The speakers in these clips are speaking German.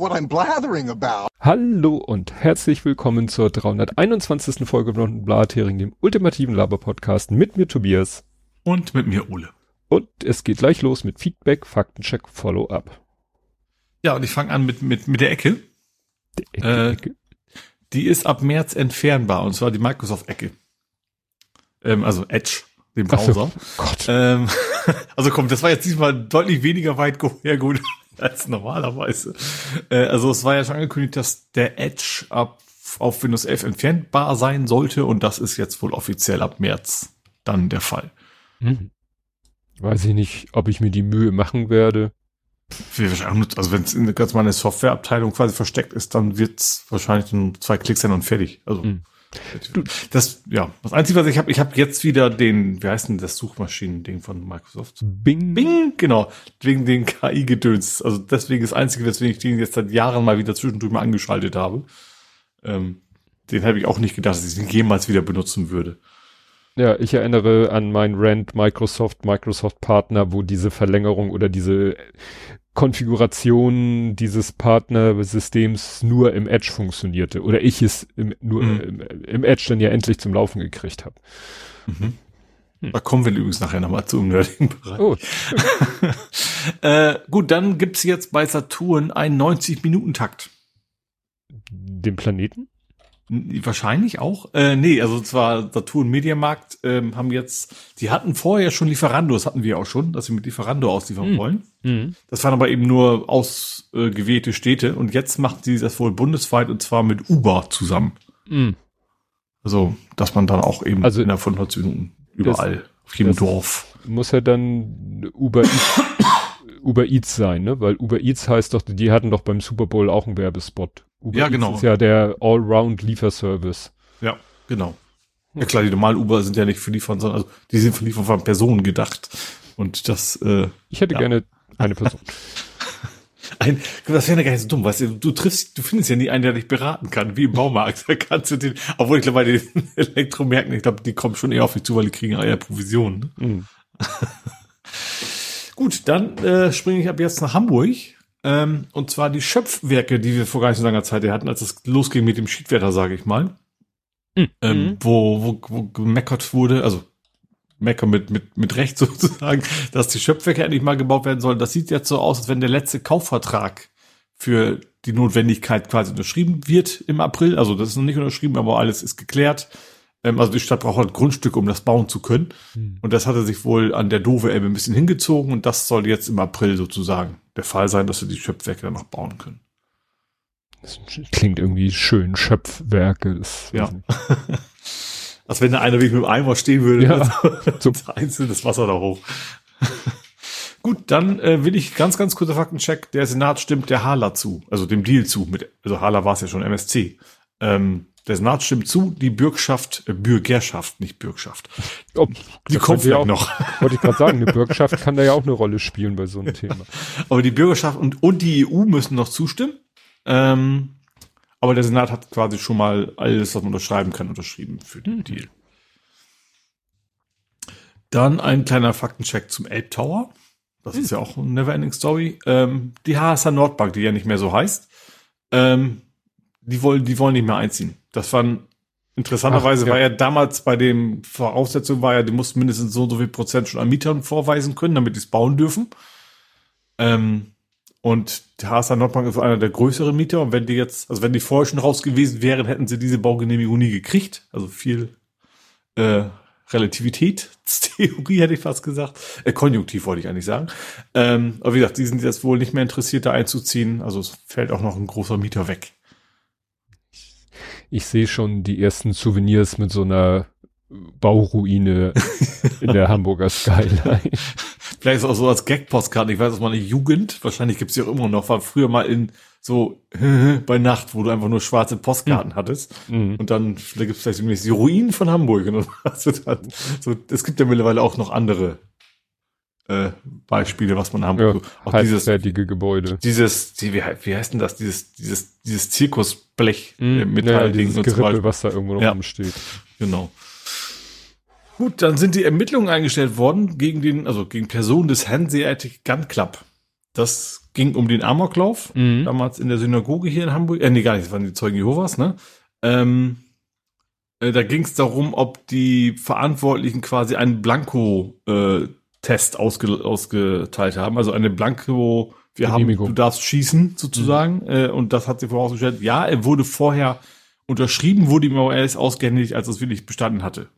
what I'm blathering about. Hallo und herzlich willkommen zur 321. Folge von Blathering, dem ultimativen Laber-Podcast mit mir Tobias. Und mit mir Ole. Und es geht gleich los mit Feedback, Faktencheck, Follow-up. Ja, und ich fange an mit, mit, mit der Ecke. Die Ecke, Äh, Ecke. Die ist ab März entfernbar, und zwar die Microsoft-Ecke. Ähm, also Edge, dem Ach so, Browser. Gott. Ähm, also komm, das war jetzt diesmal deutlich weniger weit hergeholt als normalerweise. Äh, also es war ja schon angekündigt, dass der Edge ab auf Windows 11 entfernbar sein sollte und das ist jetzt wohl offiziell ab März dann der Fall. Hm. Weiß ich nicht, ob ich mir die Mühe machen werde. Also wenn es in der ganz meine Softwareabteilung quasi versteckt ist, dann wird's wahrscheinlich nur zwei Klicks sein und fertig. Also Mhm. das, ja, das Einzige, was ich habe, ich habe jetzt wieder den, wie heißt denn das Suchmaschinen-Ding von Microsoft? Bing. Bing, genau, wegen den KI-Gedöns. Also deswegen das Einzige, weswegen ich den jetzt seit Jahren mal wieder zwischendurch mal angeschaltet habe. Ähm, den habe ich auch nicht gedacht, dass ich den jemals wieder benutzen würde. Ja, ich erinnere an mein Rant Microsoft, Microsoft Partner, wo diese Verlängerung oder diese Konfiguration dieses Partnersystems nur im Edge funktionierte. Oder ich es im, nur Mhm. im, im Edge dann ja endlich zum Laufen gekriegt habe. Hm. Da kommen wir übrigens nachher nochmal zu im nerdigen Bereich. Oh, Äh, gut, dann gibt's jetzt bei Saturn einen 90-Minuten-Takt. den Planeten? Wahrscheinlich auch. Äh, nee, also zwar Saturn Mediamarkt ähm, haben jetzt, die hatten vorher schon Lieferando, das hatten wir auch schon, dass sie mit Lieferando ausliefern Hm. wollen. Mhm. Das waren aber eben nur ausgewählte Städte und jetzt macht sie das wohl bundesweit und zwar mit Uber zusammen. Mhm. Also, dass man dann auch eben Also- innerhalb von 90 Minuten überall, auf jedem das- Dorf. Muss ja dann Uber Uber Eats sein, ne? Weil Uber Eats heißt doch, die hatten doch beim Super Bowl auch einen Werbespot. Uber Ja, Eats genau. ist ja der Allround-Lieferservice. Ja, genau. Ja klar, die normalen Uber sind ja nicht für Liefern, sondern also die sind für Liefern von Personen gedacht. Und das, äh, Ich hätte Ja. gerne eine Person. Ein, das wäre ja gar nicht so dumm, weißt du, du triffst, du findest ja nie einen, der dich beraten kann, wie im Baumarkt. Da kannst du den, obwohl ich glaube, bei den Elektromärkten, ich glaube, die kommen schon eher auf dich zu, weil die kriegen eher Provisionen. Ne? Mhm. Gut, dann äh, springe ich ab jetzt nach Hamburg. Ähm, und zwar die Schöpfwerke, die wir vor gar nicht so langer Zeit hatten, als es losging mit dem Schiedwetter, sage ich mal. Mhm. Ähm, wo, wo, wo gemeckert wurde, also Mecker mit, mit, mit Recht sozusagen, dass die Schöpfwerke endlich mal gebaut werden sollen. Das sieht jetzt so aus, als wenn der letzte Kaufvertrag für die Notwendigkeit quasi unterschrieben wird im April. Also das ist noch nicht unterschrieben, aber alles ist geklärt. Ähm, also die Stadt braucht halt Grundstücke, um das bauen zu können. Mhm. Und das hatte sich wohl an der Dove Elbe ein bisschen hingezogen und das soll jetzt im April sozusagen der Fall sein, dass wir die Schöpfwerke dann noch bauen können. Das klingt irgendwie schön, Schöpfwerke. Das Ja. Als wenn da einer wirklich mit dem Eimer stehen würde, Ja. so einzeln das Wasser da hoch. Gut, dann äh, will ich ganz, ganz kurzer Faktencheck. Der Senat stimmt der Hala zu, also dem Deal zu. Mit, also Hala war es ja schon MSC. Ähm, der Senat stimmt zu, die Bürgschaft, äh, Bürgerschaft, nicht Bürgschaft. Oh, Die kommt ja auch noch. Wollte ich gerade sagen, eine Bürgschaft kann da ja auch eine Rolle spielen bei so einem Thema. Aber die Bürgerschaft und, und die EU müssen noch zustimmen. Ähm, aber der Senat hat quasi schon mal alles, was man unterschreiben kann, unterschrieben für den Deal. Dann ein kleiner Faktencheck zum Elb Tower. Das ist ja auch eine Neverending Story. Ähm, die HSH Nordbank, die ja nicht mehr so heißt, ähm, die wollen, die wollen nicht mehr einziehen. Das waren interessanterweise Ach, ja. war ja damals bei den Voraussetzungen war ja, die mussten mindestens so und so viel Prozent schon an Mietern vorweisen können, damit die es bauen dürfen. Ähm, und die HSH Nordbank ist einer der größeren Mieter. Und wenn die jetzt, also wenn die vorher schon raus gewesen wären, hätten sie diese Baugenehmigung nie gekriegt. Also viel äh, Relativitätstheorie hätte ich fast gesagt. Äh, Konjunktiv wollte ich eigentlich sagen. Ähm, aber wie gesagt, die sind jetzt wohl nicht mehr interessiert, da einzuziehen. Also es fällt auch noch ein großer Mieter weg. Ich sehe schon die ersten Souvenirs mit so einer Bauruine in der Hamburger Skyline. Vielleicht ist auch so als Gag-Postkarten. Ich weiß, dass meine Jugend, wahrscheinlich gibt's die auch immer noch, war früher mal in so bei Nacht, wo du einfach nur schwarze Postkarten hattest. Mhm. Und dann da gibt's vielleicht irgendwie die Ruinen von Hamburg. Und dann hast du dann, so, es gibt ja mittlerweile auch noch andere äh, Beispiele, was man in Ja, Hamburg. so, auch dieses, halbfertige Gebäude. dieses, die, wie, wie heißt denn das? Dieses, dieses, dieses Zirkusblech äh, Mhm. Ja, Metallding dieses und so Gerippe, weiter. was da irgendwo noch Ja. rumsteht. Genau. Gut, dann sind die Ermittlungen eingestellt worden gegen den, also gegen Personen des Hanseatic Gun Club. Das ging um den Amoklauf, Mhm. damals in der Synagoge hier in Hamburg. Äh, nee, gar nicht, das waren die Zeugen Jehovas, ne? Ähm, äh, da ging es darum, ob die Verantwortlichen quasi einen Blanko-Test ausge ausgeteilt haben. Also eine Blanko, wir haben, du darfst schießen, sozusagen. Äh, und das hat sie vorausgestellt. Ja, er wurde vorher unterschrieben, wurde ihm aber erst ausgehändigt, als es wirklich bestanden hatte.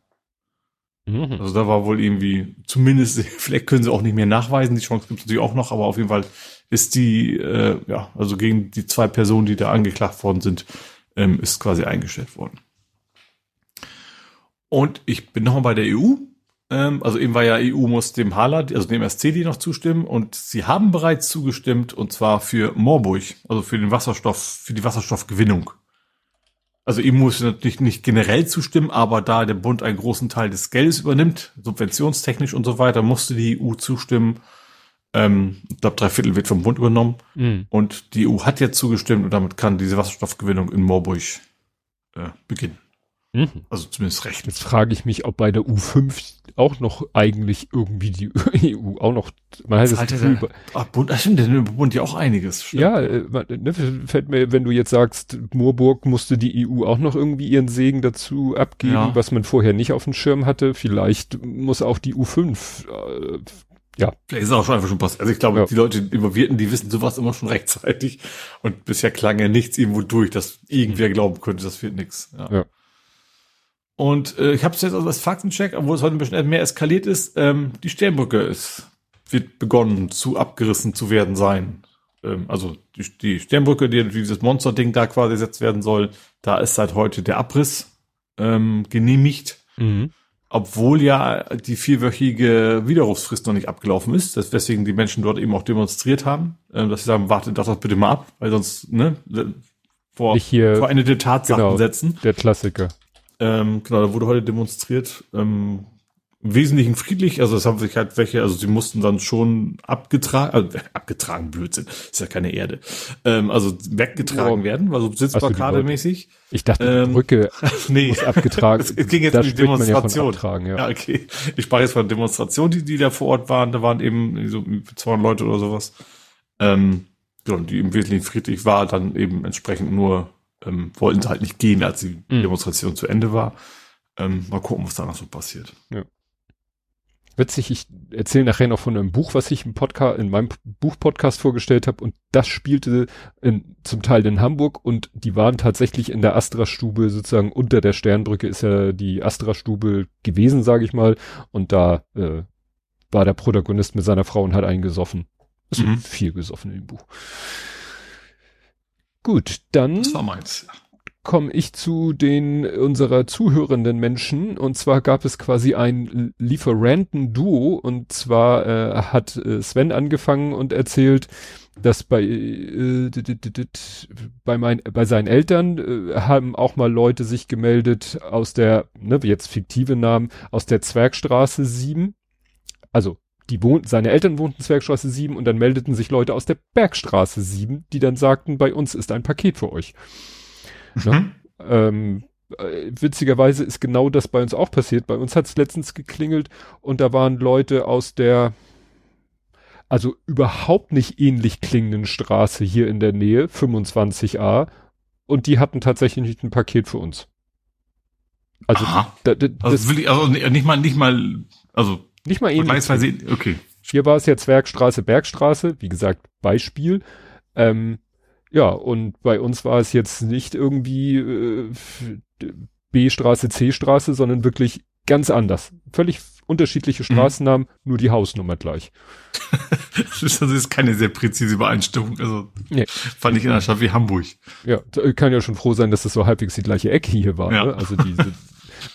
Mhm. Also da war wohl irgendwie, zumindest, vielleicht können sie auch nicht mehr nachweisen, die Chance gibt es natürlich auch noch, aber auf jeden Fall ist die, äh, ja, also gegen die zwei Personen, die da angeklagt worden sind, ähm, ist quasi eingestellt worden. Und ich bin nochmal bei der EU. Ähm, also eben war ja EU muss dem HALA, also dem SCD noch zustimmen und sie haben bereits zugestimmt und zwar für Moorburg, also für den Wasserstoff, für die Wasserstoffgewinnung. Also ihm muss natürlich nicht generell zustimmen, aber da der Bund einen großen Teil des Geldes übernimmt, subventionstechnisch und so weiter, musste die EU zustimmen. Ähm, ich glaube, drei Viertel wird vom Bund übernommen. Mhm. Und die EU hat jetzt zugestimmt und damit kann diese Wasserstoffgewinnung in Moorburg äh, beginnen. Mhm. Also zumindest recht. Jetzt frage ich mich, ob bei der U5 auch noch eigentlich irgendwie die EU auch noch, man hat das Alter, Gefühl, der- Ach, Bund, ach stimmt, im Bund ja auch einiges. Stimmt. ja, äh, ne, fällt mir, wenn du jetzt sagst, Moorburg musste die EU auch noch irgendwie ihren Segen dazu abgeben, Ja. was man vorher nicht auf dem Schirm hatte. Vielleicht muss auch die U5, äh, Vielleicht ist auch schon einfach schon passiert. Also ich glaube, Ja. die Leute, die Involvierten, die wissen sowas immer schon rechtzeitig. Und bisher klang ja nichts irgendwo durch, dass irgendwer glauben könnte, das wird nix. Ja. Ja. Und äh, ich habe es jetzt also als Faktencheck, obwohl es heute ein bisschen mehr eskaliert ist, ähm, die Sternbrücke ist, wird begonnen zu abgerissen zu werden sein. Ähm, also die, die Sternbrücke, die dieses Monsterding da quasi gesetzt werden soll, da ist seit heute der Abriss ähm, genehmigt obwohl ja die vierwöchige Widerrufsfrist noch nicht abgelaufen ist, das- weswegen die Menschen dort eben auch demonstriert haben, äh, dass sie sagen, wartet das doch bitte mal ab, weil sonst ne, vor Nicht hier- verendete Tatsachen genau. setzen. der Klassiker. Ähm, genau, da wurde heute demonstriert. Ähm, im Wesentlichen friedlich, also es haben sich halt welche, also sie mussten dann schon abgetragen, also abgetragen, Blödsinn, ist ja keine Erde, ähm, also weggetragen Wow. werden, also sitzblockade-mäßig. Ich dachte, die Ähm, Brücke nee, muss abgetragen. es ging jetzt um die man ja Demonstration. abtragen, ja. Ja, okay. Ich sprach jetzt von Demonstrationen, die, die da vor Ort waren. Da waren eben so 200 Leute oder sowas. Ähm, genau, die im Wesentlichen friedlich war, dann eben entsprechend nur ähm, wollten sie halt nicht gehen, als die Mhm. Demonstration zu Ende war. Ähm, mal gucken, was da noch so passiert. Witzig, ich erzähle nachher noch von einem Buch, was ich im Podcast, in meinem Buchpodcast vorgestellt habe und das spielte in, zum Teil in Hamburg und die waren tatsächlich in der Astra-Stube sozusagen unter der Sternbrücke ist ja die Astra-Stube gewesen, sage ich mal, und da äh, war der Protagonist mit seiner Frau und hat einen gesoffen. Es Mhm. wird viel gesoffen in dem Buch. Gut, dann Das war meins. komme ich zu den unserer zuhörenden Menschen. Und zwar gab es quasi ein Lieferanten-Duo. Und zwar äh, hat äh, Sven angefangen und erzählt, dass bei äh, bei mein, bei seinen Eltern äh, haben auch mal Leute sich gemeldet aus der ne, jetzt fiktive Namen aus der Zwergstraße 7 also die wohnt, seine Eltern wohnten Zwergstraße 7 und dann meldeten sich Leute aus der Bergstraße 7, die dann sagten, bei uns ist ein Paket für euch. Mhm. Ähm, äh, witzigerweise ist genau das bei uns auch passiert. Bei uns hat es letztens geklingelt und da waren Leute aus der also überhaupt nicht ähnlich klingenden Straße hier in der Nähe, 25a, und die hatten tatsächlich ein Paket für uns. Also, da, da, Also das will ich, also nicht mal, nicht mal, also nicht mal ähnlich. vergleichsweise, okay. Hier war es ja Zwergstraße, Bergstraße, wie gesagt, Beispiel. Ähm, ja, und bei uns war es jetzt nicht irgendwie äh, B-Straße, C-Straße, sondern wirklich ganz anders. Völlig unterschiedliche Straßennamen, nur die Hausnummer gleich. Das ist, keine sehr präzise Übereinstimmung. Also Nee. fand ich in einer Stadt wie Hamburg. Ja, kann ja schon froh sein, dass das so halbwegs die gleiche Ecke hier war. Ja. Ne? Also diese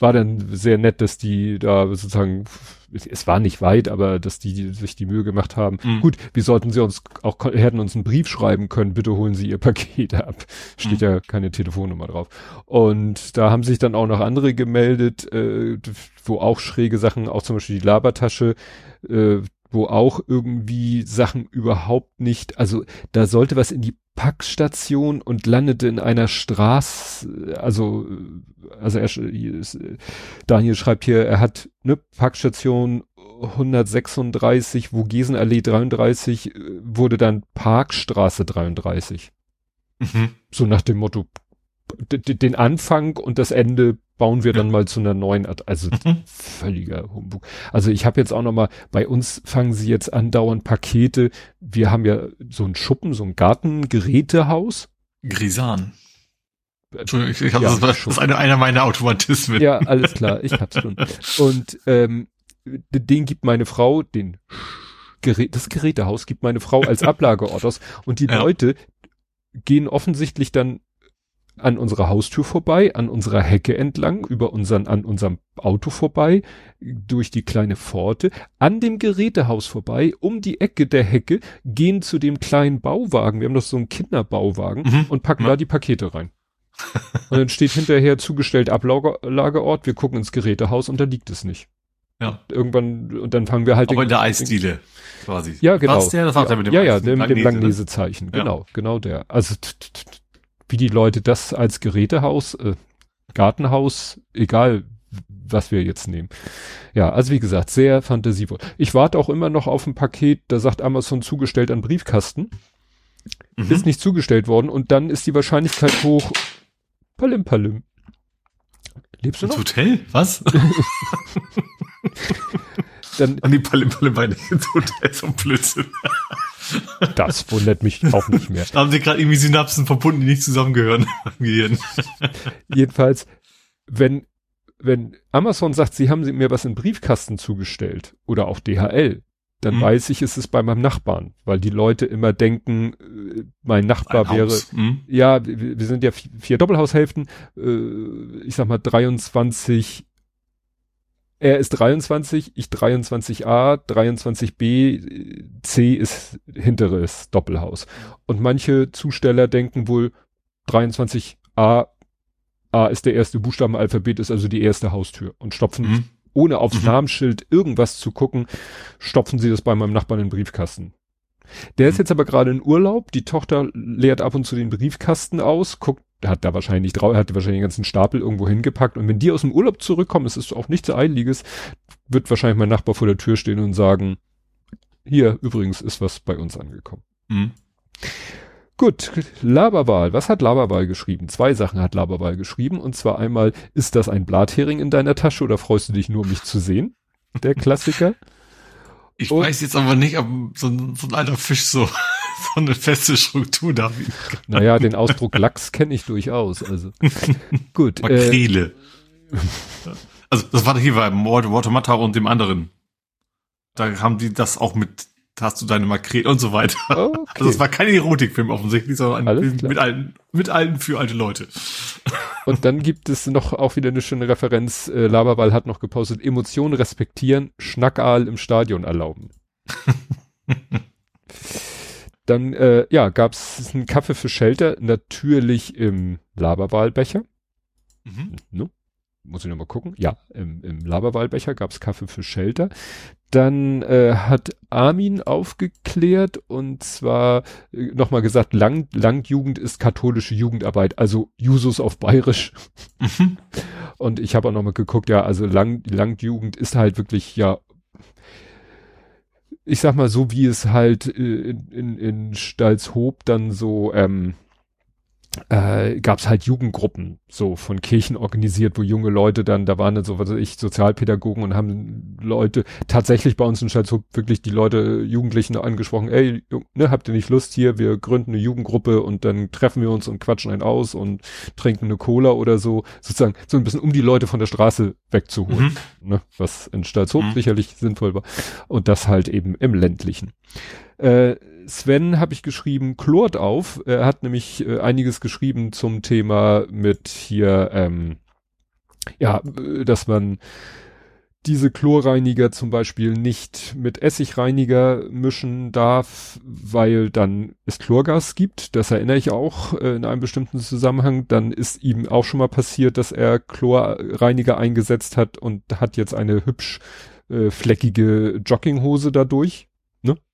war dann sehr nett, dass die da sozusagen, es war nicht weit, aber dass die sich die Mühe gemacht haben. Mhm. Gut, wir sollten sie uns auch, hätten uns einen Brief schreiben können, bitte holen Sie Ihr Paket ab. Steht Mhm. ja keine Telefonnummer drauf. Und da haben sich dann auch noch andere gemeldet, äh, wo auch schräge Sachen, auch zum Beispiel die Labertasche, äh, wo auch irgendwie Sachen überhaupt nicht, also da sollte was in die Packstation und landete in einer Straße, also, also er, Daniel schreibt hier, er hat eine Packstation 136, wo Giesenallee 33 äh, wurde dann Parkstraße 33. Mhm. So nach dem Motto, den Anfang und das Ende bauen wir dann mal zu einer neuen, Ad also Mhm. völliger Humbug. Also ich habe jetzt auch noch mal, bei uns fangen sie jetzt andauernd Pakete. Wir haben ja so ein Schuppen, so ein Gartengerätehaus. Grisan. Entschuldigung, ich, ich hab, Ja, das, das ist eine, einer meiner Automatismen. Ja, alles klar, ich hab's schon. Und ähm, den gibt meine Frau, den Gerät, das Gerätehaus gibt meine Frau als Ablageort aus. Und die Ja. Leute gehen offensichtlich dann an unserer Haustür vorbei, an unserer Hecke entlang, über unseren, an unserem Auto vorbei, durch die kleine Pforte, an dem Gerätehaus vorbei, um die Ecke der Hecke, gehen zu dem kleinen Bauwagen, wir haben doch so einen Kinderbauwagen, Mhm. und packen Ja. da die Pakete rein. und dann steht hinterher zugestellt Ablageort, wir gucken ins Gerätehaus und da liegt es nicht. Ja. Irgendwann, und dann fangen wir halt Aber in der Eisdiele, quasi. ja, genau. Was der? Das war ja, der mit dem ja, ja, mit dem Langnese, ne? Genau, genau der. Also, wie die Leute das als Gerätehaus, äh, Gartenhaus, egal was wir jetzt nehmen. Ja, also wie gesagt, sehr fantasievoll. Ich warte auch immer noch auf ein Paket, da sagt Amazon zugestellt an Briefkasten. Mhm. Ist nicht zugestellt worden und dann ist die Wahrscheinlichkeit hoch. Palim, palim. Lebst du Ins noch? Hotel? Was? Dann, An die Palim Palim bei ins Hotel, so ein Blödsinn. das wundert mich auch nicht mehr. Da haben sie gerade irgendwie Synapsen verbunden, die nicht zusammengehören im Gehirn. Jedenfalls, wenn, wenn Amazon sagt, sie haben mir was in Briefkasten zugestellt oder auch DHL, dann Mhm. weiß ich, es ist bei meinem Nachbarn, weil die Leute immer denken, äh, mein Nachbar Ein wäre. Mhm. ja, wir, wir sind ja vier, vier Doppelhaushälften, äh, ich sag mal 23, er ist 23, ich 23a, 23b, äh, C ist hinteres Doppelhaus. Und manche Zusteller denken wohl 23a, A ist der erste Buchstabenalphabet, ist also die erste Haustür und stopfen Mhm. ohne aufs Mhm. Namensschild irgendwas zu gucken, stopfen sie das bei meinem Nachbarn in den Briefkasten. Der ist Mhm. jetzt aber gerade in Urlaub, die Tochter leert ab und zu den Briefkasten aus, guckt, hat da wahrscheinlich drauf, hat wahrscheinlich den ganzen Stapel irgendwo hingepackt und wenn die aus dem Urlaub zurückkommen, es ist auch nichts Eiliges, wird wahrscheinlich mein Nachbar vor der Tür stehen und sagen, hier übrigens ist was bei uns angekommen. Mhm. Gut, Laberwahl. Was hat Laberwahl geschrieben? Zwei Sachen hat Laberwahl geschrieben. Und zwar einmal, ist das ein Blathering in deiner Tasche oder freust du dich nur, mich zu sehen? Der Klassiker. Ich Und- weiß jetzt aber nicht, ob so ein, so ein alter Fisch so, so eine feste Struktur da Naja, den Ausdruck Lachs kenne ich durchaus. Also gut. Äh, Makrele. also das war hier beim Water, Water Matter und dem anderen. Da haben die das auch mit, hast du deine Makrele und so weiter. okay. Also es war kein Erotikfilm offensichtlich, sondern ein Film mit alten, mit alten für alte Leute. Und dann gibt es noch auch wieder eine schöne Referenz. Äh, Laberwall hat noch gepostet, Emotionen respektieren, Schnackaal im Stadion erlauben. dann, äh, ja, gab es einen Kaffee für Shelter, natürlich im Laberwahlbecher. Mhm. Ne? Muss ich noch mal gucken. Ja, im, im Laberwahlbecher gab es Kaffee für Shelter. Dann äh, hat Armin aufgeklärt und zwar äh, nochmal gesagt, Lang, Langjugend ist katholische Jugendarbeit, also Jusus auf Bayerisch. Mhm. Und ich habe auch nochmal geguckt, ja, also Lang, Langjugend ist halt wirklich, ja, ich sag mal so, wie es halt äh, in, in, in Stalzhoop dann so, ähm, äh, gab es halt Jugendgruppen, so von Kirchen organisiert, wo junge Leute dann, da waren dann so, was weiß ich, Sozialpädagogen und haben Leute, tatsächlich bei uns in Stalzhoop wirklich die Leute, Jugendlichen angesprochen, ey, ne, habt ihr nicht Lust hier, wir gründen eine Jugendgruppe und dann treffen wir uns und quatschen einen aus und trinken eine Cola oder so, sozusagen so ein bisschen, um die Leute von der Straße wegzuholen, Mhm. ne, was in Stalzhoop Mhm. sicherlich sinnvoll war und das halt eben im ländlichen. Äh, Sven habe ich geschrieben, chlort auf. Er hat nämlich äh, einiges geschrieben zum Thema mit hier, ähm, ja, äh, dass man diese Chlorreiniger zum Beispiel nicht mit Essigreiniger mischen darf, weil dann es Chlorgas gibt. Das erinnere ich auch äh, in einem bestimmten Zusammenhang. Dann ist ihm auch schon mal passiert, dass er Chlorreiniger eingesetzt hat und hat jetzt eine hübsch äh, fleckige Jogginghose dadurch.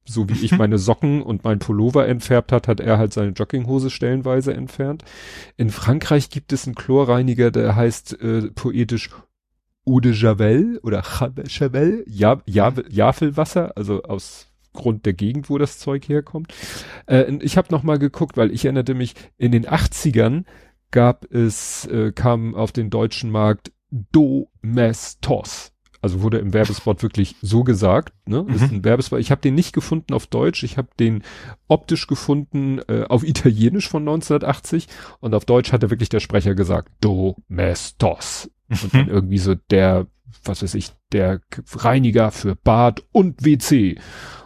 So wie ich meine Socken und mein Pullover entfärbt hat, hat er halt seine Jogginghose stellenweise entfernt. In Frankreich gibt es einen Chlorreiniger, der heißt äh, poetisch Eau de Javel oder Javel, ja, Javel, Javelwasser, also aus Grund der Gegend, wo das Zeug herkommt. Äh, ich habe noch mal geguckt, weil ich erinnerte mich, in den 80ern gab es, äh, kam auf den deutschen Markt Domestos. Also wurde im Werbespot wirklich so gesagt. Ne? Mhm. Ist ein Werbespot. Ich habe den nicht gefunden auf Deutsch. Ich habe den optisch gefunden äh, auf Italienisch von 1980 und auf Deutsch hat er wirklich der Sprecher gesagt Domestos. Und dann mhm. irgendwie so der, was weiß ich, der Reiniger für Bad und WC.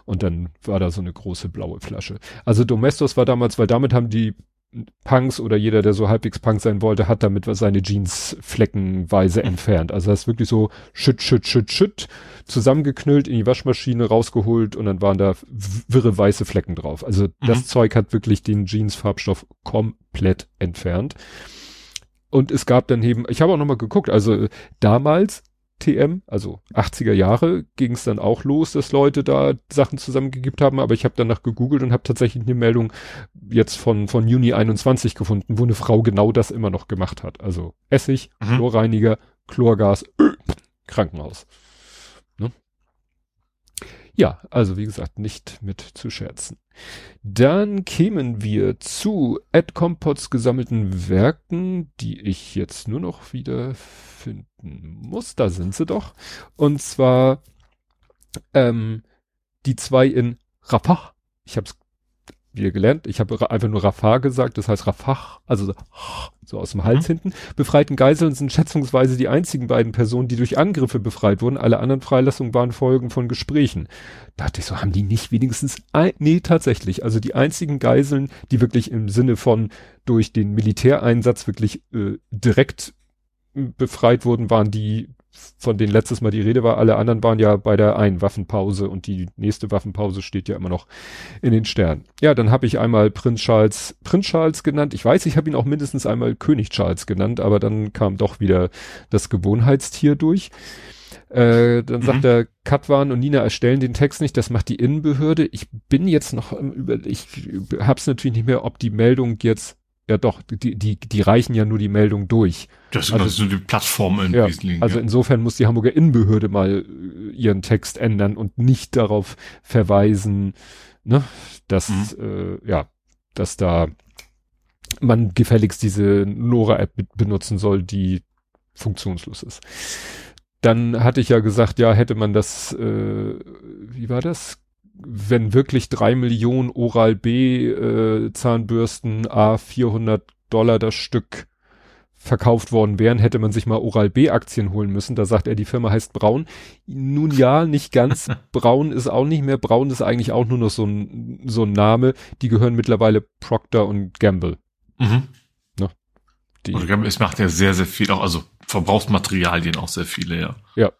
Und dann war da so eine große blaue Flasche. Also Domestos war damals, weil damit haben die Punks oder jeder, der so halbwegs Punk sein wollte, hat damit seine Jeans fleckenweise mhm. entfernt. Also das ist wirklich so schütt, schütt, schütt, schütt, zusammengeknüllt, in die Waschmaschine rausgeholt und dann waren da wirre weiße Flecken drauf. Also mhm. das Zeug hat wirklich den Jeans-Farbstoff komplett entfernt. Und es gab dann eben, ich habe auch nochmal geguckt, also damals TM, also 80er Jahre, ging es dann auch los, dass Leute da Sachen zusammengegeben haben, aber ich habe danach gegoogelt und habe tatsächlich eine Meldung jetzt von, von Juni 21 gefunden, wo eine Frau genau das immer noch gemacht hat. Also Essig, mhm. Chlorreiniger, Chlorgas, äh, Krankenhaus. Ja, also wie gesagt, nicht mit zu scherzen. Dann kämen wir zu Ed Compots gesammelten Werken, die ich jetzt nur noch wieder finden muss. Da sind sie doch. Und zwar ähm, die zwei in Rafah. Ich habe es wieder gelernt. Ich habe einfach nur Rafah gesagt, das heißt Rafah, also so aus dem Hals mhm. hinten. Befreiten Geiseln sind schätzungsweise die einzigen beiden Personen, die durch Angriffe befreit wurden. Alle anderen Freilassungen waren Folgen von Gesprächen. Da dachte ich so, haben die nicht wenigstens ein, nee, tatsächlich. Also die einzigen Geiseln, die wirklich im Sinne von durch den Militäreinsatz wirklich äh, direkt befreit wurden, waren die von denen letztes Mal die Rede war. Alle anderen waren ja bei der einen Waffenpause und die nächste Waffenpause steht ja immer noch in den Sternen. Ja, dann habe ich einmal Prinz Charles, Prinz Charles genannt. Ich weiß, ich habe ihn auch mindestens einmal König Charles genannt, aber dann kam doch wieder das Gewohnheitstier durch. Äh, dann mhm. sagt er, Katwan und Nina erstellen den Text nicht, das macht die Innenbehörde. Ich bin jetzt noch über, ich hab's natürlich nicht mehr, ob die Meldung jetzt ja doch, die, die, die reichen ja nur die Meldung durch. Das ist also, so die Plattform in ja, Wesentlichen. Also ja. insofern muss die Hamburger Innenbehörde mal äh, ihren Text ändern und nicht darauf verweisen, ne, dass, mhm. äh, ja, dass da man gefälligst diese Nora-App benutzen soll, die funktionslos ist. Dann hatte ich ja gesagt, ja, hätte man das, äh, wie war das? Wenn wirklich drei Millionen Oral-B äh, Zahnbürsten A 400 Dollar das Stück verkauft worden wären, hätte man sich mal Oral-B Aktien holen müssen. Da sagt er, die Firma heißt Braun. Nun ja, nicht ganz. Braun ist auch nicht mehr. Braun ist eigentlich auch nur noch so ein, so ein Name. Die gehören mittlerweile Procter und Gamble. Mhm. Ne? Die, und Gamble, es macht ja sehr, sehr viel auch, also Verbrauchsmaterialien auch sehr viele, ja. Ja.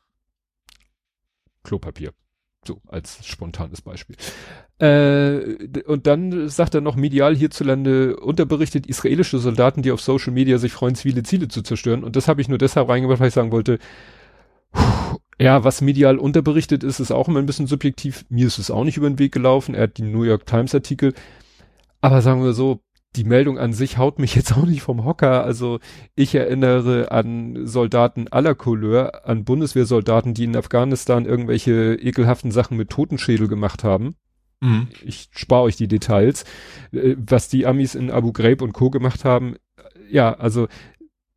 Klopapier. So, als spontanes Beispiel. Äh, und dann sagt er noch medial hierzulande unterberichtet israelische Soldaten, die auf Social Media sich freuen, zivile Ziele zu zerstören. Und das habe ich nur deshalb reingebracht, weil ich sagen wollte, ja, was medial unterberichtet ist, ist auch immer ein bisschen subjektiv. Mir ist es auch nicht über den Weg gelaufen. Er hat die New York Times Artikel. Aber sagen wir so, die Meldung an sich haut mich jetzt auch nicht vom Hocker. Also ich erinnere an Soldaten aller Couleur, an Bundeswehrsoldaten, die in Afghanistan irgendwelche ekelhaften Sachen mit Totenschädel gemacht haben. Mhm. Ich spare euch die Details. Äh, was die Amis in Abu Ghraib und Co. gemacht haben, ja, also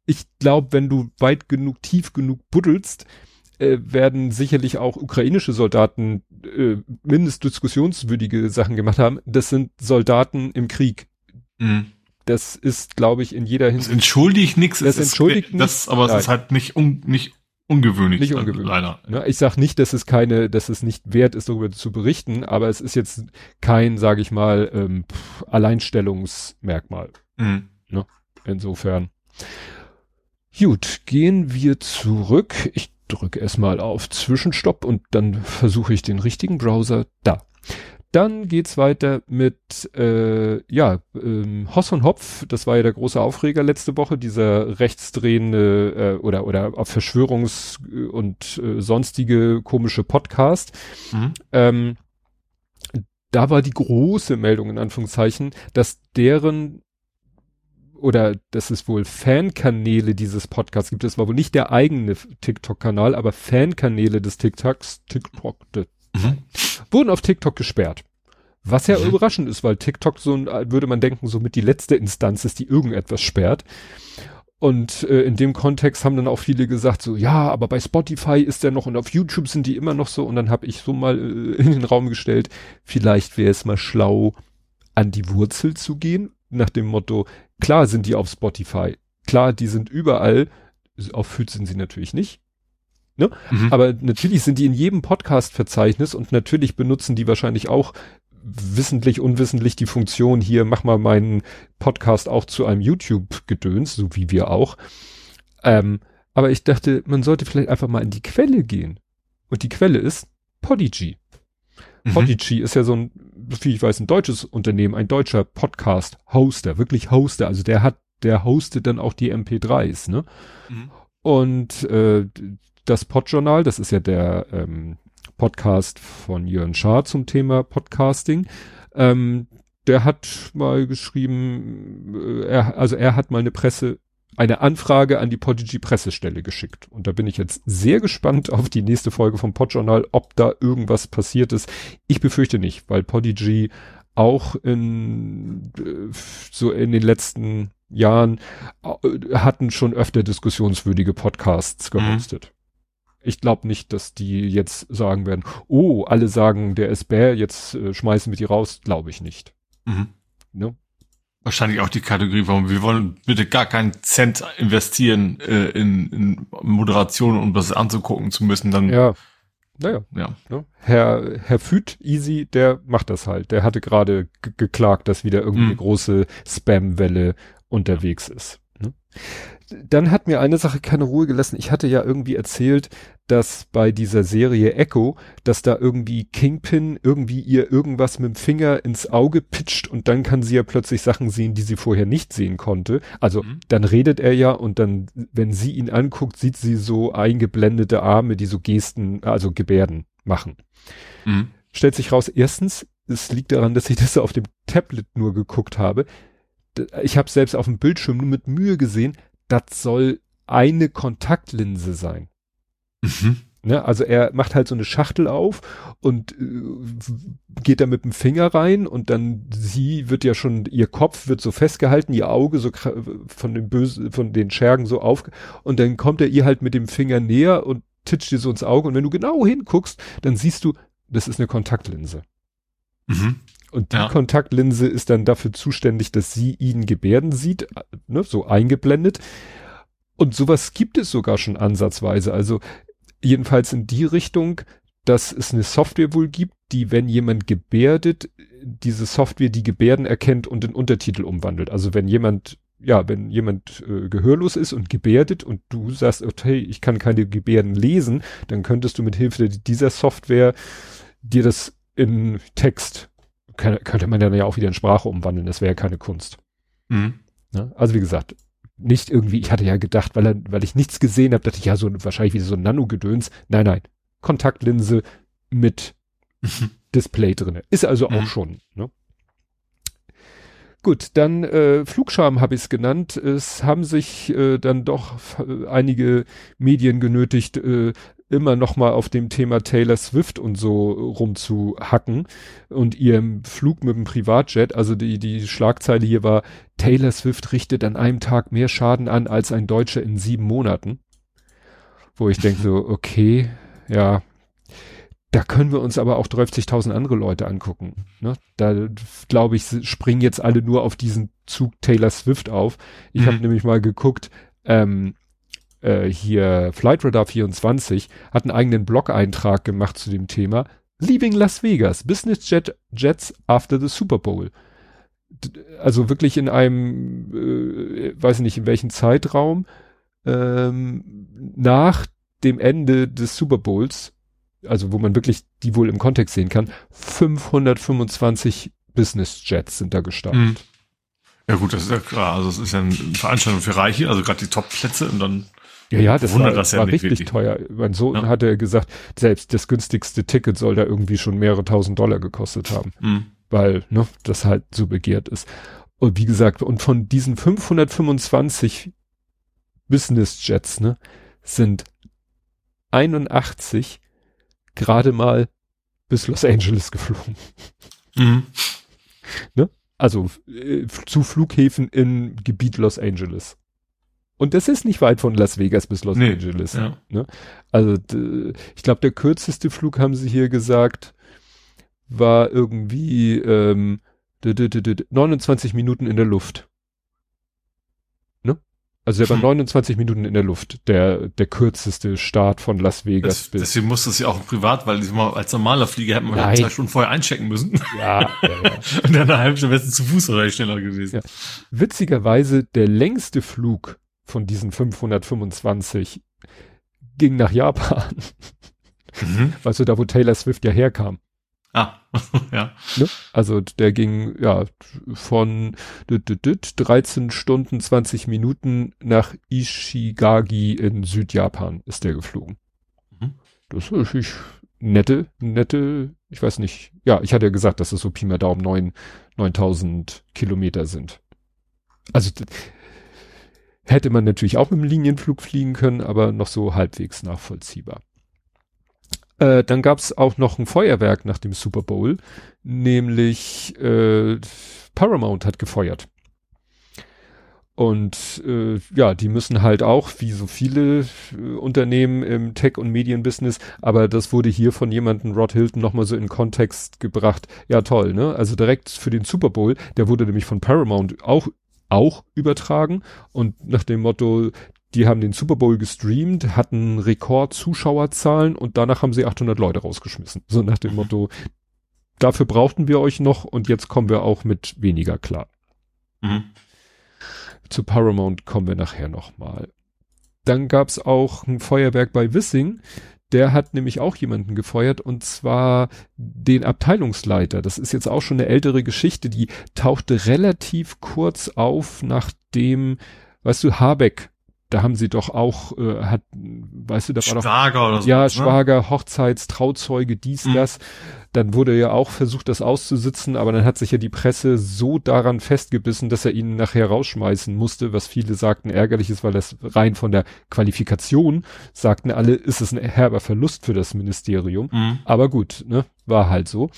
ich glaube, wenn du weit genug, tief genug buddelst, äh, werden sicherlich auch ukrainische Soldaten äh, mindestens diskussionswürdige Sachen gemacht haben. Das sind Soldaten im Krieg Mhm. Das ist, glaube ich, in jeder Hinsicht. Das entschuldigt nichts. Das entschuldigt nichts. Aber es ist halt nicht, un, nicht ungewöhnlich. Nicht ungewöhnlich. Leider. Ja, ich sage nicht, dass es keine, dass es nicht wert ist, darüber zu berichten, aber es ist jetzt kein, sage ich mal, ähm, Alleinstellungsmerkmal. Mhm. Ne? Insofern. Gut, gehen wir zurück. Ich drücke erstmal auf Zwischenstopp und dann versuche ich den richtigen Browser. Da. Dann geht's weiter mit äh, ja ähm, Hoss und Hopf. Das war ja der große Aufreger letzte Woche, dieser rechtsdrehende äh, oder oder auf Verschwörungs- und äh, sonstige komische Podcast. Mhm. Ähm, da war die große Meldung in Anführungszeichen, dass deren oder dass es wohl Fankanäle dieses Podcasts gibt. Das war wohl nicht der eigene TikTok-Kanal, aber Fankanäle des TikToks, TikTok, mhm. Wurden auf TikTok gesperrt. Was ja mhm. überraschend ist, weil TikTok so ein, würde man denken, somit die letzte Instanz ist, die irgendetwas sperrt. Und äh, in dem Kontext haben dann auch viele gesagt, so, ja, aber bei Spotify ist der noch und auf YouTube sind die immer noch so. Und dann habe ich so mal äh, in den Raum gestellt, vielleicht wäre es mal schlau, an die Wurzel zu gehen, nach dem Motto, klar sind die auf Spotify, klar, die sind überall, auf Füt sind sie natürlich nicht. Ne? Mhm. Aber natürlich sind die in jedem Podcast-Verzeichnis und natürlich benutzen die wahrscheinlich auch wissentlich, unwissentlich die Funktion hier, mach mal meinen Podcast auch zu einem YouTube-Gedöns, so wie wir auch. Ähm, aber ich dachte, man sollte vielleicht einfach mal in die Quelle gehen. Und die Quelle ist Podigy. Mhm. Podigy ist ja so ein, wie ich weiß, ein deutsches Unternehmen, ein deutscher Podcast-Hoster, wirklich Hoster. Also der hat, der hostet dann auch die MP3s, ne? Mhm. Und äh, das Podjournal, das ist ja der ähm, Podcast von Jörn Schaar zum Thema Podcasting. Ähm, der hat mal geschrieben, äh, er, also er hat mal eine Presse, eine Anfrage an die Podigy Pressestelle geschickt. Und da bin ich jetzt sehr gespannt auf die nächste Folge vom Podjournal, ob da irgendwas passiert ist. Ich befürchte nicht, weil Podigy auch in, äh, so in den letzten Jahren äh, hatten schon öfter diskussionswürdige Podcasts gehostet. Ich glaube nicht, dass die jetzt sagen werden, oh, alle sagen, der ist bär, jetzt äh, schmeißen wir die raus, glaube ich nicht. Mhm. Ne? Wahrscheinlich auch die Kategorie, warum wir wollen bitte gar keinen Cent investieren äh, in, in Moderation, um das anzugucken zu müssen, dann ja. Naja. Ja. Ne? Herr, Herr Füt, Easy, der macht das halt. Der hatte gerade geklagt, dass wieder irgendwie mhm. große Spam-Welle unterwegs ist. Ne? Dann hat mir eine Sache keine Ruhe gelassen. Ich hatte ja irgendwie erzählt, dass bei dieser Serie Echo, dass da irgendwie Kingpin irgendwie ihr irgendwas mit dem Finger ins Auge pitcht und dann kann sie ja plötzlich Sachen sehen, die sie vorher nicht sehen konnte. Also mhm. dann redet er ja und dann, wenn sie ihn anguckt, sieht sie so eingeblendete Arme, die so Gesten, also Gebärden machen. Mhm. Stellt sich raus, erstens, es liegt daran, dass ich das auf dem Tablet nur geguckt habe. Ich habe selbst auf dem Bildschirm nur mit Mühe gesehen, das soll eine Kontaktlinse sein. Mhm. Ne, also er macht halt so eine Schachtel auf und äh, geht da mit dem Finger rein und dann sie wird ja schon, ihr Kopf wird so festgehalten, ihr Auge so von den bösen, von den Schergen so auf und dann kommt er ihr halt mit dem Finger näher und titscht dir so ins Auge und wenn du genau hinguckst, dann siehst du, das ist eine Kontaktlinse. Mhm. Und die ja. Kontaktlinse ist dann dafür zuständig, dass sie ihn Gebärden sieht, ne, so eingeblendet. Und sowas gibt es sogar schon ansatzweise. Also jedenfalls in die Richtung, dass es eine Software wohl gibt, die, wenn jemand gebärdet, diese Software die Gebärden erkennt und in Untertitel umwandelt. Also wenn jemand, ja, wenn jemand äh, gehörlos ist und gebärdet und du sagst, okay, ich kann keine Gebärden lesen, dann könntest du mit Hilfe dieser Software dir das in Text kann, könnte man dann ja auch wieder in Sprache umwandeln. Das wäre ja keine Kunst. Mhm. Ne? Also wie gesagt, nicht irgendwie, ich hatte ja gedacht, weil, er, weil ich nichts gesehen habe, dachte ich ja so wahrscheinlich wieder so ein Nano-Gedöns. Nein, nein. Kontaktlinse mit. Display drinne. Ist also mhm. auch schon. Ne? Gut, dann äh, Flugscham habe ich es genannt. Es haben sich äh, dann doch einige Medien genötigt, äh, immer noch mal auf dem Thema Taylor Swift und so rumzuhacken und ihrem Flug mit dem Privatjet. Also die, die Schlagzeile hier war, Taylor Swift richtet an einem Tag mehr Schaden an als ein Deutscher in sieben Monaten. Wo ich denke so, okay, ja, da können wir uns aber auch 30.000 andere Leute angucken. Ne? Da glaube ich, springen jetzt alle nur auf diesen Zug Taylor Swift auf. Ich mhm. habe nämlich mal geguckt, ähm, äh, hier Flightradar 24 hat einen eigenen Blog-Eintrag gemacht zu dem Thema. Leaving Las Vegas, Business Jet Jets after the Super Bowl. Also wirklich in einem, äh, weiß nicht in welchem Zeitraum, ähm, nach dem Ende des Super Bowls, also wo man wirklich die wohl im Kontext sehen kann, 525 Business Jets sind da gestartet. Mhm. Ja gut, das ist ja klar. Also es ist ja eine Veranstaltung für Reiche, also gerade die Top-Plätze und dann ja, ja, das war, das ja war richtig wirklich. teuer. Mein Sohn ja. hatte gesagt, selbst das günstigste Ticket soll da irgendwie schon mehrere tausend Dollar gekostet haben, mhm. weil ne, das halt so begehrt ist. Und wie gesagt, und von diesen 525 Business Jets, ne, sind 81 gerade mal bis Los Angeles geflogen. Mhm. Ne? Also äh, zu Flughäfen im Gebiet Los Angeles. Und das ist nicht weit von Las Vegas bis Los nee, Angeles. Ja. Ne? Also ich glaube, der kürzeste Flug, haben sie hier gesagt, war irgendwie ähm, 29 Minuten in der Luft. Ne? Also der war 29 hm. Minuten in der Luft, der, der kürzeste Start von Las Vegas. Das, bis. Deswegen musste es ja auch privat, weil als normaler Flieger hätte man Nein. zwei Stunden vorher einchecken müssen. Ja, ja, ja. Und dann eine halbe Stunde zu Fuß oder schneller gewesen. Ja. Witzigerweise, der längste Flug von diesen 525 ging nach Japan. Mhm. Weißt du, da wo Taylor Swift ja herkam. Ah, ja. Ne? Also der ging ja von 13 Stunden 20 Minuten nach Ishigagi in Südjapan ist der geflogen. Mhm. Das ist natürlich nette, nette, ich weiß nicht, ja, ich hatte ja gesagt, dass es so Pi mal Daumen 9, 9000 Kilometer sind. Also hätte man natürlich auch mit dem Linienflug fliegen können, aber noch so halbwegs nachvollziehbar. Äh, dann gab es auch noch ein Feuerwerk nach dem Super Bowl, nämlich äh, Paramount hat gefeuert. Und äh, ja, die müssen halt auch, wie so viele äh, Unternehmen im Tech- und Medienbusiness, aber das wurde hier von jemandem, Rod Hilton, nochmal so in Kontext gebracht. Ja, toll, ne? Also direkt für den Super Bowl, der wurde nämlich von Paramount auch, auch übertragen und nach dem Motto, die haben den Super Bowl gestreamt, hatten Rekord-Zuschauerzahlen und danach haben sie 800 Leute rausgeschmissen. So nach dem Motto, dafür brauchten wir euch noch und jetzt kommen wir auch mit weniger klar. Mhm. Zu Paramount kommen wir nachher nochmal. Dann gab's auch ein Feuerwerk bei Wissing. Der hat nämlich auch jemanden gefeuert und zwar den Abteilungsleiter. Das ist jetzt auch schon eine ältere Geschichte, die tauchte relativ kurz auf, nachdem, weißt du, Habeck da haben sie doch auch, äh, hat, weißt du, da war doch. Schwager oder so. Ja, ne? Schwager, Hochzeits, Trauzeuge, dies, mhm. das. Dann wurde ja auch versucht, das auszusitzen, aber dann hat sich ja die Presse so daran festgebissen, dass er ihn nachher rausschmeißen musste, was viele sagten ärgerlich ist, weil das rein von der Qualifikation, sagten alle, ist es ein herber Verlust für das Ministerium. Mhm. Aber gut, ne, war halt so.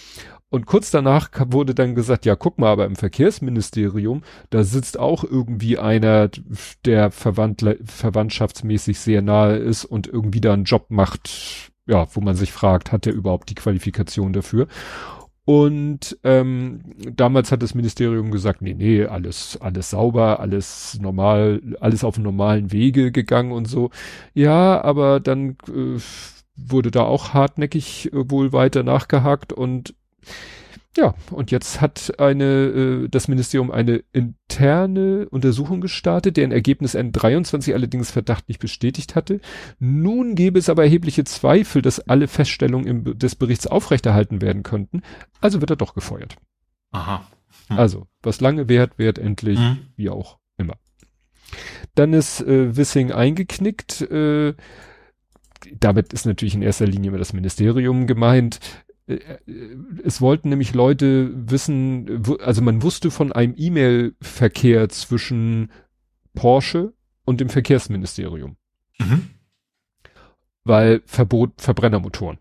Und kurz danach wurde dann gesagt, ja, guck mal, aber im Verkehrsministerium, da sitzt auch irgendwie einer, der verwandtschaftsmäßig sehr nahe ist und irgendwie da einen Job macht, ja, wo man sich fragt, hat der überhaupt die Qualifikation dafür? Und ähm, damals hat das Ministerium gesagt, nee, nee, alles, alles sauber, alles normal, alles auf normalen Wege gegangen und so. Ja, aber dann äh, wurde da auch hartnäckig äh, wohl weiter nachgehakt und ja, und jetzt hat eine, äh, das Ministerium eine interne Untersuchung gestartet, deren Ergebnis N23 allerdings Verdacht nicht bestätigt hatte. Nun gäbe es aber erhebliche Zweifel, dass alle Feststellungen im, des Berichts aufrechterhalten werden könnten. Also wird er doch gefeuert. Aha. Hm. Also, was lange währt, währt endlich, hm. wie auch immer. Dann ist äh, Wissing eingeknickt. Äh, damit ist natürlich in erster Linie immer das Ministerium gemeint. Äh, äh, es wollten nämlich Leute wissen, also man wusste von einem E-Mail-Verkehr zwischen Porsche und dem Verkehrsministerium. Mhm. Weil Verbot Verbrennermotoren.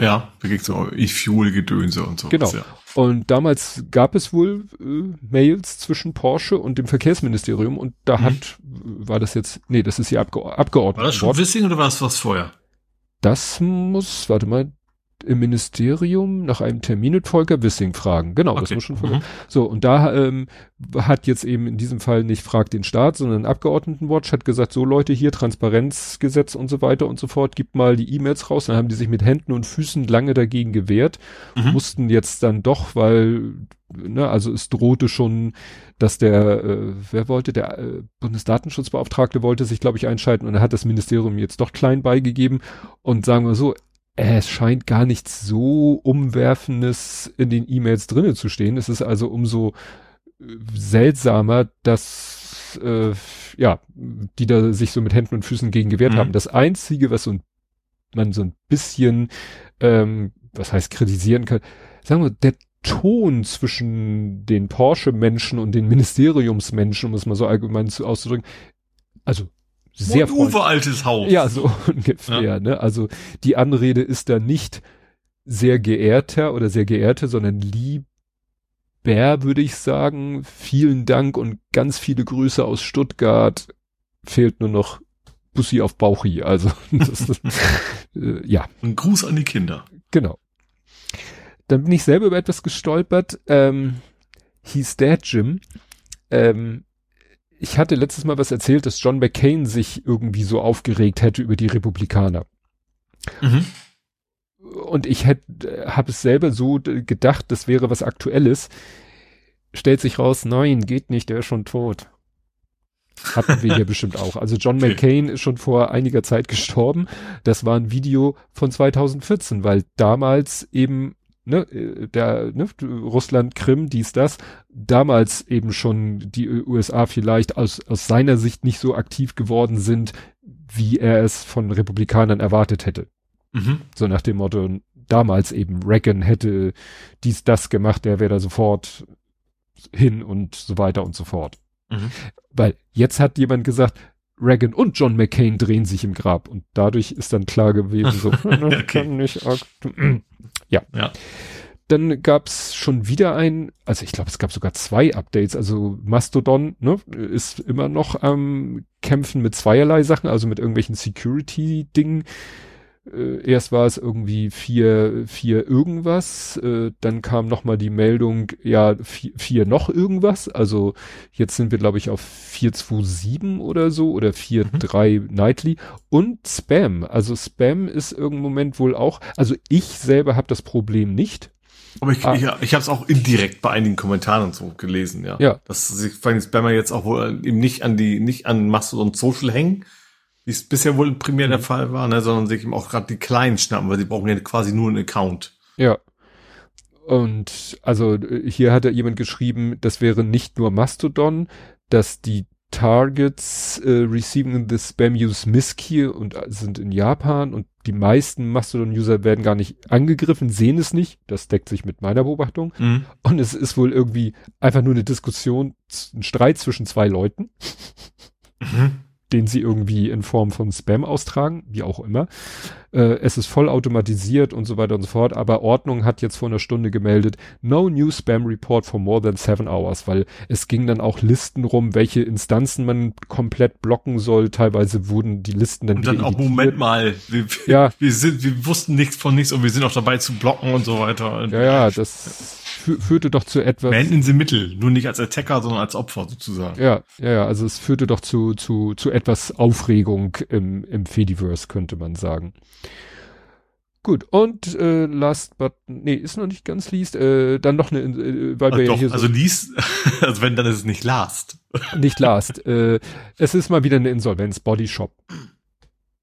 Ja, da gibt's so E-Fuel-Gedönse und so. Genau. Ja. Und damals gab es wohl äh, Mails zwischen Porsche und dem Verkehrsministerium und da mhm. hat, war das jetzt, nee, das ist hier Abge Abgeordnete. War das schon Wissing oder war das was vorher? Das muss, warte mal, im Ministerium nach einem Termin mit Volker Wissing fragen. Genau, okay. das muss schon mhm. So, und da ähm, hat jetzt eben in diesem Fall nicht fragt den Staat, sondern Abgeordnetenwatch hat gesagt, so Leute, hier Transparenzgesetz und so weiter und so fort, gibt mal die E-Mails raus. Dann haben die sich mit Händen und Füßen lange dagegen gewehrt, mhm. mussten jetzt dann doch, weil, ne, also es drohte schon, dass der, äh, wer wollte, der äh, Bundesdatenschutzbeauftragte wollte sich, glaube ich, einschalten und er hat das Ministerium jetzt doch klein beigegeben und sagen wir so, es scheint gar nichts so Umwerfendes in den E-Mails drinnen zu stehen. Es ist also umso äh, seltsamer, dass äh, ja, die da sich so mit Händen und Füßen gegen gewehrt mhm. haben. Das Einzige, was so ein, man so ein bisschen, ähm, was heißt kritisieren kann, sagen wir, der Ton zwischen den Porsche-Menschen und den Ministeriumsmenschen, um es mal so allgemein zu, auszudrücken, also sehr Uwe altes Haus. Ja, so ungefähr, ja. ne? Also die Anrede ist da nicht sehr geehrter oder sehr geehrte, sondern lieber, würde ich sagen. Vielen Dank und ganz viele Grüße aus Stuttgart. Fehlt nur noch Bussi auf Bauchi. Also, das, äh, ja. Ein Gruß an die Kinder. Genau. Dann bin ich selber über etwas gestolpert. Ähm, hieß Dad Jim. Ähm, ich hatte letztes Mal was erzählt, dass John McCain sich irgendwie so aufgeregt hätte über die Republikaner. Mhm. Und ich habe es selber so gedacht, das wäre was Aktuelles. Stellt sich raus, nein, geht nicht, der ist schon tot. Hatten wir hier bestimmt auch. Also John okay. McCain ist schon vor einiger Zeit gestorben. Das war ein Video von 2014, weil damals eben ne, der, ne, Russland, Krim, dies, das, damals eben schon die USA vielleicht aus, aus seiner Sicht nicht so aktiv geworden sind, wie er es von Republikanern erwartet hätte. Mhm. So nach dem Motto, damals eben Reagan hätte dies, das gemacht, der wäre da sofort hin und so weiter und so fort. Mhm. Weil jetzt hat jemand gesagt, Reagan und John McCain drehen sich im Grab und dadurch ist dann klar gewesen, so, okay. kann nicht, ja. ja. Dann gab's schon wieder ein, also ich glaube, es gab sogar zwei Updates. Also Mastodon ne, ist immer noch am Kämpfen mit zweierlei Sachen, also mit irgendwelchen Security-Dingen. Äh, erst war es irgendwie vier, vier irgendwas, äh, dann kam nochmal die Meldung, ja, vier, vier noch irgendwas. Also jetzt sind wir, glaube ich, auf 427 oder so oder 43 mhm. Nightly. Und Spam. Also Spam ist irgendein Moment wohl auch, also ich selber habe das Problem nicht. Aber ich, ah. ich, ich habe es auch indirekt bei einigen Kommentaren und so gelesen, ja. Ja. Dass sich vor allem Spammer jetzt auch wohl eben nicht an die, nicht an Mastodon Social hängen, wie es bisher wohl primär mhm. der Fall war, ne, sondern sich eben auch gerade die Kleinen schnappen, weil sie brauchen ja quasi nur einen Account. Ja. Und also hier hat ja jemand geschrieben, das wäre nicht nur Mastodon, dass die Targets äh, receiving the spam use Miski und äh, sind in Japan und die meisten Mastodon-User werden gar nicht angegriffen, sehen es nicht. Das deckt sich mit meiner Beobachtung. Mhm. Und es ist wohl irgendwie einfach nur eine Diskussion, ein Streit zwischen zwei Leuten. Mhm den sie irgendwie in Form von Spam austragen, wie auch immer. Äh, es ist voll automatisiert und so weiter und so fort, aber Ordnung hat jetzt vor einer Stunde gemeldet, no new Spam Report for more than seven hours, weil es ging dann auch Listen rum, welche Instanzen man komplett blocken soll. Teilweise wurden die Listen dann Und dann auch, Moment mal, wir, ja. wir sind, wir wussten nichts von nichts und wir sind auch dabei zu blocken und so weiter. Ja, ja, das führte doch zu etwas. Beenden Sie Mittel, nur nicht als Attacker, sondern als Opfer sozusagen. Ja, ja, ja, also es führte doch zu, zu, zu etwas Aufregung im, im Fediverse, könnte man sagen. Gut, und äh, last but, nee, ist noch nicht ganz least, äh, dann noch eine, äh, weil wir ja hier so, Also least, also wenn, dann ist es nicht last. Nicht last. äh, es ist mal wieder eine Insolvenz, Body Shop.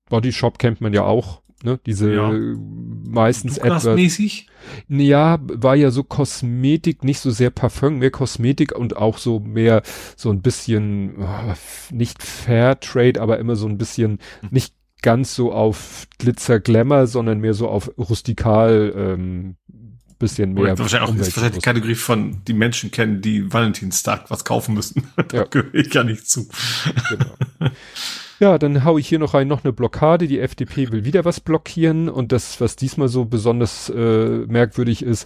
Body Shop kennt man ja auch ne? Diese ja. meistens etwas. mäßig? Ja, war ja so Kosmetik, nicht so sehr Parfum, mehr Kosmetik und auch so mehr so ein bisschen oh, nicht Fair Trade, aber immer so ein bisschen nicht ganz so auf Glitzer Glamour, sondern mehr so auf rustikal ähm, bisschen mehr. Oder wahrscheinlich auch ist wahrscheinlich die Kategorie von die Menschen kennen, die Valentinstag was kaufen müssen. da ja. gehöre ich gar nicht zu. Genau. Ja, dann hau ich hier noch rein, noch eine Blockade. Die FDP will wieder was blockieren und das, was diesmal so besonders äh, merkwürdig ist,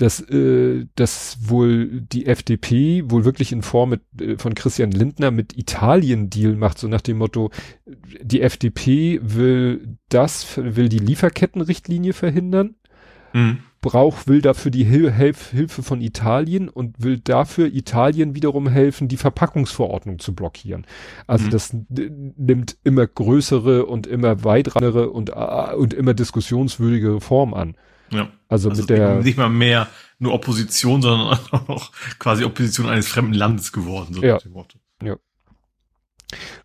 dass, äh, dass wohl die FDP wohl wirklich in Form mit, äh, von Christian Lindner mit Italien Deal macht, so nach dem Motto, die FDP will das, will die Lieferkettenrichtlinie verhindern. Mhm braucht, will dafür die Hil Hilf Hilfe von Italien und will dafür Italien wiederum helfen, die Verpackungsverordnung zu blockieren. Also mhm. das nimmt immer größere und immer weitrangere und, uh, und immer diskussionswürdigere Form an. Ja. Also, also mit der nicht mal mehr nur Opposition, sondern auch noch quasi Opposition eines fremden Landes geworden. So ja. ja.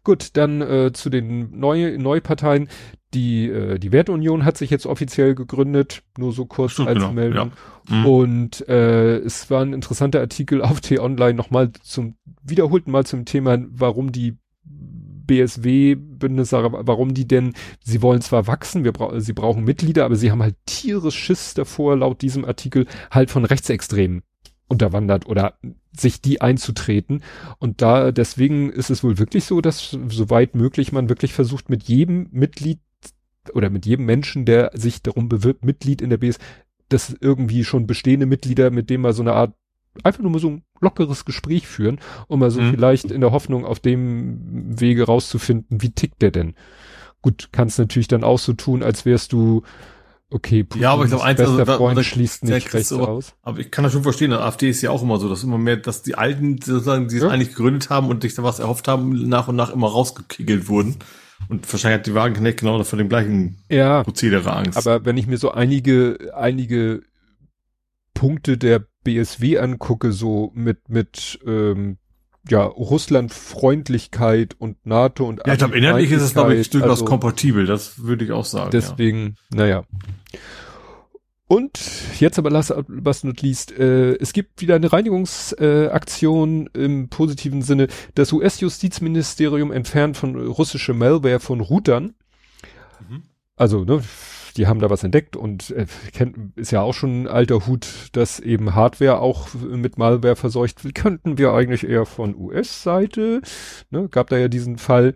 Gut, dann äh, zu den neuen Neuparteien. Die, äh, die Wertunion hat sich jetzt offiziell gegründet, nur so kurz Stimmt, als genau, Meldung. Ja. Mhm. Und äh, es war ein interessanter Artikel auf T-Online nochmal zum, wiederholten Mal zum Thema, warum die BSW-Bündnissache, warum die denn, sie wollen zwar wachsen, wir bra sie brauchen Mitglieder, aber sie haben halt tierisch Schiss davor, laut diesem Artikel, halt von Rechtsextremen unterwandert oder sich die einzutreten. Und da, deswegen ist es wohl wirklich so, dass soweit möglich man wirklich versucht, mit jedem Mitglied oder mit jedem Menschen, der sich darum bewirbt, Mitglied in der BS, das irgendwie schon bestehende Mitglieder, mit dem mal so eine Art, einfach nur mal so ein lockeres Gespräch führen, um mal so mhm. vielleicht in der Hoffnung auf dem Wege rauszufinden, wie tickt der denn? Gut, kannst natürlich dann auch so tun, als wärst du okay, Putin ja, aber ich glaube, eins, also, da, Freund da, schließt nicht rechts so, aus. Aber ich kann das schon verstehen, der AfD ist ja auch immer so, dass immer mehr, dass die Alten sozusagen, die es ja. eigentlich gegründet haben und sich da was erhofft haben, nach und nach immer rausgekiegelt wurden. Und wahrscheinlich hat die Wagenknecht genau vor dem gleichen ja, Prozedere Angst. Aber wenn ich mir so einige, einige Punkte der BSW angucke, so mit, mit, ähm, ja, Russland-Freundlichkeit und NATO und Ja, ich glaube, inhaltlich ist es, glaube ich, durchaus also, kompatibel, das würde ich auch sagen. Deswegen, ja. naja. Und jetzt aber last was not least, äh, es gibt wieder eine Reinigungsaktion äh, im positiven Sinne. Das US-Justizministerium entfernt von russische Malware von Routern. Mhm. Also, ne, die haben da was entdeckt und äh, kennt, ist ja auch schon ein alter Hut, dass eben Hardware auch mit Malware verseucht wird. Könnten wir eigentlich eher von US-Seite, ne, gab da ja diesen Fall.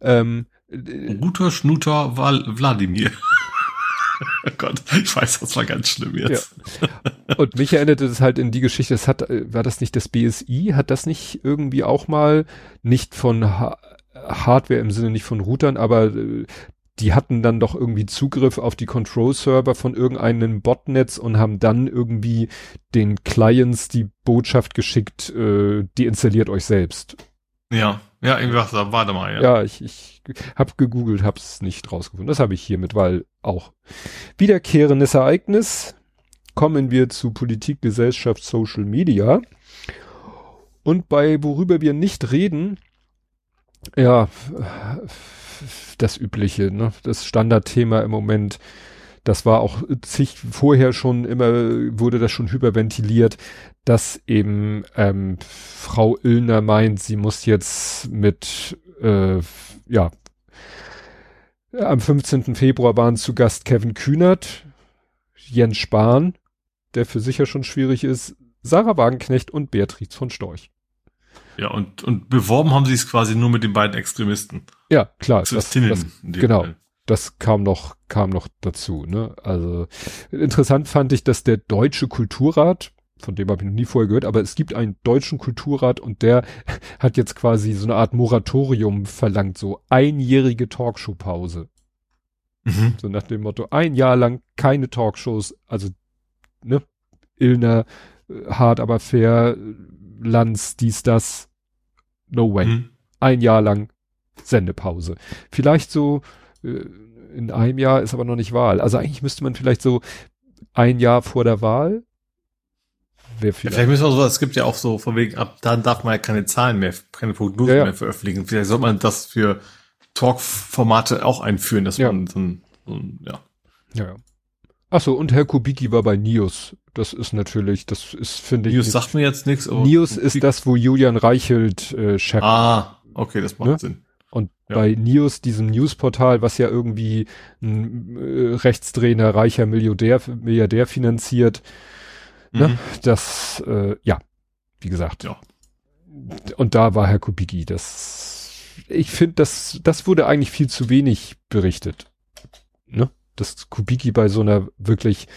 Ähm, Router Schnuter Wladimir. oh Gott, ich weiß, das war ganz schlimm jetzt. Ja. Und mich erinnerte das halt in die Geschichte, das hat, war das nicht das BSI? Hat das nicht irgendwie auch mal nicht von ha Hardware im Sinne nicht von Routern, aber äh, die hatten dann doch irgendwie Zugriff auf die Control-Server von irgendeinem Botnetz und haben dann irgendwie den Clients die Botschaft geschickt, äh, die installiert euch selbst. Ja, ja, irgendwas, warte mal, ja. Ja, ich, ich hab gegoogelt, hab's nicht rausgefunden. Das habe ich hiermit, weil auch wiederkehrendes Ereignis. Kommen wir zu Politik, Gesellschaft, Social Media. Und bei worüber wir nicht reden, ja, das übliche, ne, das Standardthema im Moment, das war auch zig vorher schon immer, wurde das schon hyperventiliert, dass eben ähm, Frau Illner meint, sie muss jetzt mit, äh, ja, am 15. Februar waren zu Gast Kevin Kühnert, Jens Spahn, der für sicher schon schwierig ist, Sarah Wagenknecht und Beatrice von Storch. Ja, und, und beworben haben sie es quasi nur mit den beiden Extremisten. Ja, klar. Das, das, genau. Fall. Das kam noch, kam noch dazu, ne? Also, interessant fand ich, dass der Deutsche Kulturrat, von dem habe ich noch nie vorher gehört, aber es gibt einen deutschen Kulturrat und der hat jetzt quasi so eine Art Moratorium verlangt, so einjährige Talkshow-Pause. Mhm. So nach dem Motto, ein Jahr lang keine Talkshows, also, ne, Illner, äh, hart aber fair, Lanz, dies, das, no way. Mhm. Ein Jahr lang Sendepause. Vielleicht so, äh, in einem Jahr ist aber noch nicht Wahl. Also eigentlich müsste man vielleicht so ein Jahr vor der Wahl wäre vielleicht. Ja, vielleicht müssen wir so, es gibt ja auch so, von wegen, ab dann darf man ja keine Zahlen mehr, keine Prognosen ja, ja. mehr veröffentlichen. Vielleicht sollte man das für Talk-Formate auch einführen, dass man so ein, so ein. Ja, ja. Achso, und Herr Kubicki war bei Nios. Das ist natürlich, das ist, finde ich. Nios sagt mir jetzt nichts. Nios ist das, wo Julian Reichelt äh, Chef Ah, okay, das macht ne? Sinn. Und ja. bei Nios, diesem Newsportal, was ja irgendwie ein äh, rechtsdrehender, reicher Milliardär, Milliardär finanziert, Ne? Mhm. Das, äh, ja, wie gesagt. Ja. Und da war Herr Kubicki. Das, ich finde, das, das wurde eigentlich viel zu wenig berichtet. Ne? Dass Kubicki bei so einer wirklich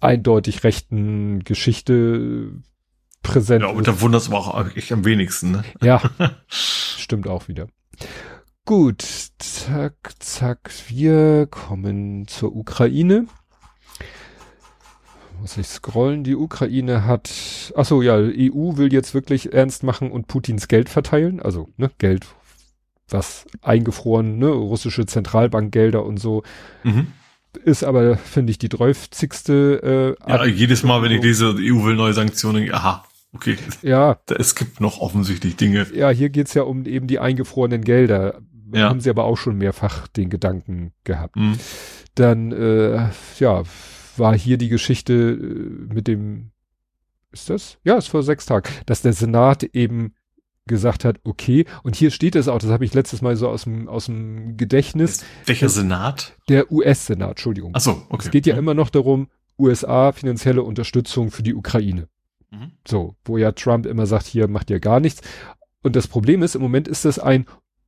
eindeutig rechten Geschichte präsent Ja, und da wundert es auch eigentlich am wenigsten. Ne? Ja, stimmt auch wieder. Gut, zack, zack, wir kommen zur Ukraine muss ich scrollen, die Ukraine hat, ach so, ja, EU will jetzt wirklich ernst machen und Putins Geld verteilen, also, ne, Geld, was eingefroren, ne, russische Zentralbankgelder und so. Mhm. Ist aber, finde ich, die dreufzigste, äh, Ja, jedes Mal, wenn ich lese, die EU will neue Sanktionen, aha, okay. Ja. Es gibt noch offensichtlich Dinge. Ja, hier geht's ja um eben die eingefrorenen Gelder. Ja. Haben sie aber auch schon mehrfach den Gedanken gehabt. Mhm. Dann, äh, ja, war hier die Geschichte äh, mit dem, ist das? Ja, ist vor sechs Tagen, dass der Senat eben gesagt hat, okay, und hier steht es auch, das habe ich letztes Mal so aus dem, aus dem Gedächtnis. Welcher Senat? Der US-Senat, Entschuldigung. Ach so, okay. Es geht ja, ja immer noch darum, USA finanzielle Unterstützung für die Ukraine. Mhm. So, wo ja Trump immer sagt, hier macht ihr gar nichts. Und das Problem ist, im Moment ist das ein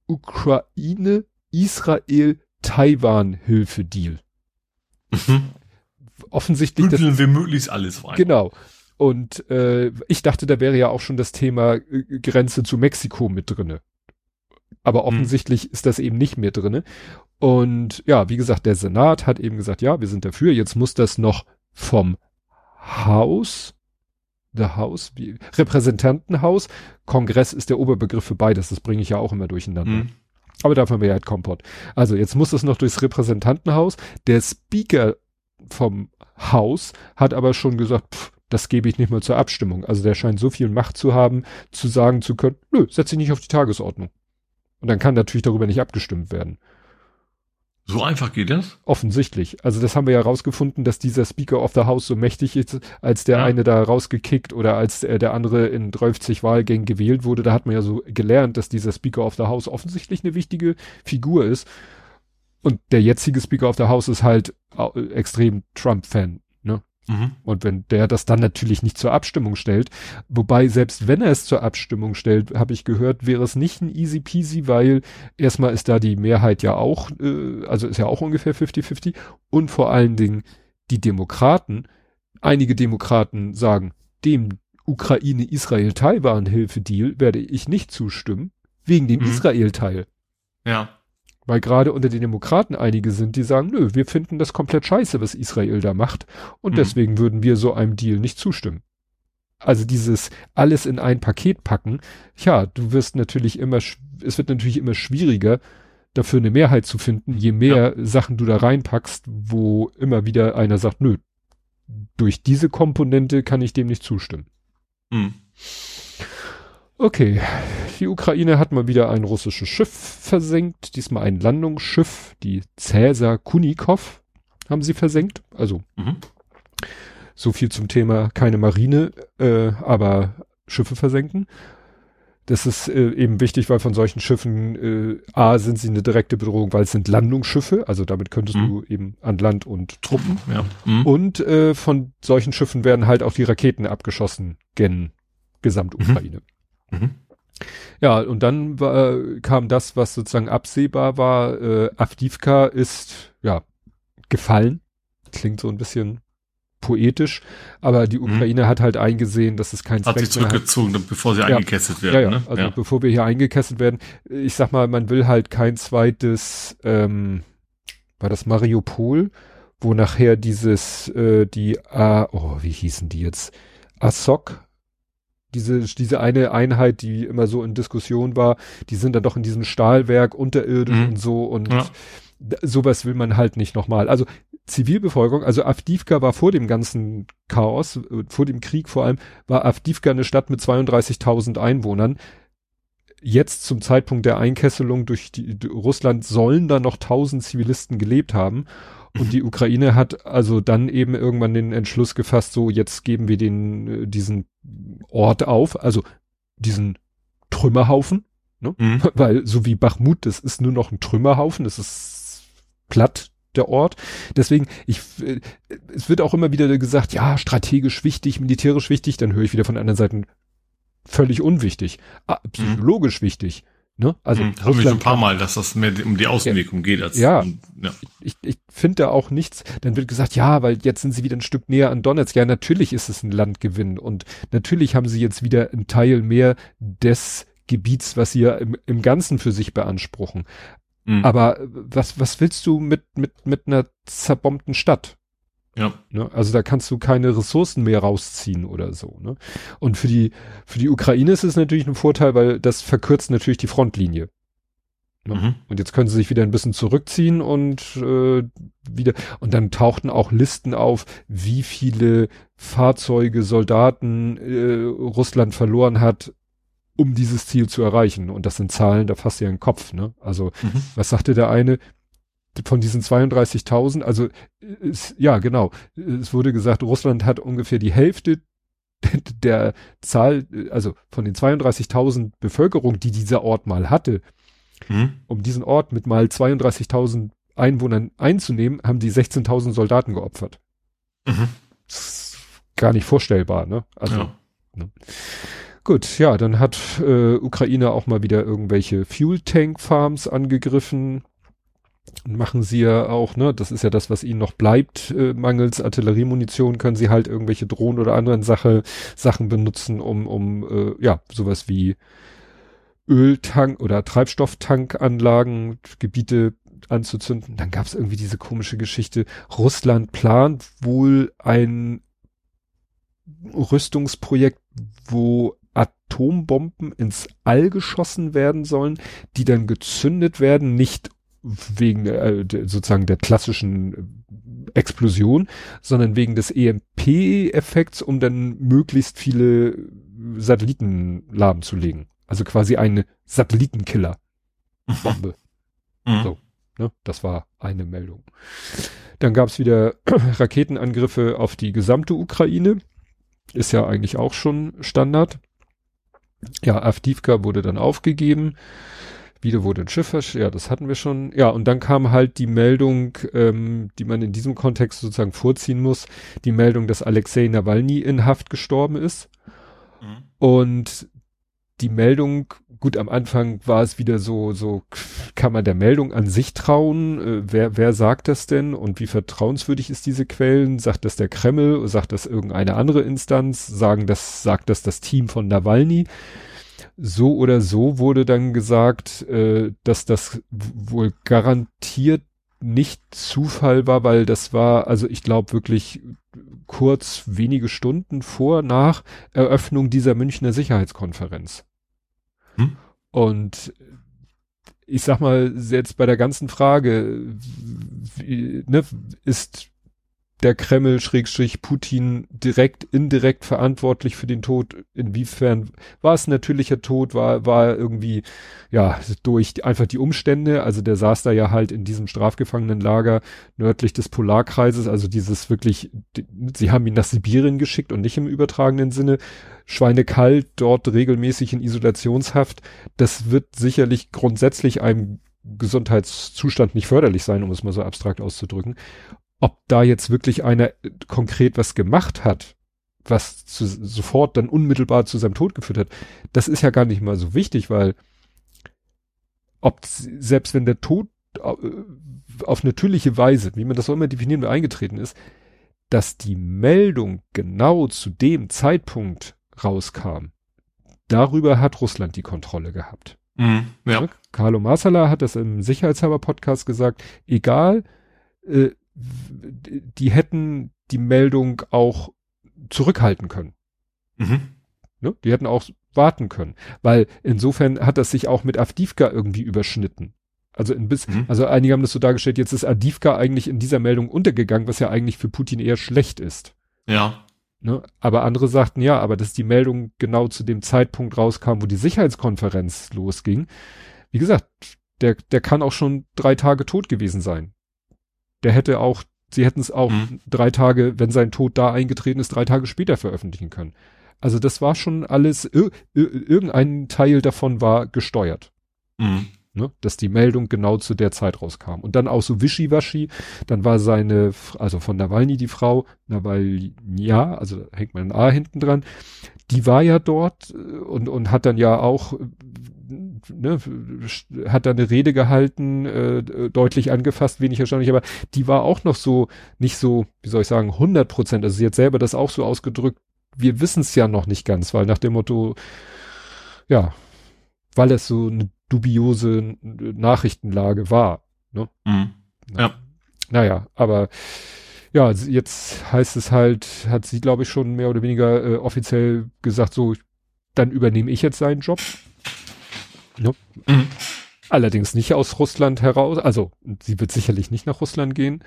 Ukraine-Israel-Taiwan-Hilfe-Deal. Mhm. Offensichtlich. Bündeln wir möglichst alles rein. Genau. Und äh, ich dachte, da wäre ja auch schon das Thema äh, Grenze zu Mexiko mit drinne. Aber hm. offensichtlich hm. ist das eben nicht mehr drinne. Und ja, wie gesagt, der Senat hat eben gesagt, ja, wir sind dafür. Jetzt muss das noch vom Haus, der Haus, wie, Repräsentantenhaus, Kongress ist der Oberbegriff für beides. Das bringe ich ja auch immer durcheinander. Hm. Aber davon wäre halt Kompott. Also jetzt muss es noch durchs Repräsentantenhaus. Der Speaker vom Haus hat aber schon gesagt, pff, das gebe ich nicht mal zur Abstimmung. Also der scheint so viel Macht zu haben, zu sagen zu können, nö, setze ich nicht auf die Tagesordnung. Und dann kann natürlich darüber nicht abgestimmt werden. So einfach geht das? Offensichtlich. Also das haben wir ja rausgefunden, dass dieser Speaker of the House so mächtig ist, als der ja. eine da rausgekickt oder als der, der andere in 30 Wahlgängen gewählt wurde. Da hat man ja so gelernt, dass dieser Speaker of the House offensichtlich eine wichtige Figur ist. Und der jetzige Speaker of the House ist halt extrem Trump-Fan. Mhm. Und wenn der das dann natürlich nicht zur Abstimmung stellt, wobei selbst wenn er es zur Abstimmung stellt, habe ich gehört, wäre es nicht ein easy peasy, weil erstmal ist da die Mehrheit ja auch, äh, also ist ja auch ungefähr 50-50 und vor allen Dingen die Demokraten, einige Demokraten sagen, dem Ukraine-Israel-Taiwan-Hilfe-Deal werde ich nicht zustimmen, wegen dem mhm. Israel-Teil. Ja. Weil gerade unter den Demokraten einige sind, die sagen, nö, wir finden das komplett scheiße, was Israel da macht. Und mhm. deswegen würden wir so einem Deal nicht zustimmen. Also dieses alles in ein Paket packen, ja, du wirst natürlich immer, es wird natürlich immer schwieriger, dafür eine Mehrheit zu finden, je mehr ja. Sachen du da reinpackst, wo immer wieder einer sagt, nö, durch diese Komponente kann ich dem nicht zustimmen. Mhm. Okay, die Ukraine hat mal wieder ein russisches Schiff versenkt, diesmal ein Landungsschiff, die Cäsar Kunikov haben sie versenkt. Also mhm. so viel zum Thema keine Marine, äh, aber Schiffe versenken. Das ist äh, eben wichtig, weil von solchen Schiffen äh, A sind sie eine direkte Bedrohung, weil es sind Landungsschiffe, also damit könntest mhm. du eben an Land und Truppen. Ja. Mhm. Und äh, von solchen Schiffen werden halt auch die Raketen abgeschossen gen Gesamtukraine. Mhm. Ja, und dann war, kam das, was sozusagen absehbar war. Äh, Avdivka ist ja gefallen. Klingt so ein bisschen poetisch, aber die mhm. Ukraine mhm. hat halt eingesehen, dass es kein Hat Zweck sich zurückgezogen, hat. bevor sie ja. eingekesselt werden. Ja, ja. Ne? also ja. bevor wir hier eingekesselt werden. Ich sag mal, man will halt kein zweites, ähm, war das Mariupol, wo nachher dieses, äh, die, ah, oh, wie hießen die jetzt? Asok, diese, diese eine Einheit, die immer so in Diskussion war, die sind dann doch in diesem Stahlwerk unterirdisch mhm. und so und ja. sowas will man halt nicht nochmal. Also Zivilbevölkerung, also Avdivka war vor dem ganzen Chaos, vor dem Krieg vor allem, war Avdivka eine Stadt mit 32.000 Einwohnern. Jetzt zum Zeitpunkt der Einkesselung durch die, Russland sollen da noch 1000 Zivilisten gelebt haben. Und die Ukraine hat also dann eben irgendwann den Entschluss gefasst, so jetzt geben wir den, äh, diesen Ort auf, also diesen Trümmerhaufen, ne? Mhm. weil so wie Bachmut, das ist nur noch ein Trümmerhaufen, das ist platt, der Ort. Deswegen, ich, äh, es wird auch immer wieder gesagt, ja, strategisch wichtig, militärisch wichtig, dann höre ich wieder von anderen Seiten völlig unwichtig, ah, psychologisch mhm. wichtig. Ne? Also hm, haben wir schon ein paar Mal, dass das mehr um die Außenwirkung ja, geht als ja. Um, ja. Ich, ich finde da auch nichts. Dann wird gesagt, ja, weil jetzt sind sie wieder ein Stück näher an Donetsk. Ja, natürlich ist es ein Landgewinn und natürlich haben sie jetzt wieder einen Teil mehr des Gebiets, was sie ja im, im Ganzen für sich beanspruchen. Mhm. Aber was was willst du mit mit mit einer zerbombten Stadt? Ja. Ne? Also da kannst du keine Ressourcen mehr rausziehen oder so. Ne? Und für die, für die Ukraine ist es natürlich ein Vorteil, weil das verkürzt natürlich die Frontlinie. Ne? Mhm. Und jetzt können sie sich wieder ein bisschen zurückziehen und äh, wieder. Und dann tauchten auch Listen auf, wie viele Fahrzeuge, Soldaten äh, Russland verloren hat, um dieses Ziel zu erreichen. Und das sind Zahlen, da fasst ihr den Kopf. Ne? Also mhm. was sagte der eine? Von diesen 32.000, also ist, ja genau, es wurde gesagt, Russland hat ungefähr die Hälfte der Zahl, also von den 32.000 Bevölkerung, die dieser Ort mal hatte, hm? um diesen Ort mit mal 32.000 Einwohnern einzunehmen, haben die 16.000 Soldaten geopfert. Mhm. gar nicht vorstellbar, ne? Also, ja. ne? Gut, ja, dann hat äh, Ukraine auch mal wieder irgendwelche Fuel Tank Farms angegriffen. Machen sie ja auch, ne? Das ist ja das, was ihnen noch bleibt. Äh, mangels Artilleriemunition können sie halt irgendwelche Drohnen oder anderen Sache, Sachen benutzen, um, um äh, ja, sowas wie Öltank oder Treibstofftankanlagen, Gebiete anzuzünden. Dann gab es irgendwie diese komische Geschichte. Russland plant wohl ein Rüstungsprojekt, wo Atombomben ins All geschossen werden sollen, die dann gezündet werden, nicht wegen äh, sozusagen der klassischen Explosion, sondern wegen des EMP-Effekts, um dann möglichst viele Satelliten lahmzulegen. Also quasi eine Satellitenkiller-Bombe. Mhm. So. Ne? Das war eine Meldung. Dann gab es wieder Raketenangriffe auf die gesamte Ukraine. Ist ja eigentlich auch schon Standard. Ja, Avdivka wurde dann aufgegeben. Wieder wurde ein Schiff, ja, das hatten wir schon. Ja, und dann kam halt die Meldung, ähm, die man in diesem Kontext sozusagen vorziehen muss, die Meldung, dass Alexei Nawalny in Haft gestorben ist. Mhm. Und die Meldung, gut, am Anfang war es wieder so, so kann man der Meldung an sich trauen? Äh, wer, wer sagt das denn und wie vertrauenswürdig ist diese Quellen? Sagt das der Kreml? Sagt das irgendeine andere Instanz? Sagen das, sagt das das Team von Nawalny? So oder so wurde dann gesagt, äh, dass das wohl garantiert nicht Zufall war, weil das war, also ich glaube wirklich kurz wenige Stunden vor, nach Eröffnung dieser Münchner Sicherheitskonferenz. Hm? Und ich sag mal, jetzt bei der ganzen Frage, wie, ne, ist der Kreml Schrägstrich Putin direkt, indirekt verantwortlich für den Tod? Inwiefern war es natürlicher Tod? War, war irgendwie, ja, durch einfach die Umstände? Also der saß da ja halt in diesem Strafgefangenenlager nördlich des Polarkreises, also dieses wirklich, die, sie haben ihn nach Sibirien geschickt und nicht im übertragenen Sinne. Schweinekalt, dort regelmäßig in Isolationshaft. Das wird sicherlich grundsätzlich einem Gesundheitszustand nicht förderlich sein, um es mal so abstrakt auszudrücken ob da jetzt wirklich einer konkret was gemacht hat, was zu, sofort dann unmittelbar zu seinem Tod geführt hat, das ist ja gar nicht mal so wichtig, weil ob selbst wenn der Tod äh, auf natürliche Weise, wie man das auch immer definieren will, eingetreten ist, dass die Meldung genau zu dem Zeitpunkt rauskam, darüber hat Russland die Kontrolle gehabt. Mhm, ja. Carlo Marsala hat das im Sicherheitshalber-Podcast gesagt, egal, äh, die hätten die Meldung auch zurückhalten können. Mhm. Ne? Die hätten auch warten können, weil insofern hat das sich auch mit Avdivka irgendwie überschnitten. Also ein bisschen, mhm. also einige haben das so dargestellt, jetzt ist Avdivka eigentlich in dieser Meldung untergegangen, was ja eigentlich für Putin eher schlecht ist. Ja. Ne? Aber andere sagten ja, aber dass die Meldung genau zu dem Zeitpunkt rauskam, wo die Sicherheitskonferenz losging. Wie gesagt, der, der kann auch schon drei Tage tot gewesen sein der hätte auch, sie hätten es auch mhm. drei Tage, wenn sein Tod da eingetreten ist, drei Tage später veröffentlichen können. Also das war schon alles, ir, ir, irgendein Teil davon war gesteuert. Mhm. Ne, dass die Meldung genau zu der Zeit rauskam. Und dann auch so wischiwaschi, dann war seine, also von Nawalny die Frau, Nawalny, ja, also hängt man ein A hinten dran, die war ja dort äh, und, und hat dann ja auch ne, hat da eine Rede gehalten, äh, deutlich angefasst, wenig erstaunlich, aber die war auch noch so, nicht so, wie soll ich sagen, 100 Prozent, also sie hat selber das auch so ausgedrückt, wir wissen es ja noch nicht ganz, weil nach dem Motto, ja, weil es so eine dubiose Nachrichtenlage war. Ne? Mhm. Ja. Naja, aber ja, jetzt heißt es halt, hat sie, glaube ich, schon mehr oder weniger äh, offiziell gesagt, so, dann übernehme ich jetzt seinen Job. Ne? Mhm. Allerdings nicht aus Russland heraus. Also sie wird sicherlich nicht nach Russland gehen.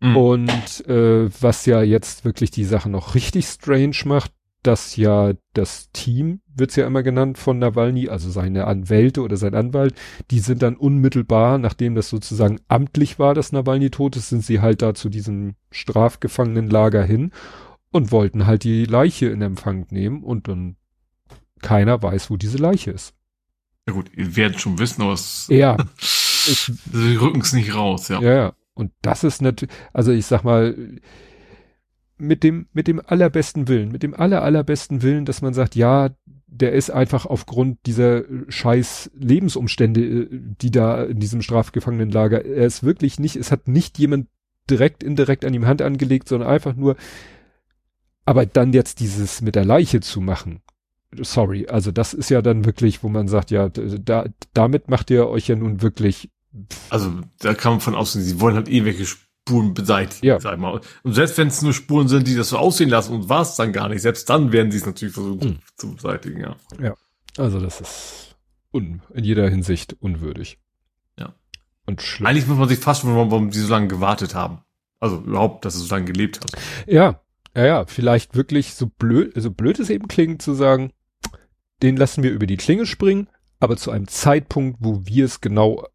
Mhm. Und äh, was ja jetzt wirklich die Sache noch richtig strange macht, dass ja das Team, wird's ja immer genannt von Nawalny, also seine Anwälte oder sein Anwalt, die sind dann unmittelbar, nachdem das sozusagen amtlich war, dass Nawalny tot ist, sind sie halt da zu diesem Strafgefangenenlager hin und wollten halt die Leiche in Empfang nehmen und dann keiner weiß, wo diese Leiche ist. Ja gut, ihr werdet schon wissen, aber es, Ja, sie rücken es nicht raus, ja. ja, ja. Und das ist natürlich, also ich sag mal, mit dem, mit dem allerbesten Willen, mit dem aller, allerbesten Willen, dass man sagt, ja, der ist einfach aufgrund dieser scheiß Lebensumstände, äh, die da in diesem Strafgefangenenlager, er ist wirklich nicht, es hat nicht jemand direkt, indirekt an ihm Hand angelegt, sondern einfach nur, aber dann jetzt dieses mit der Leiche zu machen, sorry, also das ist ja dann wirklich, wo man sagt, ja, da, damit macht ihr euch ja nun wirklich. Also da kann man von aussehen, sie wollen halt irgendwelche Spuren beseitigen, Ja. sag ich mal. Und selbst wenn es nur Spuren sind, die das so aussehen lassen und war es dann gar nicht, selbst dann werden sie es natürlich versuchen Hm. zu beseitigen, ja. Also das ist un, in jeder Hinsicht unwürdig. Ja. Und schlimm. Eigentlich muss man sich fast wundern, warum die so lange gewartet haben. Also überhaupt, dass es so lange gelebt hat. Ja, ja, ja, vielleicht wirklich so blöd, so blöd es eben klingt, zu sagen, den lassen wir über die Klinge springen, aber zu einem Zeitpunkt, wo wir es genau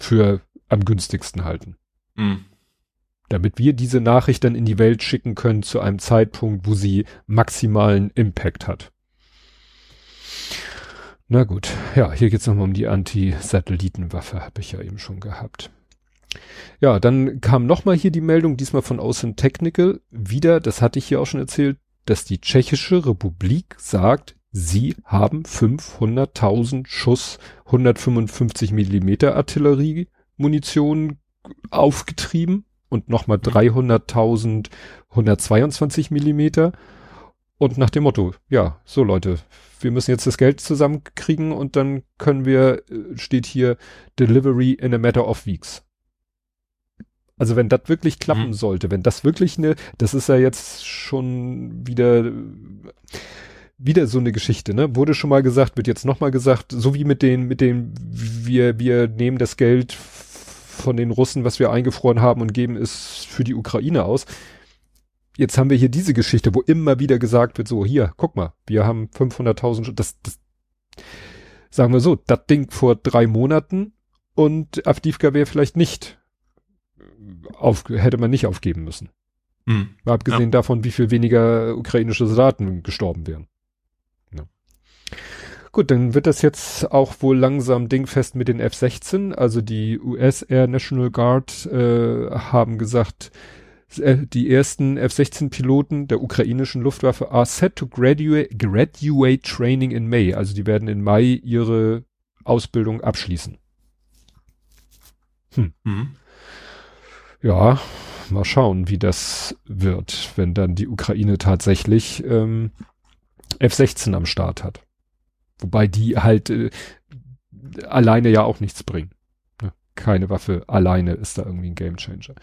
für am günstigsten halten. Hm. Damit wir diese Nachricht dann in die Welt schicken können zu einem Zeitpunkt, wo sie maximalen Impact hat. Na gut, ja, hier geht's nochmal um die Anti-Satellitenwaffe, habe ich ja eben schon gehabt. Ja, dann kam nochmal hier die Meldung, diesmal von Außen Technical, wieder, das hatte ich hier auch schon erzählt, dass die Tschechische Republik sagt, sie haben 500.000 Schuss 155 Millimeter Artilleriemunition aufgetrieben und nochmal 300.000 122 Millimeter und nach dem Motto, ja, so Leute, wir müssen jetzt das Geld zusammenkriegen und dann können wir, äh, steht hier, Delivery in a matter of weeks. Also wenn das wirklich klappen Mhm. sollte, wenn das wirklich eine, das ist ja jetzt schon wieder, wieder so eine Geschichte, ne? Wurde schon mal gesagt, wird jetzt nochmal gesagt, so wie mit den, mit den, wir, wir nehmen das Geld von den Russen, was wir eingefroren haben und geben es für die Ukraine aus. Jetzt haben wir hier diese Geschichte, wo immer wieder gesagt wird, so hier, guck mal, wir haben 500.000, das, das, sagen wir so, das Ding vor drei Monaten und Avdivka wäre vielleicht nicht auf, hätte man nicht aufgeben müssen. Hm. Mal abgesehen davon, wie viel weniger ukrainische Soldaten gestorben wären. Ja. Gut, dann wird das jetzt auch wohl langsam dingfest mit den F-16. Also die US Air National Guard äh, haben gesagt, äh, die ersten F-16-Piloten der ukrainischen Luftwaffe are set to graduate, graduate training in May. Also die werden in Mai ihre Ausbildung abschließen. Mhm. Ja, mal schauen, wie das wird, wenn dann die Ukraine tatsächlich ähm, F-16 am Start hat. Wobei die halt äh, alleine ja auch nichts bringen. Ne? Keine Waffe alleine ist da irgendwie ein Gamechanger.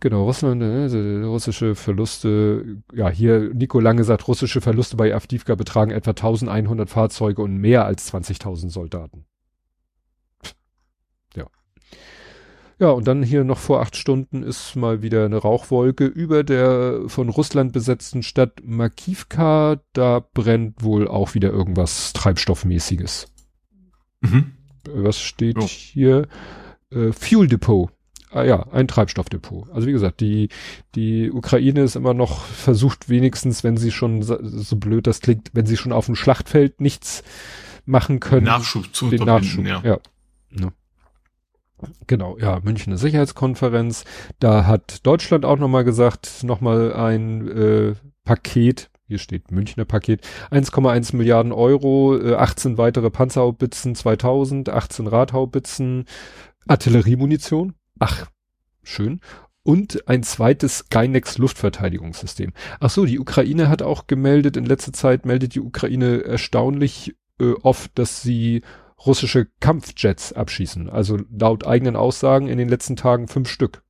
Genau, Russland, äh, russische Verluste, ja, hier Nico Lange sagt, russische Verluste bei Avdivka betragen etwa 1100 Fahrzeuge und mehr als 20.000 Soldaten. Ja, und dann hier noch vor acht Stunden ist mal wieder eine Rauchwolke über der von Russland besetzten Stadt Makivka. Da brennt wohl auch wieder irgendwas Treibstoffmäßiges. Mhm. Was steht Jo. hier? Äh, Fuel Depot. Ah ja, ein Treibstoffdepot. Also wie gesagt, die, die Ukraine ist immer noch versucht, wenigstens, wenn sie schon, so blöd das klingt, wenn sie schon auf dem Schlachtfeld nichts machen können, Nachschub zu den Nachschub. ja. Ja. Ne. Genau, ja, Münchner Sicherheitskonferenz. Da hat Deutschland auch nochmal gesagt, nochmal ein äh, Paket, hier steht Münchner Paket, 1,1 Milliarden Euro, äh, 18 weitere Panzerhaubitzen 2000, 18 Radhaubitzen, Artilleriemunition, ach, schön, und ein zweites Skynex Luftverteidigungssystem. Ach so, die Ukraine hat auch gemeldet, in letzter Zeit meldet die Ukraine erstaunlich äh, oft, dass sie russische Kampfjets abschießen. Also laut eigenen Aussagen in den letzten Tagen fünf Stück.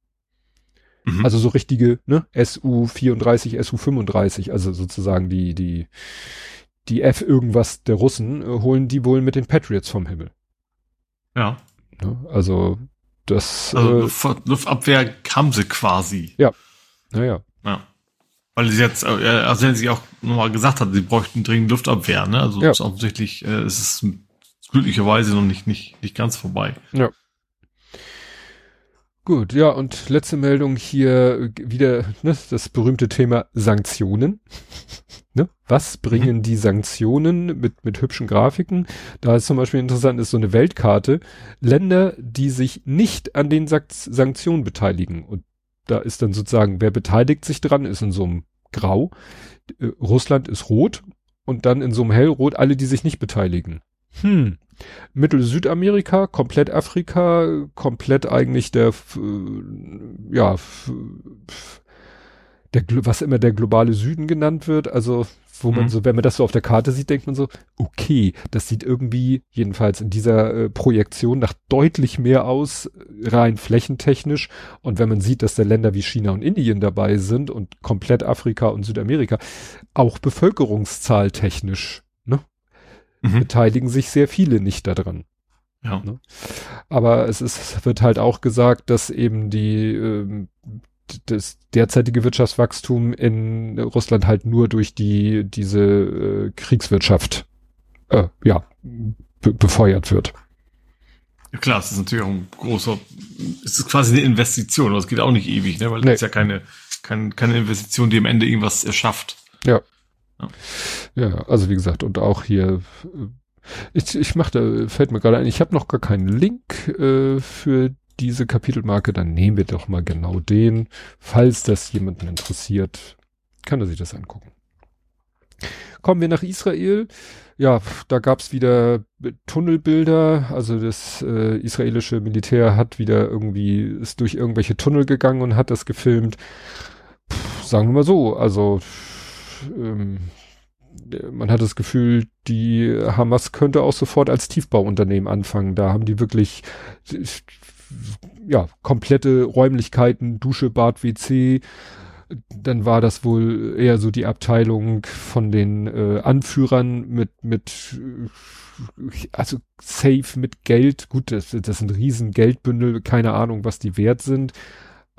Mhm. Also so richtige, ne, SU-34, SU-35, also sozusagen die, die, die F irgendwas der Russen, äh, holen die wohl mit den Patriots vom Himmel. ja. Ne? Also das, Also äh, Luft, Luftabwehr haben sie quasi. naja. Ja. Weil sie jetzt, äh, also wenn sie auch nochmal gesagt hat, sie bräuchten dringend Luftabwehr, ne? Also Ja. offensichtlich äh, ist es glücklicherweise noch nicht, nicht, nicht ganz vorbei. Gut, ja, und letzte Meldung hier wieder ne, das berühmte Thema Sanktionen. ne? Was bringen mhm. die Sanktionen mit, mit hübschen Grafiken? Da ist zum Beispiel interessant, ist so eine Weltkarte. Länder, die sich nicht an den Sanktionen beteiligen. Und da ist dann sozusagen, wer beteiligt sich dran, ist in so einem Grau. Äh, Russland ist rot und dann in so einem Hellrot alle, die sich nicht beteiligen. Hm, Mittel-Südamerika, komplett Afrika, komplett eigentlich der, ja, der, was immer der globale Süden genannt wird, also wo man mhm. so, wenn man das so auf der Karte sieht, denkt man so, okay, das sieht irgendwie, jedenfalls in dieser äh, Projektion, nach deutlich mehr aus, rein flächentechnisch. Und wenn man sieht, dass da Länder wie China und Indien dabei sind und komplett Afrika und Südamerika, auch bevölkerungszahltechnisch mhm. beteiligen sich sehr viele nicht daran. Ja. Ne? Aber es ist, wird halt auch gesagt, dass eben die ähm, das derzeitige Wirtschaftswachstum in Russland halt nur durch die diese äh, Kriegswirtschaft äh, ja be befeuert wird. Ja klar, es ist natürlich auch ein großer, es ist quasi eine Investition, aber es geht auch nicht ewig, ne? weil nee. es ist ja keine, keine, keine Investition, die am Ende irgendwas erschafft. Ja. Ja, also wie gesagt, und auch hier, ich, ich mache fällt mir gerade ein, ich habe noch gar keinen Link äh, für diese Kapitelmarke, dann nehmen wir doch mal genau den. Falls das jemanden interessiert, kann er sich das angucken. Kommen wir nach Israel. Ja, da gab's wieder Tunnelbilder. Also das äh, israelische Militär hat wieder irgendwie, ist durch irgendwelche Tunnel gegangen und hat das gefilmt. Puh, sagen wir mal so, also ähm, man hat das Gefühl, die Hamas könnte auch sofort als Tiefbauunternehmen anfangen. Da haben die wirklich ja komplette Räumlichkeiten, Dusche, Bad, WC. Dann war das wohl eher so die Abteilung von den äh, Anführern mit mit also safe mit Geld. Gut, das, das sind riesen Geldbündel, keine Ahnung, was die wert sind.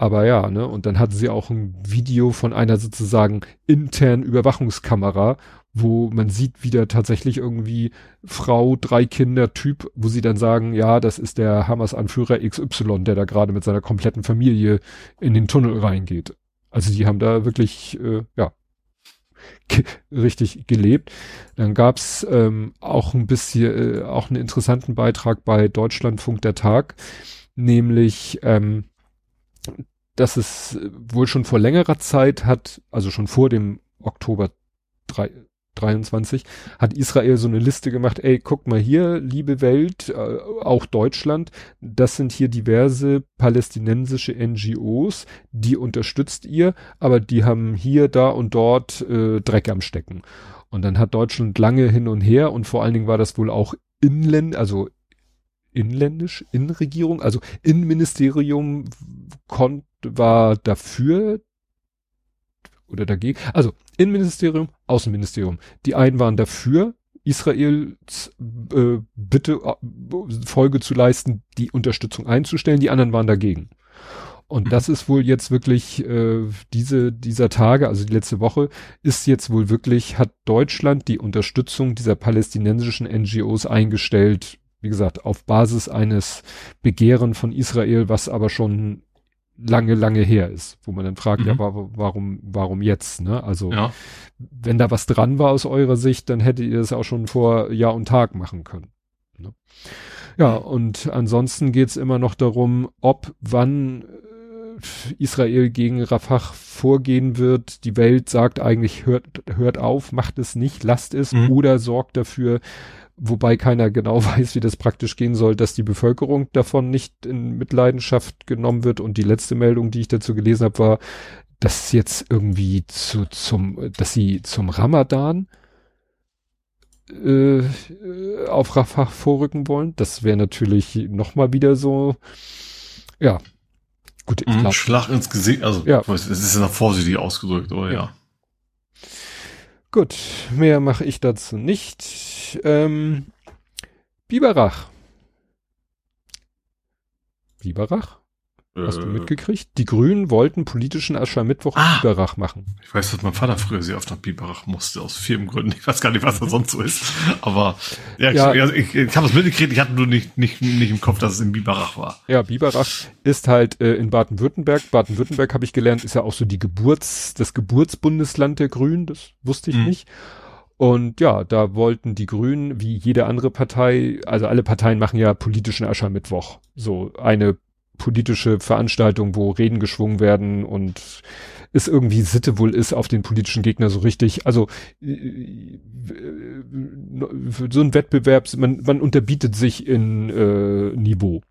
Aber ja, ne, und dann hatten sie auch ein Video von einer sozusagen internen Überwachungskamera, wo man sieht wieder tatsächlich irgendwie Frau, drei Kinder, Typ, wo sie dann sagen, ja, das ist der Hamas-Anführer XY, der da gerade mit seiner kompletten Familie in den Tunnel reingeht. Also die haben da wirklich, äh, ja, richtig gelebt. Dann gab's ähm, auch ein bisschen, äh, auch einen interessanten Beitrag bei Deutschlandfunk der Tag, nämlich ähm, dass es wohl schon vor längerer Zeit hat, also schon vor dem Oktober 3, 23, hat Israel so eine Liste gemacht, ey, guck mal hier, liebe Welt, äh, auch Deutschland, das sind hier diverse palästinensische NGOs, die unterstützt ihr, aber die haben hier, da und dort äh, Dreck am Stecken. Und dann hat Deutschland lange hin und her und vor allen Dingen war das wohl auch inländ, also inländisch, Innenregierung, also Innenministerium kon war dafür oder dagegen. Also Innenministerium, Außenministerium. Die einen waren dafür, Israels äh, Bitte äh, Folge zu leisten, die Unterstützung einzustellen, die anderen waren dagegen. Und das ist wohl jetzt wirklich äh, diese dieser Tage, also die letzte Woche, ist jetzt wohl wirklich hat Deutschland die Unterstützung dieser palästinensischen NGOs eingestellt, wie gesagt, auf Basis eines Begehren von Israel, was aber schon lange, lange her ist, wo man dann fragt, mhm. ja, warum, warum jetzt, ne? Also, ja. wenn da was dran war aus eurer Sicht, dann hättet ihr das auch schon vor Jahr und Tag machen können. Ne? Ja, und ansonsten geht's immer noch darum, ob, wann äh, Israel gegen Rafah vorgehen wird. Die Welt sagt eigentlich, hört, hört auf, macht es nicht, lasst es mhm. oder sorgt dafür, wobei keiner genau weiß, wie das praktisch gehen soll, dass die Bevölkerung davon nicht in Mitleidenschaft genommen wird. Und die letzte Meldung, die ich dazu gelesen habe, war, dass jetzt irgendwie zu, zum, dass sie zum Ramadan äh, auf Rafah vorrücken wollen. Das wäre natürlich nochmal wieder so, ja. Gut, ich mhm, glaub, Schlag ins Gesicht, also ja. es ist ja noch vorsichtig ausgedrückt, oder ja. ja. Gut, mehr mache ich dazu nicht. Ähm, Biberach. Biberach? Hast du mitgekriegt? Die Grünen wollten politischen Aschermittwoch Ah. in Biberach machen. Ich weiß, dass mein Vater früher sehr oft nach Biberach musste, aus Firmengründen. Ich weiß gar nicht, was da sonst so ist. Aber ja, Ja. ich, also ich, ich habe es mitgekriegt, ich hatte nur nicht, nicht, nicht im Kopf, dass es in Biberach war. Ja, Biberach ist halt äh, in Baden-Württemberg. Baden-Württemberg habe ich gelernt, ist ja auch so die Geburts, das Geburtsbundesland der Grünen. Das wusste ich Mhm. nicht. Und ja, da wollten die Grünen, wie jede andere Partei, also alle Parteien machen ja politischen Aschermittwoch. So eine politische Veranstaltung, wo Reden geschwungen werden und es irgendwie Sitte wohl ist auf den politischen Gegner so richtig. Also äh, so ein Wettbewerb, man, man unterbietet sich in äh, Niveau.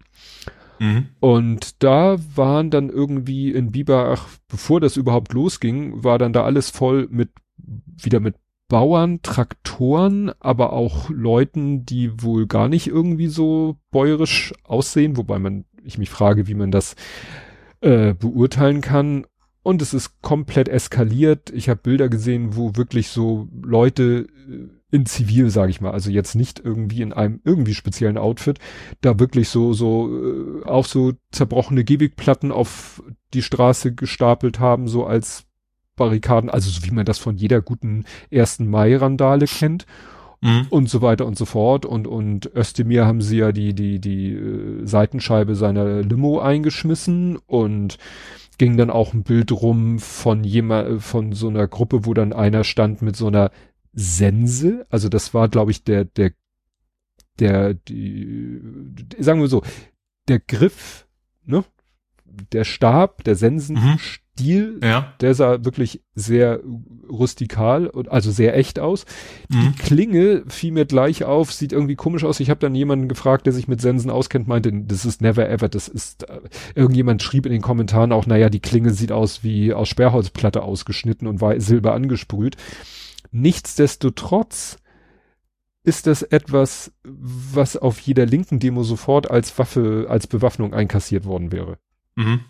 Mhm. Und da waren dann irgendwie in Biberach, bevor das überhaupt losging, war dann da alles voll mit, wieder mit Bauern, Traktoren, aber auch Leuten, die wohl gar nicht irgendwie so bäuerisch aussehen, wobei man, ich mich frage, wie man das äh, beurteilen kann. Und es ist komplett eskaliert. Ich habe Bilder gesehen, wo wirklich so Leute äh, in Zivil, sage ich mal, also jetzt nicht irgendwie in einem irgendwie speziellen Outfit, da wirklich so so äh, auch so zerbrochene Gehwegplatten auf die Straße gestapelt haben, so als Barrikaden, also so wie man das von jeder guten 1. Mai-Randale kennt Mhm. und so weiter und so fort. Und, und Özdemir haben sie ja die, die, die äh, Seitenscheibe seiner Limo eingeschmissen und ging dann auch ein Bild rum von jemand, von so einer Gruppe, wo dann einer stand mit so einer Sense. Also das war, glaube ich, der, der, der, die, sagen wir so, der Griff, ne? Der Stab, der Sensenstiel, Ja. der sah wirklich sehr rustikal und also sehr echt aus. Mhm. Klinge fiel mir gleich auf, sieht irgendwie komisch aus. Ich habe dann jemanden gefragt, der sich mit Sensen auskennt, meinte, das ist never ever, das ist, äh, irgendjemand schrieb in den Kommentaren auch, naja, die Klinge sieht aus wie aus Sperrholzplatte ausgeschnitten und war silber angesprüht. Nichtsdestotrotz ist das etwas, was auf jeder linken Demo sofort als Waffe, als Bewaffnung einkassiert worden wäre. Mhm.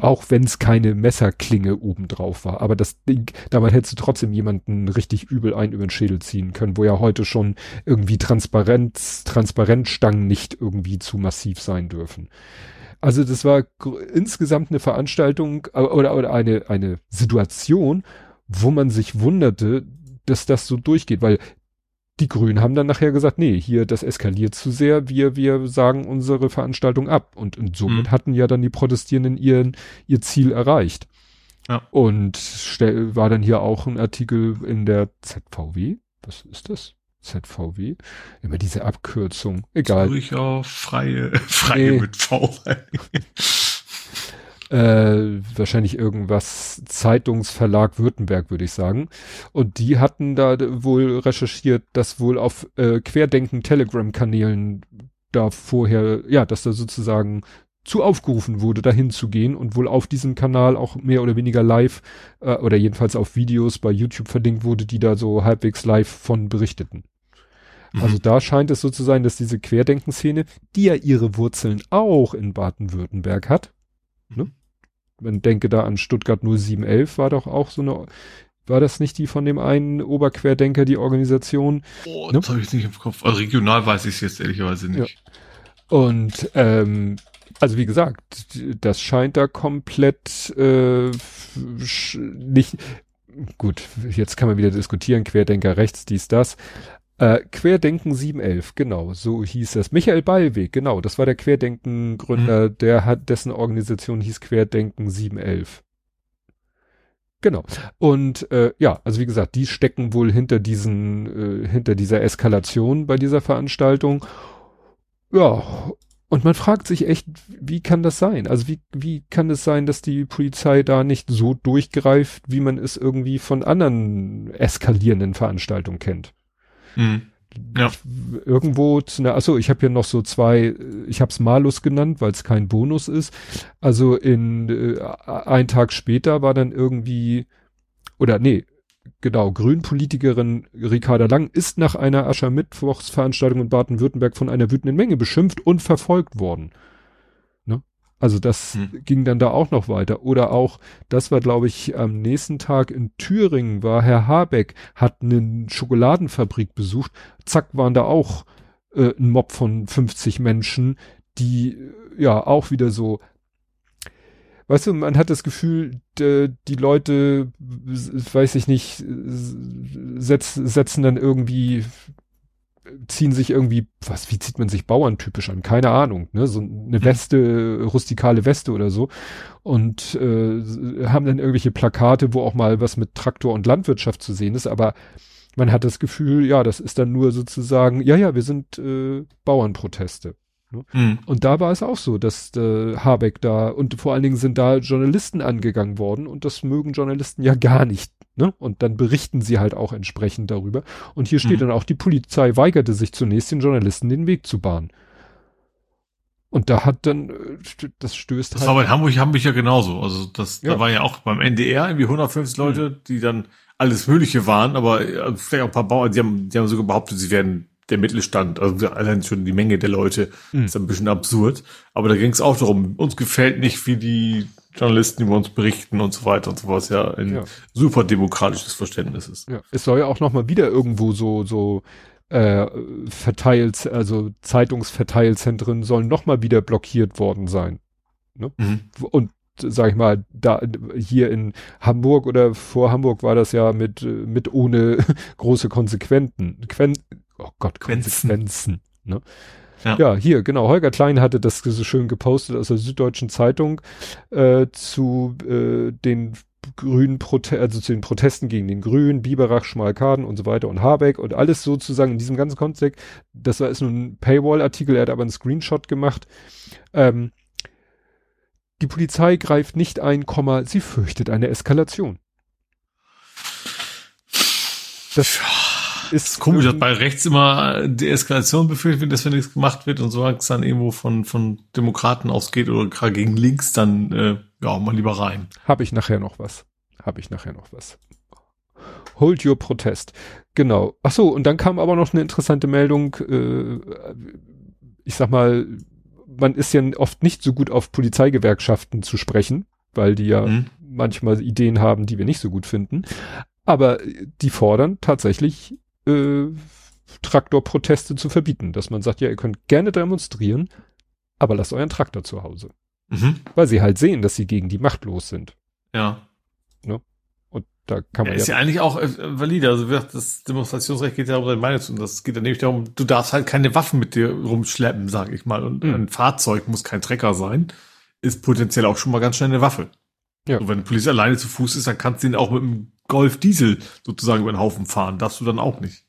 Auch wenn es keine Messerklinge obendrauf war. Aber das Ding, damit hättest du trotzdem jemanden richtig übel ein über den Schädel ziehen können, wo ja heute schon irgendwie Transparenz, Transparenzstangen nicht irgendwie zu massiv sein dürfen. Also das war insgesamt eine Veranstaltung äh, oder, oder eine, eine Situation, wo man sich wunderte, dass das so durchgeht, weil die Grünen haben dann nachher gesagt, nee, hier, das eskaliert zu sehr, wir, wir sagen unsere Veranstaltung ab. Und, und somit Mhm. hatten ja dann die Protestierenden ihren, ihr Ziel erreicht. Ja. Und stell, war dann hier auch ein Artikel in der ZVW. Was ist das? ZVW? Immer diese Abkürzung. Egal. Zürcher freie, freie Nee. mit V. äh, wahrscheinlich irgendwas Zeitungsverlag Württemberg, würde ich sagen. Und die hatten da wohl recherchiert, dass wohl auf äh, Querdenken Telegram-Kanälen da vorher, ja, dass da sozusagen zu aufgerufen wurde, dahin zu gehen und wohl auf diesem Kanal auch mehr oder weniger live äh, oder jedenfalls auf Videos bei YouTube verlinkt wurde, die da so halbwegs live von berichteten. Also Mhm. da scheint es so zu sein, dass diese Querdenkenszene, die ja ihre Wurzeln auch in Baden-Württemberg hat, ne? Man denke da an Stuttgart 0711 war doch auch so eine, war das nicht die von dem einen Oberquerdenker, die Organisation? Oh, Ne? das habe ich nicht im Kopf. Also regional weiß ich es jetzt ehrlicherweise nicht. Und ähm, also wie gesagt, das scheint da komplett äh, nicht gut, jetzt kann man wieder diskutieren, Querdenker rechts, dies, das. Äh, Querdenken 711, genau, so hieß das. Michael Ballweg, genau, das war der Querdenken-Gründer, der hat, dessen Organisation hieß Querdenken 711. Genau. Und äh, ja, also wie gesagt, die stecken wohl hinter diesen, äh, hinter dieser Eskalation bei dieser Veranstaltung. Ja, und man fragt sich echt, wie kann das sein? Also wie, wie kann es sein, dass die Polizei da nicht so durchgreift, wie man es irgendwie von anderen eskalierenden Veranstaltungen kennt? Mhm. Ja. Irgendwo zu achso, ich habe hier noch so zwei, ich habe es Malus genannt, weil es kein Bonus ist. Also in äh, ein Tag später war dann irgendwie, oder nee, genau, Grünpolitikerin Ricarda Lang ist nach einer Aschermittwochsveranstaltung in Baden-Württemberg von einer wütenden Menge beschimpft und verfolgt worden. Also das Hm. ging dann da auch noch weiter. Oder auch, das war glaube ich am nächsten Tag in Thüringen, war Herr Habeck, hat eine Schokoladenfabrik besucht. Zack, waren da auch äh, ein Mob von 50 Menschen, die äh, ja auch wieder so weißt du, man hat das Gefühl, die Leute, weiß ich nicht, setz, setzen dann irgendwie, ziehen sich irgendwie, was, wie zieht man sich bauerntypisch an? Keine Ahnung, ne? So eine mhm. Weste, rustikale Weste oder so. Und äh, haben dann irgendwelche Plakate, wo auch mal was mit Traktor und Landwirtschaft zu sehen ist, aber man hat das Gefühl, ja, das ist dann nur sozusagen, ja, ja, wir sind äh, Bauernproteste. Ne? Mhm. Und da war es auch so, dass äh, Habeck da und vor allen Dingen sind da Journalisten angegangen worden und das mögen Journalisten ja gar nicht. Ne? Und dann berichten sie halt auch entsprechend darüber. Und hier steht mhm. dann auch, die Polizei weigerte sich zunächst den Journalisten den Weg zu bahnen. Und da hat dann, äh, das stößt das halt. Das war bei Hamburg, Hamburg ja genauso. Also das, ja. da war ja auch beim NDR irgendwie 150 Leute, mhm. die dann alles Mögliche waren, aber äh, vielleicht auch ein paar Bauern, die haben, die haben sogar behauptet, sie werden der Mittelstand, also allein schon die Menge der Leute, mhm. ist ein bisschen absurd. Aber da ging es auch darum, uns gefällt nicht, wie die Journalisten über uns berichten und so weiter und so was ja ein ja. super demokratisches Verständnis ist. Ja. Es soll ja auch nochmal wieder irgendwo so, so äh, verteilt, also Zeitungsverteilzentren sollen nochmal wieder blockiert worden sein. Ne? Mhm. Und sag ich mal, da hier in Hamburg oder vor Hamburg war das ja mit mit ohne große Konsequenzen. Quen, oh Gott, Konsequenzen. Ne? Ja. ja. hier, genau. Holger Klein hatte das so schön gepostet aus der Süddeutschen Zeitung äh, zu äh, den grünen Prote also zu den Protesten gegen den Grünen, Biberach, Schmalkaden und so weiter und Habeck und alles sozusagen in diesem ganzen Kontext. Das war ist nur ein Paywall-Artikel, er hat aber einen Screenshot gemacht. Ähm, die Polizei greift nicht ein, Komma, sie fürchtet eine Eskalation. Das ist komisch, dass bei rechts immer die Eskalation befürchtet wird, dass wenn nichts gemacht wird und solange es dann irgendwo von, von Demokraten ausgeht oder gerade gegen links, dann äh, ja, mal lieber rein. Habe ich nachher noch was. Habe ich nachher noch was. Hold your protest. Genau. Ach so, und dann kam aber noch eine interessante Meldung. Äh, ich sag mal, man ist ja oft nicht so gut auf Polizeigewerkschaften zu sprechen, weil die ja mhm. manchmal Ideen haben, die wir nicht so gut finden. Aber die fordern tatsächlich äh, Traktorproteste zu verbieten, dass man sagt, ja, ihr könnt gerne demonstrieren, aber lasst euren Traktor zu Hause. Mhm. Weil sie halt sehen, dass sie gegen die Macht los sind. Ja. Ne? Und da kann man ja, ist ja, ja eigentlich auch äh, valide. Also das Demonstrationsrecht geht ja um seine Meinung und das geht ja nämlich darum, du darfst halt keine Waffen mit dir rumschleppen, sag ich mal. Und mhm. ein Fahrzeug muss kein Trecker sein, ist potenziell auch schon mal ganz schnell eine Waffe. Ja. Und wenn die Polizei alleine zu Fuß ist, dann kannst du ihn auch mit einem Golf Diesel sozusagen über den Haufen fahren. Darfst du dann auch nicht.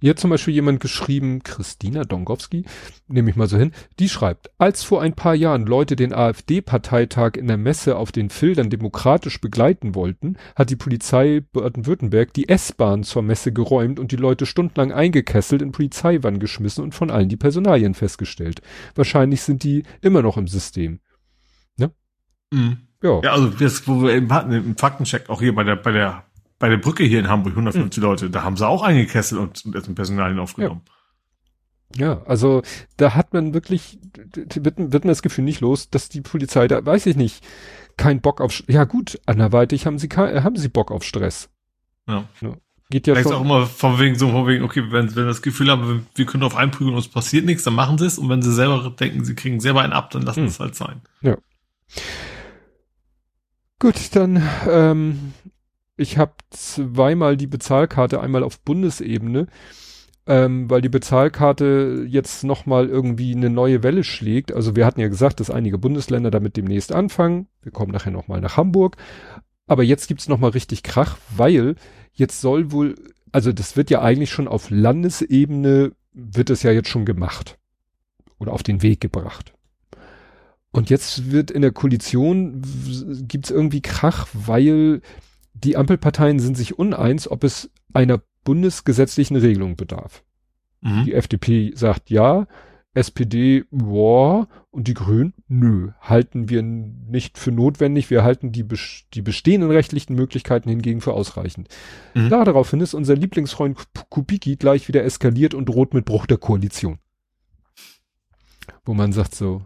Hier hat zum Beispiel jemand geschrieben, Christina Dongowski, nehme ich mal so hin, die schreibt, als vor ein paar Jahren Leute den AfD-Parteitag in der Messe auf den Filtern demokratisch begleiten wollten, hat die Polizei Baden-Württemberg die S-Bahn zur Messe geräumt und die Leute stundenlang eingekesselt in Polizeiwannen geschmissen und von allen die Personalien festgestellt. Wahrscheinlich sind die immer noch im System. Ne? Mhm. Ja. ja, also das, wo wir eben hatten, im Faktencheck, auch hier bei der, bei der bei der Brücke hier in Hamburg, 150 mhm. Leute, da haben sie auch eingekesselt und, und Personalien aufgenommen. Ja. ja. also da hat man wirklich, wird, wird man das Gefühl nicht los, dass die Polizei da, weiß ich nicht, kein Bock auf, ja gut, anderweitig haben sie, haben sie Bock auf Stress. Ja. ja. Geht ja schon. auch immer von wegen so, von wegen, okay, wenn, wenn das Gefühl haben, wir können auf einprügeln und es passiert nichts, dann machen sie es. Und wenn sie selber denken, sie kriegen selber einen ab, dann lassen hm. es halt sein. Ja. Gut, dann ähm, ich habe zweimal die Bezahlkarte, einmal auf Bundesebene, ähm, weil die Bezahlkarte jetzt nochmal irgendwie eine neue Welle schlägt. Also wir hatten ja gesagt, dass einige Bundesländer damit demnächst anfangen. Wir kommen nachher nochmal nach Hamburg. Aber jetzt gibt's nochmal richtig Krach, weil jetzt soll wohl, also das wird ja eigentlich schon auf Landesebene, wird es ja jetzt schon gemacht. Oder auf den Weg gebracht. Und jetzt wird in der Koalition, gibt's irgendwie Krach, weil die Ampelparteien sind sich uneins, ob es einer bundesgesetzlichen Regelung bedarf. Mhm. Die FDP sagt ja, SPD, boah, und die Grünen, nö, halten wir nicht für notwendig. Wir halten die, die bestehenden rechtlichen Möglichkeiten hingegen für ausreichend. Mhm. Daraufhin ist unser Lieblingsfreund Kubicki gleich wieder eskaliert und droht mit Bruch der Koalition. Wo man sagt so,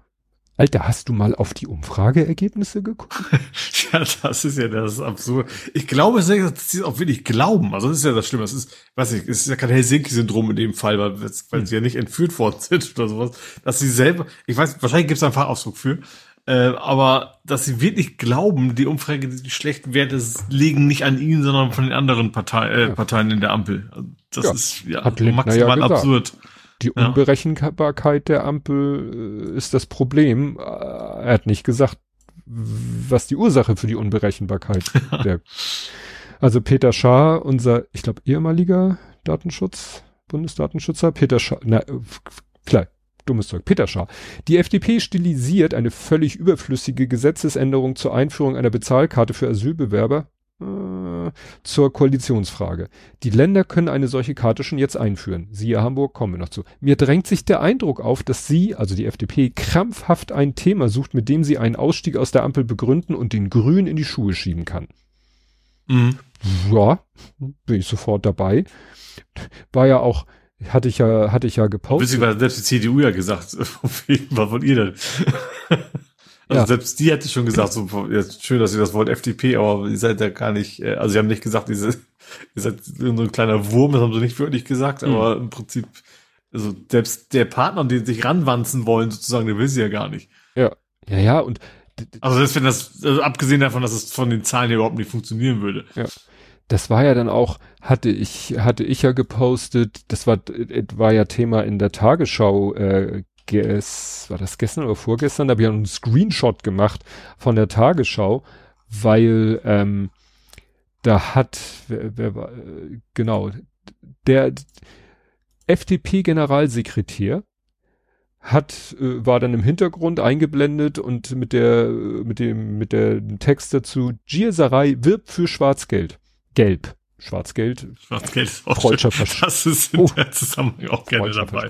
Alter, hast du mal auf die Umfrageergebnisse geguckt? ja, das ist ja das absurd. Ich glaube, dass sie auch wirklich glauben. Also das ist ja das Schlimme. Das ist, weiß ich, es ist ja kein Helsinki-Syndrom in dem Fall, weil, weil hm. sie ja nicht entführt worden sind oder sowas. Dass sie selber, ich weiß, wahrscheinlich gibt es einen Fachausdruck für, Äh, aber dass sie wirklich glauben, die Umfrage, die schlechten Werte liegen nicht an ihnen, sondern von den anderen Partei, äh, ja. Parteien in der Ampel. Das ja. ist ja Hat maximal ja absurd. Die Unberechenbarkeit der Ampel äh, ist das Problem. Äh, er hat nicht gesagt, was die Ursache für die Unberechenbarkeit der. Also Peter Schaar, unser, ich glaube, ehemaliger Datenschutz, Bundesdatenschützer, Peter Schaar, na, klar, dummes Zeug, Peter Schaar. Die FDP stilisiert eine völlig überflüssige Gesetzesänderung zur Einführung einer Bezahlkarte für Asylbewerber zur Koalitionsfrage. Die Länder können eine solche Karte schon jetzt einführen. Siehe Hamburg, kommen wir noch zu. Mir drängt sich der Eindruck auf, dass sie, also die FDP, krampfhaft ein Thema sucht, mit dem sie einen Ausstieg aus der Ampel begründen und den Grün in die Schuhe schieben kann. Mhm. Ja, bin ich sofort dabei. War ja auch, hatte ich ja, hatte ich ja gepostet. Witzig, weil selbst die CDU ja gesagt, was wollt ihr denn? Also ja. selbst die hätte schon gesagt, so, jetzt schön, dass ihr das wollt, FDP, aber ihr seid ja gar nicht, äh, also sie haben nicht gesagt, diese, ihr seid so ein kleiner Wurm, das haben sie nicht wirklich gesagt, mhm. aber im Prinzip, also selbst der Partner, den sich ranwanzen wollen, sozusagen, der will sie ja gar nicht. Ja. Ja, ja, und also selbst wenn das, also abgesehen davon, dass es von den Zahlen hier überhaupt nicht funktionieren würde. Ja. Das war ja dann auch, hatte ich, hatte ich ja gepostet, das war, war ja Thema in der Tagesschau äh, ges, war das gestern oder vorgestern, da habe ich einen Screenshot gemacht von der Tagesschau, weil ähm, da hat, wer, wer war, genau, der FDP-Generalsekretär hat äh, war dann im Hintergrund eingeblendet und mit der mit dem mit der Text dazu Gierserei wirbt für Schwarzgeld gelb Schwarzgeld. Schwarzgeld ist auch Freudscher Das ist in oh. der Zusammenhang auch gerne dabei.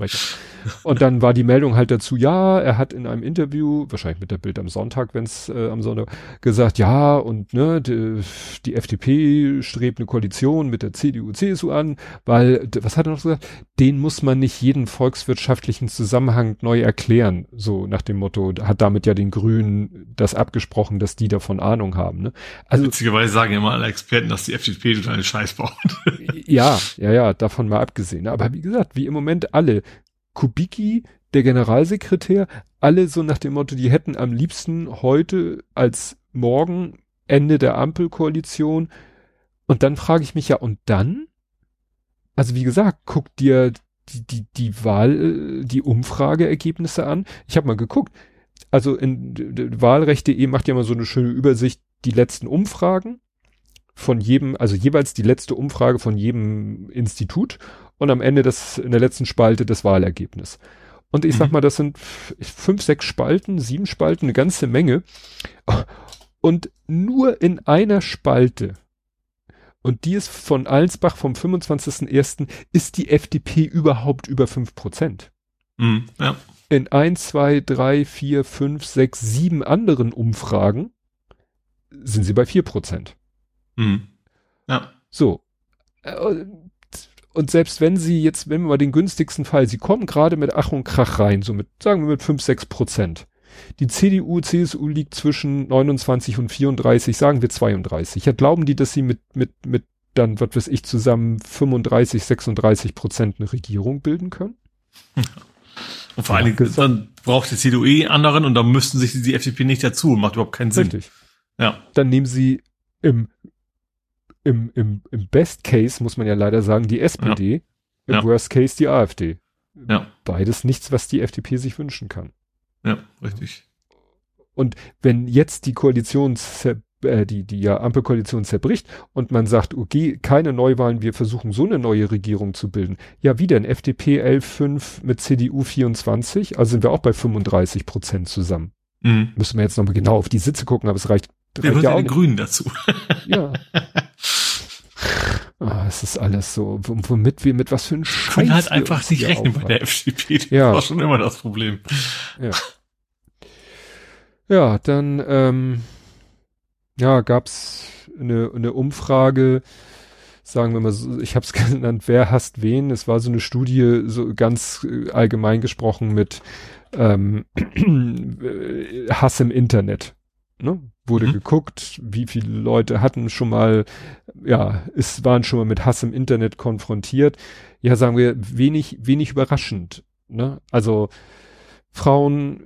Und dann war die Meldung halt dazu, ja, er hat in einem Interview, wahrscheinlich mit der Bild am Sonntag, wenn es äh, am Sonntag, gesagt, ja, und ne, die, die, FDP strebt eine Koalition mit der CDU, CSU an, weil, was hat er noch gesagt? Den muss man nicht jeden volkswirtschaftlichen Zusammenhang neu erklären, so nach dem Motto, hat damit ja den Grünen das abgesprochen, dass die davon Ahnung haben. Ne? Also, Witzigerweise sagen immer alle Experten, dass die FDP total Scheiß baut. ja, ja, ja, davon mal abgesehen. Aber wie gesagt, wie im Moment alle, Kubicki, der Generalsekretär, alle so nach dem Motto, die hätten am liebsten heute als morgen Ende der Ampelkoalition. Und dann frage ich mich ja, und dann? Also wie gesagt, guck dir die, die, die Wahl, die Umfrageergebnisse an. Ich habe mal geguckt. Also in Wahlrecht.de macht ja mal so eine schöne Übersicht, die letzten Umfragen von jedem, also jeweils die letzte Umfrage von jedem Institut und am Ende das, in der letzten Spalte das Wahlergebnis. Und ich mhm. sag mal, das sind fünf, sechs Spalten, sieben Spalten, eine ganze Menge. Und nur in einer Spalte, und die ist von Allensbach vom 25.01., ist die FDP überhaupt über fünf Prozent. Mhm, ja. In eins, zwei, drei, vier, fünf, sechs, sieben anderen Umfragen sind sie bei vier Prozent. Mhm. Ja. So. Und selbst wenn sie jetzt, wenn wir mal den günstigsten Fall, sie kommen gerade mit Ach und Krach rein, so mit, sagen wir mit 5, 6 Prozent. Die CDU, CSU liegt zwischen 29 und 34, sagen wir 32. Ja, glauben die, dass sie mit, mit, mit dann, was weiß ich, zusammen 35, 36 Prozent eine Regierung bilden können? Und vor allen Dingen, dann braucht die CDU eh anderen und dann müssten sich die FDP nicht dazu, macht überhaupt keinen Sinn. Richtig. Ja. Dann nehmen sie im im, im, im Best Case muss man ja leider sagen, die SPD, ja. im ja. Worst Case die AfD. Ja. Beides nichts, was die FDP sich wünschen kann. Ja, richtig. Und wenn jetzt die Koalition, äh, die, die ja Ampelkoalition zerbricht und man sagt, okay, keine Neuwahlen, wir versuchen so eine neue Regierung zu bilden. Ja, wie denn? FDP 11,5 mit CDU 24, also sind wir auch bei 35 Prozent zusammen. Mhm. Müssen wir jetzt nochmal genau auf die Sitze gucken, aber es reicht. Wir reicht ja auch den Grünen dazu. Ja. Ah, es ist alles so, womit wir mit was für ein Scheiß. Können halt einfach nicht rechnen bei der FDP. Das ja. war schon immer das Problem. Ja. Ja, dann ähm, ja, gab's eine, eine Umfrage, sagen wir mal, so, ich habe es genannt, wer hasst wen. Es war so eine Studie, so ganz äh, allgemein gesprochen mit ähm, Hass im Internet. Ne? Wurde mhm. geguckt, wie viele Leute hatten schon mal, ja, es waren schon mal mit Hass im Internet konfrontiert. Ja, sagen wir, wenig, wenig überraschend. Ne? Also Frauen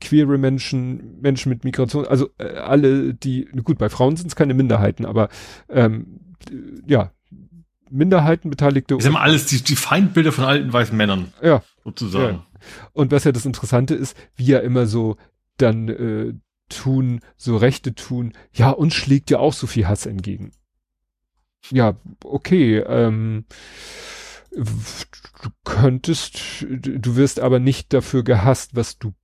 queere Menschen, Menschen mit Migration, also äh, alle, die, gut, bei Frauen sind es keine Minderheiten, aber ähm, ja, Minderheiten beteiligte. Ich sag mal alles die, die Feindbilder von alten weißen Männern. Ja. Sozusagen. Ja. Und was ja das Interessante ist, wie ja immer so dann äh, tun, so Rechte tun, ja, uns schlägt ja auch so viel Hass entgegen. Ja, okay, ähm, du könntest, du wirst aber nicht dafür gehasst, was du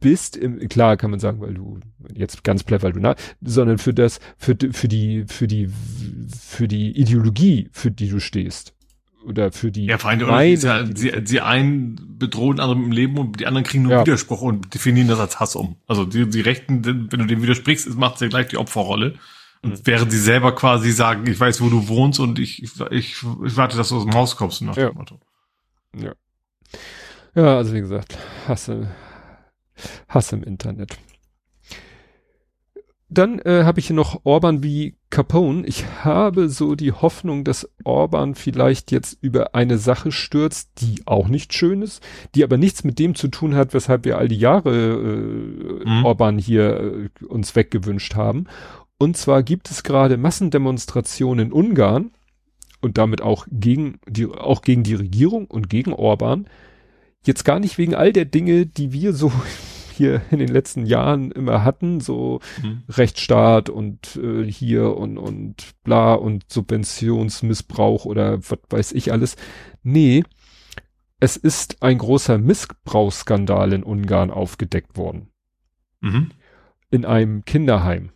bist, im, klar kann man sagen, weil du jetzt ganz platt, weil du na, sondern für das, für, für die, für die, für die Ideologie, für die du stehst. Oder für die. Ja, Feinde, oder ja, sie, sie einen bedrohen andere im Leben und die anderen kriegen nur ja. Widerspruch und definieren das als Hass um. Also die, die Rechten, wenn du dem widersprichst, macht sie ja gleich die Opferrolle. Und mhm. während sie selber quasi sagen, ich weiß, wo du wohnst und ich, ich, ich, ich warte, dass du aus dem Haus kommst, nach ja. dem Motto. Ja. Ja, also wie gesagt, hasse, Hass im Internet. Dann äh, habe ich hier noch Orban wie Capone. Ich habe so die Hoffnung, dass Orban vielleicht jetzt über eine Sache stürzt, die auch nicht schön ist, die aber nichts mit dem zu tun hat, weshalb wir all die Jahre äh, mhm. Orban hier äh, uns weggewünscht haben. Und zwar gibt es gerade Massendemonstrationen in Ungarn und damit auch gegen die, auch gegen die Regierung und gegen Orban. Jetzt gar nicht wegen all der Dinge, die wir so hier in den letzten Jahren immer hatten, so mhm. Rechtsstaat und äh, hier und, und bla und Subventionsmissbrauch oder was weiß ich alles. Nee, es ist ein großer Missbrauchsskandal in Ungarn aufgedeckt worden. Mhm. In einem Kinderheim.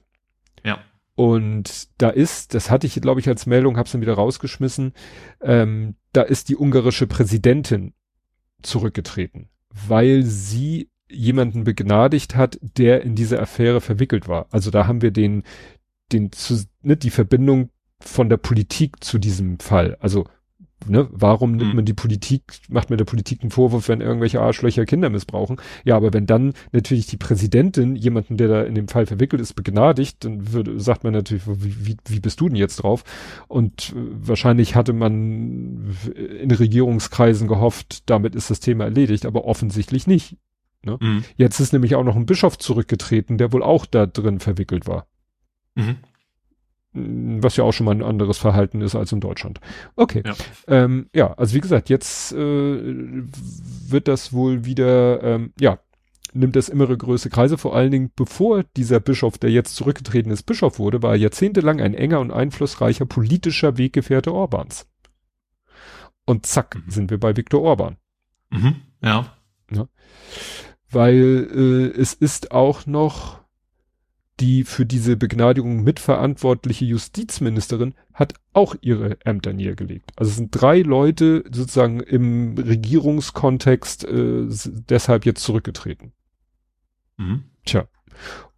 Ja. Und da ist, das hatte ich, glaube ich, als Meldung, hab's dann wieder rausgeschmissen, ähm, da ist die ungarische Präsidentin zurückgetreten, weil sie jemanden begnadigt hat, der in diese Affäre verwickelt war. Also da haben wir den, den, zu, ne, die Verbindung von der Politik zu diesem Fall. Also, ne, warum nimmt mhm. man die Politik, macht man der Politik einen Vorwurf, wenn irgendwelche Arschlöcher Kinder missbrauchen? Ja, aber wenn dann natürlich die Präsidentin jemanden, der da in dem Fall verwickelt ist, begnadigt, dann würde, sagt man natürlich, wie, wie, wie bist du denn jetzt drauf? Und äh, wahrscheinlich hatte man in Regierungskreisen gehofft, damit ist das Thema erledigt, aber offensichtlich nicht. Ne? Mhm. Jetzt ist nämlich auch noch ein Bischof zurückgetreten, der wohl auch da drin verwickelt war. Mhm. Mm, was ja auch schon mal ein anderes Verhalten ist als in Deutschland. Okay. Ja, ähm, ja also wie gesagt, jetzt äh, wird das wohl wieder, ähm, ja, nimmt das immere Größe Kreise. Vor allen Dingen, bevor dieser Bischof, der jetzt zurückgetreten ist, Bischof wurde, war er jahrzehntelang ein enger und einflussreicher politischer Weggefährte Orbans. Und zack, mhm. sind wir bei Viktor Orban. Mhm, ja. ja weil äh, es ist auch noch die für diese Begnadigung mitverantwortliche Justizministerin hat auch ihre Ämter niedergelegt. Also es sind drei Leute sozusagen im Regierungskontext äh, deshalb jetzt zurückgetreten. Mhm. Tja.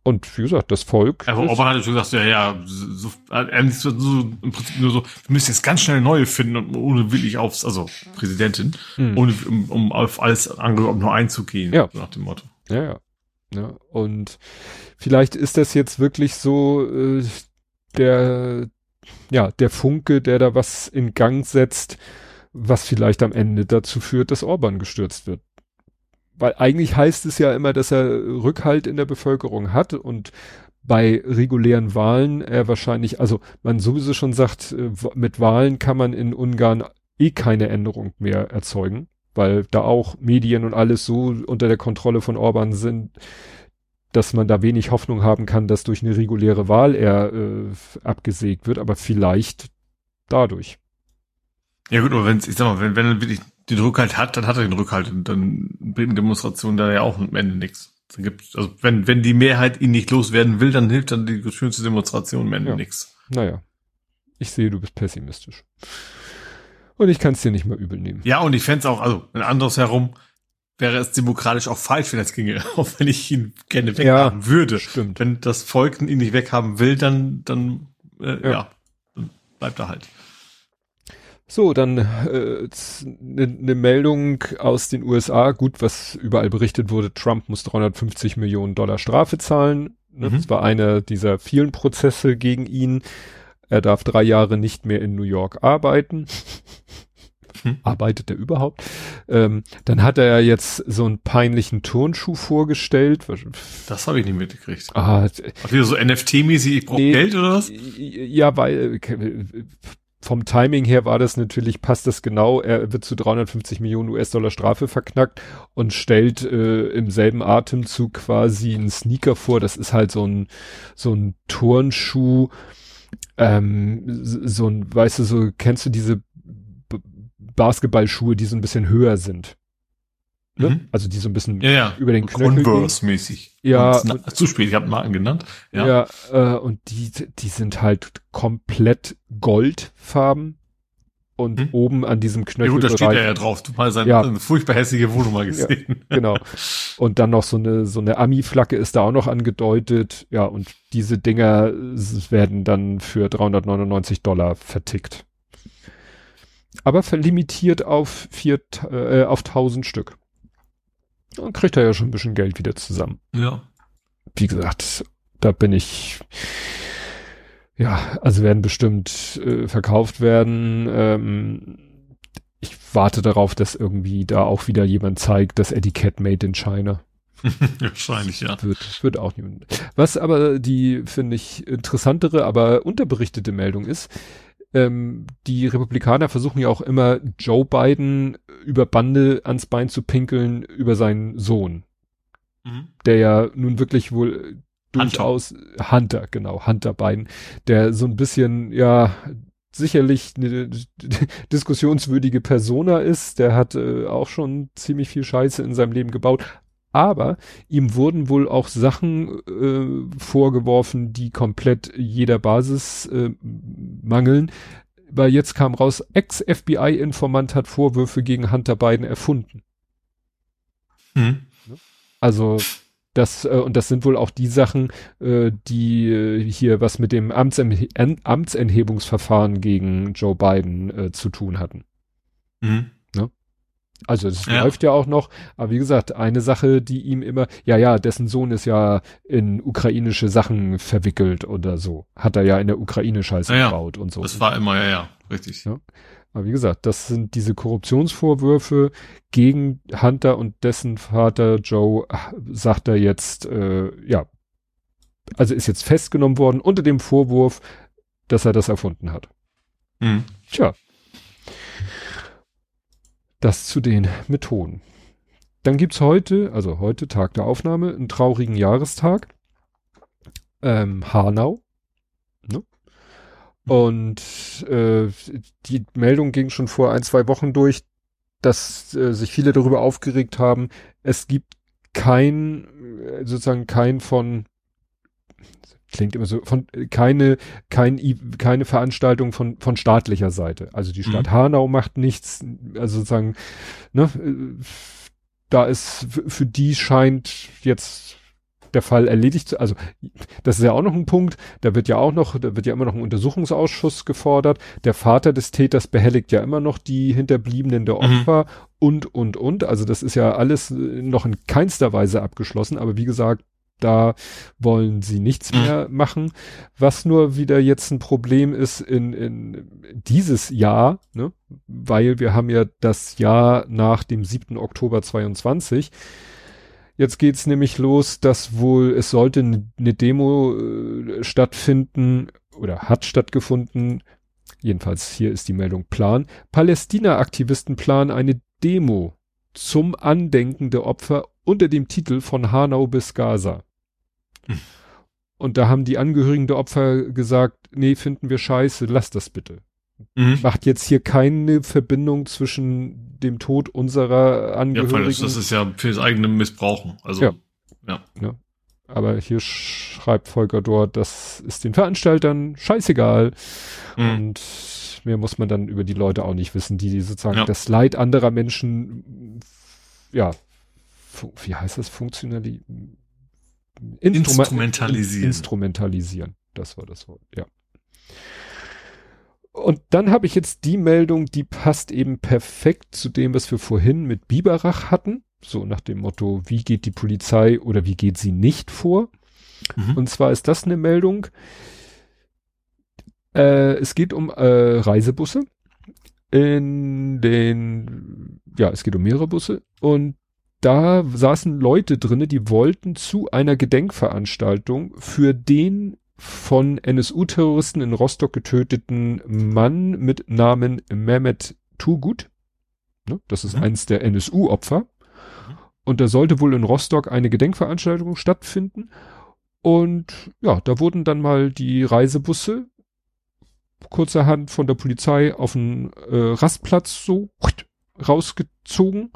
Und wie gesagt, das Volk. Aber Orban hat schon gesagt, ja, ja, so, äh, so, so, im Prinzip nur so, wir müssen jetzt ganz schnell neue finden und ohne wirklich aufs, also Präsidentin, mhm. ohne um, um auf alles andere nur einzugehen, ja. nach dem Motto. Ja, ja. ja. Und vielleicht ist das jetzt wirklich so äh, der, ja, der Funke, der da was in Gang setzt, was vielleicht am Ende dazu führt, dass Orban gestürzt wird weil eigentlich heißt es ja immer, dass er Rückhalt in der Bevölkerung hat und bei regulären Wahlen er wahrscheinlich, also man sowieso schon sagt, äh, mit Wahlen kann man in Ungarn eh keine Änderung mehr erzeugen, weil da auch Medien und alles so unter der Kontrolle von Orban sind, dass man da wenig Hoffnung haben kann, dass durch eine reguläre Wahl er äh, abgesägt wird, aber vielleicht dadurch. Ja gut, aber wenn ich sag mal, wenn, wenn wirklich den Rückhalt hat, dann hat er den Rückhalt und dann bringt Demonstration da ja auch am Ende nichts. Dann gibt, also wenn, wenn die Mehrheit ihn nicht loswerden will, dann hilft dann die schönste Demonstration am Ende ja. nichts. Naja. Ich sehe, du bist pessimistisch. Und ich kann es dir nicht mal übel nehmen. Ja, und ich fände auch, also ein anderes herum, wäre es demokratisch auch falsch, wenn es ginge, auch wenn ich ihn gerne weghaben ja, würde. Stimmt. Wenn das Volk ihn nicht weghaben will, dann, dann, äh, ja. ja, dann bleibt er halt. So, dann eine äh, ne, ne Meldung aus den USA. Gut, was überall berichtet wurde, Trump muss 350 Millionen Dollar Strafe zahlen. Ne? Mhm. Das war einer dieser vielen Prozesse gegen ihn. Er darf drei Jahre nicht mehr in New York arbeiten. Hm. Arbeitet er überhaupt? Ähm, dann hat er ja jetzt so einen peinlichen Turnschuh vorgestellt. Das habe ich nicht mitgekriegt. Ah, Ach, wieder so NFT-mäßig, ich brauche nee, Geld oder was? Ja, weil vom Timing her war das natürlich, passt das genau. Er wird zu 350 Millionen US-Dollar Strafe verknackt und stellt äh, im selben Atemzug quasi einen Sneaker vor. Das ist halt so ein, so ein Turnschuh, ähm, so ein, weißt du, so, kennst du diese Basketballschuhe, die so ein bisschen höher sind? Ne? Mhm. Also die so ein bisschen ja, ja. über den Knöchel Converse-mäßig. Ja. Na, zu spät, ich habe Marken genannt. Ja, ja äh, und die, die sind halt komplett goldfarben und hm? oben an diesem Knöchel. Ja gut, da steht er ja drauf. Du mal seine, ja. furchtbar hässliche Wohnung mal gesehen. Ja, genau. Und dann noch so eine, so eine Ami-Flagge ist da auch noch angedeutet. Ja, und diese Dinger werden dann für 399 Dollar vertickt. Aber verlimitiert auf vier, äh, auf 1000 Stück. Dann kriegt er ja schon ein bisschen Geld wieder zusammen. Ja. Wie gesagt, da bin ich, ja, also werden bestimmt äh, verkauft werden. Ähm, ich warte darauf, dass irgendwie da auch wieder jemand zeigt, das Etikett Made in China. Wahrscheinlich, ja. Wird, wird auch niemand. Was aber die, finde ich, interessantere, aber unterberichtete Meldung ist, ähm, die Republikaner versuchen ja auch immer Joe Biden über Bande ans Bein zu pinkeln über seinen Sohn. Mhm. Der ja nun wirklich wohl durchaus Hunter. Hunter, genau, Hunter Biden, der so ein bisschen, ja, sicherlich eine diskussionswürdige Persona ist. Der hat äh, auch schon ziemlich viel Scheiße in seinem Leben gebaut. Aber ihm wurden wohl auch Sachen äh, vorgeworfen, die komplett jeder Basis äh, mangeln. Weil jetzt kam raus, Ex-FBI-Informant hat Vorwürfe gegen Hunter Biden erfunden. Hm. Also das, äh, und das sind wohl auch die Sachen, äh, die äh, hier was mit dem Amtsenthebungsverfahren gegen Joe Biden äh, zu tun hatten. Mhm. Also das ja. läuft ja auch noch, aber wie gesagt, eine Sache, die ihm immer, ja, ja, dessen Sohn ist ja in ukrainische Sachen verwickelt oder so. Hat er ja in der Ukraine Scheiße ja, gebaut und so. Das war immer, ja, ja, richtig. Ja? Aber wie gesagt, das sind diese Korruptionsvorwürfe gegen Hunter und dessen Vater Joe, sagt er jetzt, äh, ja, also ist jetzt festgenommen worden unter dem Vorwurf, dass er das erfunden hat. Mhm. Tja. Das zu den Methoden. Dann gibt's heute, also heute Tag der Aufnahme, einen traurigen Jahrestag. Ähm, Hanau. Ne? Und äh, die Meldung ging schon vor ein, zwei Wochen durch, dass äh, sich viele darüber aufgeregt haben, es gibt kein, äh, sozusagen kein von, klingt immer so, von keine, kein, keine Veranstaltung von, von staatlicher Seite. Also die Stadt mhm. Hanau macht nichts, also sozusagen, ne, äh, da ist, für die scheint jetzt der Fall erledigt, also das ist ja auch noch ein Punkt, da wird ja auch noch, da wird ja immer noch ein Untersuchungsausschuss gefordert. Der Vater des Täters behelligt ja immer noch die Hinterbliebenen der mhm. Opfer mhm. und, und, und. Also das ist ja alles noch in keinster Weise abgeschlossen, aber wie gesagt, da wollen sie nichts mhm. mehr machen. Was nur wieder jetzt ein Problem ist in, in dieses Jahr, ne? weil wir haben ja das Jahr nach dem 7. Oktober 22 Jetzt geht's nämlich los, dass wohl es sollte eine Demo äh, stattfinden oder hat stattgefunden. Jedenfalls hier ist die Meldung Plan. Palästina-Aktivisten planen eine Demo zum Andenken der Opfer unter dem Titel von Hanau bis Gaza. Hm. Und da haben die Angehörigen der Opfer gesagt, nee, finden wir scheiße, lass das bitte. Mhm. Macht jetzt hier keine Verbindung zwischen dem Tod unserer Angehörigen. Ja, das, das ist ja fürs eigene Missbrauchen. Also, ja. ja. ja. Aber hier schreibt Volker dort, das ist den Veranstaltern scheißegal. Mhm. Und mehr muss man dann über die Leute auch nicht wissen, die, die sozusagen ja. das Leid anderer Menschen, ja, wie heißt das, funktionali Instrum instrumentalisieren. Instrumentalisieren. Das war das Wort, ja. Und dann habe ich jetzt die Meldung, die passt eben perfekt zu dem, was wir vorhin mit Biberach hatten. So nach dem Motto, wie geht die Polizei oder wie geht sie nicht vor? Mhm. Und zwar ist das eine Meldung. Äh, es geht um äh, Reisebusse. in den, ja, es geht um mehrere Busse und da saßen Leute drinne, die wollten zu einer Gedenkveranstaltung für den von NSU-Terroristen in Rostock getöteten Mann mit Namen Mehmet Tugut. Ne, das ist mhm. eins der NSU-Opfer. Mhm. Und da sollte wohl in Rostock eine Gedenkveranstaltung stattfinden. Und ja, da wurden dann mal die Reisebusse kurzerhand von der Polizei auf den äh, Rastplatz so rausgezogen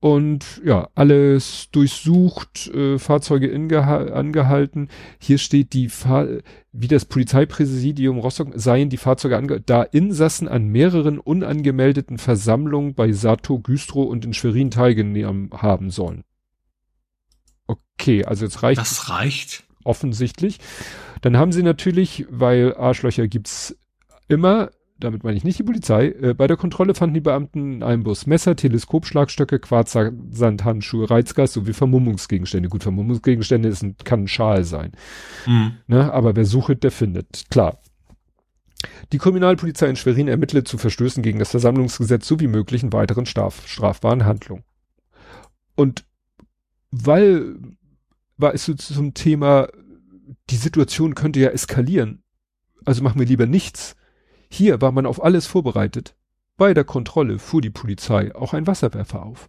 und ja, alles durchsucht, äh, Fahrzeuge angehalten. Hier steht die Fahr wie das Polizeipräsidium Rostock seien die Fahrzeuge angehalten, da Insassen an mehreren unangemeldeten Versammlungen bei Sato, Güstrow und in Schwerin teilgenommen haben sollen. Okay, also jetzt reicht. Das reicht. Offensichtlich. Dann haben sie natürlich, weil Arschlöcher gibt's immer, damit meine ich nicht die Polizei, äh, bei der Kontrolle fanden die Beamten in einem Bus Messer, Teleskopschlagstöcke, Quarzer, Sandhandschuhe, Reizgas sowie Vermummungsgegenstände. Gut, Vermummungsgegenstände ist ein, kann ein Schal sein. Mhm. Ne, aber wer sucht, der findet. Klar. Die Kriminalpolizei in Schwerin ermittelt zu Verstößen gegen das Versammlungsgesetz sowie möglichen weiteren straf strafbaren Handlungen. Und weil war es so zum Thema, die Situation könnte ja eskalieren. Also machen wir lieber nichts hier war man auf alles vorbereitet. Bei der Kontrolle fuhr die Polizei auch ein Wasserwerfer auf.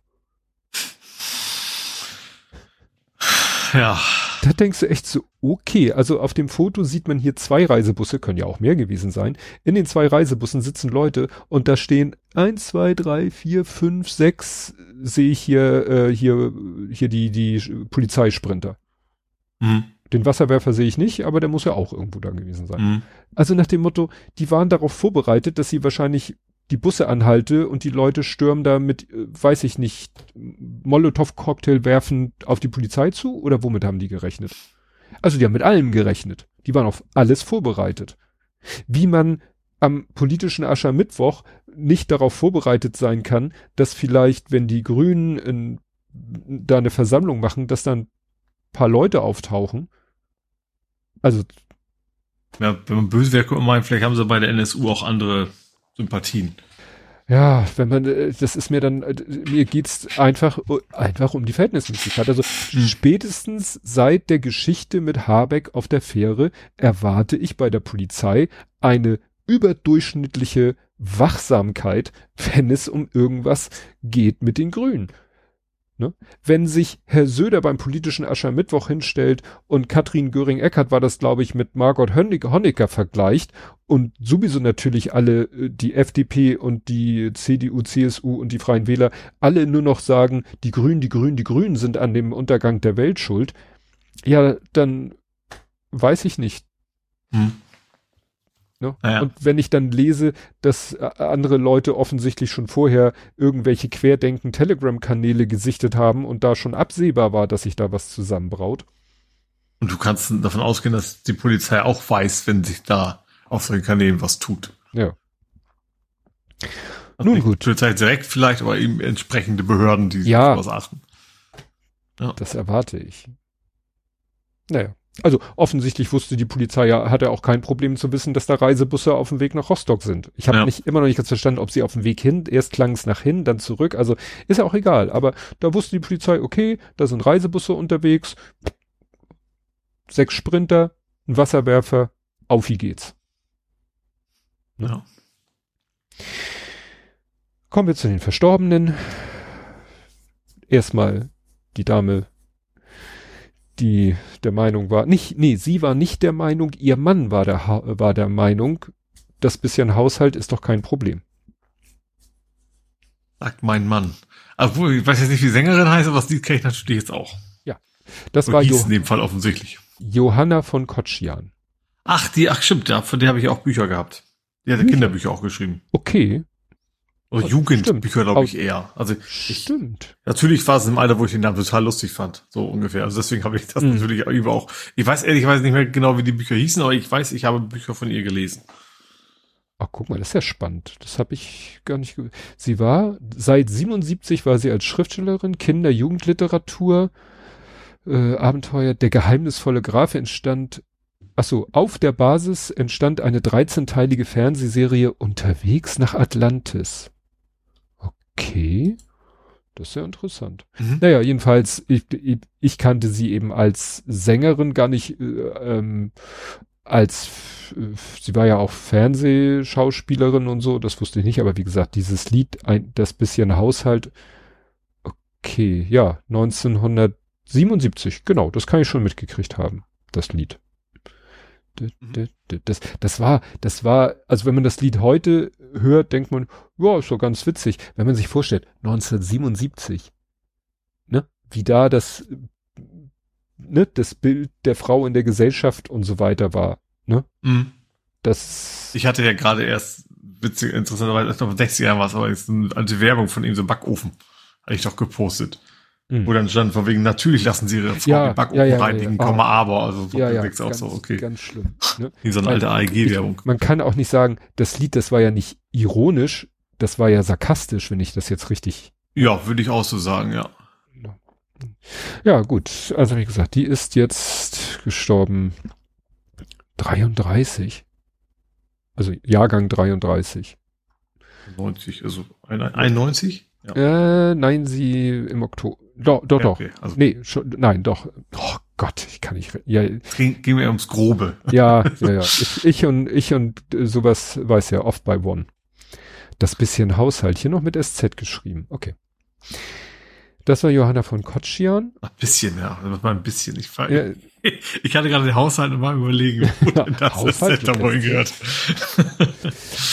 Ja. Da denkst du echt so, okay, also auf dem Foto sieht man hier zwei Reisebusse, können ja auch mehr gewesen sein. In den zwei Reisebussen sitzen Leute und da stehen eins, zwei, drei, vier, fünf, sechs, sehe ich hier, äh, hier, hier die, die Polizeisprinter. Mhm. Den Wasserwerfer sehe ich nicht, aber der muss ja auch irgendwo da gewesen sein. Mhm. Also nach dem Motto, die waren darauf vorbereitet, dass sie wahrscheinlich die Busse anhalte und die Leute stürmen da mit, äh, weiß ich nicht, Molotow-Cocktail werfen auf die Polizei zu oder womit haben die gerechnet? Also die haben mit allem gerechnet. Die waren auf alles vorbereitet. Wie man am politischen Aschermittwoch nicht darauf vorbereitet sein kann, dass vielleicht, wenn die Grünen in, da eine Versammlung machen, dass dann paar Leute auftauchen also. Ja, wenn man böse wäre, guck mal, vielleicht haben sie bei der NSU auch andere Sympathien. Ja, wenn man, äh, das ist mir dann, äh, mir geht's einfach, einfach um die Verhältnismäßigkeit. Also hm. spätestens seit der Geschichte mit Habeck auf der Fähre erwarte ich bei der Polizei eine überdurchschnittliche Wachsamkeit, wenn es um irgendwas geht mit den Grünen. Ne? Wenn sich Herr Söder beim politischen Aschermittwoch hinstellt und Katrin Göring-Eckardt war das, glaube ich, mit Margot Honecker vergleicht und sowieso natürlich alle, äh, die FDP und die CDU, CSU und die Freien Wähler, alle nur noch sagen, die Grünen, die Grünen, die Grünen sind an dem Untergang der Welt schuld, ja, dann weiß ich nicht. Hm. Ne? Ja. Und wenn ich dann lese, dass äh, andere Leute offensichtlich schon vorher irgendwelche Querdenken Telegram-Kanäle gesichtet haben und da schon absehbar war, dass sich da was zusammenbraut. Und du kannst davon ausgehen, dass die Polizei auch weiß, wenn sich da auf solchen Kanälen was tut. Ja. Also Nun gut. Polizei direkt vielleicht, aber eben entsprechende Behörden, die ja, auf was achten. Ja. Das erwarte ich. Naja. Also offensichtlich wusste die Polizei ja, hatte auch kein Problem zu wissen, dass da Reisebusse auf dem Weg nach Rostock sind. Ich habe ja. nicht immer noch nicht ganz verstanden, ob sie auf dem Weg hin, erst klang es nach hin, dann zurück. Also ist ja auch egal. Aber da wusste die Polizei, okay, da sind Reisebusse unterwegs, sechs Sprinter, ein Wasserwerfer, auf wie geht's. Ja. Kommen wir zu den Verstorbenen. Erstmal die Dame die der Meinung war, nicht, nee, sie war nicht der Meinung, ihr Mann war der, war der Meinung, das bisschen Haushalt ist doch kein Problem. Sagt mein Mann. Obwohl, ich weiß jetzt nicht, wie Sängerin heißt, aber das Lied kenne ich natürlich jetzt auch. Ja. Das Und war hieß in dem Fall offensichtlich. Johanna von Kotschian. Ach, die, ach stimmt, ja, von der habe ich auch Bücher gehabt. Die hatte Kinderbücher auch geschrieben. Okay. Oder Jugendbücher, glaube ich, eher. Also ich, stimmt. Natürlich war es im Alter, wo ich den Namen total lustig fand, so ungefähr. Also deswegen habe ich das mhm. natürlich auch. Ich weiß ehrlich, ich weiß nicht mehr genau, wie die Bücher hießen, aber ich weiß, ich habe Bücher von ihr gelesen. Ach, guck mal, das ist ja spannend. Das habe ich gar nicht. Sie war seit 77 war sie als Schriftstellerin, Kinder, Jugendliteratur, äh, Abenteuer. Der geheimnisvolle Graf entstand ach so, auf der Basis entstand eine 13-teilige Fernsehserie Unterwegs nach Atlantis. Okay. Das ist ja interessant. Mhm. Naja, jedenfalls, ich, ich, ich kannte sie eben als Sängerin gar nicht, äh, ähm, als, äh, sie war ja auch Fernsehschauspielerin und so, das wusste ich nicht, aber wie gesagt, dieses Lied, ein, das bisschen Haushalt, okay, ja, 1977, genau, das kann ich schon mitgekriegt haben, das Lied. Mhm. Das, das war, das war, also wenn man das Lied heute hört, denkt man, ja, ist doch ganz witzig. Wenn man sich vorstellt, 1977, ne, wie da das, ne, das Bild der Frau in der Gesellschaft und so weiter war, ne, Mhm. das, Ich hatte ja gerade erst, witzig, interessanterweise, erst noch vor 60 Jahren was, aber jetzt eine alte Werbung von ihm, so ein Backofen, hatte ich doch gepostet. Hm. Wo dann stand von wegen, natürlich lassen sie ihre Frau Ja, den Backofen ja, ja, ja, reinigen, ja. Komma, aber, also so ja, ja, du auch ganz, so, okay. ganz schlimm, ne. Wie so eine alte AEG-Werbung. Man kann auch nicht sagen, das Lied, das war ja nicht ironisch, das war ja sarkastisch, wenn ich das jetzt richtig Ja, würde ich auch so sagen, ja. Ja, gut. Also wie gesagt, die ist jetzt gestorben 33. Also Jahrgang 33. 90, also ein- 91? Ja. Äh, nein, sie im Oktober. Doch, doch, doch. okay, also Nee, schon, nein, doch. Oh Gott, ich kann nicht. Ja, ging, ging mir ums Grobe. ja, ja, ja. Ich, ich und ich und sowas weiß ja oft bei One. Das bisschen Haushalt hier noch mit SZ geschrieben. Okay. Das war Johanna von Kotschian. Ein bisschen, ja. Das war ein bisschen. Ich, war, Ja, ich hatte gerade den Haushalt und war überlegen, wo denn das Haushalt ist, da wohl gehört.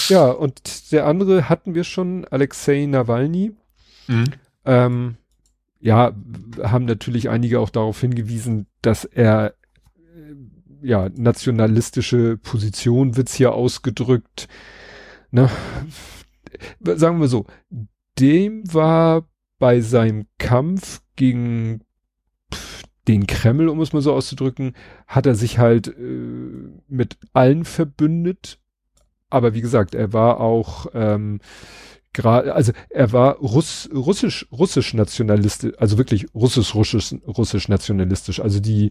Ja, und der andere hatten wir schon, Alexei Nawalny. Mhm. Ähm, ja, haben natürlich einige auch darauf hingewiesen, dass er äh, ja nationalistische Position wird's hier ausgedrückt. Ne? Sagen wir so, dem war bei seinem Kampf gegen den Kreml, um es mal so auszudrücken, hat er sich halt äh, mit allen verbündet. Aber wie gesagt, er war auch ähm, gerade, also er war Russ, russisch, russisch nationalistisch, also wirklich russisch, russisch, russisch nationalistisch. Also die,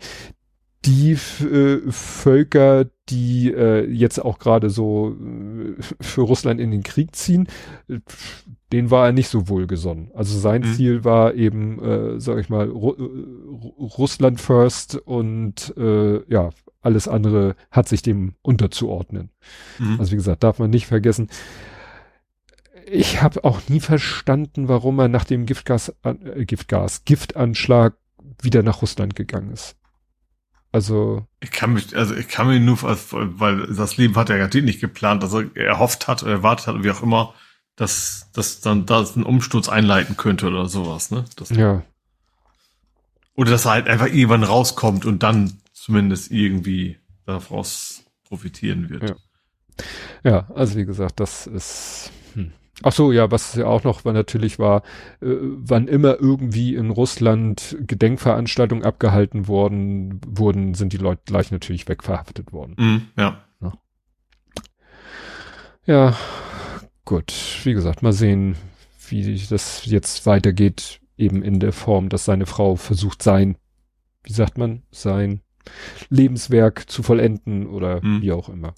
die äh, Völker, die äh, jetzt auch gerade so äh, für Russland in den Krieg ziehen, äh, denen war er nicht so wohlgesonnen. Also sein Mhm. Ziel war eben, äh, sag ich mal, Ru Russland first und äh, ja, alles andere hat sich dem unterzuordnen. Mhm. Also wie gesagt, darf man nicht vergessen. Ich habe auch nie verstanden, warum er nach dem Giftgas, äh, Giftgas, Giftanschlag wieder nach Russland gegangen ist. Also, Ich kann mich, also ich kann mir nur, weil das Leben hat er natürlich nicht geplant, also er erhofft hat, erwartet hat, wie auch immer, dass, dass dann da einen Umsturz einleiten könnte oder sowas, ne? Das, ja, Oder dass er halt einfach irgendwann rauskommt und dann zumindest irgendwie daraus profitieren wird. Ja. ja, also wie gesagt, das ist. Hm. Ach so, ja, was ja auch noch war natürlich war, äh, wann immer irgendwie in Russland Gedenkveranstaltungen abgehalten worden wurden, sind die Leute gleich natürlich wegverhaftet worden. Mhm, ja. Ja, gut. Wie gesagt, mal sehen, wie das jetzt weitergeht, eben in der Form, dass seine Frau versucht, sein, wie sagt man, sein Lebenswerk zu vollenden oder Hm. wie auch immer.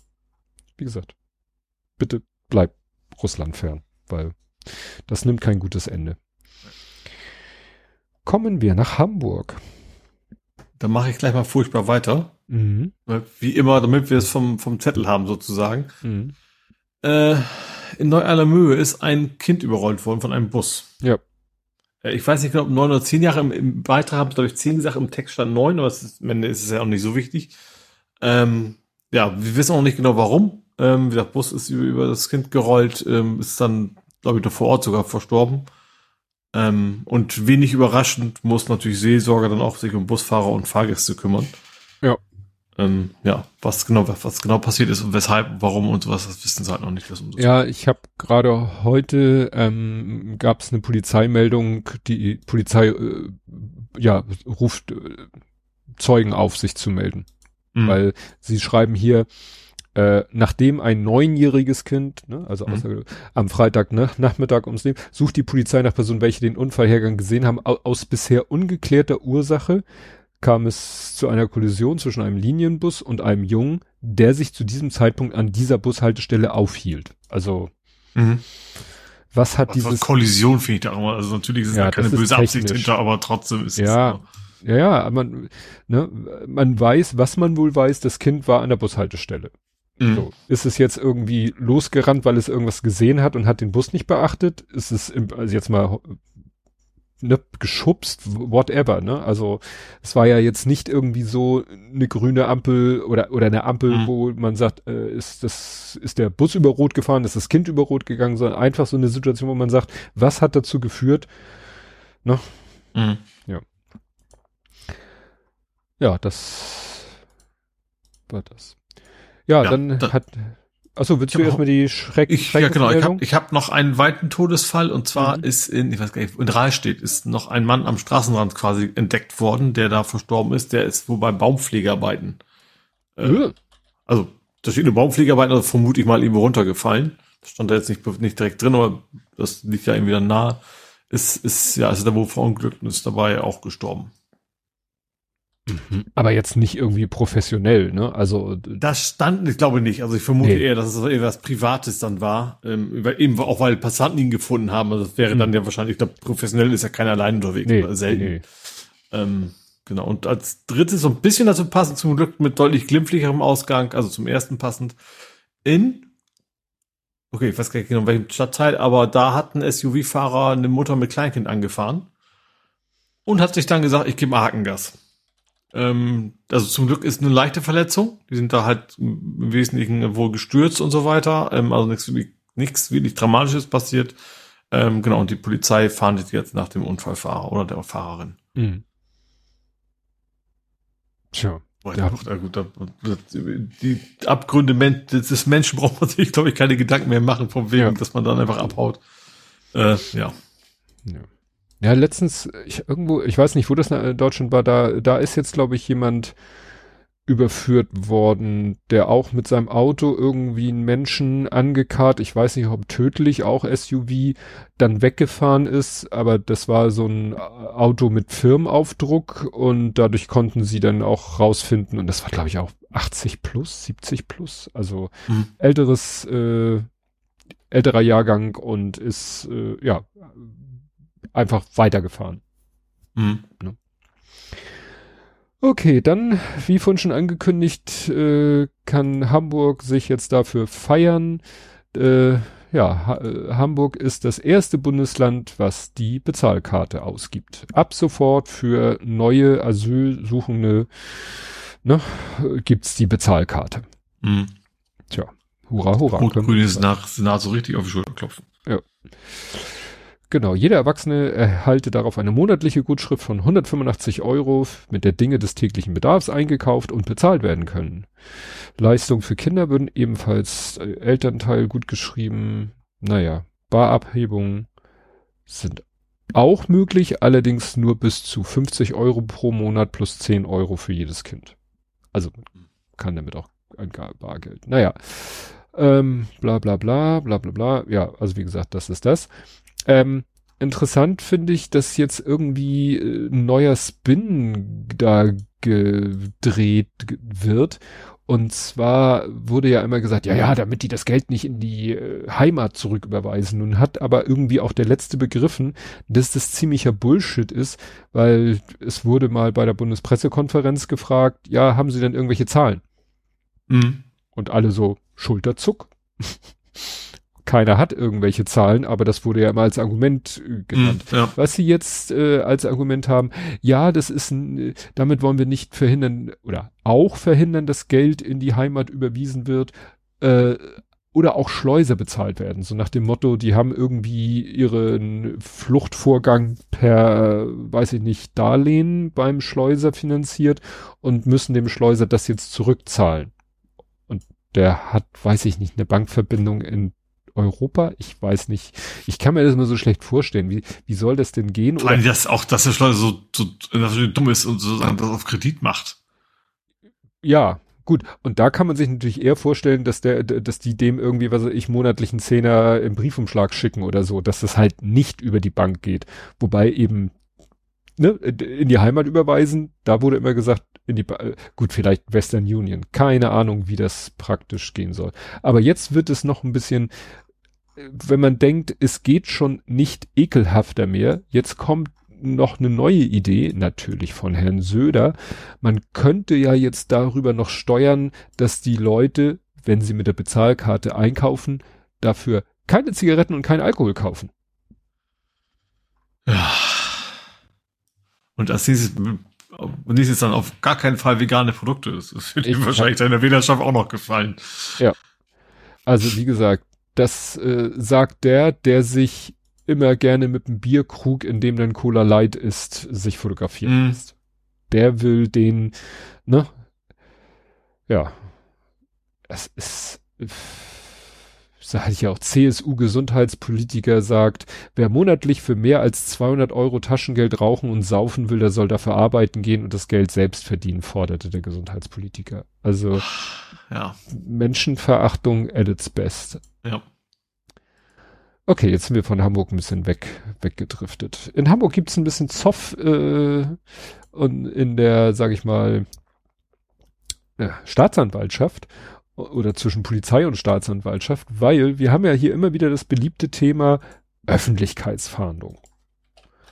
Wie gesagt, bitte bleib Russland fern, weil das nimmt kein gutes Ende. Kommen wir nach Hamburg. Dann mache ich gleich mal furchtbar weiter. Mhm. Wie immer, damit wir es vom, vom Zettel haben sozusagen. Mhm. Äh, in Neu-Allermöhe ist ein Kind überrollt worden von einem Bus. Ja. Äh, Ich weiß nicht genau, ob neun oder zehn Jahre im, im Beitrag haben es, glaube ich, zehn gesagt, im Text stand neun, aber es ist, am Ende ist es ja auch nicht so wichtig. Ähm, ja, wir wissen auch nicht genau warum. Ähm, wie gesagt, Bus ist über, über das Kind gerollt, ähm, ist dann, glaube ich, noch vor Ort sogar verstorben. Ähm, und wenig überraschend muss natürlich Seelsorger dann auch sich um Busfahrer und Fahrgäste kümmern. Ja. Ähm, ja, was genau, was genau passiert ist und weshalb, warum und sowas, das wissen sie halt noch nicht. Das Ja, ich habe gerade heute ähm, gab es eine Polizeimeldung, die Polizei äh, ja ruft äh, Zeugen auf, sich zu melden, Mhm. weil sie schreiben hier, äh, nachdem ein neunjähriges Kind, ne, also Mhm. außer, am Freitag ne, Nachmittag ums Leben, sucht die Polizei nach Personen, welche den Unfallhergang gesehen haben, au aus bisher ungeklärter Ursache kam es zu einer Kollision zwischen einem Linienbus und einem Jungen, der sich zu diesem Zeitpunkt an dieser Bushaltestelle aufhielt. Also mhm. was hat was dieses Kollision finde ich da auch mal. Also natürlich ist ja, da keine böse Absicht hinter, aber trotzdem ist ja, es so. Ja, ja, man, ne, man weiß, was man wohl weiß, das Kind war an der Bushaltestelle. Mhm. So, ist es jetzt irgendwie losgerannt, weil es irgendwas gesehen hat und hat den Bus nicht beachtet? Ist es, im, also jetzt mal ne, geschubst, whatever, ne? Also es war ja jetzt nicht irgendwie so eine grüne Ampel oder oder eine Ampel, mhm. wo man sagt, äh, ist das ist der Bus über Rot gefahren, ist das Kind über Rot gegangen, sondern einfach so eine Situation, wo man sagt, was hat dazu geführt, ne? Mhm. Ja. Ja, das war das. Ja, ja dann da, hat Achso, willst du erstmal die Schreck ich, Ja, genau. Ich habe ich hab noch einen weiten Todesfall und zwar mhm. ist in, ich weiß gar nicht, in Rahlstedt ist noch ein Mann am Straßenrand quasi entdeckt worden, der da verstorben ist. Der ist wo bei Baumpflegearbeiten. Äh, ja. Also, da steht eine Baumpflegearbeiten, also vermute ich mal irgendwo runtergefallen. Das stand da jetzt nicht, nicht direkt drin, aber das liegt ja irgendwie dann nah. Ist, ist, ja, ist da wohl verunglückt und ist dabei auch gestorben. Mhm. Aber jetzt nicht irgendwie professionell, ne? Also das stand, ich glaube nicht. Also ich vermute nee. eher, dass es etwas Privates dann war, ähm, eben auch weil Passanten ihn gefunden haben. Also das wäre mhm. dann ja wahrscheinlich, ich glaube, professionell ist ja keiner allein unterwegs, nee, selten. Nee. Ähm, genau. Und als drittes so ein bisschen dazu passend, zum Glück mit deutlich glimpflicherem Ausgang, also zum ersten passend in Okay, ich weiß gar nicht genau, welchem Stadtteil, aber da hat ein SUV-Fahrer eine Mutter mit Kleinkind angefahren und hat sich dann gesagt, ich gebe Hakengas. Ähm, also zum Glück ist eine leichte Verletzung. Die sind da halt im Wesentlichen wohl gestürzt und so weiter. Ähm, also nichts, nichts wirklich Dramatisches passiert. Ähm, genau, und die Polizei fahndet jetzt nach dem Unfallfahrer oder der Fahrerin. Mhm. Tja. Ja. Doch, gut, da, die Abgründe des Menschen braucht man sich, glaube ich, keine Gedanken mehr machen, vom wegen, ja. dass man dann einfach abhaut. Äh, ja. ja. Ja, letztens, ich irgendwo, ich weiß nicht, wo das in Deutschland war, da, da ist jetzt, glaube ich, jemand überführt worden, der auch mit seinem Auto irgendwie einen Menschen angekarrt, ich weiß nicht, ob tödlich, auch SUV, dann weggefahren ist, aber das war so ein Auto mit Firmenaufdruck und dadurch konnten sie dann auch rausfinden und das war, glaube ich, auch 80 plus, 70 plus, also mhm. älteres, äh, älterer Jahrgang und ist, äh, ja, einfach weitergefahren. Mhm. Ne? Okay, dann, wie vorhin schon angekündigt, äh, kann Hamburg sich jetzt dafür feiern. Äh, ja, ha äh, Hamburg ist das erste Bundesland, was die Bezahlkarte ausgibt. Ab sofort für neue Asylsuchende ne, gibt's die Bezahlkarte. Mhm. Tja, hurra, hurra. Rot-Grün ist nach, nach so richtig auf die Schulter klopfen. Ja. Genau, jeder Erwachsene erhalte darauf eine monatliche Gutschrift von 185 Euro mit der Dinge des täglichen Bedarfs eingekauft und bezahlt werden können. Leistungen für Kinder würden ebenfalls äh, Elternteil gut geschrieben. Naja, Barabhebungen sind auch möglich, allerdings nur bis zu 50 Euro pro Monat plus 10 Euro für jedes Kind. Also kann damit auch ein Bargeld. Naja, ähm, bla bla bla, bla bla bla. Ja, also wie gesagt, das ist das. Ähm, interessant finde ich, dass jetzt irgendwie äh, ein neuer Spin da gedreht wird. Und zwar wurde ja immer gesagt, ja, ja, damit die das Geld nicht in die äh, Heimat zurücküberweisen. Nun hat aber irgendwie auch der Letzte begriffen, dass das ziemlicher Bullshit ist, weil es wurde mal bei der Bundespressekonferenz gefragt, ja, haben Sie denn irgendwelche Zahlen? Mhm. Und alle so, Schulterzuck. keiner hat irgendwelche Zahlen, aber das wurde ja immer als Argument äh, genannt. Mm, ja. Was sie jetzt äh, als Argument haben, ja, das ist ein, äh, damit wollen wir nicht verhindern oder auch verhindern, dass Geld in die Heimat überwiesen wird, äh, oder auch Schleuser bezahlt werden. So nach dem Motto, die haben irgendwie ihren Fluchtvorgang per, weiß ich nicht, Darlehen beim Schleuser finanziert und müssen dem Schleuser das jetzt zurückzahlen. Und der hat, weiß ich nicht, eine Bankverbindung in Europa? Ich weiß nicht. Ich kann mir das immer so schlecht vorstellen. Wie, wie soll das denn gehen? Vor allem, dass auch, dass der Schleuser so, so natürlich dumm ist und sozusagen das auf Kredit macht. Ja, gut. Und da kann man sich natürlich eher vorstellen, dass der, dass die dem irgendwie, was weiß ich, monatlichen Zehner im Briefumschlag schicken oder so, dass das halt nicht über die Bank geht. Wobei eben ne, in die Heimat überweisen. Da wurde immer gesagt, in die, äh, gut, vielleicht Western Union. Keine Ahnung, wie das praktisch gehen soll. Aber jetzt wird es noch ein bisschen, wenn man denkt, es geht schon nicht ekelhafter mehr. Jetzt kommt noch eine neue Idee, natürlich von Herrn Söder. Man könnte ja jetzt darüber noch steuern, dass die Leute, wenn sie mit der Bezahlkarte einkaufen, dafür keine Zigaretten und kein Alkohol kaufen. Ja. Und das ist, und dies ist dann auf gar keinen Fall vegane Produkte. Das wird ihm wahrscheinlich deiner Wählerschaft auch noch gefallen. Ja. Also wie gesagt, das äh, sagt der, der sich immer gerne mit einem Bierkrug, in dem dann Cola Light ist, sich fotografieren mm. lässt. Der will den, ne? Ja. Es ist, da hatte ich ja auch CSU-Gesundheitspolitiker sagt, wer monatlich für mehr als 200 Euro Taschengeld rauchen und saufen will, der soll dafür arbeiten gehen und das Geld selbst verdienen, forderte der Gesundheitspolitiker. Also, ja. Menschenverachtung at its best. Ja. Okay, jetzt sind wir von Hamburg ein bisschen weg, weggedriftet. In Hamburg gibt's ein bisschen Zoff äh, und in der, sag ich mal, äh, Staatsanwaltschaft oder zwischen Polizei und Staatsanwaltschaft, weil wir haben ja hier immer wieder das beliebte Thema Öffentlichkeitsfahndung.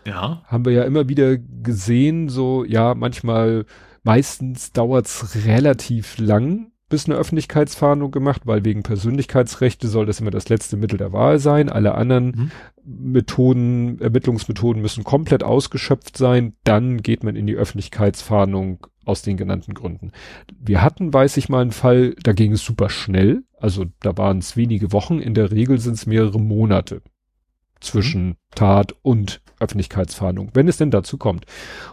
Ja. Haben wir ja immer wieder gesehen, so, ja, manchmal, meistens dauert's relativ lang, bis eine Öffentlichkeitsfahndung gemacht, weil wegen Persönlichkeitsrechte soll das immer das letzte Mittel der Wahl sein. Alle anderen mhm. Methoden, Ermittlungsmethoden müssen komplett ausgeschöpft sein. Dann geht man in die Öffentlichkeitsfahndung aus den genannten Gründen. Wir hatten, weiß ich mal, einen Fall, da ging es super schnell. Also da waren es wenige Wochen. In der Regel sind es mehrere Monate zwischen. Tat und Öffentlichkeitsfahndung, wenn es denn dazu kommt.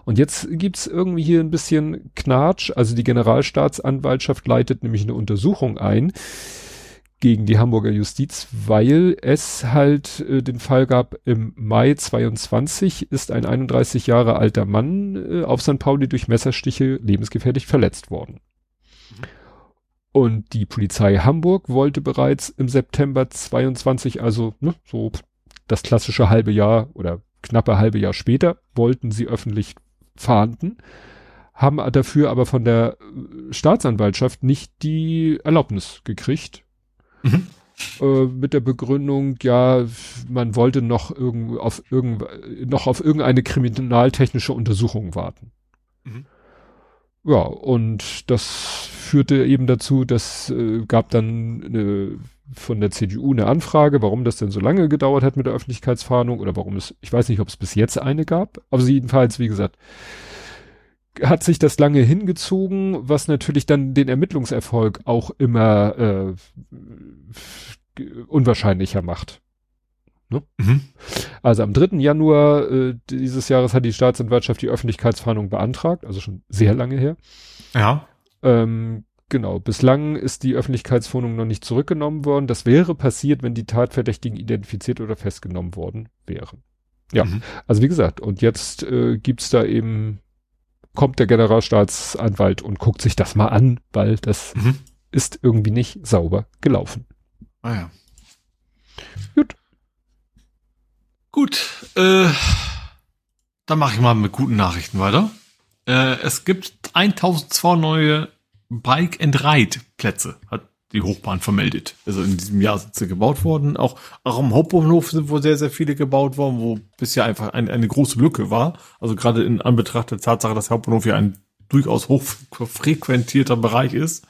Und jetzt gibt's irgendwie hier ein bisschen Knatsch. Also die Generalstaatsanwaltschaft leitet nämlich eine Untersuchung ein gegen die Hamburger Justiz, weil es halt äh, den Fall gab im Mai 22 ist ein 31 Jahre alter Mann äh, auf St. Pauli durch Messerstiche lebensgefährlich verletzt worden. Und die Polizei Hamburg wollte bereits im September 22, also ne, so das klassische halbe Jahr oder knappe halbe Jahr später wollten sie öffentlich fahnden, haben dafür aber von der äh, Staatsanwaltschaft nicht die Erlaubnis gekriegt. Mhm. Äh, mit der Begründung, ja, man wollte noch irgend, auf irgend, noch auf irgendeine kriminaltechnische Untersuchung warten. Mhm. Ja, und das führte eben dazu, dass äh, gab dann eine von der CDU eine Anfrage, warum das denn so lange gedauert hat mit der Öffentlichkeitsfahndung oder warum es, ich weiß nicht, ob es bis jetzt eine gab, aber jedenfalls, wie gesagt, hat sich das lange hingezogen, was natürlich dann den Ermittlungserfolg auch immer äh, unwahrscheinlicher macht. Ne? Mhm. Also am 3. Januar äh, dieses Jahres hat die Staatsanwaltschaft die Öffentlichkeitsfahndung beantragt, also schon sehr lange her. Ja. Ähm, Genau, bislang ist die Öffentlichkeitswohnung noch nicht zurückgenommen worden. Das wäre passiert, wenn die Tatverdächtigen identifiziert oder festgenommen worden wären. Ja, mhm. also wie gesagt, und jetzt äh, gibt's da eben, kommt der Generalstaatsanwalt und guckt sich das mal an, weil das mhm. ist irgendwie nicht sauber gelaufen. Ah ja. Gut. Gut, äh, dann mache ich mal mit guten Nachrichten weiter. Äh, es gibt 1200 neue Bike and Ride Plätze, hat die Hochbahn vermeldet. Also in diesem Jahr sind sie gebaut worden. Auch, auch am Hauptbahnhof sind wohl sehr, sehr viele gebaut worden, wo bisher einfach ein, eine große Lücke war. Also gerade in Anbetracht der Tatsache, dass der Hauptbahnhof ja ein durchaus hochfrequentierter Bereich ist.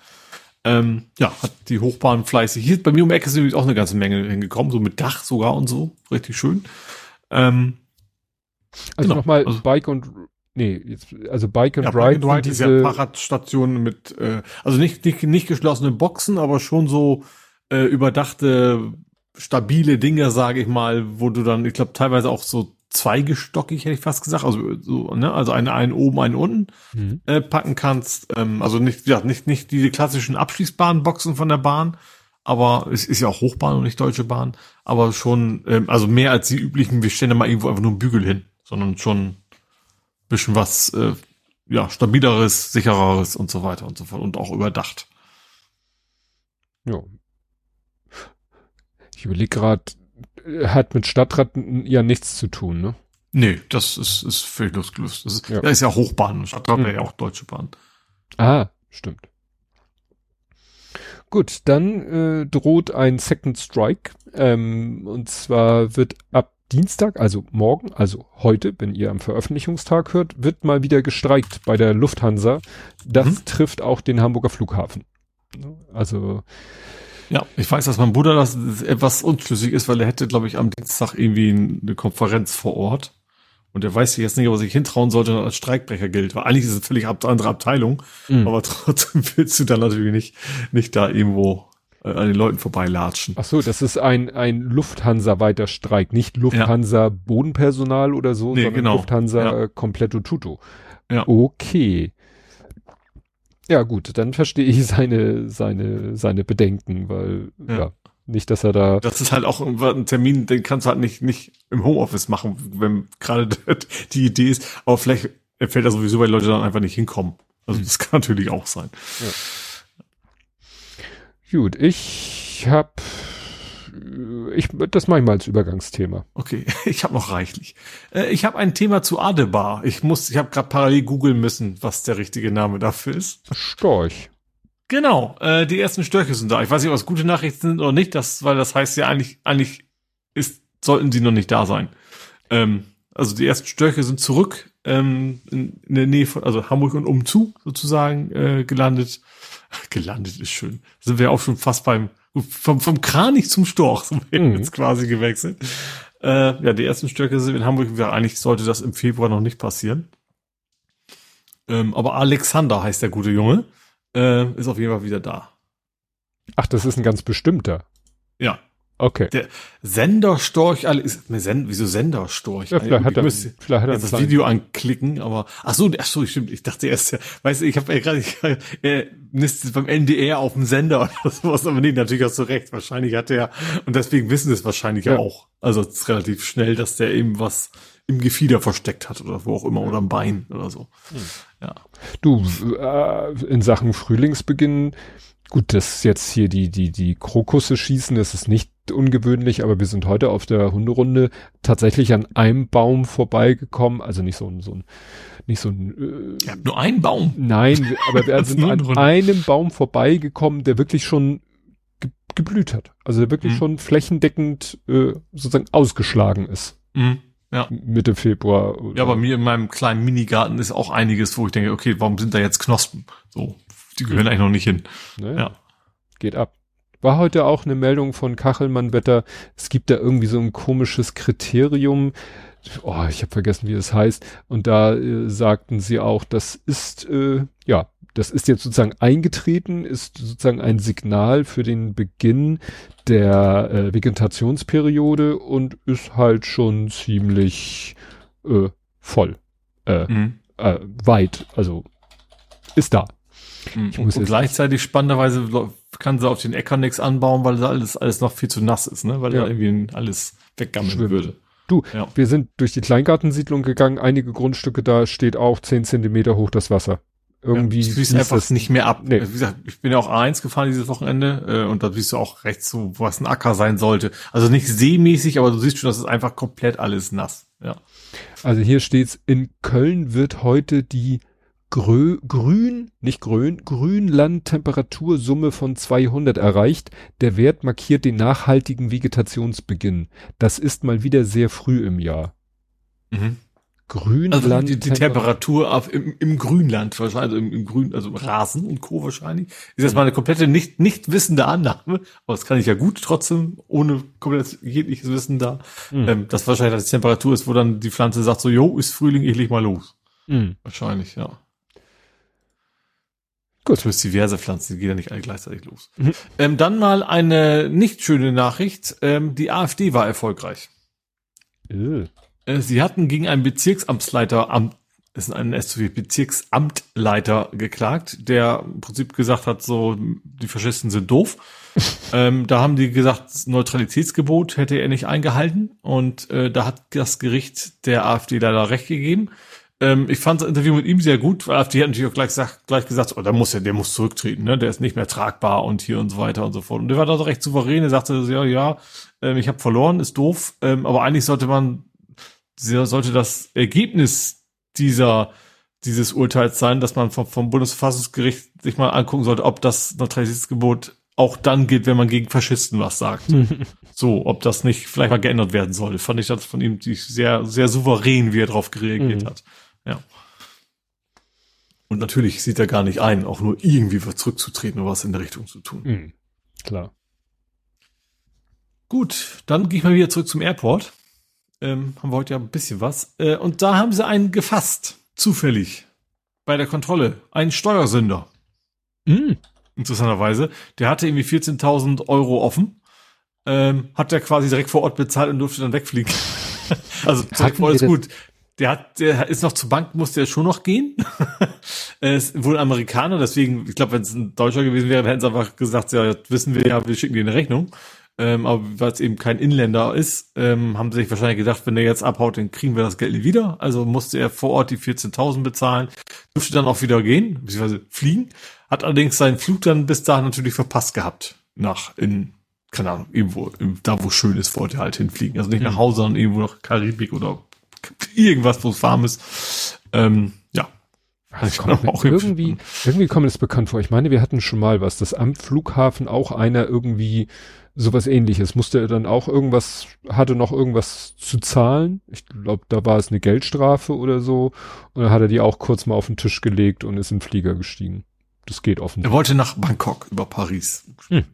Ähm, ja, hat die Hochbahn fleißig. Hier bei mir um die Ecke ist übrigens auch eine ganze Menge hingekommen, so mit Dach sogar und so. Richtig schön. Ähm, also genau, nochmal also, Bike und Nee, jetzt, also Bike and ja, Ride. Bike and Ride ist ja Fahrradstationen mit, äh, also nicht, nicht, nicht geschlossene Boxen, aber schon so äh, überdachte, stabile Dinge, sage ich mal, wo du dann, ich glaube, teilweise auch so zweigestockig, hätte ich fast gesagt, also so, ne, also einen, einen oben, einen unten mhm. äh, packen kannst. Ähm, also nicht, ja, nicht, nicht diese klassischen abschließbaren Boxen von der Bahn, aber es ist ja auch Hochbahn und nicht Deutsche Bahn, aber schon, ähm, also mehr als die üblichen, wir stellen da mal irgendwo einfach nur einen Bügel hin, sondern schon bisschen was äh, ja stabileres, sichereres und so weiter und so fort und auch überdacht. Ja. Ich überlege gerade, hat mit Stadtrat ja nichts zu tun, ne? Nee, das ist, ist völlig losgelöst. Das ist, Ja. Da ist ja Hochbahn, statt da Mhm. wäre ja auch Deutsche Bahn. Ah, stimmt. Gut, dann äh, droht ein Second Strike. Ähm, und zwar wird ab Dienstag, also morgen, also heute, wenn ihr am Veröffentlichungstag hört, wird mal wieder gestreikt bei der Lufthansa. Das Mhm. trifft auch den Hamburger Flughafen. Also, Ja, ich weiß, dass mein Bruder das etwas unschlüssig ist, weil er hätte, glaube ich, am Dienstag irgendwie eine Konferenz vor Ort. Und er weiß jetzt nicht, ob er sich hintrauen sollte und als Streikbrecher gilt. Weil eigentlich ist es eine völlig ab- andere Abteilung. mh. Aber trotzdem willst du dann natürlich nicht, nicht da irgendwo äh, an den Leuten vorbeilatschen. ach so, das ist ein, ein Lufthansa-weiter Streik, nicht Lufthansa Bodenpersonal oder so, Nee, sondern genau. Lufthansa Ja. äh, completo tutto. Ja. Okay. Ja, gut, dann verstehe ich seine, seine, seine Bedenken, weil, ja. Ja. nicht, dass er da, Das ist halt auch ein Termin, den kannst du halt nicht, nicht im Homeoffice machen, wenn gerade die Idee ist. Aber vielleicht fällt das sowieso, weil Leute dann einfach nicht hinkommen. Also das kann natürlich auch sein. Gut, ich hab, ich, das mache ich mal als Übergangsthema. Okay, ich habe noch reichlich. Äh, ich habe ein Thema zu Adebar. Ich muss, ich habe gerade parallel googeln müssen, was der richtige Name dafür ist. Storch. Genau, äh, die ersten Störche sind da. Ich weiß nicht, ob es gute Nachrichten sind oder nicht, das, weil das heißt ja eigentlich, eigentlich ist, sollten sie noch nicht da sein. Ähm, also die ersten Störche sind zurück ähm, in, in der Nähe von, also Hamburg und umzu sozusagen äh, gelandet. Gelandet ist schön. Sind wir auch schon fast beim vom, vom Kranich zum Storch sind wir Mhm. jetzt quasi gewechselt. Äh, ja, die ersten Störche sind in Hamburg. Ja, eigentlich sollte das im Februar noch nicht passieren. Ähm, aber Alexander heißt der gute Junge. Äh, ist auf jeden Fall wieder da. Ach, das ist ein ganz bestimmter. Ja. Okay. Der Senderstorch, alle- ist, mir Send, wieso Senderstorch? Ja, vielleicht hat er, müsste vielleicht hat er das Video anklicken, aber ach so, ach so, stimmt. Ich dachte erst, ja, weißt du, ich habe ja gerade, er nistet beim NDR auf dem Sender oder sowas, aber nee, natürlich hast du recht. Wahrscheinlich hat er und deswegen wissen es wahrscheinlich ja, auch. Also es ist relativ schnell, dass der eben was im Gefieder versteckt hat oder wo auch immer oder am Bein oder so. Ja. Du, äh, in Sachen Frühlingsbeginn, gut, das jetzt hier die, die, die Krokusse schießen, das ist nicht ungewöhnlich, aber wir sind heute auf der Hunderunde tatsächlich an einem Baum vorbeigekommen, also nicht so ein, so ein, nicht so ein, äh, habt nur einen Baum. nein, aber wir sind an einem Baum vorbeigekommen, der wirklich schon ge geblüht hat, also der wirklich Mhm. schon flächendeckend äh, sozusagen ausgeschlagen ist. Mhm. Ja. Mitte Februar. oder- Ja, bei mir in meinem kleinen Minigarten ist auch einiges, wo ich denke, okay, warum sind da jetzt Knospen? So, die gehören eigentlich noch nicht hin. Ne? Ja. Geht ab. War heute auch eine Meldung von Kachelmann-Wetter. Es gibt da irgendwie so ein komisches Kriterium. Oh, ich habe vergessen, wie es heißt. Und da äh, sagten sie auch, das ist, äh, ja, das ist jetzt sozusagen eingetreten, ist sozusagen ein Signal für den Beginn der äh, Vegetationsperiode und ist halt schon ziemlich äh, voll, äh, Mhm. äh, weit, also ist da. Ich muss und gleichzeitig spannenderweise kann sie auf den Äckern nichts anbauen, weil da alles, alles noch viel zu nass ist, ne? Weil Ja. da irgendwie alles weggammeln Schwimmt. würde. Du, Ja. wir sind durch die Kleingartensiedlung gegangen, einige Grundstücke, da steht auch 10 Zentimeter hoch das Wasser. Irgendwie ja, du siehst fließt einfach das nicht mehr ab. Nee. Wie gesagt, ich bin ja auch A1 gefahren dieses Wochenende äh, und da siehst du auch rechts so, was ein Acker sein sollte. Also nicht seemäßig, aber du siehst schon, das ist einfach komplett alles nass. Ja. Also hier steht's, in Köln wird heute die Grö Grün, nicht Grün, Grünlandtemperatursumme von 200 erreicht. Der Wert markiert den nachhaltigen Vegetationsbeginn. Das ist mal wieder sehr früh im Jahr. Mhm. Grünland. Also die, die Temperatur auf, im, im Grünland wahrscheinlich, also im, im Grün, also im Rasen und Co. wahrscheinlich. Ist jetzt mal eine komplette nicht, nicht wissende Annahme, aber das kann ich ja gut trotzdem, ohne komplett jegliches Wissen da. Mhm. Ähm, das wahrscheinlich die Temperatur ist, wo dann die Pflanze sagt so, jo, ist Frühling, ich leg mal los. Mhm. Wahrscheinlich, ja. Gut. Zumindest diverse Pflanzen, die gehen ja nicht alle gleichzeitig los. Mhm. Ähm, dann mal eine nicht schöne Nachricht. Ähm, die AfD war erfolgreich. Äh. Äh, Sie hatten gegen einen Bezirksamtsleiter, am, ist ein SUV, Bezirksamtleiter geklagt, der im Prinzip gesagt hat, so, die Faschisten sind doof. ähm, da haben die gesagt, das Neutralitätsgebot hätte er nicht eingehalten und äh, da hat das Gericht der AfD leider recht gegeben. Ähm, ich fand das Interview mit ihm sehr gut, weil AfD hat natürlich auch gleich, gesagt- gleich gesagt, oh, da muss er, der muss zurücktreten, ne? der ist nicht mehr tragbar und hier und so weiter und so fort. Und der war da recht souverän, er sagte, ja, ja, ähm, ich habe verloren, ist doof, ähm, aber eigentlich sollte man sollte das Ergebnis dieser dieses Urteils sein, dass man vom, vom Bundesverfassungsgericht sich mal angucken sollte, ob das Neutralitätsgebot auch dann gilt, wenn man gegen Faschisten was sagt. so, ob das nicht vielleicht mal geändert werden sollte. Fand ich das von ihm sehr, sehr souverän, wie er darauf reagiert mhm. hat. Ja. Und natürlich sieht er gar nicht ein, auch nur irgendwie zurückzutreten oder was in der Richtung zu tun. Mhm. Klar. Gut, dann gehe ich mal wieder zurück zum Airport. Ähm, haben wir heute ja ein bisschen was. Äh, und da haben sie einen gefasst. Zufällig. Bei der Kontrolle. Einen Steuersünder. Mhm. Interessanterweise. Der hatte irgendwie 14.000 Euro offen. Ähm, hat der quasi direkt vor Ort bezahlt und durfte dann wegfliegen. also vor ist gut. Der hat, der ist noch zur Bank, musste er schon noch gehen. er ist wohl Amerikaner, deswegen, ich glaube, wenn es ein Deutscher gewesen wäre, hätten sie einfach gesagt, ja, wissen wir ja, wir schicken dir eine Rechnung. Ähm, aber weil es eben kein Inländer ist, ähm, haben sie sich wahrscheinlich gedacht, wenn er jetzt abhaut, dann kriegen wir das Geld nie wieder. Also musste er vor Ort die 14.000 bezahlen, durfte dann auch wieder gehen, beziehungsweise fliegen, hat allerdings seinen Flug dann bis dahin natürlich verpasst gehabt. Nach, in, keine Ahnung, irgendwo, da wo schön ist, wollte er halt hinfliegen. Also nicht mhm. nach Hause, sondern irgendwo nach Karibik oder irgendwas, wo es warm ist. Ähm, ja. Das kommt auch irgendwie, irgendwie kommt es bekannt vor. Ich meine, wir hatten schon mal was, dass am Flughafen auch einer irgendwie sowas ähnliches. Musste er dann auch irgendwas, hatte noch irgendwas zu zahlen. Ich glaube, da war es eine Geldstrafe oder so. Und dann hat er die auch kurz mal auf den Tisch gelegt und ist in den Flieger gestiegen. Das geht offen. Er wollte nach Bangkok über Paris. Hm.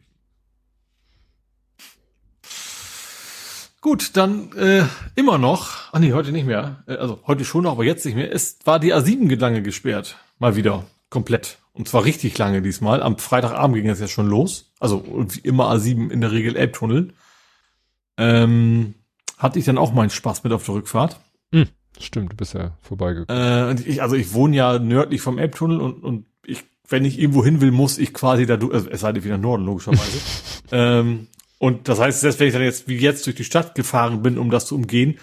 Gut, dann äh, immer noch, ah nee, heute nicht mehr, äh, also heute schon noch, aber jetzt nicht mehr, es war die A7 lange gesperrt, mal wieder, komplett. Und zwar richtig lange diesmal. Am Freitagabend ging es ja schon los. Also wie immer A7 in der Regel Elbtunnel. Ähm, hatte ich dann auch meinen Spaß mit auf der Rückfahrt. Hm, stimmt, du bist ja vorbeigekommen. Äh, ich, also ich wohne ja nördlich vom Elbtunnel und, und ich, wenn ich irgendwo hin will, muss ich quasi da durch, also es sei denn wieder Norden, logischerweise. ähm, und das heißt, selbst wenn ich dann jetzt wie jetzt durch die Stadt gefahren bin, um das zu umgehen,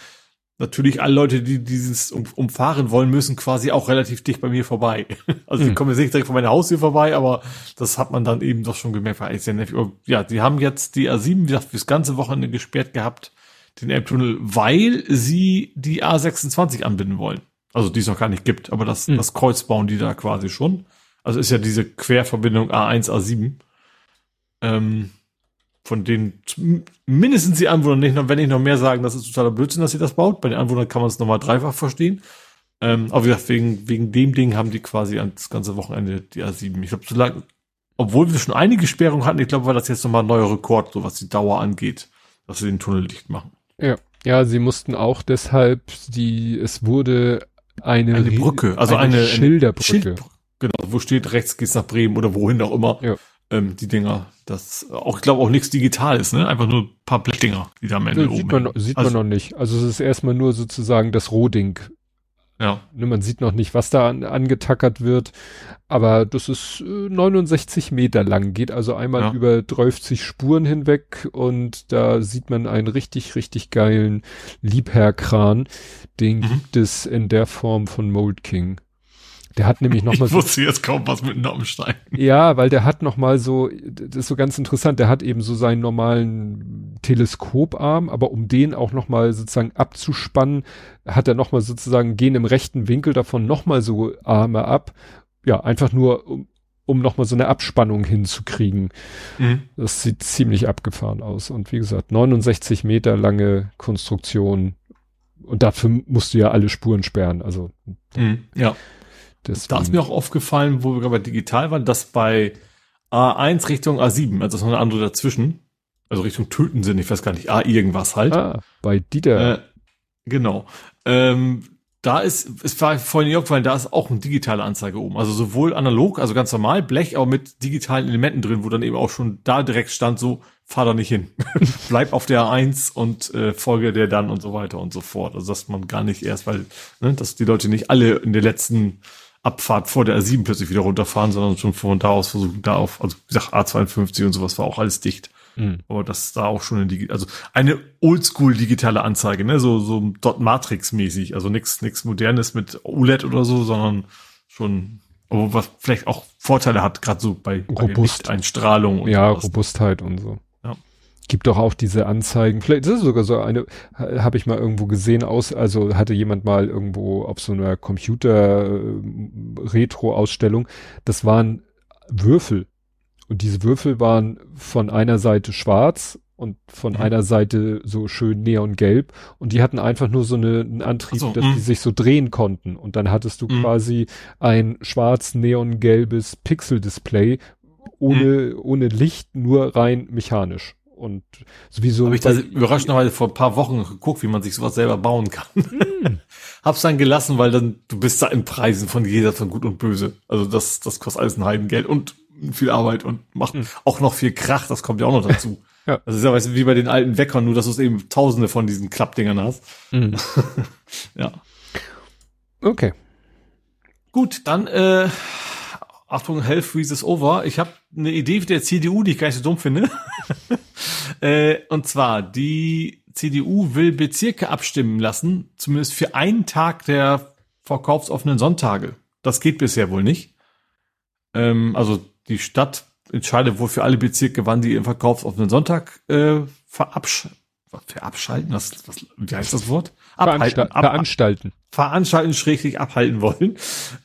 natürlich alle Leute, die dieses um, umfahren wollen, müssen quasi auch relativ dicht bei mir vorbei. Also die mhm. kommen jetzt nicht direkt von meiner Haustür vorbei, aber das hat man dann eben doch schon gemerkt. Nervig. Ja, die haben jetzt die A7, wie gesagt, fürs ganze Wochenende gesperrt gehabt, den Elbtunnel, weil sie die A26 anbinden wollen. Also die es noch gar nicht gibt, aber das, mhm. das Kreuz bauen die da quasi schon. Also ist ja diese Querverbindung A1, A7. Ähm, von denen mindestens die Anwohner nicht wenn nicht noch mehr sagen, das ist totaler Blödsinn, dass sie das baut. Bei den Anwohnern kann man es nochmal dreifach verstehen. Ähm, aber wie gesagt, wegen, wegen dem Ding haben die quasi das ganze Wochenende die A7. Ich glaube, so lange, obwohl wir schon einige Sperrungen hatten, ich glaube, war das jetzt nochmal ein neuer Rekord, so was die Dauer angeht, dass sie den Tunnel dicht machen. Ja. Ja, sie mussten auch deshalb, die, es wurde eine, eine Brücke, also eine, eine Schilderbrücke. Schild, genau, wo steht rechts geht's nach Bremen oder wohin auch immer. Ja ähm, die Dinger. Das auch, ich glaube, auch nichts digital ist, ne? Einfach nur ein paar Blechdinger, die da am Ende ja, sieht oben. Man, sieht also, man noch nicht. Also es ist erstmal nur sozusagen das Rohding. Ja. Ne, man sieht noch nicht, was da an, angetackert wird, aber das ist äh, 69 Meter lang, geht also einmal ja. über 30 Spuren hinweg und da sieht man einen richtig, richtig geilen Liebherrkran. Den mhm. gibt es in der Form von Mold King. Der hat nämlich noch ich wusste so, jetzt kaum was mit einem Stein. Ja, weil der hat noch mal so, das ist so ganz interessant, der hat eben so seinen normalen Teleskoparm, aber um den auch noch mal sozusagen abzuspannen, hat er noch mal sozusagen, gehen im rechten Winkel davon noch mal so Arme ab. Ja, einfach nur, um, um noch mal so eine Abspannung hinzukriegen. Mhm. Das sieht ziemlich abgefahren aus. Und wie gesagt, 69 Meter lange Konstruktion. Und dafür musst du ja alle Spuren sperren. Also. Mhm, ja. Deswegen. Da ist mir auch aufgefallen, wo wir gerade digital waren, dass bei A1 Richtung A7, also ist noch eine andere dazwischen, also Richtung Töten sind, ich weiß gar nicht, A irgendwas halt. Ah, bei Dieter. Äh, genau. Ähm, da ist, es war vorhin nicht aufgefallen, da ist auch eine digitale Anzeige oben. Also sowohl analog, also ganz normal, Blech, aber mit digitalen Elementen drin, wo dann eben auch schon da direkt stand, so, fahr da nicht hin. Bleib auf der A1 und äh, folge der dann und so weiter und so fort. Also dass man gar nicht erst, weil, ne, dass die Leute nicht alle in der letzten Abfahrt vor der A7 plötzlich wieder runterfahren, sondern schon von da aus versuchen, da auf, also wie gesagt, A52 und sowas war auch alles dicht. Mhm. Aber das da auch schon eine, also eine oldschool digitale Anzeige, ne, so, so Dot Matrix mäßig, also nichts, nichts modernes mit OLED oder so, sondern schon, aber was vielleicht auch Vorteile hat, gerade so bei, Robust. bei Einstrahlung und Ja, sowas. Robustheit und so. Gibt doch auch diese Anzeigen, vielleicht ist es sogar so eine, habe ich mal irgendwo gesehen, aus, also hatte jemand mal irgendwo auf so einer Computer-Retro-Ausstellung, äh, das waren Würfel. Und diese Würfel waren von einer Seite schwarz und von mhm. einer Seite so schön neongelb und die hatten einfach nur so eine, einen Antrieb, so, dass mh. die sich so drehen konnten und dann hattest du mh. quasi ein schwarz neongelbes Pixel-Display ohne, mh. ohne Licht, nur rein mechanisch und sowieso. Habe ich da überraschenderweise vor ein paar Wochen geguckt, wie man sich sowas selber bauen kann. Mm. Hab's dann gelassen, weil dann du bist da in Preisen von jeder von Gut und Böse. Also das das kostet alles ein Heidengeld und viel Arbeit und macht mm. auch noch viel Krach. Das kommt ja auch noch dazu. ja. Das ist ja weißt du, wie bei den alten Weckern, nur dass du eben Tausende von diesen Klappdingern hast. Mm. ja. Okay. Gut, dann äh, Achtung, Hell freezes over. Ich habe eine Idee der CDU, die ich gar nicht so dumm finde. äh, und zwar, die CDU will Bezirke abstimmen lassen, zumindest für einen Tag der verkaufsoffenen Sonntage. Das geht bisher wohl nicht. Ähm, also die Stadt entscheidet wohl für alle Bezirke, wann die ihren verkaufsoffenen Sonntag äh, verabsch verabschalten, was, was, wie heißt das Wort? Abhalten, ab, veranstalten. Veranstalten, schräglich abhalten wollen.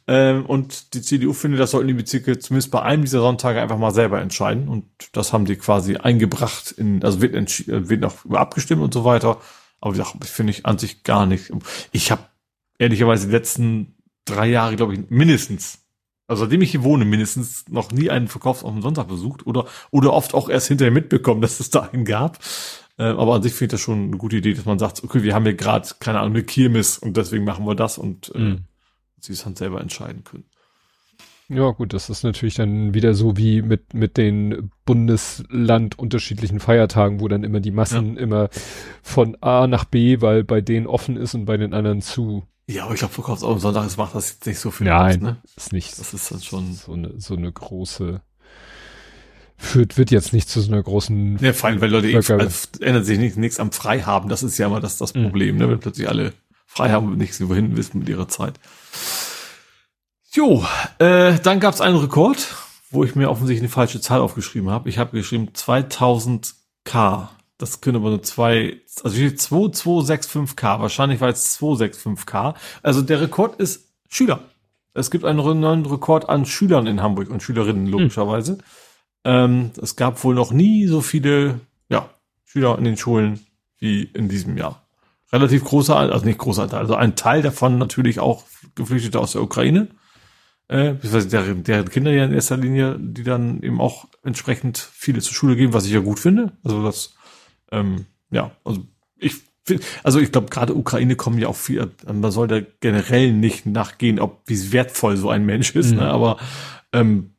Ähm, und die CDU findet, das sollten die Bezirke zumindest bei einem dieser Sonntage einfach mal selber entscheiden. Und das haben die quasi eingebracht in, also wird, wird noch abgestimmt und so weiter. Aber gesagt, finde ich an sich gar nicht. Ich habe ehrlicherweise die letzten drei Jahre, glaube ich, mindestens also seitdem ich hier wohne, mindestens noch nie einen Verkaufs auf dem Sonntag besucht oder, oder oft auch erst hinterher mitbekommen, dass es da einen gab. Äh, aber an sich finde ich das schon eine gute Idee, dass man sagt, okay, wir haben hier gerade, keine Ahnung, eine Kirmes und deswegen machen wir das und äh, mhm. sie es dann selber entscheiden können. Ja, gut, das ist natürlich dann wieder so wie mit, mit den Bundesland unterschiedlichen Feiertagen, wo dann immer die Massen ja. immer von A nach B, weil bei denen offen ist und bei den anderen zu. Ja, aber ich glaube, Verkaufs am Sonntag, macht das jetzt nicht so viel. Nein, aus, ne? ist nicht. Das ist dann schon so eine, so eine große führt, wird jetzt nicht zu so einer großen. Ja, vor allem, weil Leute also, ändert sich nichts, nichts am Freihaben. Das ist ja immer das, das mhm. Problem, mhm. ne? wenn plötzlich alle frei haben und nichts wohin wissen mit ihrer Zeit. Jo, äh, dann gab es einen Rekord, wo ich mir offensichtlich eine falsche Zahl aufgeschrieben habe. Ich habe geschrieben 2000k. Das können aber nur zwei, also 2265k. Wahrscheinlich war es 265k. Also der Rekord ist Schüler. Es gibt einen neuen Rekord an Schülern in Hamburg und Schülerinnen logischerweise. Hm. Ähm, es gab wohl noch nie so viele ja, Schüler in den Schulen wie in diesem Jahr. Relativ großer, also nicht großer Teil, also ein Teil davon natürlich auch Geflüchtete aus der Ukraine, äh, deren, deren Kinder ja in erster Linie, die dann eben auch entsprechend viele zur Schule gehen, was ich ja gut finde. Also das, ähm, ja, also ich finde, also ich glaube, gerade Ukraine kommen ja auch viel, man soll da generell nicht nachgehen, ob wie wertvoll so ein Mensch ist, mhm. ne? aber ähm,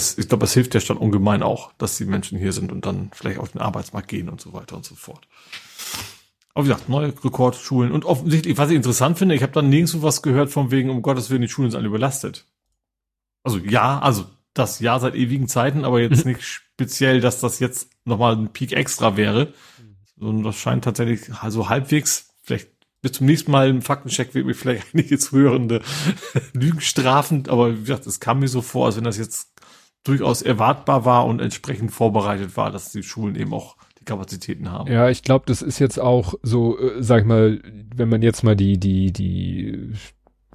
es, ich glaube, es hilft der Stadt ungemein auch, dass die Menschen hier sind und dann vielleicht auf den Arbeitsmarkt gehen und so weiter und so fort. Aber wie gesagt, neue Rekordschulen und offensichtlich, was ich interessant finde, ich habe dann nirgendwo was gehört von wegen, um Gottes Willen, die Schulen sind alle überlastet. Also ja, also das ja seit ewigen Zeiten, aber jetzt nicht speziell, dass das jetzt nochmal ein Peak extra wäre. Sondern das scheint tatsächlich also halbwegs, vielleicht bis zum nächsten Mal im Faktencheck wird mir vielleicht einige zuhörende Lügen strafend, aber wie gesagt, es kam mir so vor, als wenn das jetzt durchaus erwartbar war und entsprechend vorbereitet war, dass die Schulen eben auch die Kapazitäten haben. Ja, ich glaube, das ist jetzt auch so, äh, sag ich mal, wenn man jetzt mal die, die, die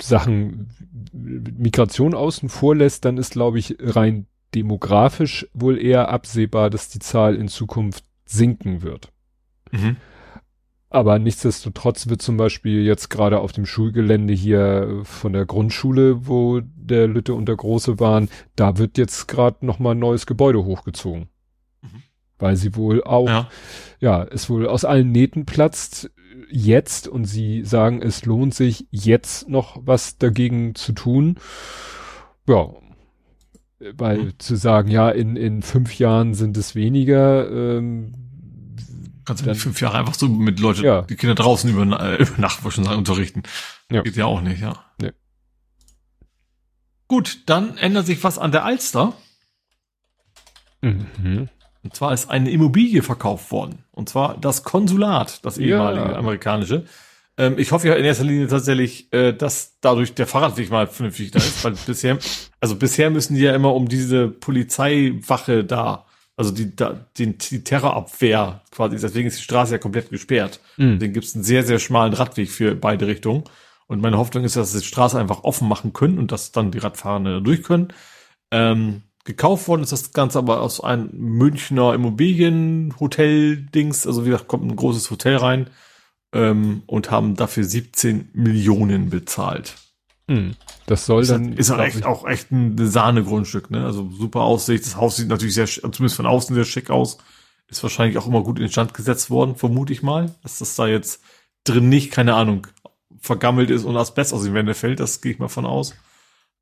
Sachen Migration außen vor lässt, dann ist, glaube ich, rein demografisch wohl eher absehbar, dass die Zahl in Zukunft sinken wird. Mhm. Aber nichtsdestotrotz wird zum Beispiel jetzt gerade auf dem Schulgelände hier von der Grundschule, wo der Lütte und der Große waren, da wird jetzt gerade nochmal ein neues Gebäude hochgezogen. Mhm. Weil sie wohl auch, ja. ja, es wohl aus allen Nähten platzt jetzt und sie sagen, es lohnt sich jetzt noch was dagegen zu tun. Ja, weil mhm. zu sagen, ja, in, in fünf Jahren sind es weniger, ähm, Kannst du nicht fünf Jahre einfach so mit Leuten, ja. die Kinder draußen über, äh, über Nacht schon sagen, unterrichten. Ja. Geht ja auch nicht, ja. Nee. Gut, dann ändert sich was an der Alster. Mhm. Und zwar ist eine Immobilie verkauft worden. Und zwar das Konsulat, das ehemalige ja. amerikanische. Ähm, ich hoffe ja in erster Linie tatsächlich, äh, dass dadurch der Fahrradweg mal vernünftig da ist, weil bisher, also bisher müssen die ja immer um diese Polizeiwache da Also die, da, die, die Terrorabwehr quasi, deswegen ist die Straße ja komplett gesperrt. Mhm. Den gibt es einen sehr, sehr schmalen Radweg für beide Richtungen. Und meine Hoffnung ist, dass sie die Straße einfach offen machen können und dass dann die Radfahrenden durch können. Ähm, gekauft worden ist das Ganze aber aus einem Münchner Immobilienhotel-Dings. Also wie gesagt, kommt ein großes Hotel rein ähm, und haben dafür 17 Millionen bezahlt. Hm. Das soll ist dann. Ist auch echt, auch echt ein Sahnegrundstück, ne? Also super Aussicht. Das Haus sieht natürlich sehr, zumindest von außen sehr schick aus. Ist wahrscheinlich auch immer gut in Stand gesetzt worden, vermute ich mal. Dass das da jetzt drin nicht, keine Ahnung, vergammelt ist und Asbest aus den Wänden fällt, das gehe ich mal von aus.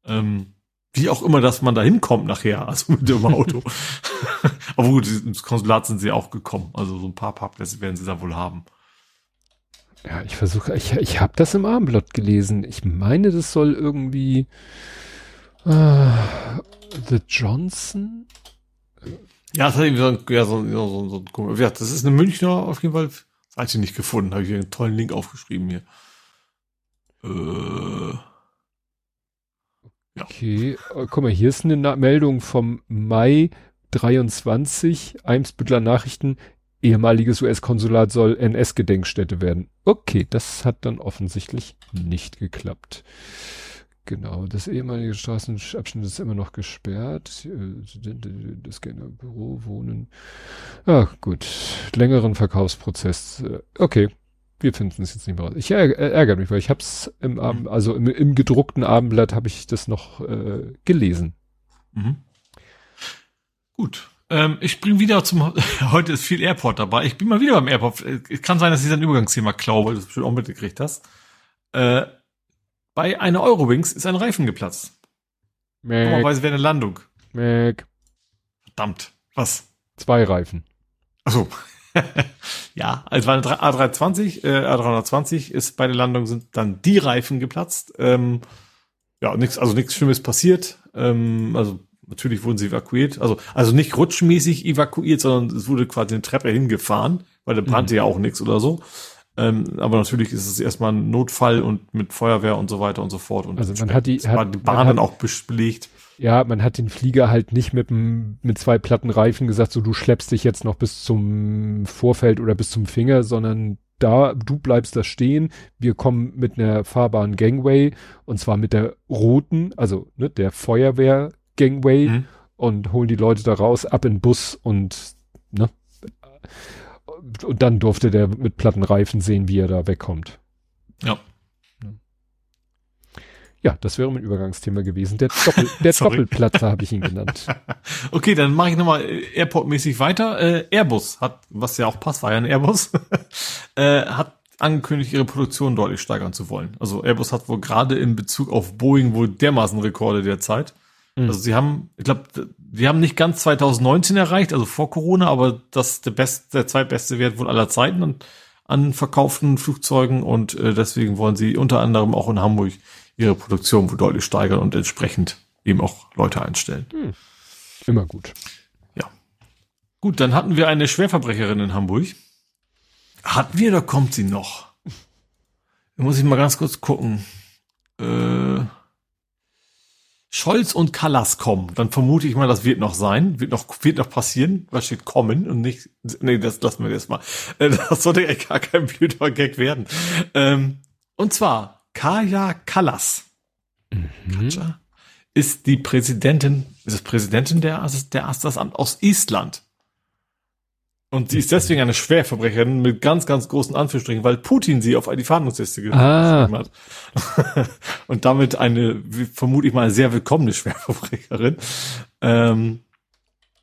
Ähm, wie auch immer, dass man da hinkommt nachher, also mit dem Auto. Aber gut, ins Konsulat sind sie auch gekommen. Also so ein paar Parkplätze werden sie da wohl haben. Ja, ich versuche, ich, ich habe das im Abendblatt gelesen. Ich meine, das soll irgendwie äh, The Johnson. Ja, das hat irgendwie so ein, ja, so, so, so, so, ja, das ist eine Münchner auf jeden Fall. Das habe ich nicht gefunden. Habe ich einen tollen Link aufgeschrieben hier. Äh, ja. Okay, äh, guck mal, hier ist eine Na Meldung vom Mai 23, Eimsbüttler Nachrichten ehemaliges US-Konsulat soll NS-Gedenkstätte werden. Okay, das hat dann offensichtlich nicht geklappt. Genau, das ehemalige Straßenabschnitt ist immer noch gesperrt. Das Büro, Wohnen. Ah, gut. Längeren Verkaufsprozess. Okay, wir finden es jetzt nicht mehr raus. Ich ärgere mich, weil ich habe es im Abend, also im, im, gedruckten Abendblatt habe ich das noch äh, gelesen. Mhm. Gut. Ähm, ich bringe wieder zum, heute ist viel Airport dabei. Ich bin mal wieder beim Airport. Es kann sein, dass ich ein Übergangsthema klaue, weil du das bestimmt auch mitgekriegt hast. Äh, bei einer Eurowings ist ein Reifen geplatzt. Normalerweise wäre eine Landung. Mac. Verdammt. Was? Zwei Reifen. Achso. ja, also war eine A320, äh, A320 ist bei der Landung sind dann die Reifen geplatzt. Ähm, ja, nichts, also nichts Schlimmes passiert. Ähm, also Natürlich wurden sie evakuiert. Also, also nicht rutschmäßig evakuiert, sondern es wurde quasi eine Treppe hingefahren, weil da brannte mhm. ja auch nichts oder so. Ähm, aber natürlich ist es erstmal ein Notfall und mit Feuerwehr und so weiter und so fort. Und also man hat die, hat, die Bahn dann auch belegt. Ja, man hat den Flieger halt nicht mit, mit zwei platten Reifen gesagt, so du schleppst dich jetzt noch bis zum Vorfeld oder bis zum Finger, sondern da, du bleibst da stehen, wir kommen mit einer fahrbaren Gangway und zwar mit der roten, also ne, der Feuerwehr Gangway mhm. und holen die Leute da raus, ab in den Bus und, ne? Und dann durfte der mit platten Reifen sehen, wie er da wegkommt. Ja. Ja, das wäre mein Übergangsthema gewesen. Der, Doppel, der Doppelplatzer habe ich ihn genannt. Okay, dann mache ich nochmal äh, Airport-mäßig weiter. Äh, Airbus hat, was ja auch passt, war ja ein Airbus, äh, hat angekündigt, ihre Produktion deutlich steigern zu wollen. Also Airbus hat wohl gerade in Bezug auf Boeing wohl dermaßen Rekorde derzeit. Mhm. Also sie haben, ich glaube, sie haben nicht ganz 2019 erreicht, also vor Corona, aber das der beste, der zweitbeste Wert wohl aller Zeiten an, an verkauften Flugzeugen und äh, deswegen wollen sie unter anderem auch in Hamburg ihre Produktion wohl deutlich steigern und entsprechend eben auch Leute einstellen. Mhm. Immer gut. Ja. Gut, dann hatten wir eine Schwerverbrecherin in Hamburg. Hatten wir oder kommt sie noch? Da muss ich mal ganz kurz gucken. Äh Scholz und Kallas kommen, dann vermute ich mal, das wird noch sein, wird noch, wird noch passieren. Was steht kommen und nicht, nee, das lassen wir jetzt mal. Äh, das sollte echt gar kein blöder Gag werden. Ähm, und zwar, Kaya Kallas mhm. ist die Präsidentin, ist es Präsidentin der, der Amt aus Island. Und sie ist deswegen eine Schwerverbrecherin mit ganz, ganz großen Anführungsstrichen, weil Putin sie auf die Fahndungsliste ah. geschrieben hat. und damit eine, vermute ich mal, sehr willkommene Schwerverbrecherin. Ähm,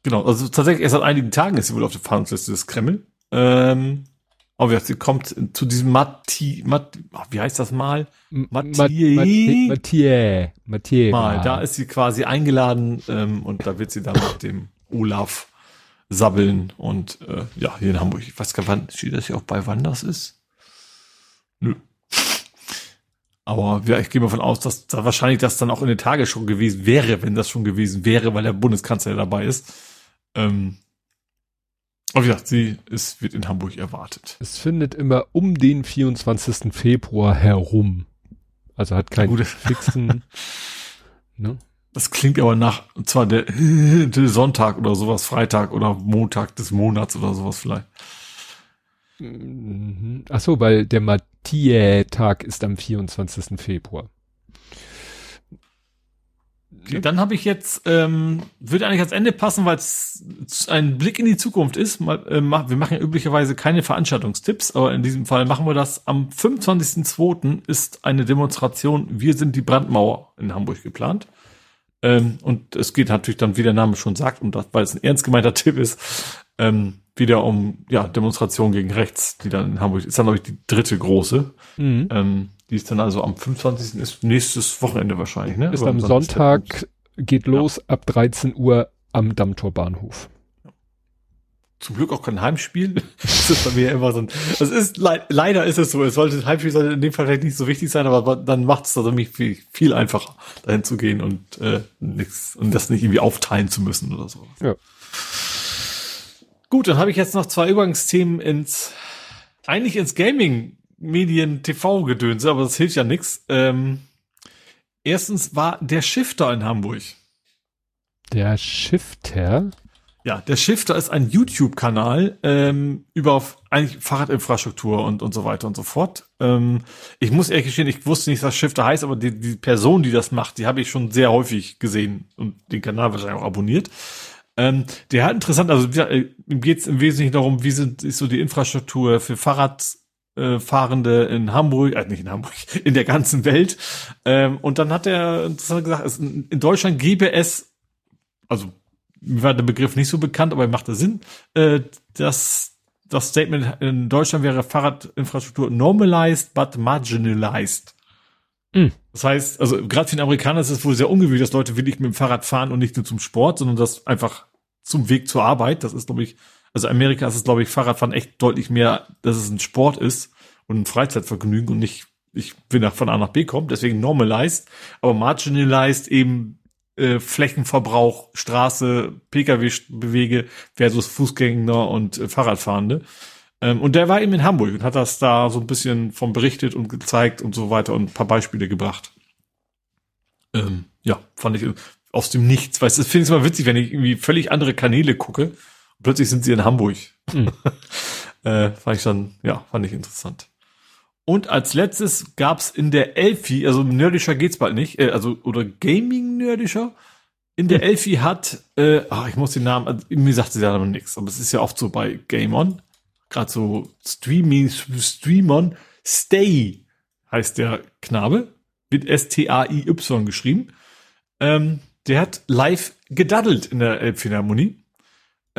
genau, also tatsächlich erst seit einigen Tagen ist sie wohl auf der Fahndungsliste des Kreml. Ähm, aber sie kommt zu diesem Matti, Matt, wie heißt das mal? Mathieu. Mathieu. Mathieu. Mal, da ist sie quasi eingeladen ähm, und da wird sie dann mit dem Olaf sabbeln und äh, ja, hier in Hamburg. Ich weiß gar nicht, steht das hier auch bei, wann das ist? Nö. Aber ja, ich gehe mal von aus, dass da wahrscheinlich das dann auch in der Tagesschau gewesen wäre, wenn das schon gewesen wäre, weil der Bundeskanzler dabei ist. Ähm, aber wie gesagt, sie ist, wird in Hamburg erwartet. Es findet immer um den 24. Februar herum. Also hat keinen fixen, ne? Das klingt aber nach, und zwar der, Sonntag oder sowas, Freitag oder Montag des Monats oder sowas vielleicht. Mhm. Ach so, weil der Mathieu-Tag ist am 24. Februar. Okay, dann habe ich jetzt, ähm, würde eigentlich ans Ende passen, weil es ein Blick in die Zukunft ist. Mal, äh, wir machen ja üblicherweise keine Veranstaltungstipps, aber in diesem Fall machen wir das. Am 25.02. ist eine Demonstration Wir sind die Brandmauer in Hamburg geplant. Ähm, und es geht natürlich dann, wie der Name schon sagt, um das, weil es ein ernst gemeinter Tipp ist, ähm, wieder um ja Demonstrationen gegen rechts, die dann in Hamburg ist dann glaube ich die dritte große. Mhm. Ähm, die ist dann also am 25. ist nächstes Wochenende wahrscheinlich, ne? Ist am Sonntag, geht los ja. ab 13 Uhr am Dammtorbahnhof. Zum Glück auch kein Heimspiel. das ist bei mir immer so ein, das ist, le leider ist es so. Es sollte, Heimspiel sollte in dem Fall vielleicht nicht so wichtig sein, aber dann macht es also mich viel, viel einfacher, dahin zu gehen und, äh, nichts, und das nicht irgendwie aufteilen zu müssen oder so. Ja. Gut, dann habe ich jetzt noch zwei Übergangsthemen ins, eigentlich ins Gaming Medien TV gedönse, aber das hilft ja nichts. Ähm, erstens war der Shifter in Hamburg. Der Shifter? Ja, der Shifter ist ein YouTube-Kanal ähm, über eigentlich Fahrradinfrastruktur und und so weiter und so fort. Ähm, ich muss ehrlich gestehen, ich wusste nicht, was Shifter heißt, aber die, die Person, die das macht, die habe ich schon sehr häufig gesehen und den Kanal wahrscheinlich auch abonniert. Ähm, der hat interessant, also äh, geht es im Wesentlichen darum, wie sind, ist so die Infrastruktur für Fahrradfahrende äh, in Hamburg, äh, nicht in Hamburg, in der ganzen Welt. Ähm, und dann hat er interessant gesagt, es, in Deutschland gäbe es, also mir war der Begriff nicht so bekannt, aber er machte Sinn, äh, dass das Statement in Deutschland wäre Fahrradinfrastruktur normalized but marginalized. Mhm. Das heißt, also gerade für den Amerikaner ist es wohl sehr ungewöhnlich, dass Leute wirklich mit dem Fahrrad fahren und nicht nur zum Sport, sondern das einfach zum Weg zur Arbeit. Das ist, glaube ich, also Amerika ist es, glaube ich, Fahrradfahren echt deutlich mehr, dass es ein Sport ist und ein Freizeitvergnügen und nicht, ich will nach von A nach B kommen, deswegen normalized, aber marginalized eben äh, Flächenverbrauch, Straße, Pkw-Bewege versus Fußgänger und äh, Fahrradfahrende. Ähm, und der war eben in Hamburg und hat das da so ein bisschen von berichtet und gezeigt und so weiter und ein paar Beispiele gebracht. Ähm, ja, fand ich aus dem Nichts. Weißt du, finde ich immer witzig, wenn ich irgendwie völlig andere Kanäle gucke und plötzlich sind sie in Hamburg. Mhm. äh, fand ich dann, ja, fand ich interessant. Und als letztes gab's in der Elfi, also nerdischer geht's bald nicht, äh, also oder Gaming nerdischer. In der hm. Elfi hat, äh, ach, ich muss den Namen, also, mir sagt sie ja noch nichts, aber es ist ja oft so bei Game On, gerade so Streaming, Streamern, Stay heißt der Knabe, mit S-T-A-I-Y geschrieben. Ähm, der hat live gedaddelt in der Elbphilharmonie.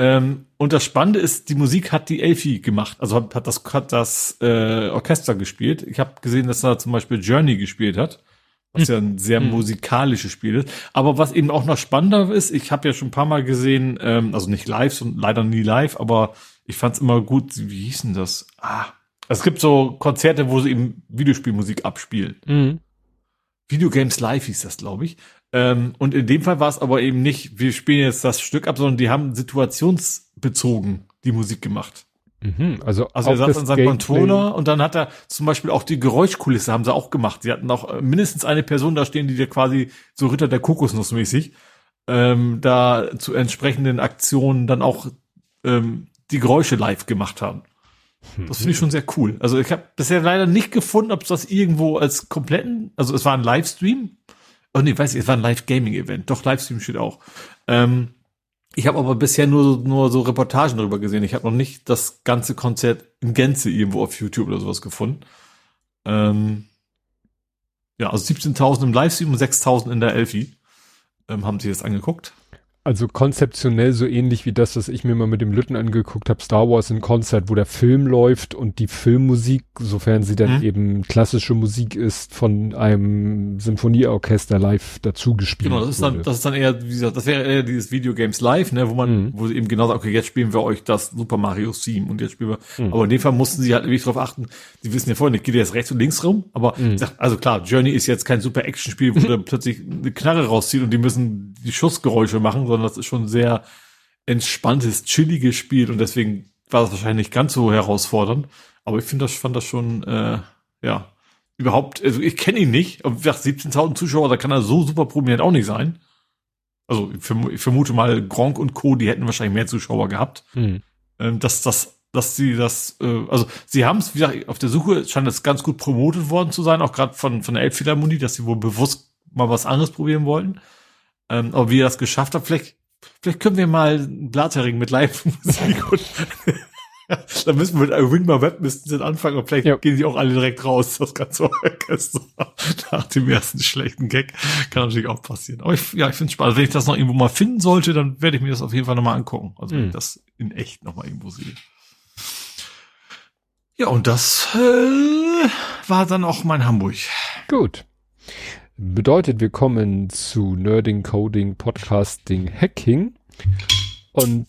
Ähm, und das Spannende ist, die Musik hat die Elfi gemacht. Also hat, hat das, hat das äh, Orchester gespielt. Ich habe gesehen, dass er zum Beispiel Journey gespielt hat. Was ja ein sehr hm. musikalisches Spiel ist. Aber was eben auch noch spannender ist, ich habe ja schon ein paar Mal gesehen, ähm, also nicht live, und leider nie live, aber ich fand es immer gut, wie hieß denn das? Ah, es gibt so Konzerte, wo sie eben Videospielmusik abspielen. Mhm. Videogames Live hieß das, glaube ich. Ähm, und in dem Fall war es aber eben nicht, wir spielen jetzt das Stück ab, sondern die haben situationsbezogen die Musik gemacht. Mhm, also also er saß an seinem Controller und dann hat er zum Beispiel auch die Geräuschkulisse haben sie auch gemacht. Sie hatten auch äh, mindestens eine Person da stehen, die dir quasi so Ritter der Kokosnuss mäßig ähm, da zu entsprechenden Aktionen dann auch ähm, die Geräusche live gemacht haben. Das finde ich schon sehr cool. Also ich habe bisher leider nicht gefunden, ob es das irgendwo als kompletten, also es war ein Livestream, Oh nee, weiß ich, es war ein Live-Gaming-Event. Doch, Livestream steht auch. Ähm, ich habe aber bisher nur, nur so Reportagen darüber gesehen. Ich habe noch nicht das ganze Konzert in Gänze irgendwo auf YouTube oder sowas gefunden. Ähm, ja, also 17.000 im Livestream und 6.000 in der Elfi ähm, haben sie das angeguckt. Also konzeptionell so ähnlich wie das, was ich mir mal mit dem Lütten angeguckt habe, Star Wars in Konzert, wo der Film läuft und die Filmmusik, sofern sie dann mhm. eben klassische Musik ist, von einem Symphonieorchester live dazu gespielt. Genau, das ist dann, das ist dann eher, wie gesagt, das wäre eher dieses Videogames live, ne, wo man, mhm. wo sie eben genau sagt, okay, jetzt spielen wir euch das Super Mario Theme und jetzt spielen wir, mhm. aber in dem Fall mussten sie halt wirklich darauf achten, die wissen ja vorhin nicht, geht jetzt rechts und links rum, aber, mhm. also klar, Journey ist jetzt kein super Action-Spiel, wo der plötzlich eine Knarre rauszieht und die müssen die Schussgeräusche machen, sondern das ist schon ein sehr entspanntes, chilliges Spiel und deswegen war das wahrscheinlich nicht ganz so herausfordernd. Aber ich finde das, fand das schon, äh, ja, überhaupt, also ich kenne ihn nicht, aber 17.000 Zuschauer, da kann er so super prominent auch nicht sein. also ich vermute mal, Gronk und Co., die hätten wahrscheinlich mehr Zuschauer gehabt, mhm. dass das dass sie das, äh, also sie haben es, wie gesagt, auf der Suche scheint es ganz gut promotet worden zu sein, auch gerade von, von der Elbphilharmonie, dass sie wohl bewusst mal was anderes probieren wollten. Ähm, aber wie er das geschafft hat, vielleicht, vielleicht können wir mal einen Blathering mit Live-Musik dann müssen wir mit Wingmar Web müssen anfangen und vielleicht ja. gehen die auch alle direkt raus, das ganze Orchester. Nach dem ersten schlechten Gag kann natürlich auch passieren. Aber ich, ja, ich finde es spannend. Wenn ich das noch irgendwo mal finden sollte, dann werde ich mir das auf jeden Fall nochmal angucken. Also wenn mhm. ich das in echt nochmal irgendwo sehe. Ja, und das äh, war dann auch mein Hamburg. Gut. Bedeutet, wir kommen zu Nerding, Coding, Podcasting, Hacking. Und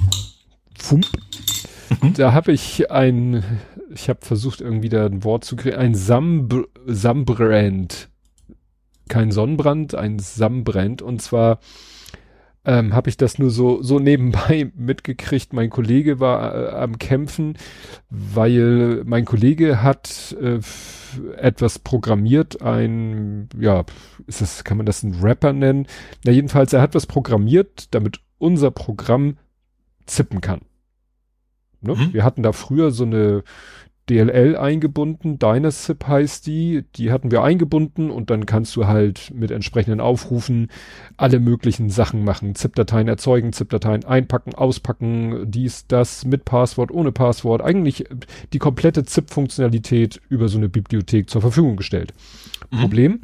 fump, mhm. da habe ich ein, ich habe versucht irgendwie da ein Wort zu kriegen, ein Sam, Sambrand. Kein Sonnenbrand, ein Sambrand. Und zwar ähm, habe ich das nur so, so nebenbei mitgekriegt. Mein Kollege war äh, am Kämpfen, weil mein Kollege hat äh, etwas programmiert, ein, ja, ist das, kann man das ein Rapper nennen? Na, jedenfalls, er hat was programmiert, damit unser Programm zippen kann. Ne? Mhm. Wir hatten da früher so eine, DLL eingebunden, Dynasip heißt die, die hatten wir eingebunden und dann kannst du halt mit entsprechenden Aufrufen alle möglichen Sachen machen. ZIP-Dateien erzeugen, ZIP-Dateien einpacken, auspacken, dies, das, mit Passwort, ohne Passwort. Eigentlich die komplette ZIP-Funktionalität über so eine Bibliothek zur Verfügung gestellt. Mhm. Problem,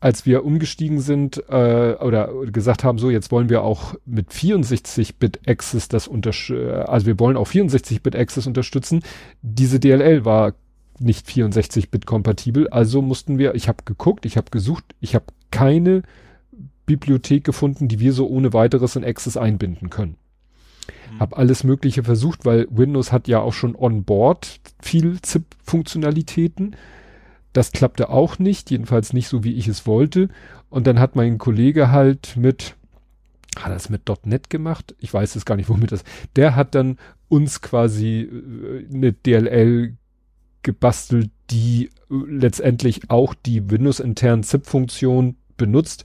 als wir umgestiegen sind äh, oder gesagt haben, so jetzt wollen wir auch mit 64-Bit Access das unterstützen, also wir wollen auch 64-Bit Access unterstützen. Diese DLL war nicht 64-Bit kompatibel, also mussten wir, ich habe geguckt, ich habe gesucht, ich habe keine Bibliothek gefunden, die wir so ohne weiteres in Access einbinden können. Mhm. Hab alles Mögliche versucht, weil Windows hat ja auch schon on board viel ZIP-Funktionalitäten. Das klappte auch nicht, jedenfalls nicht so, wie ich es wollte. Und dann hat mein Kollege halt mit, hat er es mit .NET gemacht? Ich weiß es gar nicht, womit das. Der hat dann uns quasi äh, eine DLL gebastelt, die äh, letztendlich auch die Windows-internen ZIP-Funktion benutzt.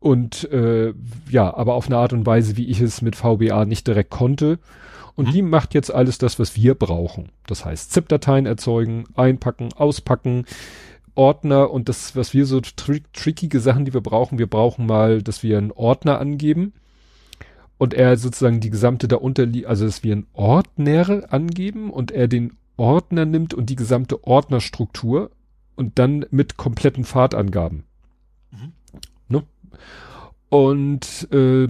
Und äh, ja, aber auf eine Art und Weise, wie ich es mit VBA nicht direkt konnte. Und mhm. die macht jetzt alles das, was wir brauchen. Das heißt, ZIP-Dateien erzeugen, einpacken, auspacken, Ordner und das, was wir so tri trickige Sachen, die wir brauchen, wir brauchen mal, dass wir einen Ordner angeben und er sozusagen die gesamte darunter liegt, also dass wir einen Ordner angeben und er den Ordner nimmt und die gesamte Ordnerstruktur und dann mit kompletten Fahrtangaben. Mhm. Ne? Und äh,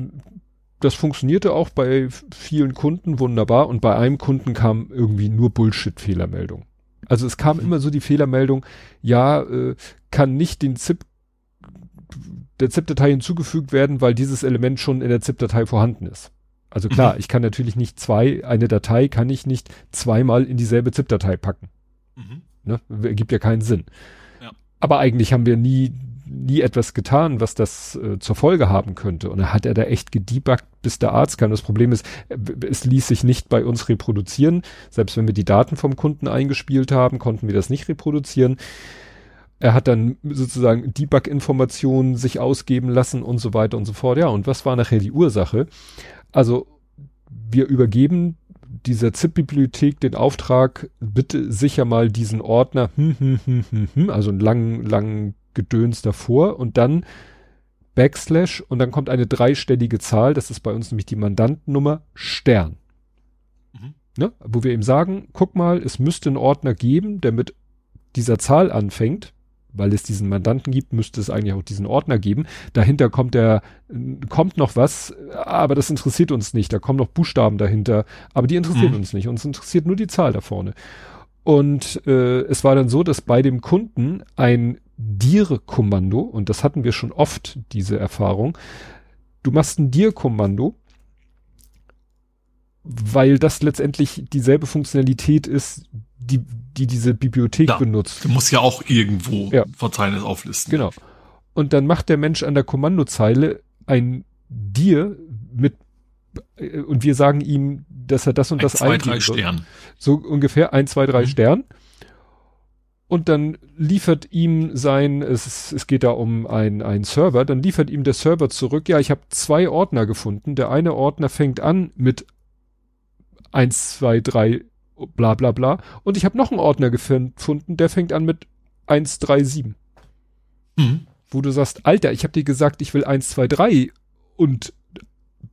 das funktionierte auch bei vielen Kunden wunderbar und bei einem Kunden kam irgendwie nur Bullshit-Fehlermeldung. Also es kam mhm. immer so die Fehlermeldung, ja, äh, kann nicht den ZIP, der ZIP-Datei hinzugefügt werden, weil dieses Element schon in der ZIP-Datei vorhanden ist. Also klar, mhm. ich kann natürlich nicht zwei, eine Datei kann ich nicht zweimal in dieselbe ZIP-Datei packen. Mhm. Ne? Gibt ja keinen Sinn. Ja. Aber eigentlich haben wir nie nie etwas getan, was das äh, zur Folge haben könnte. Und da hat er da echt gedebuggt, bis der Arzt kam. Das Problem ist, äh, es ließ sich nicht bei uns reproduzieren. Selbst wenn wir die Daten vom Kunden eingespielt haben, konnten wir das nicht reproduzieren. Er hat dann sozusagen Debug-Informationen sich ausgeben lassen und so weiter und so fort. Ja, und was war nachher die Ursache? Also, wir übergeben dieser ZIP-Bibliothek den Auftrag, bitte sicher mal diesen Ordner, hm, hm, hm, hm, hm, also einen langen, langen Gedöns davor und dann Backslash und dann kommt eine dreistellige Zahl, das ist bei uns nämlich die Mandantennummer Stern. Mhm. Ne? Wo wir ihm sagen, guck mal, es müsste einen Ordner geben, der mit dieser Zahl anfängt, weil es diesen Mandanten gibt, müsste es eigentlich auch diesen Ordner geben. Dahinter kommt der, kommt noch was, aber das interessiert uns nicht. Da kommen noch Buchstaben dahinter, aber die interessieren mhm. uns nicht. Uns interessiert nur die Zahl da vorne. Und äh, es war dann so, dass bei dem Kunden ein Dir-Kommando, und das hatten wir schon oft, diese Erfahrung, du machst ein Dir-Kommando, weil das letztendlich dieselbe Funktionalität ist, die, die diese Bibliothek ja, benutzt. Du musst ja auch irgendwo ja. Verzeichnis auflisten. Genau. Und dann macht der Mensch an der Kommandozeile ein Dir mit äh, und wir sagen ihm, dass er das und ein, das zwei, drei Stern. So ungefähr ein, zwei, drei mhm. Stern. Und dann liefert ihm sein, es, es geht da um ein, ein Server, dann liefert ihm der Server zurück, ja, ich habe zwei Ordner gefunden. Der eine Ordner fängt an mit eins, zwei, drei, bla bla bla. Und ich habe noch einen Ordner gefunden, der fängt an mit eins, drei, sieben. Mhm. Wo du sagst, Alter, ich habe dir gesagt, ich will eins, zwei, drei und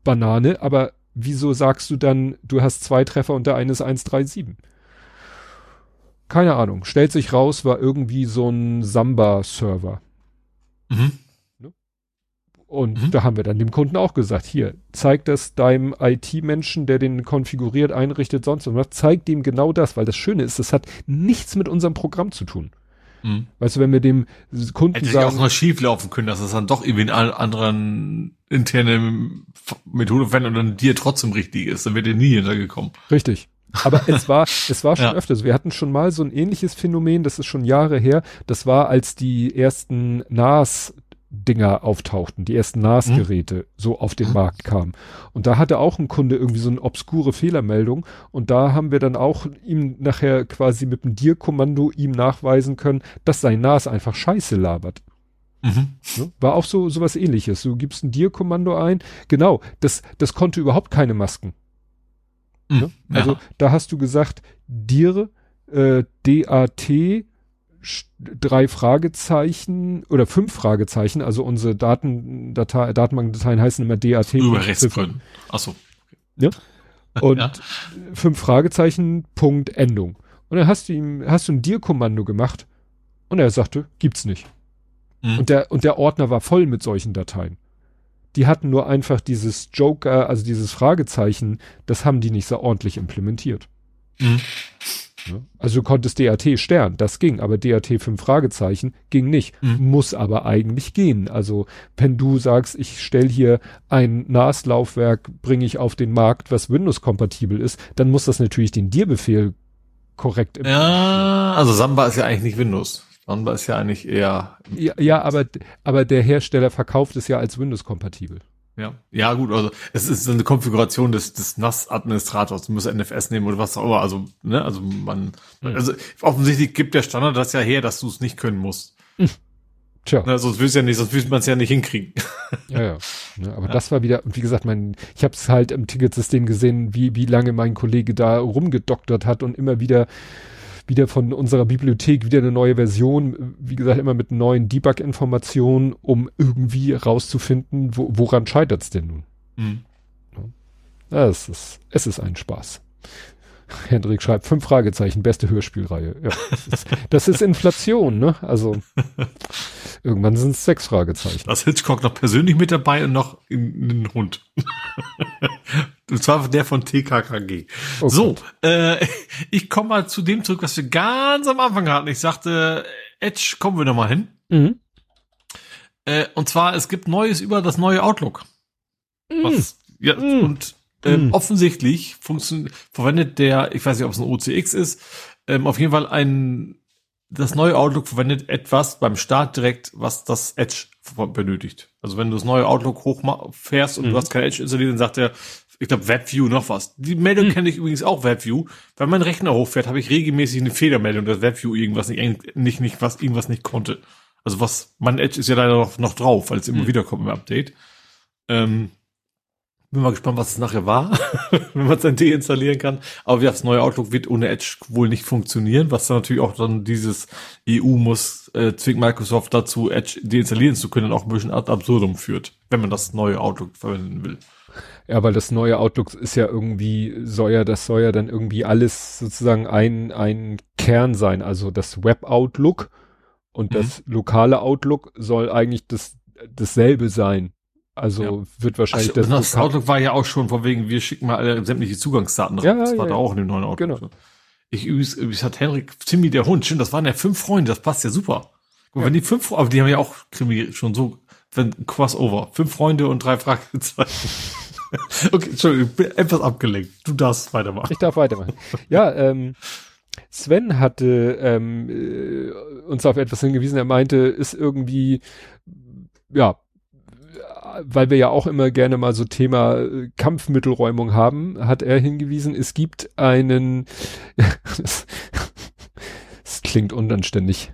Banane, aber wieso sagst du dann, du hast zwei Treffer und der eine ist eins, drei, sieben? Keine Ahnung, stellt sich raus, war irgendwie so ein Samba-Server. Mhm. Ne? Und mhm. da haben wir dann dem Kunden auch gesagt, hier, zeig das deinem IT-Menschen, der den konfiguriert, einrichtet, sonst was, zeig dem genau das, weil das Schöne ist, das hat nichts mit unserem Programm zu tun. Mhm. Weißt du, wenn wir dem Kunden Hätte sagen. Hätte auch noch schief laufen können, dass es dann doch irgendwie eine andere interne Methode verwendet und dann dir trotzdem richtig ist, dann wäre der nie hintergekommen. Richtig. Aber es war, es war schon ja. öfters. Wir hatten schon mal so ein ähnliches Phänomen, das ist schon Jahre her. Das war, als die ersten NAS Dinger auftauchten, die ersten NAS-Geräte mhm. so auf den mhm. Markt kamen. Und da hatte auch ein Kunde irgendwie so eine obskure Fehlermeldung und da haben wir dann auch ihm nachher quasi mit dem Dir-Kommando ihm nachweisen können, dass sein NAS einfach Scheiße labert. Mhm. Ne? War auch so sowas ähnliches. Du gibst ein Dir-Kommando ein, genau, das, das konnte überhaupt keine Masken. Mhm, ne? Also ja. da hast du gesagt, dir, äh, DAT, drei Fragezeichen oder fünf Fragezeichen, also unsere Datendatei, Datenbankdateien heißen immer DAT. Urheberrechtsgründen. Achso. Ja? Und ja. fünf Fragezeichen, Punkt, Endung. Und dann hast du ihm, hast du ein Dir-Kommando gemacht und er sagte, gibt's nicht. Mhm. Und der, und der Ordner war voll mit solchen Dateien die hatten nur einfach dieses Joker, also dieses Fragezeichen, das haben die nicht so ordentlich implementiert. Mhm. Also du konntest DAT Stern, das ging, aber DAT 5 Fragezeichen ging nicht, mhm. muss aber eigentlich gehen. Also wenn du sagst, ich stelle hier ein NAS-Laufwerk, bringe ich auf den Markt, was Windows-kompatibel ist, dann muss das natürlich den Dir-Befehl korrekt implementieren. Ja, also Samba ist ja eigentlich nicht Windows. Samba ist ja eigentlich eher. Ja, ja, aber, aber der Hersteller verkauft es ja als Windows-kompatibel. Ja, ja gut, also es ist eine Konfiguration des, des NAS-Administrators. Du musst NFS nehmen oder was auch immer. Also, ne, also man, mhm. also offensichtlich gibt der Standard das ja her, dass du es nicht können musst. Mhm. Tja. Ne, sonst willst ja nicht, sonst willst man es ja nicht hinkriegen. Ja, ja. ja aber ja. das war wieder, und wie gesagt, mein, ich habe es halt im Ticketsystem gesehen, wie, wie lange mein Kollege da rumgedoktert hat und immer wieder wieder von unserer Bibliothek wieder eine neue Version, wie gesagt, immer mit neuen Debug-Informationen, um irgendwie rauszufinden, wo, woran scheitert es denn nun? Mhm. Ja, es, ist, es ist ein Spaß. Hendrik schreibt fünf Fragezeichen, beste Hörspielreihe. Ja, das, ist, das ist Inflation, ne? Also irgendwann sind es sechs Fragezeichen. Das Hitchcock noch persönlich mit dabei und noch in, in den Hund. und zwar der von TKKG. Oh so, äh, ich komme mal zu dem zurück, was wir ganz am Anfang hatten. Ich sagte, Edge, kommen wir noch mal hin. Mhm. Äh, und zwar, es gibt Neues über das neue Outlook. Mhm. Was, ja, mhm. und ähm, mm. Offensichtlich verwendet der, ich weiß nicht, ob es ein OCX ist, ähm, auf jeden Fall ein, das neue Outlook verwendet etwas beim Start direkt, was das Edge benötigt. Also wenn du das neue Outlook hochfährst und mm. du mhm. hast kein Edge installiert, dann sagt er, ich glaube WebView noch was. Die Meldung mm. kenne ich übrigens auch WebView. Wenn mein Rechner hochfährt, habe ich regelmäßig eine Fehlermeldung, dass WebView irgendwas nicht, nicht, nicht was irgendwas nicht konnte. Also was, mein Edge ist ja leider noch, noch drauf, weil es immer mhm. wieder kommt im Update. Ähm, bin mal gespannt, was es nachher war, wenn man es dann deinstallieren kann. Aber ja, das neue Outlook wird ohne Edge wohl nicht funktionieren, was dann natürlich auch dann dieses EU muss, äh, zwingt Microsoft dazu, Edge deinstallieren zu können, auch ein bisschen ad absurdum führt, wenn man das neue Outlook verwenden will. Ja, weil das neue Outlook ist ja irgendwie, soll ja, das soll ja dann irgendwie alles sozusagen ein, ein Kern sein. Also das Web Outlook und mhm. das lokale Outlook soll eigentlich das, dasselbe sein. Also ja. wird wahrscheinlich Ach, das. Das Outlook war ja auch schon von wegen, wir schicken mal alle sämtliche Zugangsdaten Ja, das war ja, da auch in dem neuen Outlook. Genau. Ich übrigens, übrigens hat Henrik Timmy der Hund, stimmt, das waren ja fünf Freunde, das passt ja super. Guck, ja. wenn die fünf, aber die haben ja auch Krimi schon so, wenn Crossover, fünf Freunde und drei Fragezeichen. okay, Entschuldigung, ich bin etwas abgelenkt. Du darfst weitermachen. Ich darf weitermachen. Ja, ähm, Sven hatte ähm, äh, uns auf etwas hingewiesen. Er meinte, ist irgendwie, ja, weil wir ja auch immer gerne mal so Thema äh, Kampfmittelräumung haben, hat er hingewiesen, es gibt einen klingt unanständig.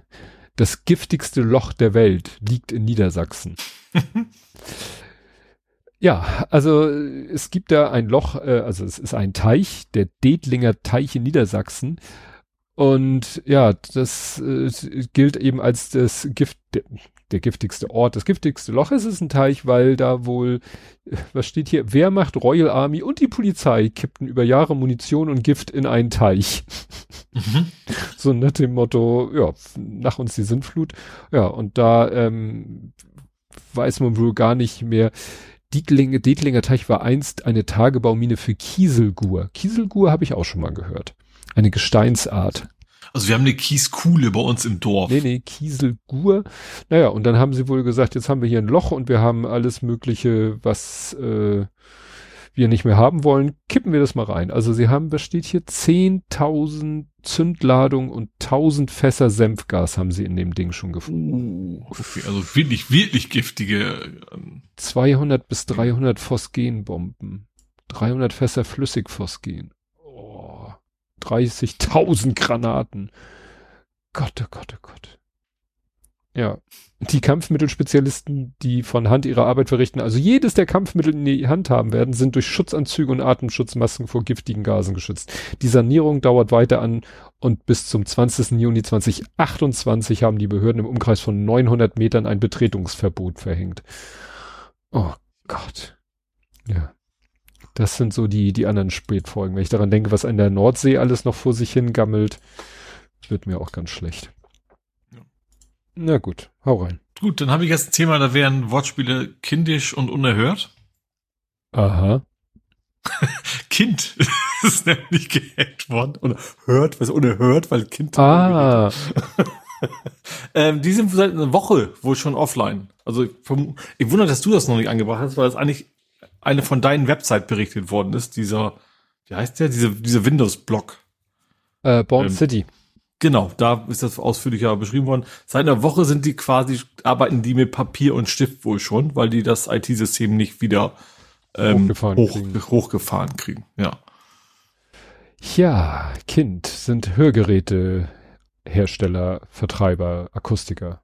Das giftigste Loch der Welt liegt in Niedersachsen. ja, also es gibt da ein Loch, äh, also es ist ein Teich, der Detlinger Teich in Niedersachsen. Und ja, das äh, gilt eben als das Gift, der, giftigste Ort, das giftigste Loch. Es ist ein Teich, weil da wohl, was steht hier, Wehrmacht, Royal Army und die Polizei kippten über Jahre Munition und Gift in einen Teich. Mhm. So nach dem Motto, ja, nach uns die Sintflut. Ja, und da ähm, weiß man wohl gar nicht mehr. Dietlinge, Dietlinger Teich war einst eine Tagebaumine für Kieselgur. Kieselgur habe ich auch schon mal gehört. Eine Gesteinsart. Also wir haben eine Kieskuhle bei uns im Dorf. Nee, nee, Kieselgur. Naja, und dann haben sie wohl gesagt, jetzt haben wir hier ein Loch und wir haben alles Mögliche, was äh, wir nicht mehr haben wollen. Kippen wir das mal rein. Also sie haben, was steht hier? 10.000 Zündladungen und 1000 Fässer Senfgas haben sie in dem Ding schon gefunden. Uh, okay, also wirklich, wirklich giftige. Ähm 200 bis 300 Phosgenbomben. 300 Fässer Flüssigphosgen. 30.000 Granaten. Gott, oh Gott, oh Gott. Ja. Die Kampfmittelspezialisten, die von Hand ihre Arbeit verrichten, also jedes der Kampfmittel in die Hand haben werden, sind durch Schutzanzüge und Atemschutzmasken vor giftigen Gasen geschützt. Die Sanierung dauert weiter an und bis zum 20. Juni 2028 haben die Behörden im Umkreis von 900 Metern ein Betretungsverbot verhängt. Oh Gott. Ja. Das sind so die, die anderen Spätfolgen. Wenn ich daran denke, was an der Nordsee alles noch vor sich hingammelt, wird mir auch ganz schlecht. Ja. Na gut, hau rein. Gut, dann habe ich jetzt ein Thema, da wären Wortspiele kindisch und unerhört. Aha. kind ist nämlich gehackt worden. Und hört, was unerhört, weil Kind. Ah. ähm, die sind seit einer Woche wohl schon offline. Also vom, ich wundere, dass du das noch nicht angebracht hast, weil das eigentlich eine von deinen Website berichtet worden ist, dieser, wie heißt der, diese, diese Windows-Blog. Äh, Born ähm, City. Genau, da ist das ausführlicher beschrieben worden. Seit einer Woche sind die quasi, arbeiten die mit Papier und Stift wohl schon, weil die das IT-System nicht wieder ähm, hochgefahren, hoch, kriegen. hochgefahren kriegen. Ja. Ja, Kind sind Hörgeräte, Hersteller, Vertreiber, Akustiker.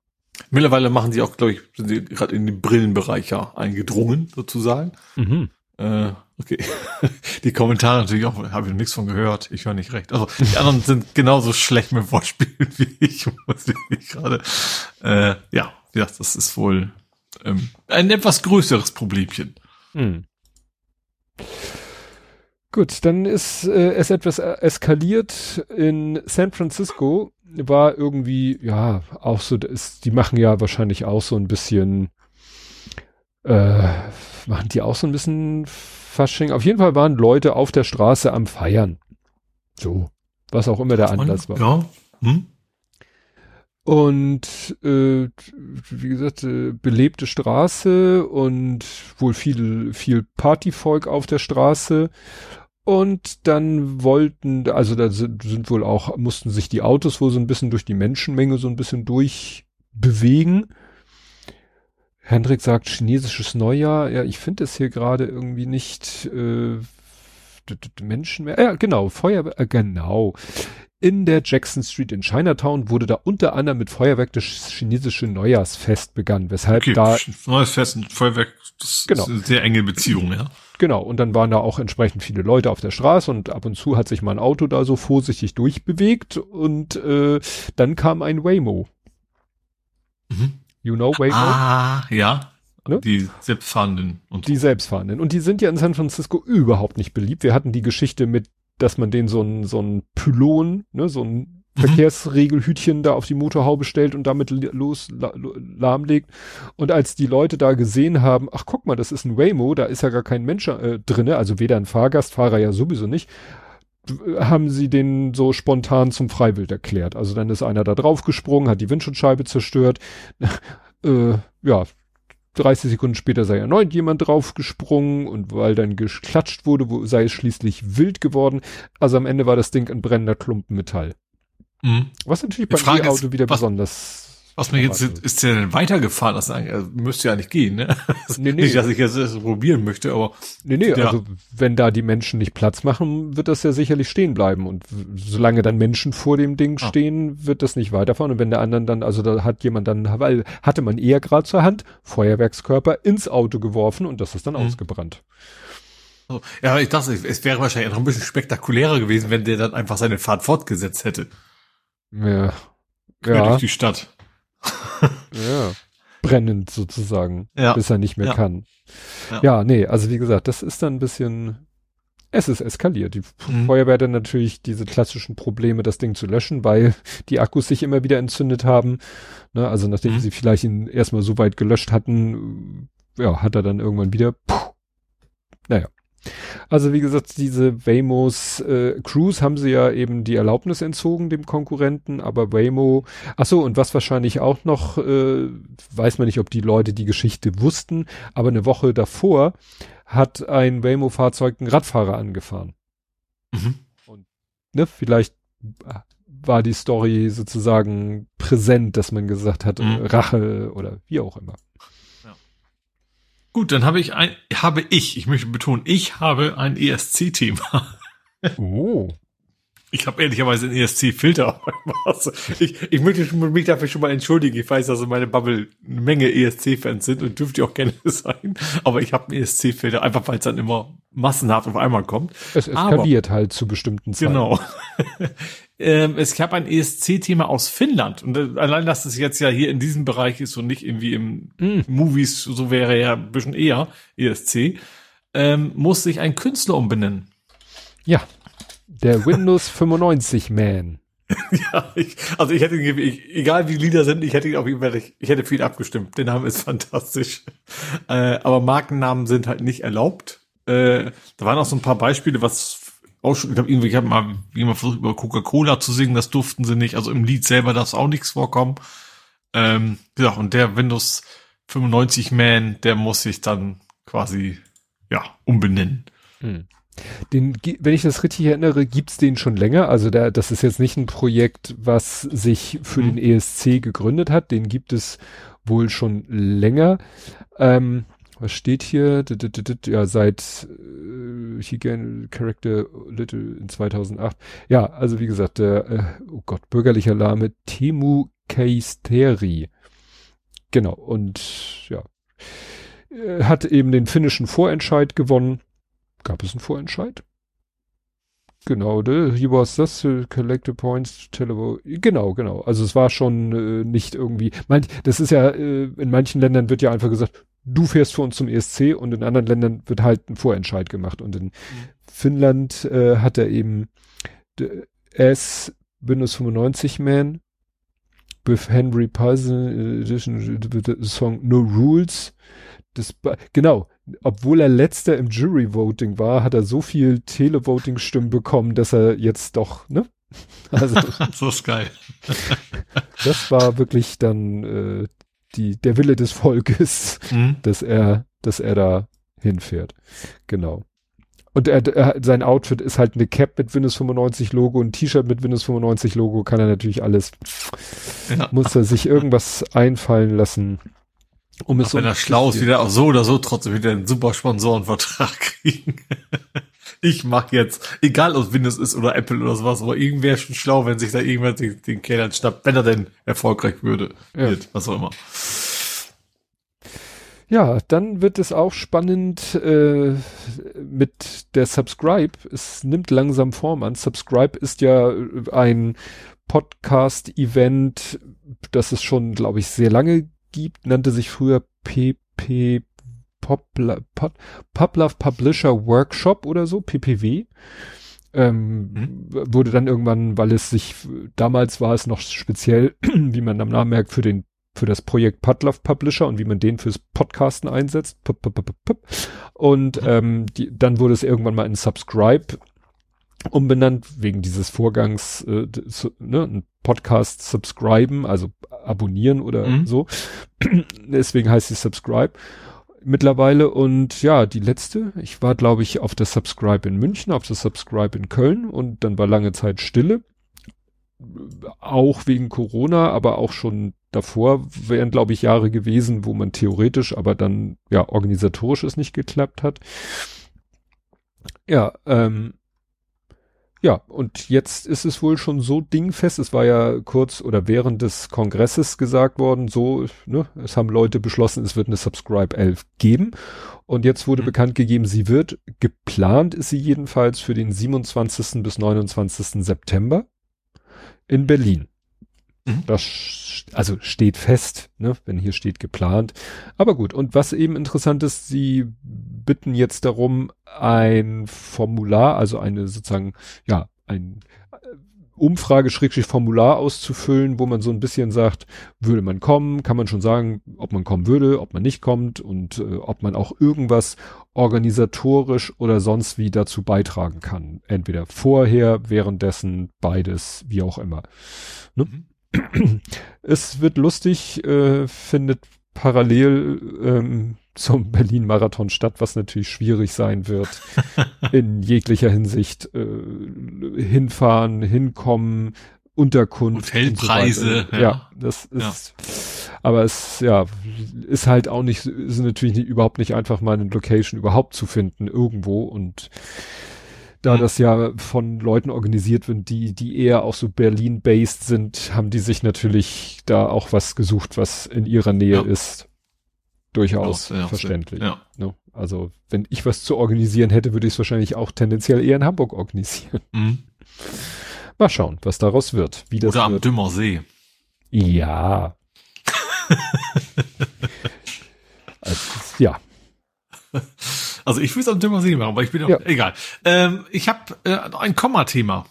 Mittlerweile machen sie auch, glaube ich, sind sie gerade in den Brillenbereich ja eingedrungen, sozusagen. Mhm. Äh, okay. die Kommentare natürlich auch, habe ich nichts von gehört, ich höre nicht recht. Also die anderen sind genauso schlecht mit Wortspielen wie ich, muss ich gerade. Äh, ja, ja, das ist wohl ähm, ein etwas größeres Problemchen. Mhm. Gut, dann ist äh, es etwas eskaliert in San Francisco war irgendwie, ja, auch so, ist, die machen ja wahrscheinlich auch so ein bisschen, äh, machen die auch so ein bisschen Fasching. Auf jeden Fall waren Leute auf der Straße am Feiern. So, was auch immer der Anlass war. Ja. Hm? Und äh, wie gesagt, äh, belebte Straße und wohl viel, viel Partyvolk auf der Straße. Und dann wollten, also da sind, sind wohl auch, mussten sich die Autos wohl so ein bisschen durch die Menschenmenge so ein bisschen durchbewegen. Hendrik sagt chinesisches Neujahr. Ja, ich finde es hier gerade irgendwie nicht äh, Menschen mehr. Ja, genau, Feuerwehr, äh, genau. In der Jackson Street in Chinatown wurde da unter anderem mit Feuerwerk das chinesische Neujahrsfest begann, weshalb okay, da neues Fest und Feuerwerk, das genau. ist eine sehr enge Beziehung, ja. Genau, und dann waren da auch entsprechend viele Leute auf der Straße und ab und zu hat sich mal ein Auto da so vorsichtig durchbewegt und äh, dann kam ein Waymo. Mhm. You know Waymo? Ah, ja. Ne? Die selbstfahrenden. Und die selbstfahrenden. Und die sind ja in San Francisco überhaupt nicht beliebt. Wir hatten die Geschichte mit, dass man den so ein, so ein Pylon, ne, so ein Mhm. Verkehrsregelhütchen da auf die Motorhaube stellt und damit los la, lahmlegt. Und als die Leute da gesehen haben, ach guck mal, das ist ein Waymo, da ist ja gar kein Mensch äh, drinne, also weder ein Fahrgast, Fahrer ja sowieso nicht, haben sie den so spontan zum Freiwild erklärt. Also dann ist einer da draufgesprungen, hat die Windschutzscheibe zerstört. äh, ja, 30 Sekunden später sei erneut jemand draufgesprungen und weil dann geklatscht wurde, wo, sei es schließlich wild geworden. Also am Ende war das Ding ein brennender Klumpen Metall. Mhm. Was natürlich beim E-Auto wieder was, besonders. Was mir jetzt ist, ist der denn weitergefahren? Das also, müsste ja nicht gehen, ne? Nee, nee. Nicht, dass ich jetzt das probieren möchte, aber. Nee, nee, ja. also wenn da die Menschen nicht Platz machen, wird das ja sicherlich stehen bleiben. Und solange dann Menschen vor dem Ding ah. stehen, wird das nicht weiterfahren. Und wenn der anderen dann, also da hat jemand dann, weil hatte man eher gerade zur Hand, Feuerwerkskörper ins Auto geworfen und das ist dann mhm. ausgebrannt. Ja, ich dachte, es wäre wahrscheinlich noch ein bisschen spektakulärer gewesen, wenn der dann einfach seine Fahrt fortgesetzt hätte. Ja. Quer ja. durch die Stadt. Ja. Brennend sozusagen. Ja. Bis er nicht mehr ja. kann. Ja. ja, nee, also wie gesagt, das ist dann ein bisschen, es ist eskaliert. Die mhm. Feuerwehr dann natürlich diese klassischen Probleme, das Ding zu löschen, weil die Akkus sich immer wieder entzündet haben. Ne, also nachdem mhm. sie vielleicht ihn erstmal so weit gelöscht hatten, ja, hat er dann irgendwann wieder, puh, naja. Also wie gesagt, diese Waymos äh, Cruise haben sie ja eben die Erlaubnis entzogen dem Konkurrenten, aber Waymo, ach so und was wahrscheinlich auch noch, äh, weiß man nicht, ob die Leute die Geschichte wussten, aber eine Woche davor hat ein Waymo-Fahrzeug einen Radfahrer angefahren. Mhm. Und ne, vielleicht war die Story sozusagen präsent, dass man gesagt hat, mhm. Rache oder wie auch immer. Gut, dann habe ich ein, habe ich, ich möchte betonen, ich habe ein ESC-Thema. Oh. Ich habe ehrlicherweise einen ESC-Filter. Ich, ich möchte mich dafür schon mal entschuldigen. Ich weiß, dass in meiner Bubble eine Menge ESC-Fans sind und dürfte auch gerne sein. Aber ich habe einen ESC-Filter, einfach weil es dann immer massenhaft auf einmal kommt. Es eskaliert Aber, halt zu bestimmten Zeiten. Genau. ähm, es gab ein ESC-Thema aus Finnland. Und äh, allein, dass es jetzt ja hier in diesem Bereich ist und nicht irgendwie im mm. Movies, so wäre ja ein bisschen eher ESC, ähm, muss sich ein Künstler umbenennen. Ja, der Windows 95 Man. ja, ich, also ich hätte ich, egal wie die Lieder sind, ich hätte ihn auf jeden Fall, ich, ich hätte ihn abgestimmt. Der Name ist fantastisch. Äh, aber Markennamen sind halt nicht erlaubt. Äh, da waren auch so ein paar Beispiele, was auch schon, ich glaube, irgendwie, ich habe mal jemand versucht, über Coca-Cola zu singen, das durften sie nicht. Also im Lied selber darf auch nichts vorkommen. Ähm, ja, und der Windows 95 Man, der muss sich dann quasi, ja, umbenennen. Hm. Den, wenn ich das richtig erinnere, gibt's den schon länger. Also der, das ist jetzt nicht ein Projekt, was sich für mhm. den ESC gegründet hat. Den gibt es wohl schon länger. Ähm, was steht hier? Ja, seit äh, hier Character Little in 2008. Ja, also wie gesagt, der, äh, oh Gott, bürgerlicher Name Temu Keisteri. Genau, und ja, äh, hat eben den finnischen Vorentscheid gewonnen Gab es einen Vorentscheid? Genau, ne? He was this to collect the points to Genau, genau. Also es war schon äh, nicht irgendwie. Manch, das ist ja, äh, in manchen Ländern wird ja einfach gesagt, du fährst für uns zum ESC und in anderen Ländern wird halt ein Vorentscheid gemacht. Und in mhm. Finnland äh, hat er eben S Windows 95 Man with Henry Paulson Edition Song No Rules. Das, genau, obwohl er letzter im Jury-Voting war, hat er so viel Televoting-Stimmen bekommen, dass er jetzt doch, ne? Also, so ist geil. das war wirklich dann äh, die, der Wille des Volkes, mhm. dass er, dass er da hinfährt. Genau. Und er, er, sein Outfit ist halt eine Cap mit Windows 95 Logo, ein T-Shirt mit Windows 95 Logo, kann er natürlich alles, ja. muss er sich irgendwas einfallen lassen. Um es Ach, wenn er schlau ist, wieder auch so oder so trotzdem wieder einen super Sponsorenvertrag kriegen. Ich mach jetzt, egal ob Windows ist oder Apple oder sowas, aber irgendwer schon schlau, wenn sich da irgendwer den, den Kerl schnappt, wenn er denn erfolgreich würde, ja. wird, was auch immer. Ja, dann wird es auch spannend äh, mit der Subscribe. Es nimmt langsam Form an. Subscribe ist ja ein Podcast-Event, das es schon, glaube ich, sehr lange gibt, nannte sich früher PP Popla, Pop, Poplove Publisher Workshop oder so, PPW. Ähm, mhm. Wurde dann irgendwann, weil es sich, damals war es noch speziell, wie man am Namen merkt, für den für das Projekt Putlove Publisher und wie man den fürs Podcasten einsetzt. Und mhm. ähm, die, dann wurde es irgendwann mal in Subscribe umbenannt wegen dieses Vorgangs, äh, zu, ne, ein Podcast subscriben, also abonnieren oder mhm. so. Deswegen heißt sie Subscribe mittlerweile und ja, die letzte, ich war glaube ich auf der Subscribe in München, auf der Subscribe in Köln und dann war lange Zeit Stille. auch wegen Corona, aber auch schon davor wären, glaube ich, Jahre gewesen, wo man theoretisch, aber dann ja organisatorisch es nicht geklappt hat. Ja, ähm, ja, und jetzt ist es wohl schon so dingfest. Es war ja kurz oder während des Kongresses gesagt worden, so, ne, es haben Leute beschlossen, es wird eine Subscribe 11 geben. Und jetzt wurde mhm. bekannt gegeben, sie wird, geplant ist sie jedenfalls für den 27. bis 29. September in Berlin. Mhm. Das also steht fest, ne, wenn hier steht geplant. Aber gut, und was eben interessant ist, sie bitten jetzt darum, ein Formular, also eine sozusagen, ja, ein äh, Umfrage-Formular auszufüllen, wo man so ein bisschen sagt, würde man kommen, kann man schon sagen, ob man kommen würde, ob man nicht kommt und äh, ob man auch irgendwas organisatorisch oder sonst wie dazu beitragen kann. Entweder vorher, währenddessen, beides, wie auch immer. Ne? Mhm. Es wird lustig, äh, findet parallel ähm, zum Berlin-Marathon statt, was natürlich schwierig sein wird in jeglicher Hinsicht. Äh, hinfahren, hinkommen, Unterkunft. Hotelpreise. So ja. ja. das ist, ja. aber es, ja, ist halt auch nicht, ist natürlich nicht, überhaupt nicht einfach mal eine Location überhaupt zu finden irgendwo und da mhm. das ja von Leuten organisiert wird, die, die eher auch so Berlin-based sind, haben die sich natürlich da auch was gesucht, was in ihrer Nähe ja. ist. Durchaus ja, verständlich. Ja. Ne? Also, wenn ich was zu organisieren hätte, würde ich es wahrscheinlich auch tendenziell eher in Hamburg organisieren. Mhm. Mal schauen, was daraus wird. Wie das Oder am wird. Dümmer See. Ja. also, ja. Also ich will es am Thema See machen, aber ich bin auch, ja. egal. Ähm, ich habe äh, ein Komma-Thema.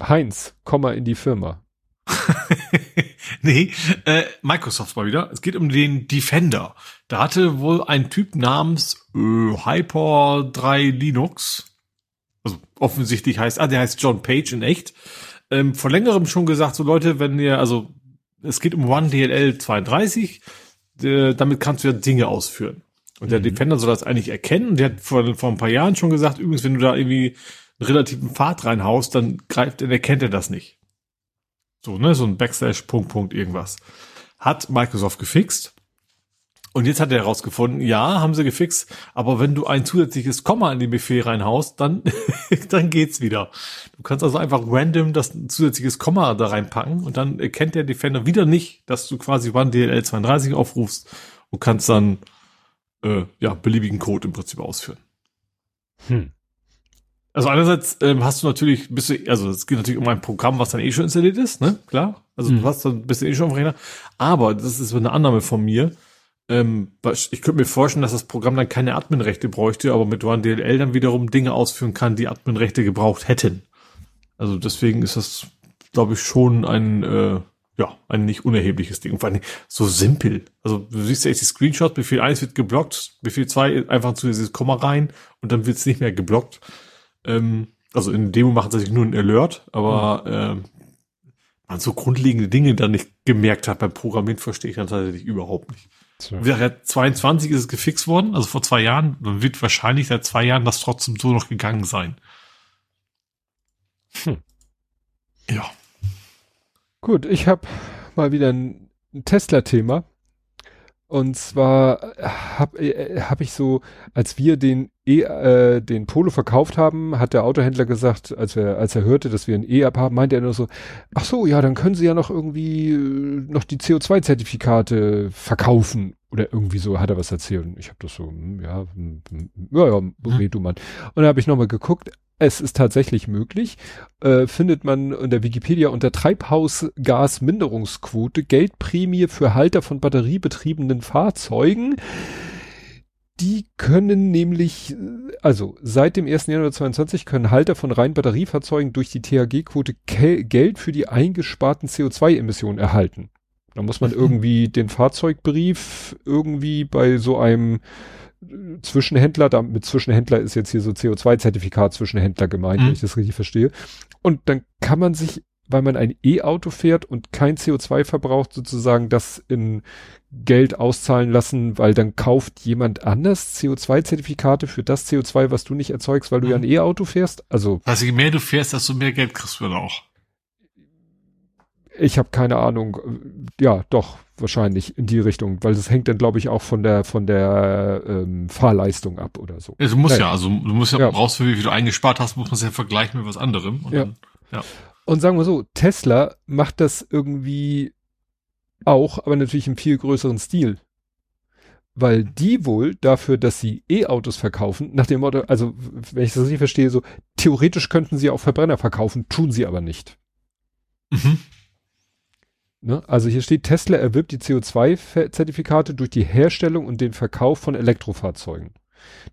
Heinz, Komma in die Firma. nee, äh, Microsoft mal wieder. Es geht um den Defender. Da hatte wohl ein Typ namens äh, Hyper 3 Linux, also offensichtlich heißt, ah, der heißt John Page in echt, ähm, vor längerem schon gesagt, so Leute, wenn ihr, also es geht um OneDLL 32, äh, damit kannst du ja Dinge ausführen. Und der mhm. Defender soll das eigentlich erkennen. Der hat vor, vor ein paar Jahren schon gesagt, übrigens, wenn du da irgendwie einen relativen Pfad reinhaust, dann greift, dann erkennt er das nicht. So, ne, so ein Backslash, Punkt, Punkt, irgendwas. Hat Microsoft gefixt. Und jetzt hat er herausgefunden, ja, haben sie gefixt, aber wenn du ein zusätzliches Komma in den Befehl reinhaust, dann, dann geht's wieder. Du kannst also einfach random das zusätzliches Komma da reinpacken und dann erkennt der Defender wieder nicht, dass du quasi OneDLL 32 aufrufst und kannst dann äh, ja, beliebigen Code im Prinzip ausführen. Hm. Also einerseits ähm, hast du natürlich, bist du, also es geht natürlich um ein Programm, was dann eh schon installiert ist, ne? Klar. Also hm. du hast dann bist du eh schon auf Rechner. Aber das ist so eine Annahme von mir. Ähm, ich könnte mir vorstellen, dass das Programm dann keine Adminrechte bräuchte, aber mit OneDLL dann wiederum Dinge ausführen kann, die Adminrechte gebraucht hätten. Also deswegen ist das, glaube ich, schon ein äh, ja, ein nicht unerhebliches Ding. Und vor allem so simpel. Also du siehst ja jetzt die Screenshot, Befehl 1 wird geblockt, Befehl 2 einfach zu dieses Komma rein und dann wird es nicht mehr geblockt. Ähm, also in Demo machen sie sich nur ein Alert, aber mhm. ähm, man so grundlegende Dinge dann nicht gemerkt hat beim Programmieren, verstehe ich dann tatsächlich überhaupt nicht. So. 22 ist es gefixt worden, also vor zwei Jahren, dann wird wahrscheinlich seit zwei Jahren das trotzdem so noch gegangen sein. Hm. Ja. Gut, ich habe mal wieder ein, Tesla-Thema. Und zwar habe äh, hab ich so, als wir den e, äh, den Polo verkauft haben, hat der Autohändler gesagt, als er als er hörte, dass wir ein E-App haben, meinte er nur so, ach so, ja, dann können Sie ja noch irgendwie äh, noch die CO2-Zertifikate verkaufen oder irgendwie so hat er was erzählt. Ich habe das so, hm, ja, hm, hm, ja, ja, red du mal. Und dann habe ich nochmal geguckt, es ist tatsächlich möglich, äh, findet man in der Wikipedia unter Treibhausgasminderungsquote Geldprämie für Halter von batteriebetriebenen Fahrzeugen. Die können nämlich, also seit dem 1. Januar 2022 können Halter von rein Batteriefahrzeugen durch die THG-Quote Geld für die eingesparten CO2-Emissionen erhalten. Da muss man irgendwie den Fahrzeugbrief irgendwie bei so einem Zwischenhändler, da mit Zwischenhändler ist jetzt hier so CO2-Zertifikat Zwischenhändler gemeint, mhm. wenn ich das richtig verstehe. Und dann kann man sich, weil man ein E-Auto fährt und kein CO2 verbraucht, sozusagen das in Geld auszahlen lassen, weil dann kauft jemand anders CO2-Zertifikate für das CO2, was du nicht erzeugst, weil du mhm. ja ein E-Auto fährst. Also. Also je mehr du fährst, desto mehr Geld kriegst du dann auch. Ich habe keine Ahnung. Ja, doch, wahrscheinlich in die Richtung, weil das hängt dann, glaube ich, auch von der von der ähm, Fahrleistung ab oder so. Ja, du musst ja, ja also du musst ja, ja. raus, wie viel du eingespart hast, muss man es ja vergleichen mit was anderem. Ja. Dann, ja. Und sagen wir so, Tesla macht das irgendwie auch, aber natürlich im viel größeren Stil. Weil die wohl dafür, dass sie E-Autos verkaufen, nach dem Motto, also wenn ich das richtig verstehe, so theoretisch könnten sie auch Verbrenner verkaufen, tun sie aber nicht. Mhm. Ne? Also hier steht, Tesla erwirbt die CO2-Zertifikate durch die Herstellung und den Verkauf von Elektrofahrzeugen.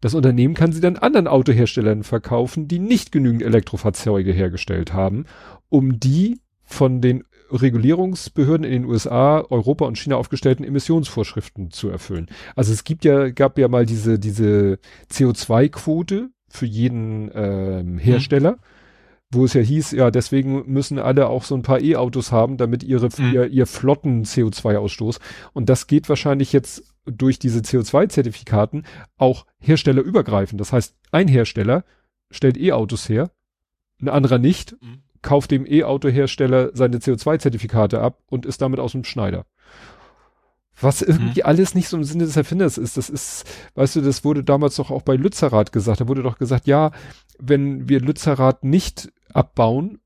Das Unternehmen kann sie dann anderen Autoherstellern verkaufen, die nicht genügend Elektrofahrzeuge hergestellt haben, um die von den Regulierungsbehörden in den USA, Europa und China aufgestellten Emissionsvorschriften zu erfüllen. Also es gibt ja, gab ja mal diese, diese CO2-Quote für jeden ähm, Hersteller. Mhm wo es ja hieß, ja, deswegen müssen alle auch so ein paar E-Autos haben, damit ihre, mhm. ihr, ihr flotten CO2-Ausstoß. Und das geht wahrscheinlich jetzt durch diese CO2-Zertifikaten auch herstellerübergreifend. Das heißt, ein Hersteller stellt E-Autos her, ein anderer nicht, mhm. kauft dem E-Auto-Hersteller seine CO2-Zertifikate ab und ist damit aus dem Schneider. Was irgendwie mhm. alles nicht so im Sinne des Erfinders ist. Das ist, weißt du, das wurde damals doch auch bei Lützerath gesagt. Da wurde doch gesagt, ja, wenn wir Lützerath nicht abbauen,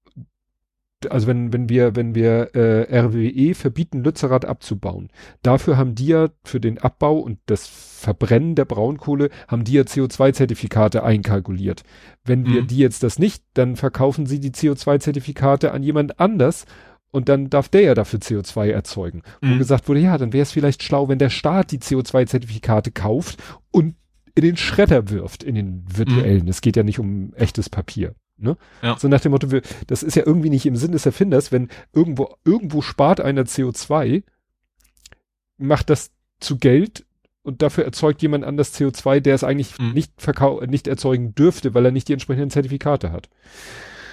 also wenn, wenn wir, wenn wir äh, RWE verbieten, Lützerath abzubauen, dafür haben die ja für den Abbau und das Verbrennen der Braunkohle, haben die ja CO2-Zertifikate einkalkuliert. Wenn mhm. wir die jetzt das nicht, dann verkaufen sie die CO2-Zertifikate an jemand anders und dann darf der ja dafür CO2 erzeugen. Mhm. Wo gesagt wurde, ja, dann wäre es vielleicht schlau, wenn der Staat die CO2-Zertifikate kauft und in den Schredder wirft, in den virtuellen. Mhm. Es geht ja nicht um echtes Papier. Ne? Ja. So nach dem Motto, das ist ja irgendwie nicht im Sinn des Erfinders, wenn irgendwo, irgendwo spart einer CO2, macht das zu Geld und dafür erzeugt jemand anders CO2, der es eigentlich mhm. nicht verkau nicht erzeugen dürfte, weil er nicht die entsprechenden Zertifikate hat.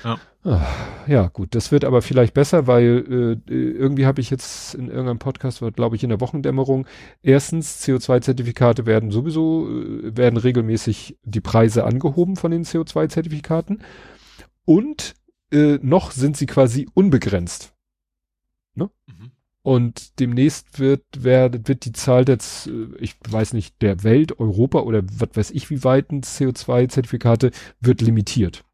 Ja. Ah, ja, gut, das wird aber vielleicht besser, weil äh, irgendwie habe ich jetzt in irgendeinem Podcast, glaube ich, in der Wochendämmerung, erstens, CO2-Zertifikate werden sowieso, äh, werden regelmäßig die Preise angehoben von den CO2-Zertifikaten und äh, noch sind sie quasi unbegrenzt. Ne? Mhm. Und demnächst wird, wird, wird die Zahl des, äh, ich weiß nicht, der Welt, Europa oder was weiß ich wie weiten CO2-Zertifikate wird limitiert.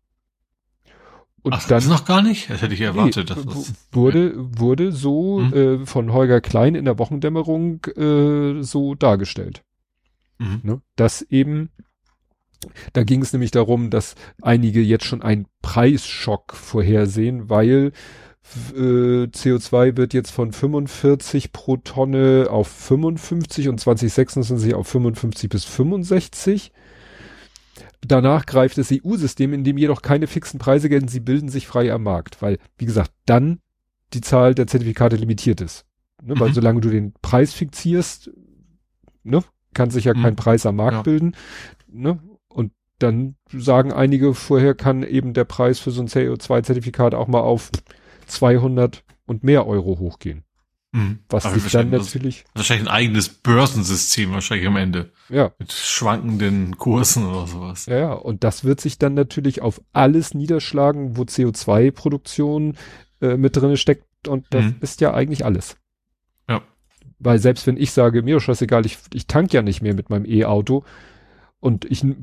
Und Ach, dann das noch gar nicht? Das hätte ich erwartet. Nee, das wurde wurde so mhm. äh, von Holger Klein in der Wochendämmerung äh, so dargestellt, mhm. ne? dass eben da ging es nämlich darum, dass einige jetzt schon einen Preisschock vorhersehen, weil äh, CO2 wird jetzt von 45 pro Tonne auf 55 und 2026 auf 55 bis 65 Danach greift das EU-System, in dem jedoch keine fixen Preise gelten, sie bilden sich frei am Markt, weil, wie gesagt, dann die Zahl der Zertifikate limitiert ist. Ne? Mhm. Weil solange du den Preis fixierst, ne, kann sich ja mhm. kein Preis am Markt ja. bilden. Ne? Dann sagen einige, vorher kann eben der Preis für so ein CO2-Zertifikat auch mal auf 200 und mehr Euro hochgehen. Mhm. Was Aber sich dann natürlich. Wahrscheinlich ein eigenes Börsensystem wahrscheinlich am Ende. Ja. Mit schwankenden Kursen oder sowas. Ja, ja. Und das wird sich dann natürlich auf alles niederschlagen, wo CO2-Produktion äh, mit drinne steckt. Und das mhm. ist ja eigentlich alles. Ja. Weil selbst wenn ich sage, mir ist scheißegal, ich, ich tank ja nicht mehr mit meinem E-Auto, und ich, äh,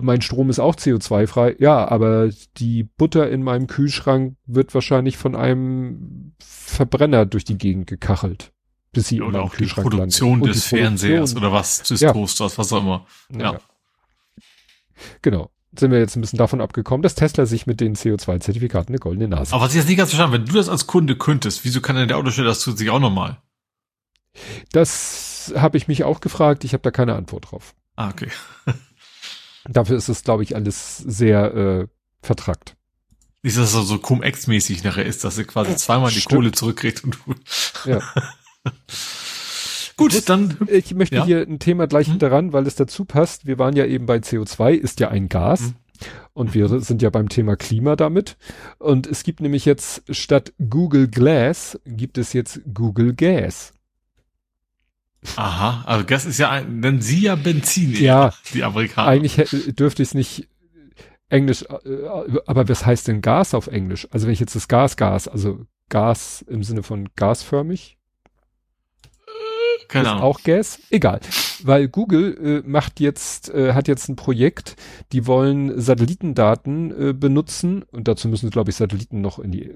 mein Strom ist auch CO2-frei. Ja, aber die Butter in meinem Kühlschrank wird wahrscheinlich von einem Verbrenner durch die Gegend gekachelt. Bis sie oder auch Kühlschrank die Produktion des die Fernsehers Produktion. oder was, des ja. Toasters, was auch immer. Ja. ja. Genau. Sind wir jetzt ein bisschen davon abgekommen, dass Tesla sich mit den CO2-Zertifikaten eine goldene Nase. Aber was ich jetzt nicht ganz verstanden, wenn du das als Kunde könntest, wieso kann denn der Autosteller das zusätzlich auch nochmal? Das habe ich mich auch gefragt. Ich habe da keine Antwort drauf. Ah, okay. Dafür ist es, glaube ich, alles sehr äh, vertrackt. Dass das so Cum-Ex-mäßig nachher ist, dass er quasi zweimal die Kohle zurückkriegt und du. Ja. Gut, muss, dann. Ich möchte ja? hier ein Thema gleich mhm. daran, weil es dazu passt. Wir waren ja eben bei CO2, ist ja ein Gas. Mhm. Und wir mhm. sind ja beim Thema Klima damit. Und es gibt nämlich jetzt statt Google Glass gibt es jetzt Google Gas. Aha, also Gas ist ja ein, denn sie ja Benzin, ja, die Amerikaner. Eigentlich dürfte ich es nicht Englisch, äh, aber was heißt denn Gas auf Englisch? Also wenn ich jetzt das Gas, Gas, also Gas im Sinne von gasförmig. Keine ist Ahnung. auch Gas. Egal. Weil Google äh, macht jetzt, äh, hat jetzt ein Projekt, die wollen Satellitendaten äh, benutzen und dazu müssen, glaube ich, Satelliten noch in die,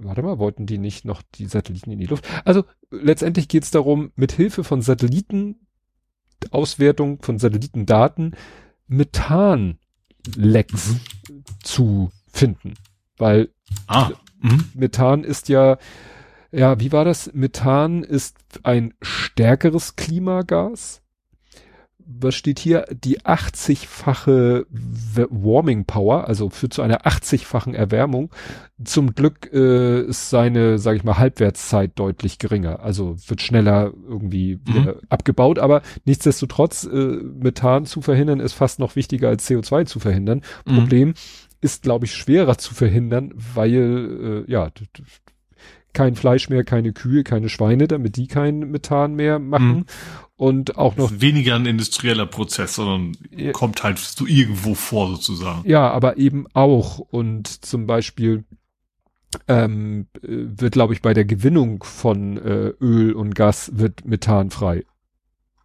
warte mal, wollten die nicht noch die Satelliten in die Luft? Also letztendlich geht es darum, mit Hilfe von Satelliten, Auswertung von Satellitendaten, Methanlecks zu finden. Weil Ah. Mhm. Methan ist ja, ja, wie war das? Methan ist ein stärkeres Klimagas. Was steht hier? Die 80-fache W- Warming Power, also führt zu einer 80-fachen Erwärmung. Zum Glück äh, ist seine, sage ich mal, Halbwertszeit deutlich geringer. Also wird schneller irgendwie wieder abgebaut. Aber nichtsdestotrotz, äh, Methan zu verhindern, ist fast noch wichtiger als CO2 zu verhindern. Mhm. Problem ist, glaube ich, schwerer zu verhindern, weil, äh, ja, kein Fleisch mehr, keine Kühe, keine Schweine, damit die kein Methan mehr machen. Mhm. Und auch noch, weniger ein industrieller Prozess, sondern Ja. kommt halt so irgendwo vor sozusagen. ja, aber eben auch. Und zum Beispiel ähm, äh, wird, glaube ich, bei der Gewinnung von äh, Öl und Gas wird Methan frei.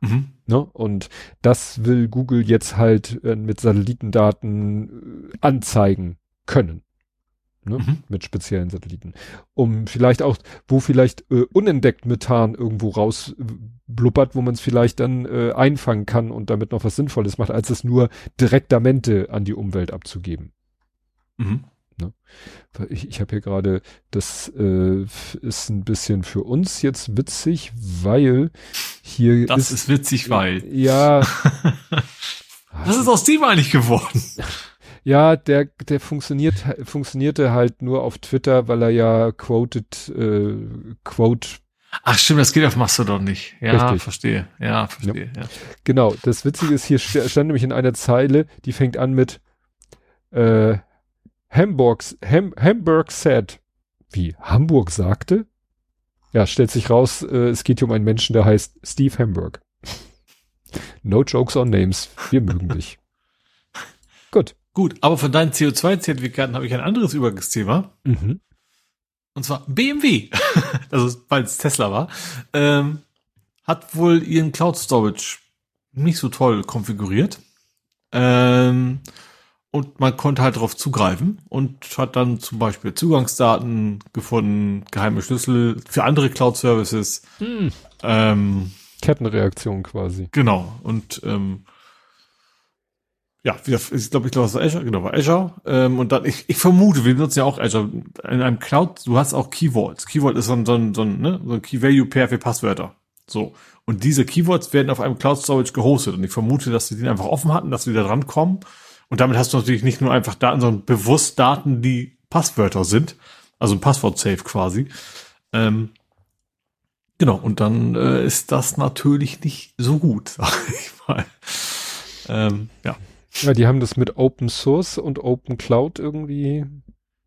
Mhm. Ne? Und das will Google jetzt halt äh, mit Satellitendaten äh, anzeigen können. Ne? Mhm. Mit speziellen Satelliten. Um vielleicht auch, wo vielleicht äh, unentdeckt Methan irgendwo raus äh, blubbert, wo man es vielleicht dann äh, einfangen kann und damit noch was Sinnvolles macht, als es nur direktamente an die Umwelt abzugeben. Mhm. Weil Ich, ich habe hier gerade, das äh, ist ein bisschen für uns jetzt witzig, weil hier Das ist witzig, weil. ja, Was ist aus dem eigentlich geworden? Ja, der, der funktioniert, funktionierte halt nur auf Twitter, weil er ja quoted, äh, quote, Ach stimmt, das geht auf Mastodon nicht. Ja, Richtig. verstehe. Ja, verstehe. Ja. genau. Das Witzige ist, hier st stand nämlich in einer Zeile, die fängt an mit, äh, Hamburgs, Ham, Hamburg said. Wie? Hamburg sagte? Ja, stellt sich raus, äh, es geht hier um einen Menschen, der heißt Steve Hamburg. No jokes on names. Wir mögen dich. Gut. Gut, aber von deinen CO2-Zertifikaten habe ich ein anderes Übergangsthema. Mhm. Und zwar BMW, also weil es Tesla war, ähm, hat wohl ihren Cloud Storage nicht so toll konfiguriert. Ähm, und man konnte halt darauf zugreifen und hat dann zum Beispiel Zugangsdaten gefunden, geheime Schlüssel für andere Cloud Services. Hm. Ähm, Kettenreaktion quasi. Genau. Und ähm, ja, ich glaube, ich glaube, es war Azure, genau, war Azure. Ähm, und dann, ich, ich vermute, wir benutzen ja auch Azure. In einem Cloud, du hast auch Key Vaults. Key Vault ist so ein, so ein, so ein, ne, so ein Key Value Pair für Passwörter. So. Und diese Keywords werden auf einem Cloud Storage gehostet. Und ich vermute, dass sie den einfach offen hatten, dass sie da dran kommen. Und damit hast du natürlich nicht nur einfach Daten, sondern bewusst Daten, die Passwörter sind. Also ein Passwort-Safe quasi. Ähm, genau. Und dann äh, ist das natürlich nicht so gut, sag ich mal. Ähm, ja. Ja, die haben das mit Open Source und Open Cloud irgendwie.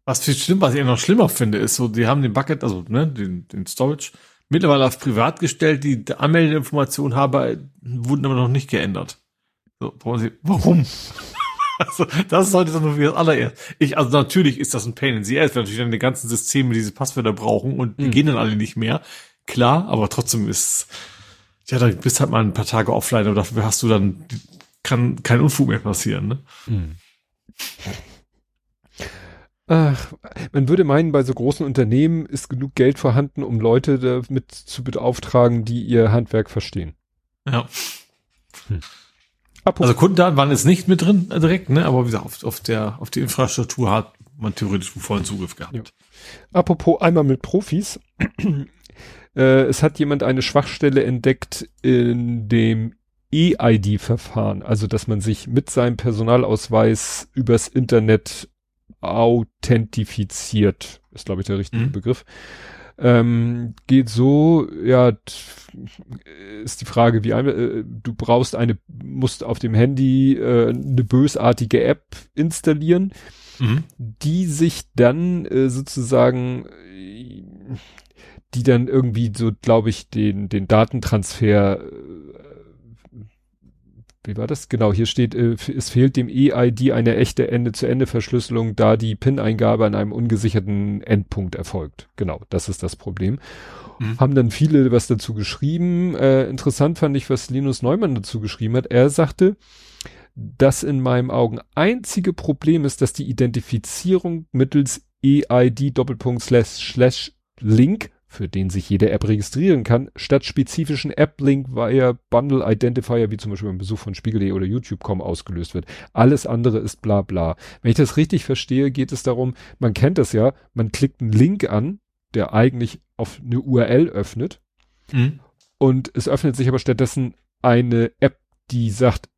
Was viel schlimm, was ich noch schlimmer finde, ist so, die haben den Bucket, also ne, den, den Storage, mittlerweile auf privat gestellt, die Anmeldeinformationen habe, wurden aber noch nicht geändert. So, warum? Sie, warum? also, das sollte doch nur wie das allererst. Ich, also natürlich ist das ein Pain in the ass, weil natürlich dann die ganzen Systeme diese Passwörter brauchen und die Mhm. gehen dann alle nicht mehr. Klar, aber trotzdem ist, ja, da bist halt mal ein paar Tage offline und dafür hast du dann, kann kein Unfug mehr passieren, ne? Ach, man würde meinen, bei so großen Unternehmen ist genug Geld vorhanden, um Leute damit zu beauftragen, die ihr Handwerk verstehen. Ja. Apropos, Also Kundendaten waren jetzt nicht mit drin äh, direkt, ne? Aber wie gesagt, auf, auf der auf die Infrastruktur hat man theoretisch vollen Zugriff gehabt. Ja. apropos einmal mit Profis. äh, es hat jemand eine Schwachstelle entdeckt in dem E-ID-Verfahren, also dass man sich mit seinem Personalausweis übers Internet authentifiziert, ist glaube ich der richtige Mhm. Begriff. Ähm, geht so, ja, ist die Frage, wie ein, äh, du brauchst eine, musst auf dem Handy äh, eine bösartige App installieren, Mhm. die sich dann äh, sozusagen, äh, die dann irgendwie so, glaube ich, den, den Datentransfer äh, wie war das? Genau, hier steht, äh, es fehlt dem EID eine echte Ende-zu-Ende-Verschlüsselung, da die PIN-Eingabe an einem ungesicherten Endpunkt erfolgt. Genau, das ist das Problem. Mhm. Haben dann viele was dazu geschrieben. Äh, interessant fand ich, was Linus Neumann dazu geschrieben hat. Er sagte, das in meinen Augen einzige Problem ist, dass die Identifizierung mittels EID Doppelpunkt slash slash Link für den sich jede App registrieren kann, statt spezifischen App-Link via Bundle Identifier, wie zum Beispiel beim Besuch von Spiegel.de oder YouTube.com ausgelöst wird. Alles andere ist bla bla. Wenn ich das richtig verstehe, geht es darum, man kennt das ja, man klickt einen Link an, der eigentlich auf eine URL öffnet mhm. und es öffnet sich aber stattdessen eine App, die sagt,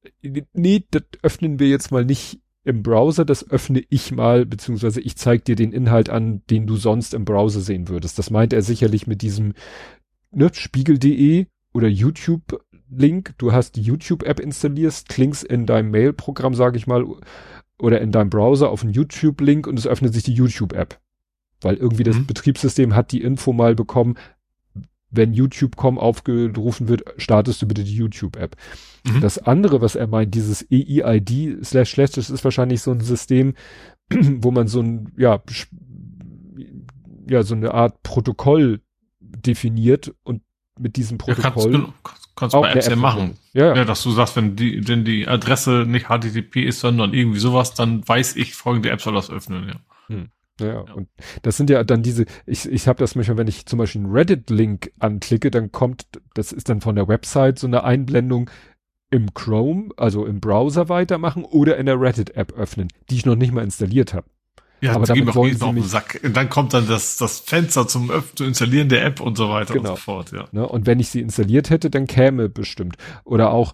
nee, das öffnen wir jetzt mal nicht im Browser, das öffne ich mal, beziehungsweise ich zeige dir den Inhalt an, den du sonst im Browser sehen würdest. Das meint er sicherlich mit diesem ne, Spiegel.de oder YouTube-Link. Du hast die YouTube-App installierst, klickst in deinem Mail-Programm, sage ich mal, oder in deinem Browser auf einen YouTube-Link und es öffnet sich die YouTube-App. Weil irgendwie das mhm. Betriebssystem hat die Info mal bekommen, wenn YouTube.com aufgerufen wird, startest du bitte die YouTube-App. Mhm. Das andere, was er meint, dieses EID slash slash, das ist wahrscheinlich so ein System, wo man so ein, ja, ja, so eine Art Protokoll definiert und mit diesem Protokoll. Ja, kannst, kannst, bei Apps ja machen. Ja, ja. ja, dass du sagst, wenn die, wenn die Adresse nicht HTTP ist, sondern irgendwie sowas, dann weiß ich, folgende App soll das öffnen, ja. Hm. Ja, ja, und das sind ja dann diese, ich, ich habe das manchmal, wenn ich zum Beispiel einen Reddit-Link anklicke, dann kommt, das ist dann von der Website so eine Einblendung im Chrome, also im Browser weitermachen oder in der Reddit-App öffnen, die ich noch nicht mal installiert habe. Ja, aber damit wollen sie mich, Sack. Und dann kommt dann das, das Fenster zum Öff zu installieren der App und so weiter genau. und so fort, ja. Ne, und wenn ich sie installiert hätte, dann käme bestimmt. Oder auch,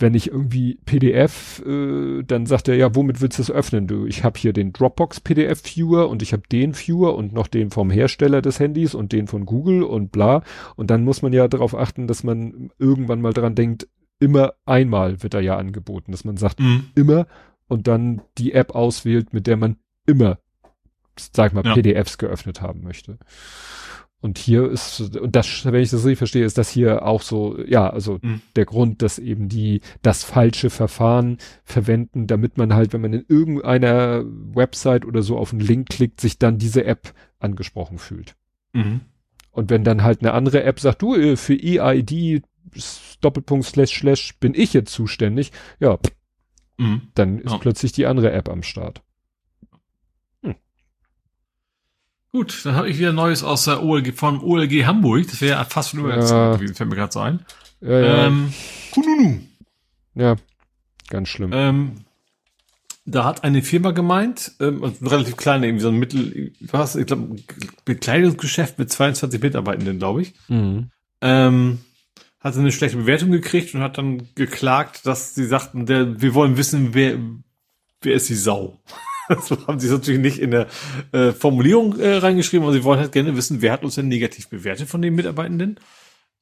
wenn ich irgendwie PDF, äh, dann sagt er, ja, womit willst du es öffnen? Du, ich habe hier den Dropbox PDF Viewer und ich habe den Viewer und noch den vom Hersteller des Handys und den von Google und bla. Und dann muss man ja darauf achten, dass man irgendwann mal dran denkt, immer einmal wird er ja angeboten, dass man sagt, mhm. immer und dann die App auswählt, mit der man immer, sag mal, ja. PDFs geöffnet haben möchte. Und hier ist, und das, wenn ich das richtig verstehe, ist das hier auch so, ja, also mhm. der Grund, dass eben die das falsche Verfahren verwenden, damit man halt, wenn man in irgendeiner Website oder so auf einen Link klickt, sich dann diese App angesprochen fühlt. Mhm. Und wenn dann halt eine andere App sagt, du, äh, für EID Doppelpunkt slash slash bin ich jetzt zuständig, ja, mhm. dann ist ja. plötzlich die andere App am Start. Gut, dann habe ich wieder Neues aus der OLG, vom OLG Hamburg. Das wäre fast nur ja. gewesen, fällt mir gerade so ein. Ja, ja. Ähm, Kununu. Ja, ganz schlimm. Ähm, da hat eine Firma gemeint, ähm, also relativ kleine, irgendwie so ein Mittel, was, ich glaube, Bekleidungsgeschäft mit 22 Mitarbeitenden, glaube ich. Mhm. Ähm, hat eine schlechte Bewertung gekriegt und hat dann geklagt, dass sie sagten, der, wir wollen wissen, wer, wer ist die Sau? Das haben sie natürlich nicht in der äh, Formulierung äh, reingeschrieben, aber sie wollen halt gerne wissen, wer hat uns denn negativ bewertet von den Mitarbeitenden.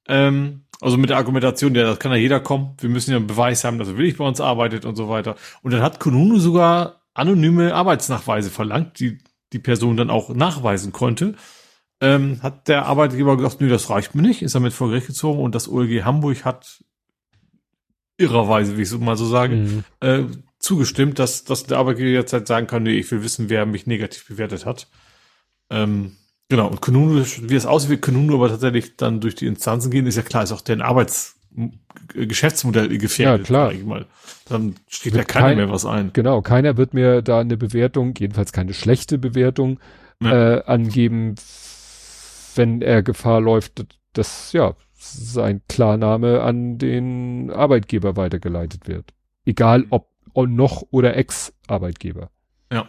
Ähm, also mit der Argumentation, ja, das kann ja jeder kommen. Wir müssen ja einen Beweis haben, dass er wirklich bei uns arbeitet und so weiter. Und dann hat Kununu sogar anonyme Arbeitsnachweise verlangt, die die Person dann auch nachweisen konnte. Ähm, hat der Arbeitgeber gesagt, nö, das reicht mir nicht, ist damit vor Gericht gezogen und das OLG Hamburg hat irrerweise, wie ich es mal so sage, mhm. äh, zugestimmt, dass, dass der Arbeitgeber jetzt halt sagen kann, nee, ich will wissen, wer mich negativ bewertet hat. Ähm, genau, und Kununu, wie es aussieht, wie Kununu aber tatsächlich dann durch die Instanzen gehen, ist ja klar, ist auch deren Arbeits Geschäftsmodell gefährdet. Ja, klar. Mal. Dann steht ja keiner kein, mehr was ein. Genau, keiner wird mir da eine Bewertung, jedenfalls keine schlechte Bewertung, ja. äh, angeben, wenn er Gefahr läuft, dass, ja, sein Klarname an den Arbeitgeber weitergeleitet wird. Egal ob noch oder Ex-Arbeitgeber. Ja.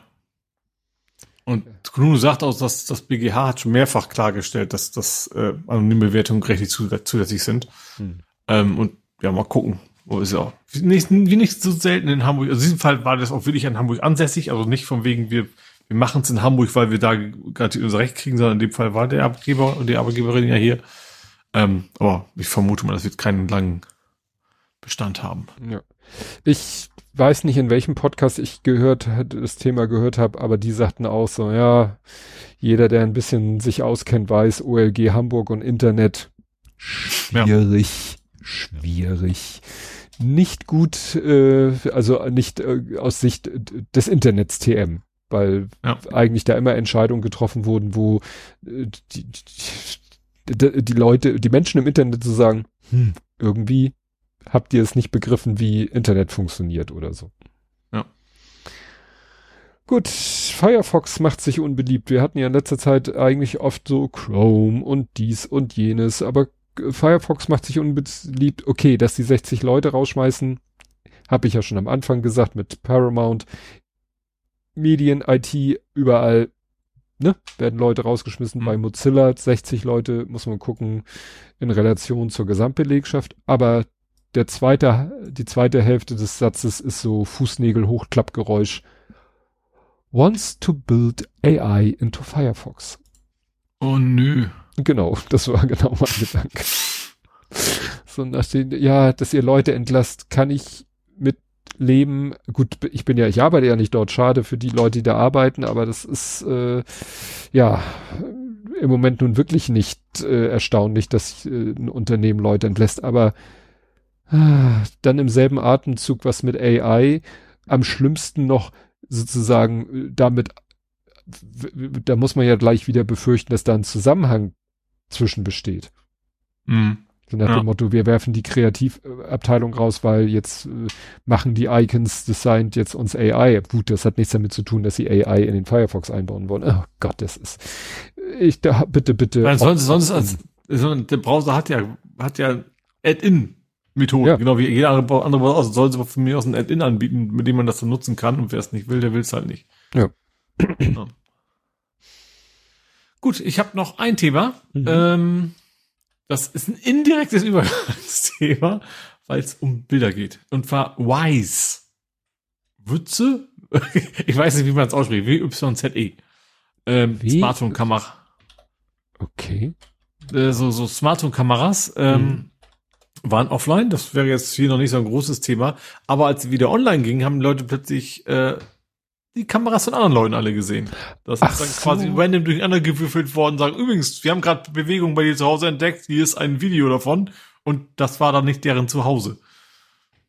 Und Kununu sagt auch, dass das BGH hat schon mehrfach klargestellt, dass das äh, anonyme Bewertungen rechtlich zusätzlich sind. Hm. Ähm, und ja, mal gucken. Wo ist ja wie nicht, wie nicht so selten in Hamburg. Also in diesem Fall war das auch wirklich in Hamburg ansässig, also nicht von wegen, wir, wir machen es in Hamburg, weil wir da gerade unser Recht kriegen, sondern in dem Fall war der Arbeitgeber und die Arbeitgeberin ja hier. Ähm, aber ich vermute mal, das wird keinen langen Bestand haben. Ja. Ich weiß nicht, in welchem Podcast ich gehört, das Thema gehört habe, aber die sagten auch so, ja, jeder, der ein bisschen sich auskennt, weiß, OLG Hamburg und Internet, schwierig, ja. schwierig. nicht gut, äh, also nicht äh, aus Sicht des Internets TM, weil ja. eigentlich da immer Entscheidungen getroffen wurden, wo äh, die, die, die Leute, die Menschen im Internet so sagen, hm, irgendwie habt ihr es nicht begriffen, wie Internet funktioniert oder so. Ja. Gut, Firefox macht sich unbeliebt. Wir hatten ja in letzter Zeit eigentlich oft so Chrome und dies und jenes, aber Firefox macht sich unbeliebt. Okay, dass die 60 Leute rausschmeißen, habe ich ja schon am Anfang gesagt mit Paramount. Medien, IT, überall, ne, werden Leute rausgeschmissen. Mhm. Bei Mozilla 60 Leute, muss man gucken, in Relation zur Gesamtbelegschaft. Aber der zweite, die zweite Hälfte des Satzes ist so Fußnägel-Hochklappgeräusch. Wants to build AI into Firefox. Oh nö. Genau, das war genau mein Gedanke. so nach den, ja, dass ihr Leute entlasst, kann ich mit leben. Gut, ich bin ja, ich arbeite ja nicht dort, schade für die Leute, die da arbeiten, aber das ist äh, ja im Moment nun wirklich nicht äh, erstaunlich, dass äh, ein Unternehmen Leute entlässt, aber dann im selben Atemzug was mit AI, am schlimmsten noch sozusagen äh, damit da muss man ja gleich wieder befürchten, dass da ein Zusammenhang zwischen besteht. Mhm. So nach ja. dem Motto, wir werfen die Kreativabteilung raus, weil jetzt äh, machen die Icons designt jetzt uns AI. Gut, das hat nichts damit zu tun, dass sie AI in den Firefox einbauen wollen. Oh Gott, das ist. Ich da bitte, bitte. Nein, sonst, sonst als, der Browser hat ja hat ja Add-in Methoden, ja. genau wie jeder andere, andere Browser. Soll sie von mir aus ein Add-in anbieten, mit dem man das dann nutzen kann. Und wer es nicht will, der will es halt nicht. Ja. ja. Gut, ich habe noch ein Thema. Mhm. Ähm, das ist ein indirektes Übergangsthema, weil es um Bilder geht. Und zwar Wise. Wütze? ich weiß nicht, wie man es ausspricht. W-Y-Z-E. Ähm, Smartphone-Kamera. Okay. Äh, so so Smartphone-Kameras ähm, mhm. Waren offline. Das wäre jetzt hier noch nicht so ein großes Thema. Aber als sie wieder online gingen, haben Leute plötzlich äh, die Kameras von anderen Leuten alle gesehen. Das Ach ist dann so. quasi random durcheinander gewürfelt worden, sagen, übrigens, wir haben gerade Bewegung bei dir zu Hause entdeckt, hier ist ein Video davon und das war dann nicht deren Zuhause.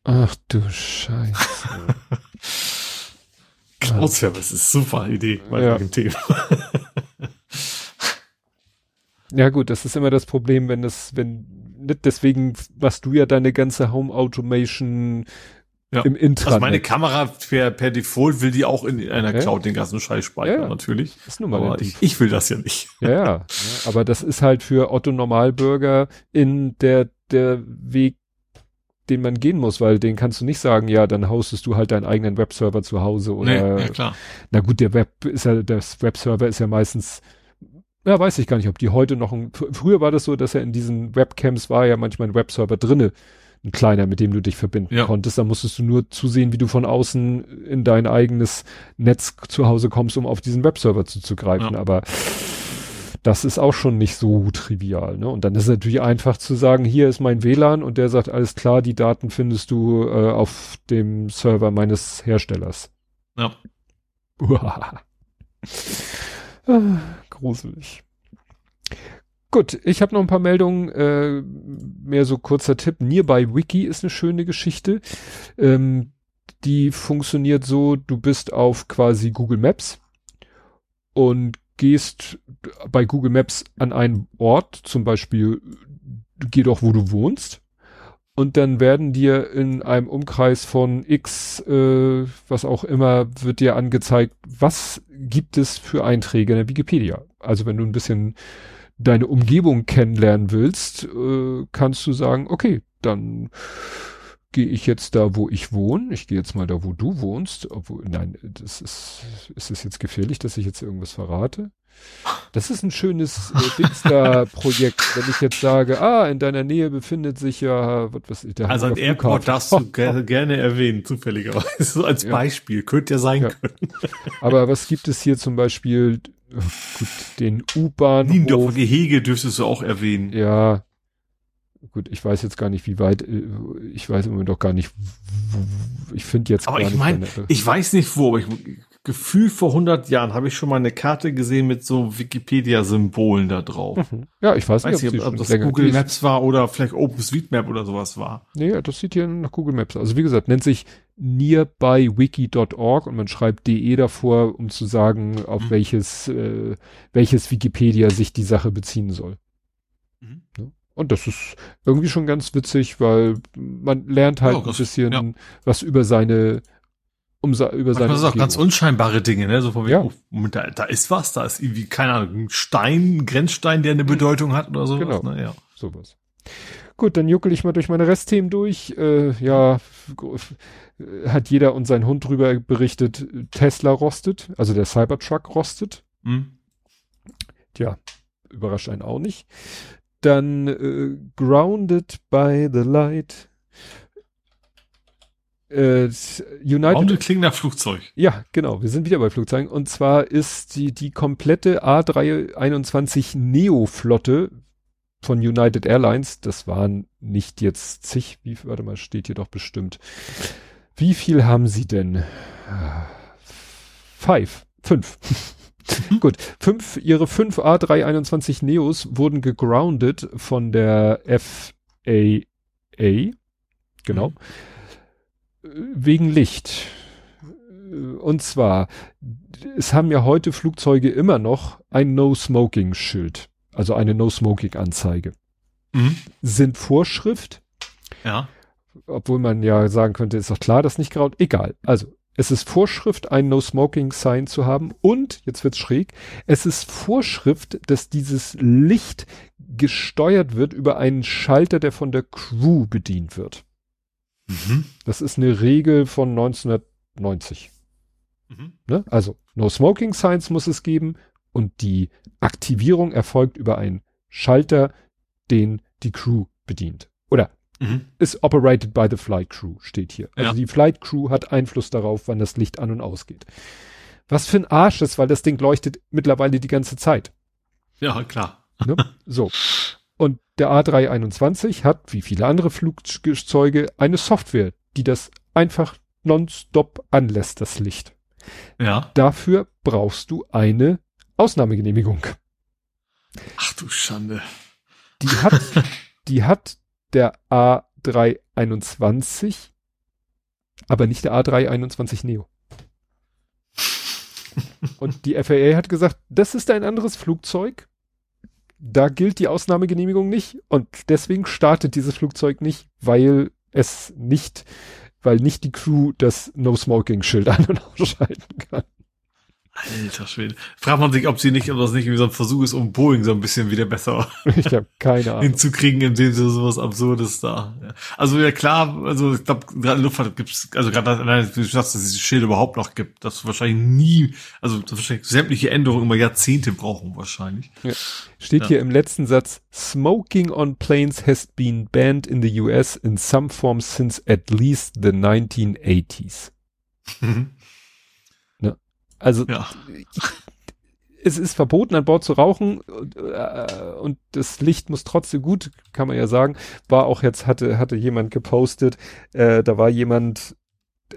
Ach du Scheiße. Cloud-Service ist super Idee bei ja. dem Thema. ja gut, das ist immer das Problem, wenn das, wenn, nicht deswegen machst du ja deine ganze Home Automation ja. im Intranet. Also meine Kamera per, per Default will die auch in einer ja. Cloud den ganzen Scheiß speichern, ja, natürlich. Ist nun mal aber ich, ich will das ja nicht. Ja, ja, aber das ist halt für Otto Normalbürger in der, der Weg, den man gehen muss, weil den kannst du nicht sagen, ja, dann hostest du halt deinen eigenen Webserver zu Hause oder. Nee, ja, klar. Na gut, der Web ist ja, das Webserver ist ja meistens ja, weiß ich gar nicht, ob die heute noch ein, früher war das so, dass er in diesen Webcams war ja manchmal ein Webserver drinne, ein kleiner, mit dem du dich verbinden ja. konntest. Da musstest du nur zusehen, wie du von außen in dein eigenes Netz zu Hause kommst, um auf diesen Webserver zuzugreifen. Ja. Aber das ist auch schon nicht so trivial. Ne? Und dann ist es natürlich einfach zu sagen, hier ist mein WLAN und der sagt, alles klar, die Daten findest du äh, auf dem Server meines Herstellers. Ja. Uah. Gruselig. Gut, ich habe noch ein paar Meldungen, äh, mehr so kurzer Tipp. Nearby Wiki ist eine schöne Geschichte. Ähm, die funktioniert so, du bist auf quasi Google Maps und gehst bei Google Maps an einen Ort, zum Beispiel, geh doch, wo du wohnst. Und dann werden dir in einem Umkreis von X, äh, was auch immer, wird dir angezeigt, was gibt es für Einträge in der Wikipedia. Also wenn du ein bisschen deine Umgebung kennenlernen willst, äh, kannst du sagen, okay, dann gehe ich jetzt da, wo ich wohne. Ich gehe jetzt mal da, wo du wohnst. Obwohl, nein, das ist, ist es jetzt gefährlich, dass ich jetzt irgendwas verrate? Das ist ein schönes äh, Dingster-Projekt, wenn ich jetzt sage, ah, in deiner Nähe befindet sich ja, was weiß ich, der Also ein Airport darfst du gerne, gerne erwähnen, zufälligerweise, so als ja. Beispiel, könnte ja sein ja. können. Aber was gibt es hier zum Beispiel, gut, den U-Bahn. Niendorfer Gehege dürftest du auch erwähnen. Ja. Gut, ich weiß jetzt gar nicht, wie weit, äh, ich weiß immer doch gar nicht, ich finde jetzt Aber ich meine, ich weiß nicht wo, aber ich Gefühl vor 100 Jahren habe ich schon mal eine Karte gesehen mit so Wikipedia-Symbolen da drauf. Mhm. Ja, ich weiß, Weiß nicht, ob, ob, das Google Maps war oder vielleicht OpenStreetMap oder sowas war. Nee, das sieht hier nach Google Maps. aus. Also wie gesagt, nennt sich nearbywiki.org und man schreibt de davor, um zu sagen, auf Mhm. welches, äh, welches Wikipedia sich die Sache beziehen soll. Mhm. Ne? Und das ist irgendwie schon ganz witzig, weil man lernt halt Ja, ein das- bisschen ja. was über seine, um, über seine Manchmal sind auch ganz unscheinbare Dinge, ne? So von wegen, Ja. oh, Moment, da, da ist was, da ist irgendwie, keine Ahnung, ein Stein, ein Grenzstein, der eine Bedeutung hat oder so. Genau. Ne? Ja. sowas. Gut, dann juckel ich mal durch meine Restthemen durch. Äh, ja, äh, hat jeder und sein Hund drüber berichtet, Tesla rostet, also der Cybertruck rostet. Hm? Tja, überrascht einen auch nicht. Dann äh, Grounded by the Light. Äh, United. Warum klingt nach Flugzeug? Ja, genau. Wir sind wieder bei Flugzeugen. Und zwar ist die, die komplette A321 Neo-Flotte von United Airlines, das waren nicht jetzt zig, wie, warte mal, steht hier doch bestimmt. Wie viel haben sie denn? Five. Fünf. Gut. Fünf, ihre fünf A321 Neos wurden gegroundet von der FAA. Genau. Mhm. Wegen Licht. Und zwar, es haben ja heute Flugzeuge immer noch ein No-Smoking-Schild, also eine No-Smoking-Anzeige. Mhm. Sind Vorschrift, Ja. obwohl man ja sagen könnte, ist doch klar, dass nicht graut. Egal. Also, es ist Vorschrift, ein No-Smoking-Sign zu haben und, jetzt wird's schräg, es ist Vorschrift, dass dieses Licht gesteuert wird über einen Schalter, der von der Crew bedient wird. Mhm. Das ist eine Regel von 1990. Mhm. Ne? Also No Smoking Signs muss es geben und die Aktivierung erfolgt über einen Schalter, den die Crew bedient. Mhm. is operated by the flight crew, steht hier. Also Ja. die Flight Crew hat Einfluss darauf, wann das Licht an und ausgeht. Was für ein Arsch ist, weil das Ding leuchtet mittlerweile die ganze Zeit. Ja, klar. Ne? so. Und der A321 hat, wie viele andere Flugzeuge, eine Software, die das einfach nonstop anlässt, das Licht. Ja. Dafür brauchst du eine Ausnahmegenehmigung. Ach du Schande. Die hat, die hat der A321, aber nicht der A321 Neo. Und die FAA hat gesagt, das ist ein anderes Flugzeug. Da gilt die Ausnahmegenehmigung nicht und deswegen startet dieses Flugzeug nicht, weil es nicht, weil nicht die Crew das No-Smoking-Schild an- und ausschalten kann. Alter Schwede. Fragt man sich, ob sie nicht, ob das nicht wie so ein Versuch ist, um Boeing so ein bisschen wieder besser Ich habe keine Ahnung. hinzukriegen, indem sie sowas Absurdes da. Ja. Also ja klar, also ich glaube, gerade Luftfahrt gibt's, also gerade wie du sagst, dass es dieses Schild überhaupt noch gibt, dass wahrscheinlich nie, also dass wahrscheinlich sämtliche Änderungen immer Jahrzehnte brauchen wahrscheinlich. Steht Ja. hier im letzten Satz, Smoking on planes has been banned in the US in some form since at least the 1980s. Also ja. es ist verboten, an Bord zu rauchen und, äh, und das Licht muss trotzdem gut, kann man ja sagen. War auch jetzt, hatte, hatte jemand gepostet, äh, da war jemand,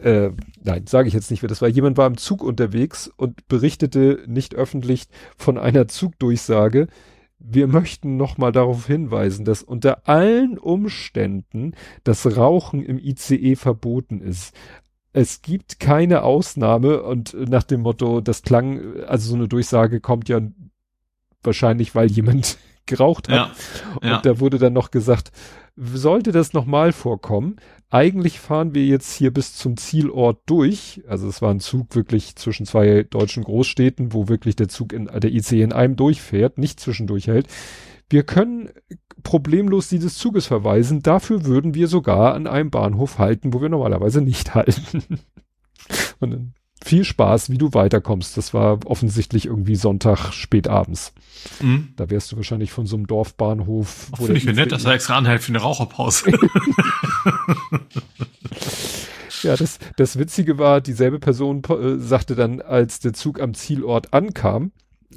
äh, nein, sage ich jetzt nicht, wer das war. Jemand war im Zug unterwegs und berichtete nicht öffentlich von einer Zugdurchsage. Wir möchten nochmal darauf hinweisen, dass unter allen Umständen das Rauchen im ICE verboten ist. Es gibt keine Ausnahme und nach dem Motto, das klang, also so eine Durchsage kommt ja wahrscheinlich, weil jemand geraucht hat. Ja. Und Ja. da wurde dann noch gesagt, sollte das nochmal vorkommen, eigentlich fahren wir jetzt hier bis zum Zielort durch. Also es war ein Zug wirklich zwischen zwei deutschen Großstädten, wo wirklich der Zug in, der IC in einem durchfährt, nicht zwischendurch hält. Wir können problemlos dieses Zuges verweisen. Dafür würden wir sogar an einem Bahnhof halten, wo wir normalerweise nicht halten. Und dann viel Spaß, wie du weiterkommst. Das war offensichtlich irgendwie Sonntag spät abends. Mhm. Da wärst du wahrscheinlich von so einem Dorfbahnhof. Finde ich mir nett, dass er extra anhält für eine Raucherpause. Ja, das, das Witzige war, dieselbe Person äh, sagte dann, als der Zug am Zielort ankam,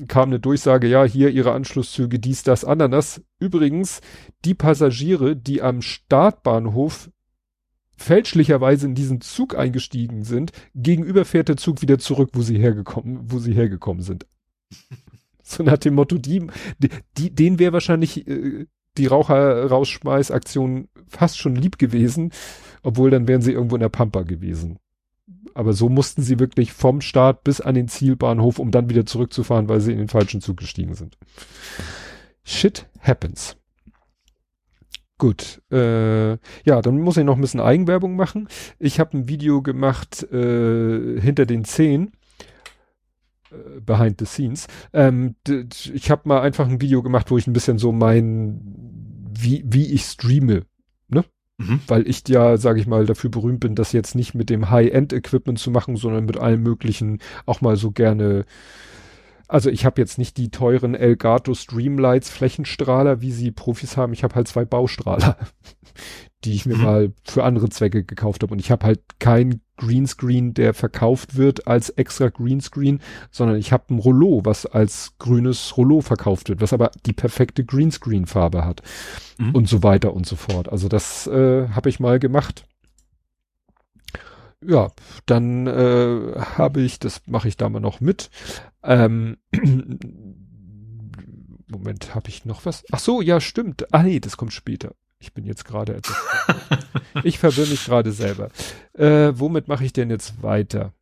kam eine Durchsage, ja, hier ihre Anschlusszüge, dies, das, Ananas. Übrigens, die Passagiere, die am Startbahnhof fälschlicherweise in diesen Zug eingestiegen sind, gegenüber fährt der Zug wieder zurück, wo sie hergekommen, wo sie hergekommen sind. so nach dem Motto, die, die denen wäre wahrscheinlich äh, die Raucher-Rausschmeiß-Aktion fast schon lieb gewesen, obwohl dann wären sie irgendwo in der Pampa gewesen. Aber so mussten sie wirklich vom Start bis an den Zielbahnhof, um dann wieder zurückzufahren, weil sie in den falschen Zug gestiegen sind. Shit happens. Gut, äh, ja, dann muss ich noch ein bisschen Eigenwerbung machen. Ich habe ein Video gemacht äh, hinter den Zehn, äh, behind the scenes. Ähm, ich habe mal einfach ein Video gemacht, wo ich ein bisschen so mein, wie wie ich streame, ne? Mhm. Weil ich ja, sage ich mal, dafür berühmt bin, das jetzt nicht mit dem High-End-Equipment zu machen, sondern mit allem möglichen auch mal so gerne also ich habe jetzt nicht die teuren Elgato Streamlights Flächenstrahler, wie sie Profis haben. Ich habe halt zwei Baustrahler, die ich mir mhm. mal für andere Zwecke gekauft habe. Und ich habe halt kein Greenscreen, der verkauft wird als extra Greenscreen, sondern ich habe ein Rollo, was als grünes Rollo verkauft wird, was aber die perfekte Greenscreen-Farbe hat. Mhm. Und so weiter und so fort. Also das äh, habe ich mal gemacht ja, dann äh, habe ich, das mache ich da mal noch mit. Ähm, Moment, habe ich noch was? Ach so, ja, stimmt. Ah nee, das kommt später. Ich bin jetzt gerade etwas. ich verwirre mich gerade selber. Äh, womit mache ich denn jetzt weiter?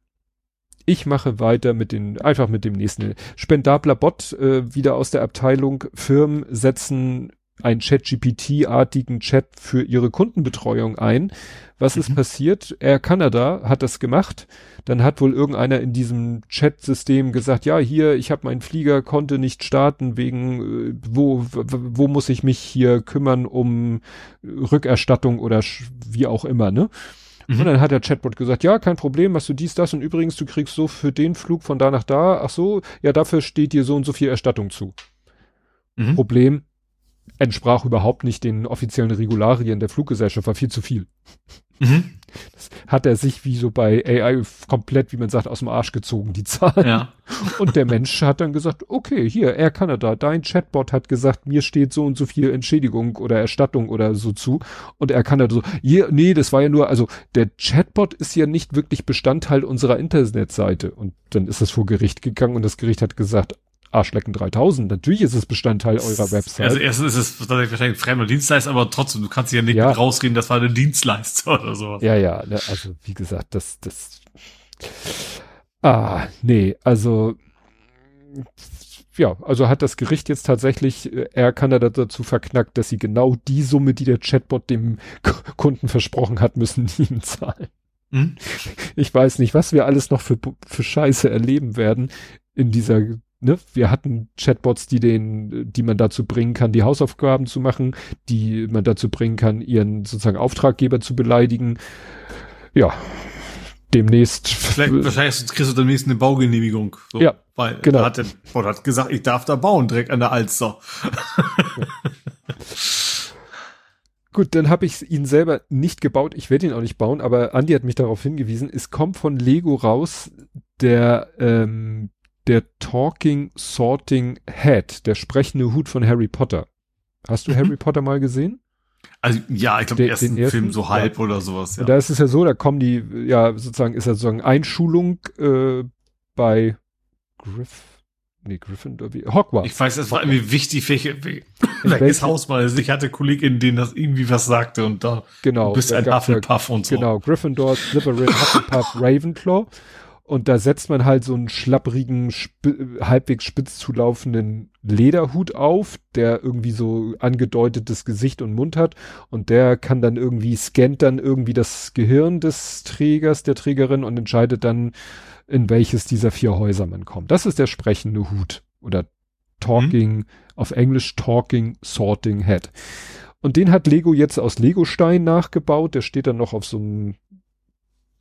Ich mache weiter mit den, einfach mit dem nächsten. Spendabler Bot, äh, wieder aus der Abteilung. Firmen setzen einen Chat-GPT-artigen Chat für ihre Kundenbetreuung ein. Was mhm. ist passiert? Air Canada hat das gemacht. Dann hat wohl irgendeiner in diesem Chat-System gesagt, ja, hier, ich habe meinen Flieger, konnte nicht starten wegen, äh, wo, wo muss ich mich hier kümmern um Rückerstattung oder wie auch immer, ne? Mhm. Und dann hat der Chatbot gesagt, ja, kein Problem, machst du dies, das und übrigens, du kriegst so für den Flug von da nach da, ach so, ja, dafür steht dir so und so viel Erstattung zu. Mhm. Problem, entsprach überhaupt nicht den offiziellen Regularien der Fluggesellschaft, war viel zu viel. Mhm. Das hat er sich wie so bei AI komplett, wie man sagt, aus dem Arsch gezogen, die Zahlen. Ja. Und der Mensch hat dann gesagt, okay, hier, Air Canada, dein Chatbot hat gesagt, mir steht so und so viel Entschädigung oder Erstattung oder so zu. Und Air Canada so, hier, nee, das war ja nur, also der Chatbot ist ja nicht wirklich Bestandteil unserer Internetseite. Und dann ist es vor Gericht gegangen und das Gericht hat gesagt, Arschlecken 3000. Natürlich ist es Bestandteil eurer Website. Also erstens ist es wahrscheinlich fremder Dienstleister, aber trotzdem, du kannst ja nicht ja. rausreden, das war eine Dienstleister oder sowas. Ja, ja, ne, also wie gesagt, das, das, ah, nee, also, ja, also hat das Gericht jetzt tatsächlich äh, Air Canada dazu verknackt, dass sie genau die Summe, die der Chatbot dem Kunden versprochen hat, müssen die ihm zahlen. Hm? Ich weiß nicht, was wir alles noch für, für Scheiße erleben werden in dieser ne, wir hatten Chatbots, die den, die man dazu bringen kann, die Hausaufgaben zu machen, die man dazu bringen kann, ihren sozusagen Auftraggeber zu beleidigen. Ja, demnächst. Vielleicht, wahrscheinlich kriegst du demnächst eine Baugenehmigung. So, ja, weil genau. Hat der Bot hat gesagt, ich darf da bauen, direkt an der Alster. Ja. Gut, dann habe ich ihn selber nicht gebaut. Ich werde ihn auch nicht bauen, aber Andy hat mich darauf hingewiesen. Es kommt von Lego raus der ähm, der Talking Sorting Head, der sprechende Hut von Harry Potter. Hast du mhm. Harry Potter mal gesehen? Also ja, ich glaube den, ersten, den ersten Film so halb ja. oder sowas. Ja. Und da ist es ja so, da kommen die, ja sozusagen ist ja sozusagen Einschulung äh, bei Griff, nee Gryffindor, wie, Hogwarts. Ich weiß, es war irgendwie wichtig, welche, welches Haus mal ist. Ich hatte Kolleginnen, denen das irgendwie was sagte und da genau, du bist ein Hufflepuff und so. Genau, Gryffindor, Slytherin, Hufflepuff, Ravenclaw. Und da setzt man halt so einen schlapprigen, sp halbwegs spitz zulaufenden Lederhut auf, der irgendwie so angedeutetes Gesicht und Mund hat. Und der kann dann irgendwie, scannt dann irgendwie das Gehirn des Trägers, der Trägerin und entscheidet dann, in welches dieser vier Häuser man kommt. Das ist der sprechende Hut. Oder Talking, mhm. auf Englisch Talking Sorting Head. Und den hat Lego jetzt aus Legostein nachgebaut. Der steht dann noch auf so einem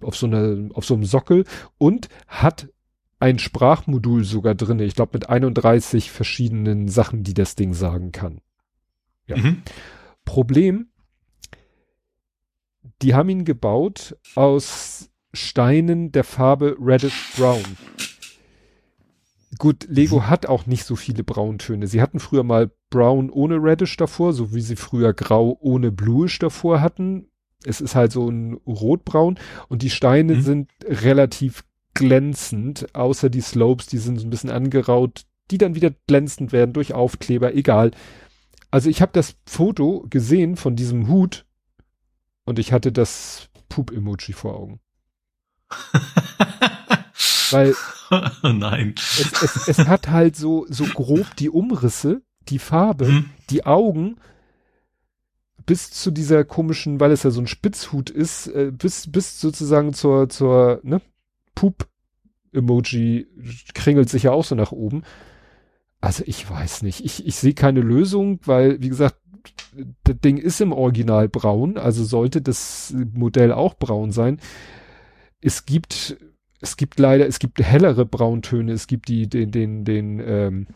auf so einer, auf so einem Sockel und hat ein Sprachmodul sogar drin. Ich glaube mit 31 verschiedenen Sachen, die das Ding sagen kann. Ja. Mhm. Problem, die haben ihn gebaut aus Steinen der Farbe Reddish Brown. Gut, Lego mhm. hat auch nicht so viele Brauntöne. Sie hatten früher mal Brown ohne Reddish davor, so wie sie früher Grau ohne Bluish davor hatten Es ist halt so ein rotbraun und die Steine Mhm. sind relativ glänzend, außer die Slopes, die sind so ein bisschen angeraut, die dann wieder glänzend werden durch Aufkleber, egal. Also ich habe das Foto gesehen von diesem Hut und ich hatte das Poop-Emoji vor Augen. Weil oh nein. es, es, es hat halt so, so grob die Umrisse, die Farbe, Mhm. die Augen, bis zu dieser komischen, weil es ja so ein Spitzhut ist, äh, bis, bis sozusagen zur, zur, ne, Poop-Emoji kringelt sich ja auch so nach oben. Also ich weiß nicht. Ich, ich sehe keine Lösung, weil, wie gesagt, das Ding ist im Original braun, also sollte das Modell auch braun sein. Es gibt, es gibt leider, es gibt hellere Brauntöne, es gibt die, den, den, den, ähm,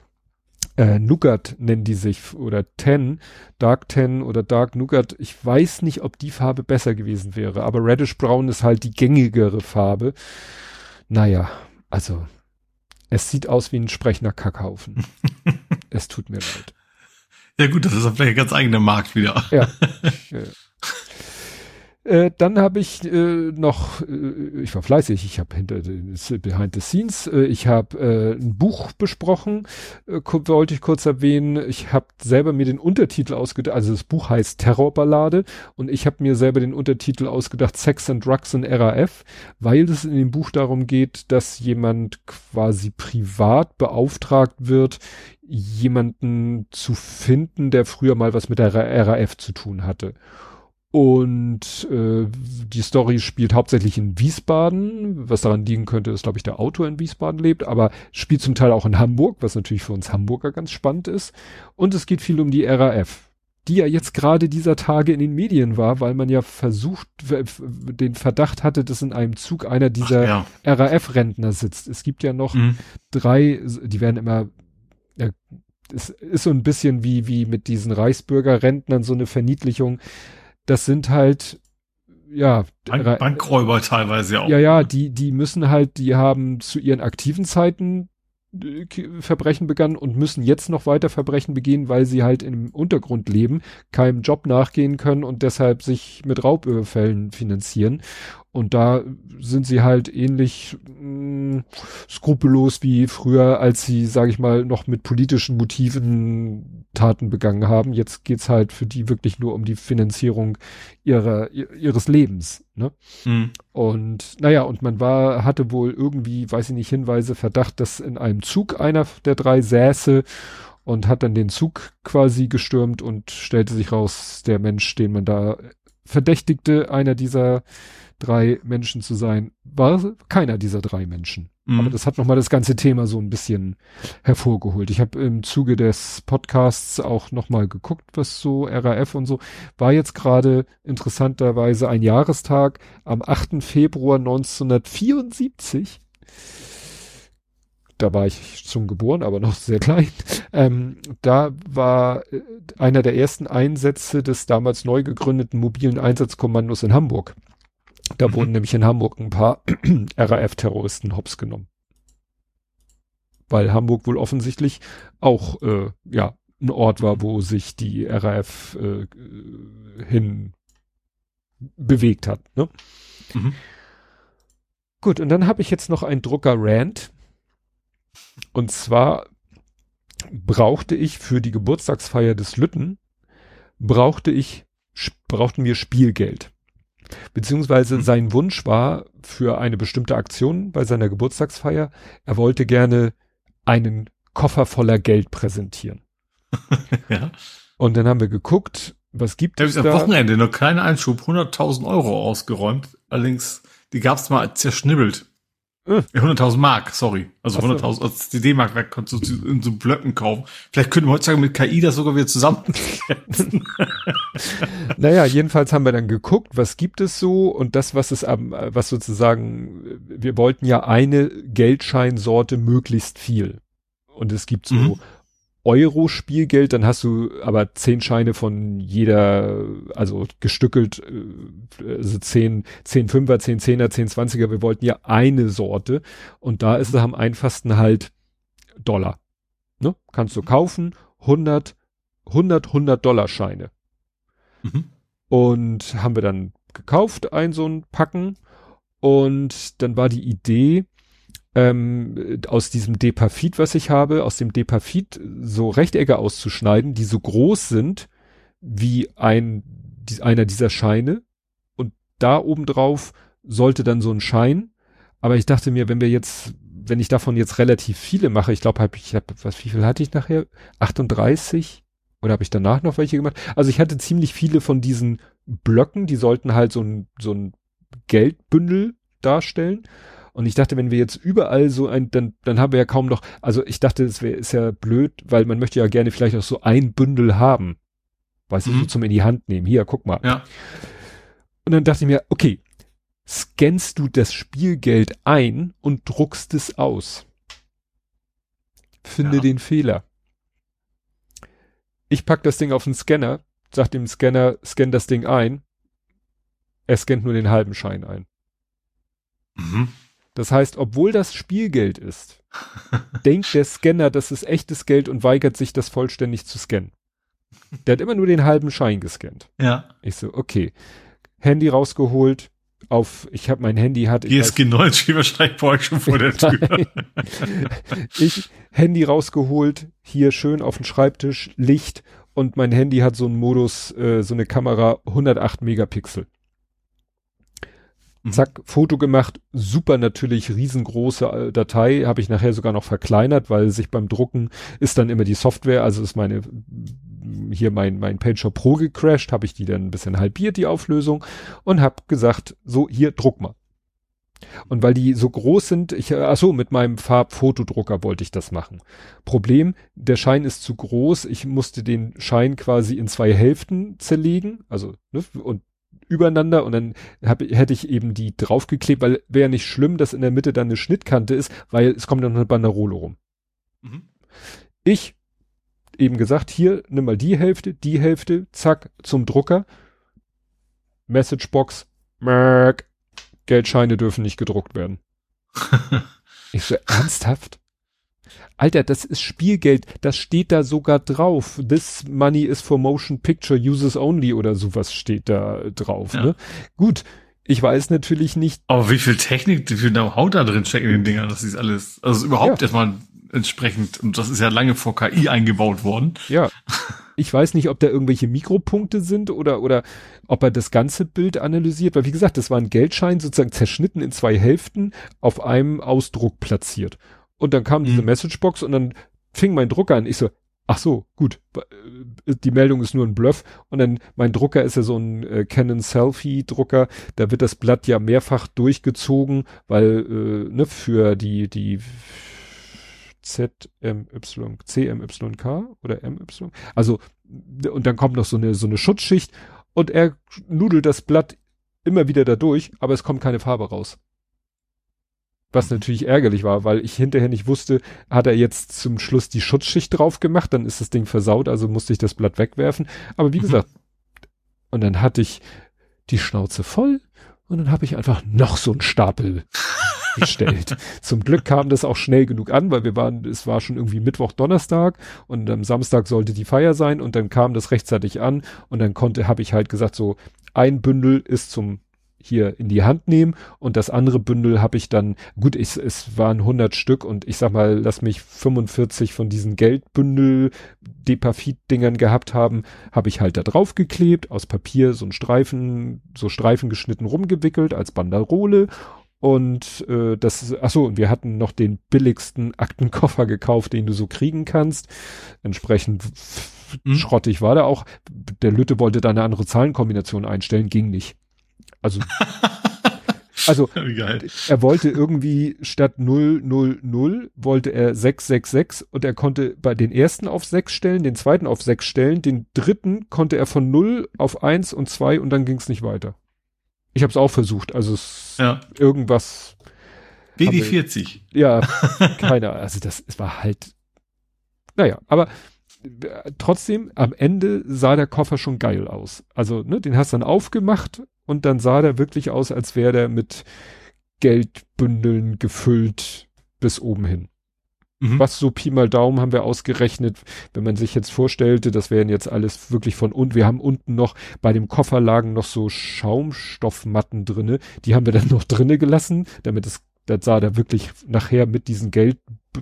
äh, Nougat nennen die sich oder Ten, Dark Ten oder Dark Nougat. Ich weiß nicht, ob die Farbe besser gewesen wäre, aber Reddish Brown ist halt die gängigere Farbe. Naja, also es sieht aus wie ein sprechender Kackhaufen. es tut mir leid. Ja gut, das ist vielleicht ein ganz eigener Markt wieder. Ja. Äh, dann habe ich äh, noch, äh, ich war fleißig, ich habe hinter Behind the Scenes, äh, ich habe äh, ein Buch besprochen, äh, wollte ich kurz erwähnen. Ich habe selber mir den Untertitel ausgedacht, also das Buch heißt Terrorballade und ich habe mir selber den Untertitel ausgedacht, Sex and Drugs in RAF, weil es in dem Buch darum geht, dass jemand quasi privat beauftragt wird, jemanden zu finden, der früher mal was mit der RAF zu tun hatte. Und äh, die Story spielt hauptsächlich in Wiesbaden, was daran liegen könnte, dass, glaube ich, der Autor in Wiesbaden lebt, aber spielt zum Teil auch in Hamburg, was natürlich für uns Hamburger ganz spannend ist. Und es geht viel um die RAF, die ja jetzt gerade dieser Tage in den Medien war, weil man ja versucht, den Verdacht hatte, dass in einem Zug einer dieser ja. RAF-Rentner sitzt. Es gibt ja noch Mhm. drei, die werden immer, ja, es ist so ein bisschen wie, wie mit diesen Reichsbürgerrentnern so eine Verniedlichung. Das sind halt, ja, Bank, Bankräuber teilweise auch. ja, ja, die, die müssen halt, die haben zu ihren aktiven Zeiten äh, Verbrechen begangen und müssen jetzt noch weiter Verbrechen begehen, weil sie halt im Untergrund leben, keinem Job nachgehen können und deshalb sich mit Raubüberfällen finanzieren. Und da sind sie halt ähnlich mh, skrupellos wie früher, als sie, sage ich mal, noch mit politischen Motiven Taten begangen haben. Jetzt geht's halt für die wirklich nur um die Finanzierung ihrer, ihr- ihres Lebens. Ne? Mhm. Und naja, und man war, hatte wohl irgendwie, weiß ich nicht, Hinweise, Verdacht, dass in einem Zug einer der drei säße und hat dann den Zug quasi gestürmt und stellte sich raus, der Mensch, den man da verdächtigte, einer dieser drei Menschen zu sein, war keiner dieser drei Menschen. Mhm. Aber das hat nochmal das ganze Thema so ein bisschen hervorgeholt. Ich habe im Zuge des Podcasts auch nochmal geguckt, was so RAF und so. War jetzt gerade interessanterweise ein Jahrestag am 8. Februar 1974. Da war ich schon geboren, aber noch sehr klein. Ähm, da war äh, einer der ersten Einsätze des damals neu gegründeten mobilen Einsatzkommandos in Hamburg. Da Mhm. wurden nämlich in Hamburg ein paar RAF-Terroristen hops genommen. Weil Hamburg wohl offensichtlich auch äh, ja ein Ort war, wo sich die RAF äh, hin bewegt hat. Ne? Mhm. Gut, und dann habe ich jetzt noch einen Drucker Rand. Und zwar brauchte ich für die Geburtstagsfeier des Lütten, brauchte ich, brauchten wir Spielgeld. Beziehungsweise Hm. sein Wunsch war für eine bestimmte Aktion bei seiner Geburtstagsfeier, er wollte gerne einen Koffer voller Geld präsentieren. ja. Und dann haben wir geguckt, was gibt es am da? Wochenende noch kleinen Einschub, 100.000 Euro ausgeräumt. Allerdings, die gab's mal zerschnibbelt. Äh. Ja, 100.000 Mark, sorry. Also Ach so. 100.000, als die D-Mark weg konntest du in so Blöcken kaufen. Vielleicht können wir heutzutage mit KI das sogar wieder zusammen. Naja, jedenfalls haben wir dann geguckt, was gibt es so und das, was es am, was sozusagen, wir wollten ja eine Geldscheinsorte möglichst viel. Und es gibt so Mhm. Euro-Spielgeld, dann hast du aber zehn Scheine von jeder, also gestückelt, äh, also zehn, zehn Fünfer, zehn Zehner, zehn Zwanziger, wir wollten ja eine Sorte und da ist es am einfachsten halt Dollar. Ne? Kannst du kaufen, 100, 100, 100 Dollar Scheine. Mhm. Und haben wir dann gekauft, ein so ein Packen. Und dann war die Idee, ähm, aus diesem Depafit, was ich habe, aus dem Depafit so Rechtecke auszuschneiden, die so groß sind wie ein, die, einer dieser Scheine. Und da oben drauf sollte dann so ein Schein. Aber ich dachte mir, wenn wir jetzt, wenn ich davon jetzt relativ viele mache, ich glaube, hab ich hab, was, wie viel hatte ich nachher? 38? Oder habe ich danach noch welche gemacht? Also ich hatte ziemlich viele von diesen Blöcken, die sollten halt so ein, so ein Geldbündel darstellen. Und ich dachte, wenn wir jetzt überall so ein, dann, dann haben wir ja kaum noch, also ich dachte, es wäre, ist ja blöd, weil man möchte ja gerne vielleicht auch so ein Bündel haben. Weiß ich, so Mhm. zum in die Hand nehmen. Hier, guck mal. Ja. Und dann dachte ich mir, okay, scannst du das Spielgeld ein und druckst es aus. Finde Ja. den Fehler. Ich pack das Ding auf den Scanner, sag dem Scanner, scan das Ding ein. Er scannt nur den halben Schein ein. Mhm. Das heißt, obwohl das Spielgeld ist, denkt der Scanner, das ist echtes Geld und weigert sich, das vollständig zu scannen. Der hat immer nur den halben Schein gescannt. Ja. Ich so, okay. Handy rausgeholt, auf, ich habe mein Handy hat, ich GSG 9 steht wahrscheinlich bei euch schon vor der Tür. ich Handy rausgeholt, hier schön auf dem Schreibtisch, Licht und mein Handy hat so einen Modus, äh, so eine Kamera 108 Megapixel. Mhm. Zack, Foto gemacht, super natürlich riesengroße äh, Datei, habe ich nachher sogar noch verkleinert, weil sich beim Drucken ist dann immer die Software, also ist meine hier mein mein Pager Pro gecrashed, habe ich die dann ein bisschen halbiert die Auflösung und habe gesagt, so hier druck mal. Und weil die so groß sind, ich ach so mit meinem Farbfotodrucker wollte ich das machen. Problem, der Schein ist zu groß, ich musste den Schein quasi in zwei Hälften zerlegen, also ne, und übereinander und dann hab, hätte ich eben die draufgeklebt, weil wäre nicht schlimm, dass in der Mitte dann eine Schnittkante ist, weil es kommt dann noch eine Banderole rum. Mhm. Ich eben gesagt, hier, nimm mal die Hälfte, die Hälfte, zack, zum Drucker. Messagebox, Merk, Geldscheine dürfen nicht gedruckt werden. Ich so, ernsthaft? Alter, das ist Spielgeld, das steht da sogar drauf. This money is for motion picture uses only oder sowas steht da drauf. Ja. Ne? Gut, ich weiß natürlich nicht, Aber wie viel Technik, wie viel Know-how da drin steckt in den Dingern, das ist alles, also überhaupt Ja. erstmal entsprechend, und das ist ja lange vor KI eingebaut worden. Ja. Ich weiß nicht, ob da irgendwelche Mikropunkte sind oder, oder ob er das ganze Bild analysiert, weil wie gesagt, das war ein Geldschein sozusagen zerschnitten in zwei Hälften auf einem Ausdruck platziert. Und dann kam diese Mhm. Messagebox und dann fing mein Drucker an. Ich so, ach so, gut, äh, die Meldung ist nur ein Bluff. Und dann, mein Drucker ist ja so ein äh, Canon Selfie Drucker, da wird das Blatt ja mehrfach durchgezogen, weil, äh, ne, für die, die ZMY, CMYK oder MY. Also, und dann kommt noch so eine, so eine Schutzschicht und er nudelt das Blatt immer wieder da durch, aber es kommt keine Farbe raus. Was natürlich ärgerlich war, weil ich hinterher nicht wusste, hat er jetzt zum Schluss die Schutzschicht drauf gemacht, dann ist das Ding versaut, also musste ich das Blatt wegwerfen. Aber wie Mhm. gesagt, und dann hatte ich die Schnauze voll und dann habe ich einfach noch so einen Stapel gestellt. Zum Glück kam das auch schnell genug an, weil wir waren, es war schon irgendwie Mittwoch, Donnerstag und am Samstag sollte die Feier sein und dann kam das rechtzeitig an und dann konnte, habe ich halt gesagt, so ein Bündel ist zum hier in die Hand nehmen und das andere Bündel habe ich dann, gut, ich, es waren 100 Stück und ich sag mal, lass mich 45 von diesen Geldbündel Depafit-Dingern gehabt haben, habe ich halt da drauf geklebt, aus Papier so ein Streifen, so Streifen geschnitten rumgewickelt als Banderole und äh, das, ach so, und wir hatten noch den billigsten Aktenkoffer gekauft, den du so kriegen kannst. Entsprechend Mhm. schrottig war der auch. Der Lütte wollte da eine andere Zahlenkombination einstellen, ging nicht. Also, also er wollte irgendwie statt 000 wollte er 666 und er konnte bei den ersten auf 6 stellen, den zweiten auf 6 stellen, den dritten konnte er von 0 auf 1 und 2 und dann ging es nicht weiter. Ich habe es auch versucht, also es, Ja. irgendwas WD40. ja, keine Ahnung. Also das es war halt, naja, aber äh, trotzdem, am Ende sah der Koffer schon geil aus. Also, ne, den hast du dann aufgemacht und dann sah der wirklich aus, als wäre der mit Geldbündeln gefüllt bis oben hin. Mhm. Was so Pi mal Daumen haben wir ausgerechnet, wenn man sich jetzt vorstellte, das wären jetzt alles wirklich von unten. Wir haben unten noch bei dem Koffer lagen noch so Schaumstoffmatten drinne. Die haben wir dann noch drinne gelassen, damit es, das sah da wirklich nachher mit diesen Geld,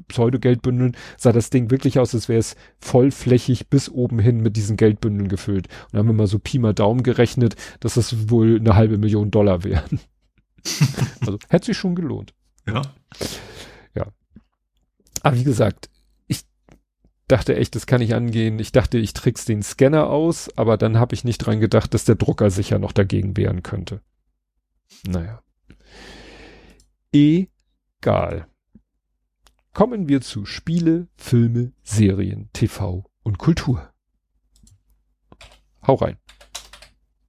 Pseudo-Geldbündeln, sah das Ding wirklich aus, als wäre es vollflächig bis oben hin mit diesen Geldbündeln gefüllt. Und dann haben wir mal so Pi mal Daumen gerechnet, dass das wohl eine halbe Million Dollar wären. also hätte sich schon gelohnt. Ja. Aber wie gesagt, ich dachte echt, das kann ich angehen. Ich dachte, ich trick's den Scanner aus, aber dann habe ich nicht dran gedacht, dass der Drucker sicher noch dagegen wehren könnte. Naja. Egal. Kommen wir zu Spiele, Filme, Serien, TV und Kultur. Hau rein.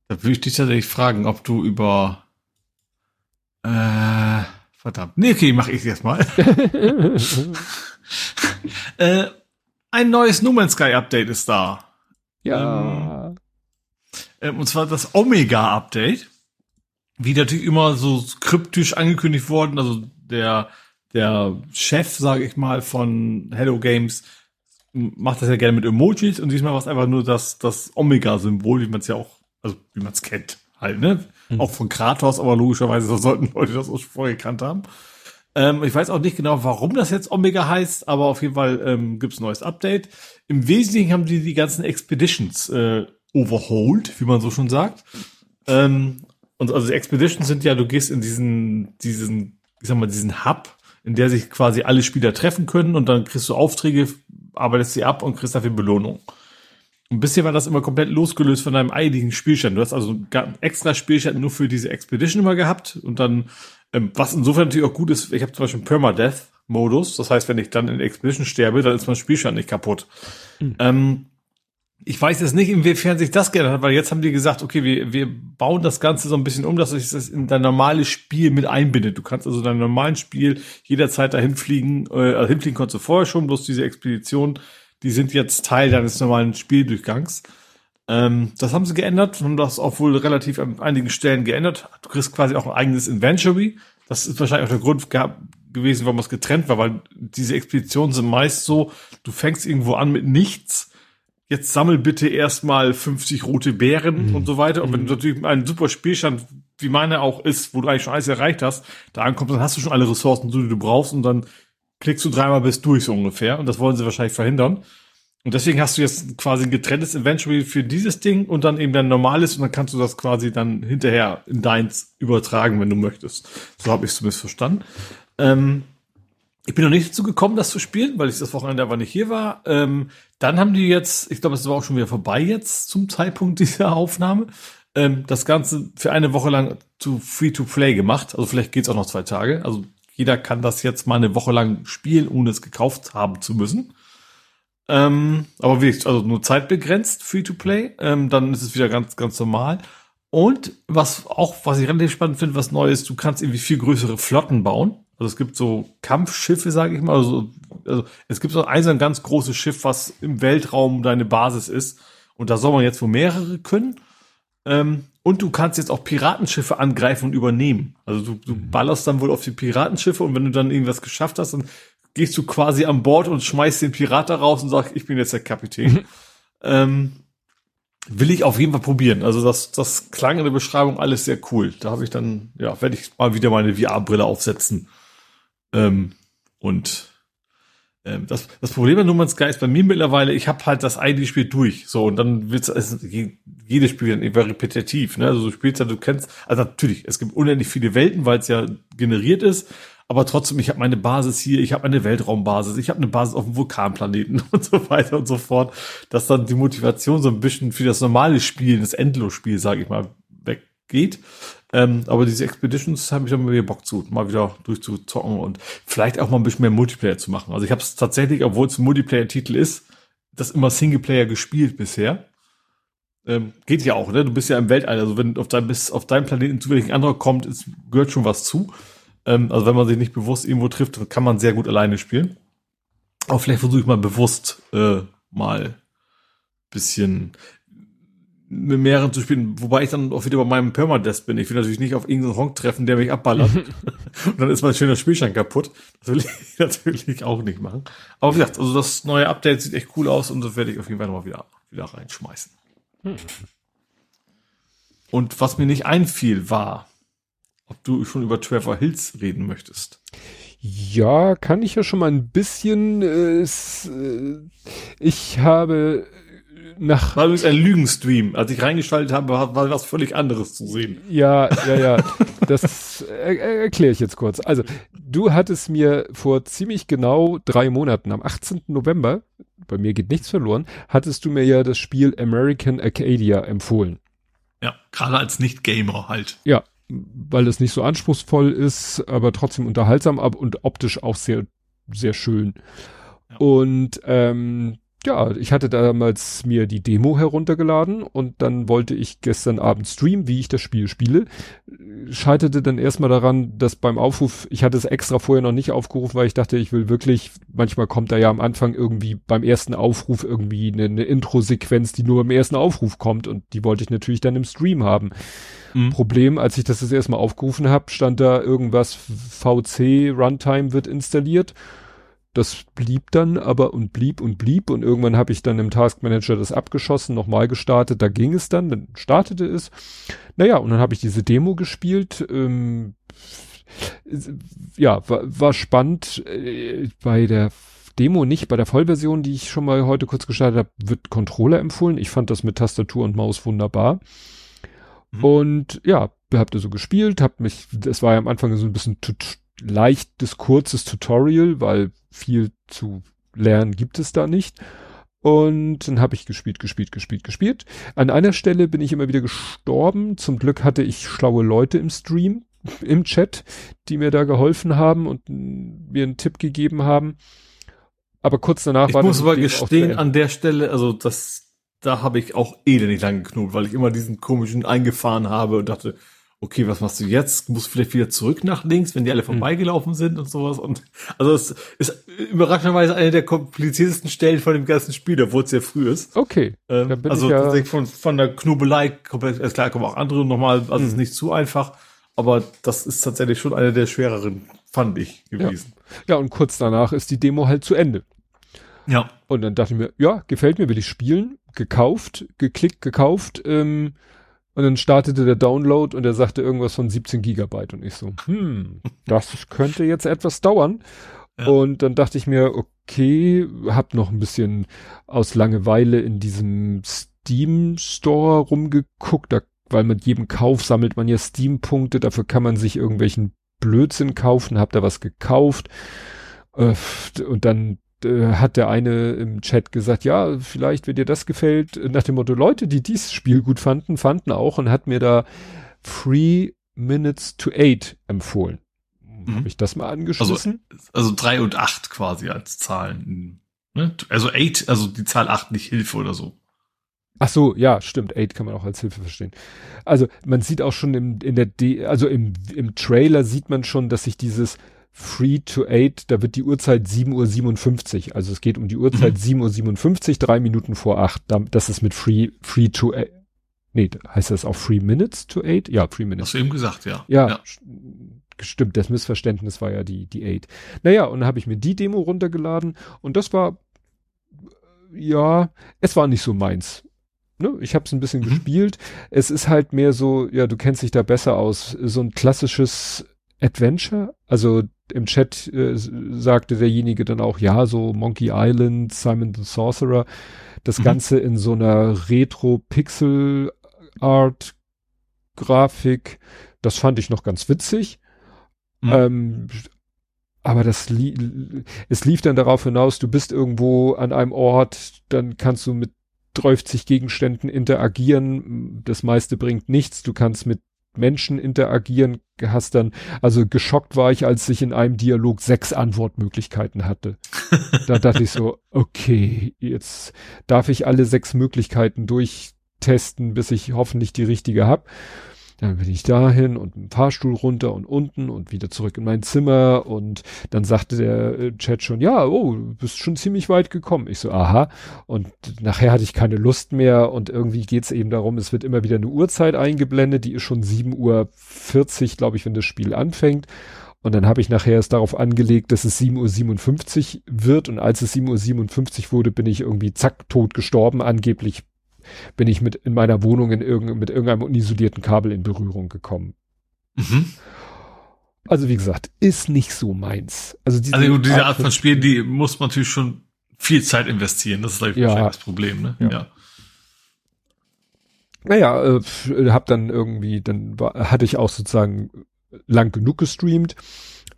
Da würde ich dich tatsächlich fragen, ob du über äh, Verdammt. Nee, okay, mach ich jetzt mal. äh, ein neues No Man's Sky Update ist da. Ja. Ähm, und zwar das Omega Update. Wie natürlich immer so kryptisch angekündigt worden. Also der, der Chef, sage ich mal, von Hello Games macht das ja gerne mit Emojis und diesmal war es einfach nur das, das Omega-Symbol, wie man es ja auch, also wie man es kennt, halt, ne? Mhm. Auch von Kratos, aber logischerweise sollten Leute das auch schon vorher gekannt haben. Ähm, ich weiß auch nicht genau, warum das jetzt Omega heißt, aber auf jeden Fall ähm, gibt es ein neues Update. Im Wesentlichen haben die die ganzen Expeditions äh, overhauled, wie man so schon sagt. Ähm, und also die Expeditions sind ja, du gehst in diesen, diesen, ich sag mal, diesen Hub, in der sich quasi alle Spieler treffen können und dann kriegst du Aufträge, arbeitest sie ab und kriegst dafür Belohnung. Und bisher war das immer komplett losgelöst von deinem eigentlichen Spielstand. Du hast also einen extra Spielstand nur für diese Expedition immer gehabt und dann, ähm, was insofern natürlich auch gut ist, ich habe zum Beispiel einen Permadeath-Modus. Das heißt, wenn ich dann in Expedition sterbe, dann ist mein Spielstand nicht kaputt. Mhm. Ähm, ich weiß jetzt nicht, inwiefern sich das geändert hat, weil jetzt haben die gesagt, okay, wir, wir bauen das Ganze so ein bisschen um, dass sich das in dein normales Spiel mit einbindet. Du kannst also dein normalen Spiel jederzeit dahin fliegen, äh, also hinfliegen konntest du vorher schon, bloß diese Expedition die sind jetzt Teil deines normalen Spieldurchgangs. Ähm, das haben sie geändert und das auch wohl relativ an einigen Stellen geändert. Du kriegst quasi auch ein eigenes Inventory. Das ist wahrscheinlich auch der Grund gehabt, gewesen, warum es getrennt war, weil diese Expeditionen sind meist so, du fängst irgendwo an mit nichts, jetzt sammel bitte erstmal 50 rote Beeren mhm. und so weiter. Und wenn du mhm. natürlich einen super Spielstand, wie meine auch ist, wo du eigentlich schon alles erreicht hast, da ankommst, dann hast du schon alle Ressourcen, die du brauchst und dann klickst du dreimal bis durch so ungefähr. Und das wollen sie wahrscheinlich verhindern. Und deswegen hast du jetzt quasi ein getrenntes Inventory für dieses Ding und dann eben dein normales und dann kannst du das quasi dann hinterher in deins übertragen, wenn du möchtest. So habe ich es zumindest verstanden. Ähm, ich bin noch nicht dazu gekommen, das zu spielen, weil ich das Wochenende aber nicht hier war. Ähm, dann haben die jetzt, ich glaube, es war auch schon wieder vorbei jetzt zum Zeitpunkt dieser Aufnahme, ähm, das Ganze für eine Woche lang zu Free-to-Play gemacht. Also vielleicht geht's auch noch zwei Tage. Also jeder kann das jetzt mal eine Woche lang spielen, ohne es gekauft haben zu müssen. Ähm, aber wie, also nur zeitbegrenzt, free to play. Ähm, dann ist es wieder ganz, ganz normal. Und was auch, was ich relativ spannend finde, was neu ist, du kannst irgendwie viel größere Flotten bauen. Also es gibt so Kampfschiffe, sage ich mal. Also, also es gibt so ein, ein ganz großes Schiff, was im Weltraum deine Basis ist. Und da soll man jetzt wohl mehrere können. Ähm, und du kannst jetzt auch Piratenschiffe angreifen und übernehmen. Also du, du mhm. ballerst dann wohl auf die Piratenschiffe und wenn du dann irgendwas geschafft hast, dann gehst du quasi an Bord und schmeißt den Pirat da raus und sagst, ich bin jetzt der Kapitän. Mhm. ähm, will ich auf jeden Fall probieren. Also das, das klang in der Beschreibung alles sehr cool. Da habe ich dann, ja, werde ich mal wieder meine VR-Brille aufsetzen. Ähm, und ähm, das, das Problem bei No Man's Sky ist bei mir mittlerweile, ich habe halt das eine Spiel durch. So, und dann wird's, es, jedes Spiel dann immer repetitiv. Ne? Also du spielst ja, du kennst, also natürlich, es gibt unendlich viele Welten, weil es ja generiert ist. Aber trotzdem, ich habe meine Basis hier, ich habe eine Weltraumbasis, ich habe eine Basis auf dem Vulkanplaneten und so weiter und so fort, dass dann die Motivation so ein bisschen für das normale Spiel, das Endlosspiel, sage ich mal, weggeht. Ähm, aber diese Expeditions habe ich dann wieder Bock zu, mal wieder durchzuzocken und vielleicht auch mal ein bisschen mehr Multiplayer zu machen. Also ich habe es tatsächlich, obwohl es ein Multiplayer-Titel ist, das immer Singleplayer gespielt bisher. Ähm, geht ja auch, ne? Du bist ja im Weltall. Also wenn auf deinem, bis auf deinem Planeten zufällig ein anderer kommt, ist, gehört schon was zu. Ähm, also wenn man sich nicht bewusst irgendwo trifft, kann man sehr gut alleine spielen. Aber vielleicht versuche ich mal bewusst äh, mal bisschen mit mehreren zu spielen, wobei ich dann auch wieder bei meinem Permadesk bin. Ich will natürlich nicht auf irgendeinen Honk treffen, der mich abballert. und dann ist mein schöner Spielstand kaputt. Das will ich natürlich auch nicht machen. Aber wie gesagt, also das neue Update sieht echt cool aus und das werde ich auf jeden Fall nochmal wieder, wieder reinschmeißen. Hm. Und was mir nicht einfiel, war, ob du schon über Trevor Hills reden möchtest. Ja, kann ich ja schon mal ein bisschen. Äh, äh, ich habe nach. War übrigens ein Lügenstream. Als ich reingeschaltet habe, war, war was völlig anderes zu sehen. Ja, ja, ja. das er, erkläre ich jetzt kurz. Also, du hattest mir vor ziemlich genau drei Monaten, am 18. November, bei mir geht nichts verloren, hattest du mir ja das Spiel American Arcadia empfohlen. Ja, gerade als Nicht-Gamer halt. Ja, weil es nicht so anspruchsvoll ist, aber trotzdem unterhaltsam ab und optisch auch sehr, sehr schön. Ja. Und ähm, ja, ich hatte damals mir die Demo heruntergeladen und dann wollte ich gestern Abend streamen, wie ich das Spiel spiele. Scheiterte dann erstmal daran, dass beim Aufruf, ich hatte es extra vorher noch nicht aufgerufen, weil ich dachte, ich will wirklich, manchmal kommt da ja am Anfang irgendwie beim ersten Aufruf irgendwie eine, eine Intro-Sequenz, die nur beim ersten Aufruf kommt und die wollte ich natürlich dann im Stream haben. Mhm. Problem, als ich das das erste Mal aufgerufen habe, stand da irgendwas VC Runtime wird installiert das blieb dann aber und blieb und blieb und irgendwann habe ich dann im Taskmanager das abgeschossen, nochmal gestartet, da ging es dann, dann startete es. Naja, und dann habe ich diese Demo gespielt. Ähm, ja, war, war spannend. Äh, bei der Demo nicht, bei der Vollversion, die ich schon mal heute kurz gestartet habe, wird Controller empfohlen. Ich fand das mit Tastatur und Maus wunderbar. Mhm. Und ja, habt ihr so gespielt, habt mich, das war ja am Anfang so ein bisschen leichtes, kurzes Tutorial, weil viel zu lernen gibt es da nicht. Und dann habe ich gespielt, gespielt, gespielt, gespielt. An einer Stelle bin ich immer wieder gestorben. Zum Glück hatte ich schlaue Leute im Stream, im Chat, die mir da geholfen haben und mir einen Tipp gegeben haben. Aber kurz danach ich war Ich muss aber gestehen, an der Stelle, also das, da habe ich auch elendig lang geknurrt, weil ich immer diesen komischen eingefahren habe und dachte, okay, was machst du jetzt? Musst du vielleicht wieder zurück nach links, wenn die alle hm. vorbeigelaufen sind und sowas. Und also es ist überraschenderweise eine der kompliziertesten Stellen von dem ganzen Spiel, obwohl es sehr früh ist. Okay. Ähm, also ja von, von der Knobelei komplett, klar, kommen auch andere nochmal, also es ist hm. nicht zu einfach, aber das ist tatsächlich schon eine der schwereren, fand ich, gewesen. Ja. ja, und kurz danach ist die Demo halt zu Ende. Ja. Und dann dachte ich mir, ja, gefällt mir, will ich spielen. Gekauft, geklickt, gekauft. Ähm, und dann startete der Download und er sagte irgendwas von 17 Gigabyte. Und ich so, hm, das könnte jetzt etwas dauern. Ja. Und dann dachte ich mir, okay, hab noch ein bisschen aus Langeweile in diesem Steam Store rumgeguckt, da, weil mit jedem Kauf sammelt man ja Steam-Punkte, dafür kann man sich irgendwelchen Blödsinn kaufen, hab da was gekauft. Äh, und dann äh, hat der eine im Chat gesagt, ja, vielleicht, wenn dir das gefällt, nach dem Motto, Leute, die dieses Spiel gut fanden, fanden auch und hat mir da Three Minutes to Eight empfohlen. Mhm. Habe ich das mal angeschlossen? Also, also drei und acht quasi als Zahlen. Ne? Also eight, also die Zahl acht, nicht Hilfe oder so. Ach so, ja, stimmt. Eight kann man auch als Hilfe verstehen. Also man sieht auch schon im, in der, D also im, im Trailer sieht man schon, dass sich dieses Free to Eight, da wird die Uhrzeit 7.57 Uhr. Also es geht um die Uhrzeit mhm. 7.57 Uhr, drei Minuten vor acht. Das ist mit Free, Free to Eight. Nee, heißt das auch Free Minutes to Eight? Ja, Free Minutes. Hast du eben gesagt, ja. Ja, ja. stimmt. Das Missverständnis war ja die, die Eight. Naja, und dann habe ich mir die Demo runtergeladen und das war, ja, es war nicht so meins. Ne, ich habe es ein bisschen mhm. gespielt. Es ist halt mehr so, ja, du kennst dich da besser aus, so ein klassisches Adventure. Also im Chat äh, sagte derjenige dann auch, ja, so Monkey Island, Simon the Sorcerer, das mhm. Ganze in so einer Retro-Pixel-Art-Grafik, das fand ich noch ganz witzig. Mhm. Ähm, aber das li es lief dann darauf hinaus, du bist irgendwo an einem Ort, dann kannst du mit 30 Gegenständen interagieren. Das meiste bringt nichts. Du kannst mit Menschen interagieren, hast dann, also geschockt war ich, als ich in einem Dialog sechs Antwortmöglichkeiten hatte. da dachte ich so, okay, jetzt darf ich alle sechs Möglichkeiten durchtesten, bis ich hoffentlich die richtige hab. Dann bin ich dahin und im Fahrstuhl runter und unten und wieder zurück in mein Zimmer und dann sagte der äh, Chat schon, ja, oh, du bist schon ziemlich weit gekommen. Ich so, aha. Und nachher hatte ich keine Lust mehr und irgendwie geht's eben darum, es wird immer wieder eine Uhrzeit eingeblendet, die ist schon 7.40 Uhr, glaube ich, wenn das Spiel anfängt. Und dann habe ich nachher es darauf angelegt, dass es 7.57 Uhr wird. Und als es 7.57 Uhr wurde, bin ich irgendwie zack tot gestorben. Angeblich bin ich mit in meiner Wohnung in irgend, mit irgendeinem unisolierten Kabel in Berührung gekommen. Mhm. Also wie gesagt, ist nicht so meins. Also diese, also diese Art von Spiel, die muss man natürlich schon viel Zeit investieren. Das ist ja. wahrscheinlich das Problem, ne? Ja. ja. Naja, äh, hab dann irgendwie, dann war, hatte ich auch sozusagen lang genug gestreamt.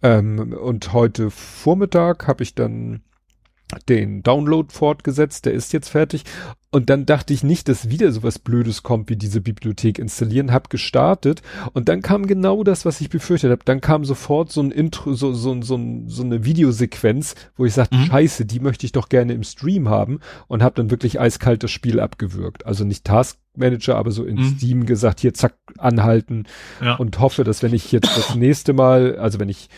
Ähm, und heute Vormittag habe ich dann den Download fortgesetzt, der ist jetzt fertig. Und dann dachte ich nicht, dass wieder sowas Blödes kommt, wie diese Bibliothek installieren, hab gestartet und dann kam genau das, was ich befürchtet habe. Dann kam sofort so ein Intro, so, so, so, so eine Videosequenz, wo ich sagte, mhm. scheiße, die möchte ich doch gerne im Stream haben und habe dann wirklich eiskalt das Spiel abgewürgt. Also nicht Task Manager, aber so in mhm. Steam gesagt, hier zack, anhalten ja. und hoffe, dass wenn ich jetzt das nächste Mal, also wenn ich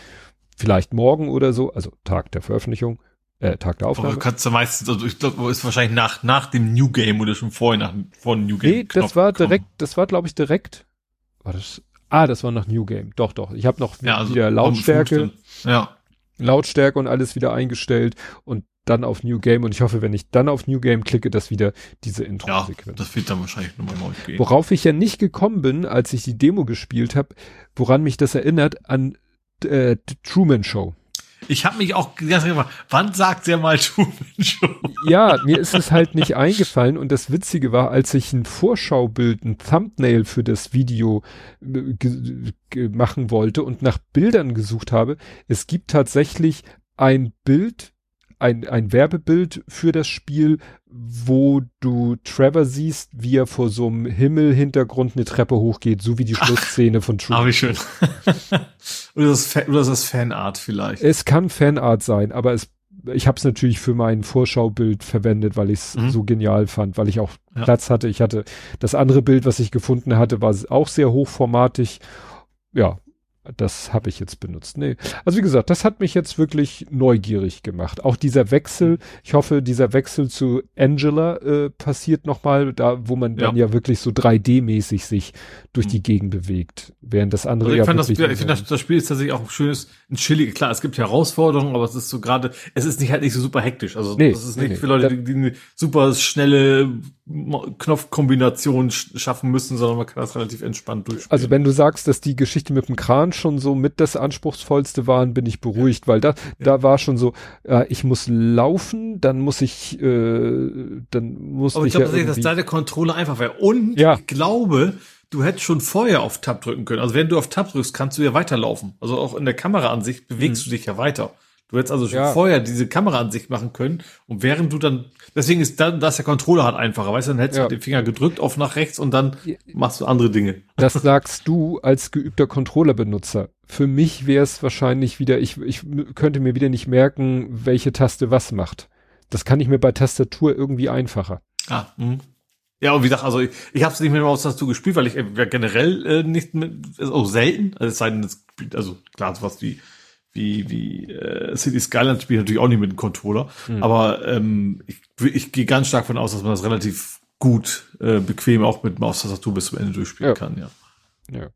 vielleicht morgen oder so, also Tag der Veröffentlichung, äh, Tag der Aufnahme. Aber kannst du meistens, also ich glaube, ist wahrscheinlich nach, nach dem New Game oder schon vorher nach, vor dem New Game. Nee, das war direkt, das war glaube ich direkt, war das, ah, das war nach New Game. Doch, doch. Ich habe noch ja, also wieder Lautstärke. Ja. Lautstärke und alles wieder eingestellt und dann auf New Game und ich hoffe, wenn ich dann auf New Game klicke, dass wieder diese Intro-Sequenz. Ja, das wird dann wahrscheinlich nochmal neu gehen. Worauf ich ja nicht gekommen bin, als ich die Demo gespielt habe, woran mich das erinnert, an äh, Truman Show. Ich habe mich auch gefragt, wann sagt der mal Truman Show? Ja, mir ist es halt nicht eingefallen und das Witzige war, als ich ein Vorschaubild, ein Thumbnail für das Video äh, machen wollte und nach Bildern gesucht habe, es gibt tatsächlich ein Bild, ein, ein Werbebild für das Spiel, wo du Trevor siehst, wie er vor so einem Himmelhintergrund eine Treppe hochgeht, so wie die Schlussszene von True. Ah, wie schön. oder, das, oder ist das Fanart vielleicht? Es kann Fanart sein, aber es, ich habe es natürlich für mein Vorschaubild verwendet, weil ich es mhm. so genial fand, weil ich auch ja. Platz hatte. Ich hatte das andere Bild, was ich gefunden hatte, war auch sehr hochformatig. Ja, das habe ich jetzt benutzt. Nee. Also wie gesagt, das hat mich jetzt wirklich neugierig gemacht. Auch dieser Wechsel, ich hoffe, dieser Wechsel zu Angela äh, passiert nochmal, da wo man ja. dann ja wirklich so 3D-mäßig sich durch die mhm. Gegend bewegt. Während das andere also ich ja fand das, ich finde, das, das Spiel ist tatsächlich auch ein schönes, ein chillig, klar, es gibt Herausforderungen, aber es ist so gerade, es ist nicht halt nicht so super hektisch. Also nee, das ist nicht nee, für Leute, die, die eine super schnelle Knopfkombination schaffen müssen, sondern man kann das relativ entspannt durchspielen. Also wenn du sagst, dass die Geschichte mit dem Kran schon so mit das anspruchsvollste waren, bin ich beruhigt, weil da, ja. da war schon so, äh, ich muss laufen, dann muss ich, äh, dann muss Aber ich glaube, ja dass da der Controller einfach wäre. Und ja. ich glaube, du hättest schon vorher auf Tab drücken können. Also wenn du auf Tab drückst, kannst du ja weiterlaufen. Also auch in der Kameraansicht bewegst mhm. du dich ja weiter. Du hättest also schon ja. vorher diese Kameraansicht machen können und während du dann, deswegen ist dann, das der Controller halt einfacher, weißt du, dann hättest ja. du den Finger gedrückt auf nach rechts und dann machst du andere Dinge. Das sagst du als geübter Controllerbenutzer. Für mich wäre es wahrscheinlich wieder, ich, ich könnte mir wieder nicht merken, welche Taste was macht. Das kann ich mir bei Tastatur irgendwie einfacher. Ah, mh. Ja, und wie gesagt, also ich, ich habe es nicht mehr aus Tastatur gespielt, weil ich äh, generell äh, nicht mit, also selten, also es sei denn, also klar, sowas wie wie, wie äh, City Skyline spielt natürlich auch nicht mit dem Controller. Mhm. Aber ähm, ich, ich gehe ganz stark von aus, dass man das relativ gut, äh, bequem auch mit Maustastatur bis zum Ende durchspielen ja. kann, ja. Ja.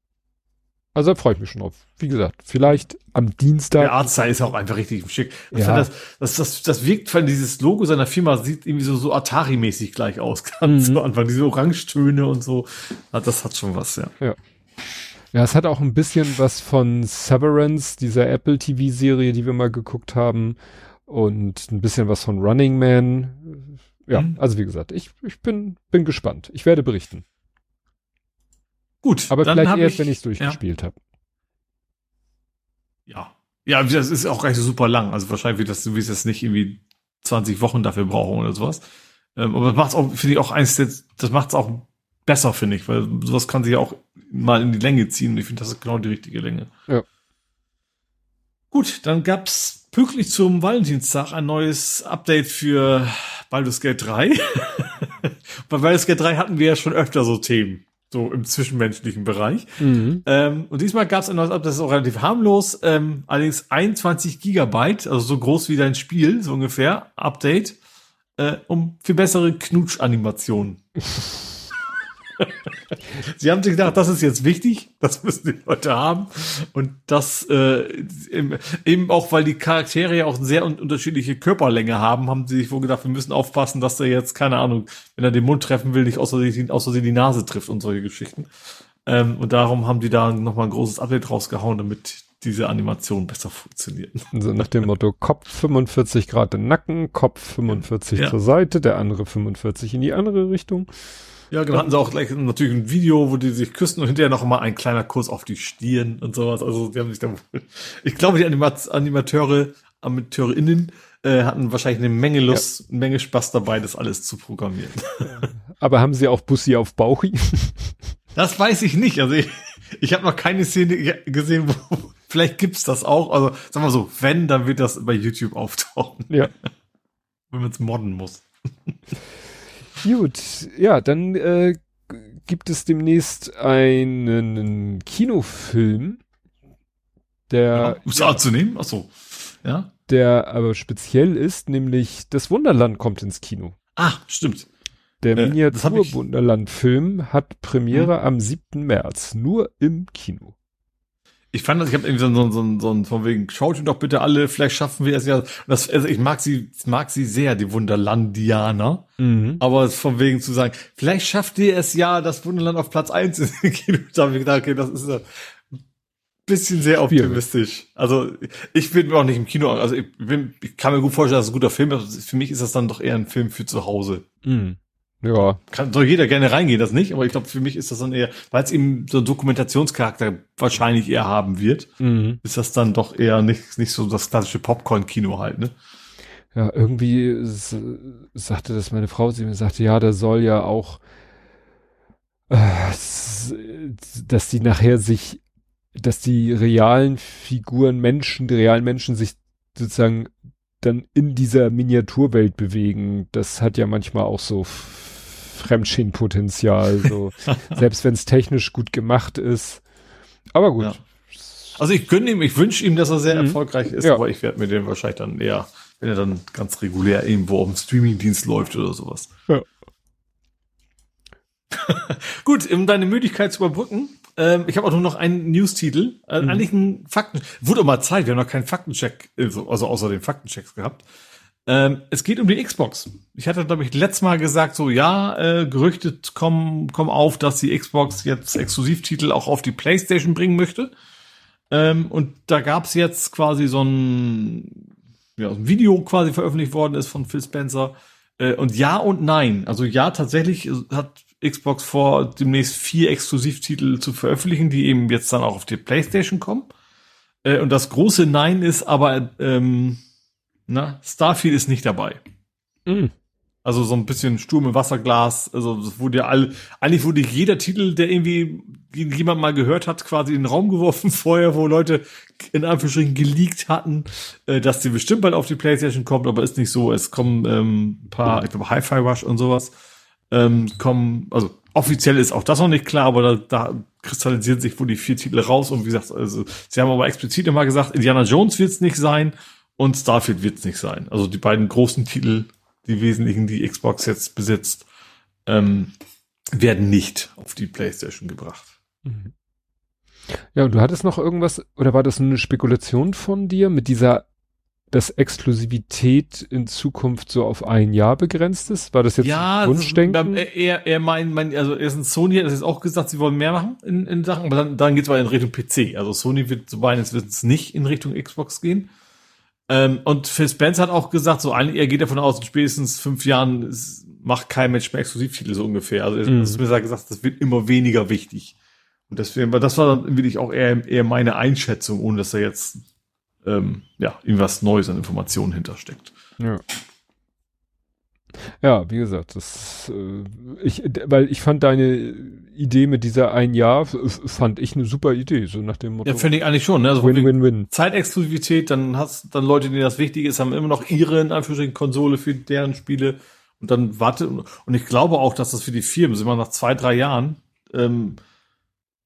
Also da freue ich mich schon auf. Wie gesagt, vielleicht am Dienstag. Der Artstyle ist auch einfach richtig schick. Ich ja. das, das, das, das wirkt von dieses Logo seiner Firma sieht irgendwie so, so Atari-mäßig gleich aus. Ganz mhm. am Anfang, diese Orangetöne und so. Das hat schon was, ja. Ja. Ja, es hat auch ein bisschen was von Severance, dieser Apple TV-Serie, die wir mal geguckt haben. Und ein bisschen was von Running Man. Ja, mhm. also wie gesagt, ich, ich bin, bin gespannt. Ich werde berichten. Gut. Aber vielleicht erst, ich, wenn ich es durchgespielt ja. habe. Ja. Ja, das ist auch gar nicht so super lang. Also wahrscheinlich wird das, du wirst jetzt nicht irgendwie 20 Wochen dafür brauchen oder sowas. Ähm, aber das macht's auch, finde ich auch eins, das macht's auch besser, finde ich, weil sowas kann sich ja auch mal in die Länge ziehen. Und ich finde, das ist genau die richtige Länge. Ja. Gut, dann gab's pünktlich zum Valentinstag ein neues Update für Baldur's Gate 3. Bei Baldur's Gate 3 hatten wir ja schon öfter so Themen. So im zwischenmenschlichen Bereich. Mhm. Ähm, und diesmal gab es ein neues Update, das ist auch relativ harmlos. Ähm, allerdings 21 Gigabyte, also so groß wie dein Spiel, so ungefähr, Update, äh, um für bessere Knutsch-Animationen. Sie haben sich gedacht, das ist jetzt wichtig, das müssen die Leute haben. Und das äh, eben auch, weil die Charaktere ja auch sehr unterschiedliche Körperlänge haben, haben sie sich wohl gedacht, wir müssen aufpassen, dass er jetzt, keine Ahnung, wenn er den Mund treffen will, nicht außer sie, außer sie die Nase trifft und solche Geschichten. Ähm, und darum haben die da nochmal ein großes Update rausgehauen, damit diese Animation besser funktioniert. Also nach dem Motto Kopf 45 Grad im Nacken, Kopf 45 ja. zur Seite, der andere 45 in die andere Richtung. Ja, genau. Hatten sie auch gleich natürlich ein Video, wo die sich küssen und hinterher noch mal ein kleiner Kurs auf die Stirn und sowas. Also die haben sich da, ich glaube, die Animat Animateure, AmateurInnen äh, hatten wahrscheinlich eine Menge Lust, ja. eine Menge Spaß dabei, das alles zu programmieren. Aber haben sie auch Bussi auf Bauchi? Das weiß ich nicht. Also ich, ich habe noch keine Szene gesehen, wo vielleicht gibt's das auch. Also sag mal so, wenn, dann wird das bei YouTube auftauchen. Ja. Wenn man es modden muss. Gut, ja, dann äh, gibt es demnächst einen Kinofilm, der. Ja, ja, anzunehmen? Ach so. Ja. Der aber speziell ist, nämlich das Wunderland kommt ins Kino. Ah, stimmt. Der äh, Miniatur-Wunderland-Film hat Premiere hm. am 7. März, nur im Kino ich fand das, ich habe irgendwie so, so, so, so von wegen, schaut ihn doch bitte alle, vielleicht schaffen wir es ja. Das, also ich mag sie, mag sie sehr, die Wunderlandianer. Mhm. Aber von wegen zu sagen, vielleicht schafft ihr es ja, das Wunderland auf Platz eins Kino. Da habe ich gedacht, okay, das ist ein bisschen sehr optimistisch. Also ich bin auch nicht im Kino, also ich, bin, ich kann mir gut vorstellen, dass es ein guter Film ist. Für mich ist das dann doch eher ein Film für zu Hause. Mhm. Ja. Kann, soll jeder gerne reingehen, das nicht, aber ich glaube, für mich ist das dann eher, weil es eben so einen Dokumentationscharakter wahrscheinlich eher haben wird, mhm. ist das dann doch eher nicht, nicht so das klassische Popcorn-Kino halt, ne? Ja, irgendwie sagte das meine Frau, sie mir sagte, ja, da soll ja auch, äh, dass die nachher sich, dass die realen Figuren Menschen, die realen Menschen sich sozusagen dann in dieser Miniaturwelt bewegen. Das hat ja manchmal auch so Fremdschädenpotenzial, so selbst wenn es technisch gut gemacht ist. Aber gut. Ja. Also ich gönne ihm, ich wünsche ihm, dass er sehr mhm. erfolgreich ist, ja. aber ich werde mir den wahrscheinlich dann eher, wenn er dann ganz regulär irgendwo auf dem Streamingdienst läuft oder sowas. Ja. Gut, um deine Müdigkeit zu überbrücken, ähm, ich habe auch nur noch einen News-Titel, äh, mhm. eigentlich ein Fakten, wurde auch mal Zeit, wir haben noch keinen Faktencheck, also, also außer den Faktenchecks gehabt. Ähm, es geht um die Xbox. Ich hatte, glaube ich, letztes Mal gesagt, so ja, äh, Gerüchte kommen, kommen auf, dass die Xbox jetzt Exklusivtitel auch auf die PlayStation bringen möchte. Ähm, und da gab's jetzt quasi so ein, ja, ein Video quasi veröffentlicht worden ist von Phil Spencer. Äh, und ja und nein. Also ja, tatsächlich hat Xbox vor, demnächst vier Exklusivtitel zu veröffentlichen, die eben jetzt dann auch auf die PlayStation kommen. Äh, und das große Nein ist aber, ähm, na, Starfield ist nicht dabei. Mhm. Also so ein bisschen Sturm im Wasserglas. Also das wurde ja all, eigentlich wurde jeder Titel, der irgendwie jemand mal gehört hat, quasi in den Raum geworfen vorher, wo Leute in Anführungsstrichen geleakt hatten, äh, dass die bestimmt bald auf die Playstation kommt, aber ist nicht so. Es kommen ähm, ein paar, ich glaube, Hi-Fi Rush und sowas ähm, kommen. Also offiziell ist auch das noch nicht klar, aber da, da kristallisieren sich wohl die vier Titel raus. Und wie gesagt, also sie haben aber explizit immer gesagt, Indiana Jones wird es nicht sein und Starfield wird es nicht sein. Also die beiden großen Titel, die wesentlichen, die Xbox jetzt besitzt, ähm, werden nicht auf die PlayStation gebracht. Mhm. Ja, und du hattest noch irgendwas, oder war das eine Spekulation von dir mit dieser, dass Exklusivität in Zukunft so auf ein Jahr begrenzt ist? War das jetzt ja, Wunschdenken? Ja, er, er meint, mein, also erstens Sony hat das jetzt auch gesagt, sie wollen mehr machen in, in Sachen, aber dann, dann geht es weiter in Richtung PC. Also Sony wird so meines Wissens nicht in Richtung Xbox gehen. Ähm, und Phil Spence hat auch gesagt, so eigentlich, er geht davon aus, in spätestens fünf Jahren macht kein Mensch mehr Exklusivtitel so ungefähr. Also mhm. das ist mir gesagt, das wird immer weniger wichtig. Und deswegen, das war dann wirklich auch eher, eher meine Einschätzung, ohne dass da jetzt ähm, ja irgendwas Neues an Informationen hintersteckt. Ja. Ja, wie gesagt, das äh, ich, weil ich fand deine Idee mit dieser ein Jahr fand ich eine super Idee, so nach dem Motto. Ja, finde ich eigentlich schon. Ne? Also win, win, win. Zeitexklusivität, dann hast dann Leute, denen das wichtig ist, haben immer noch ihre in Anführungsstrichen Konsole für deren Spiele und dann warte und ich glaube auch, dass das für die Firmen, sind wir nach zwei drei Jahren ähm,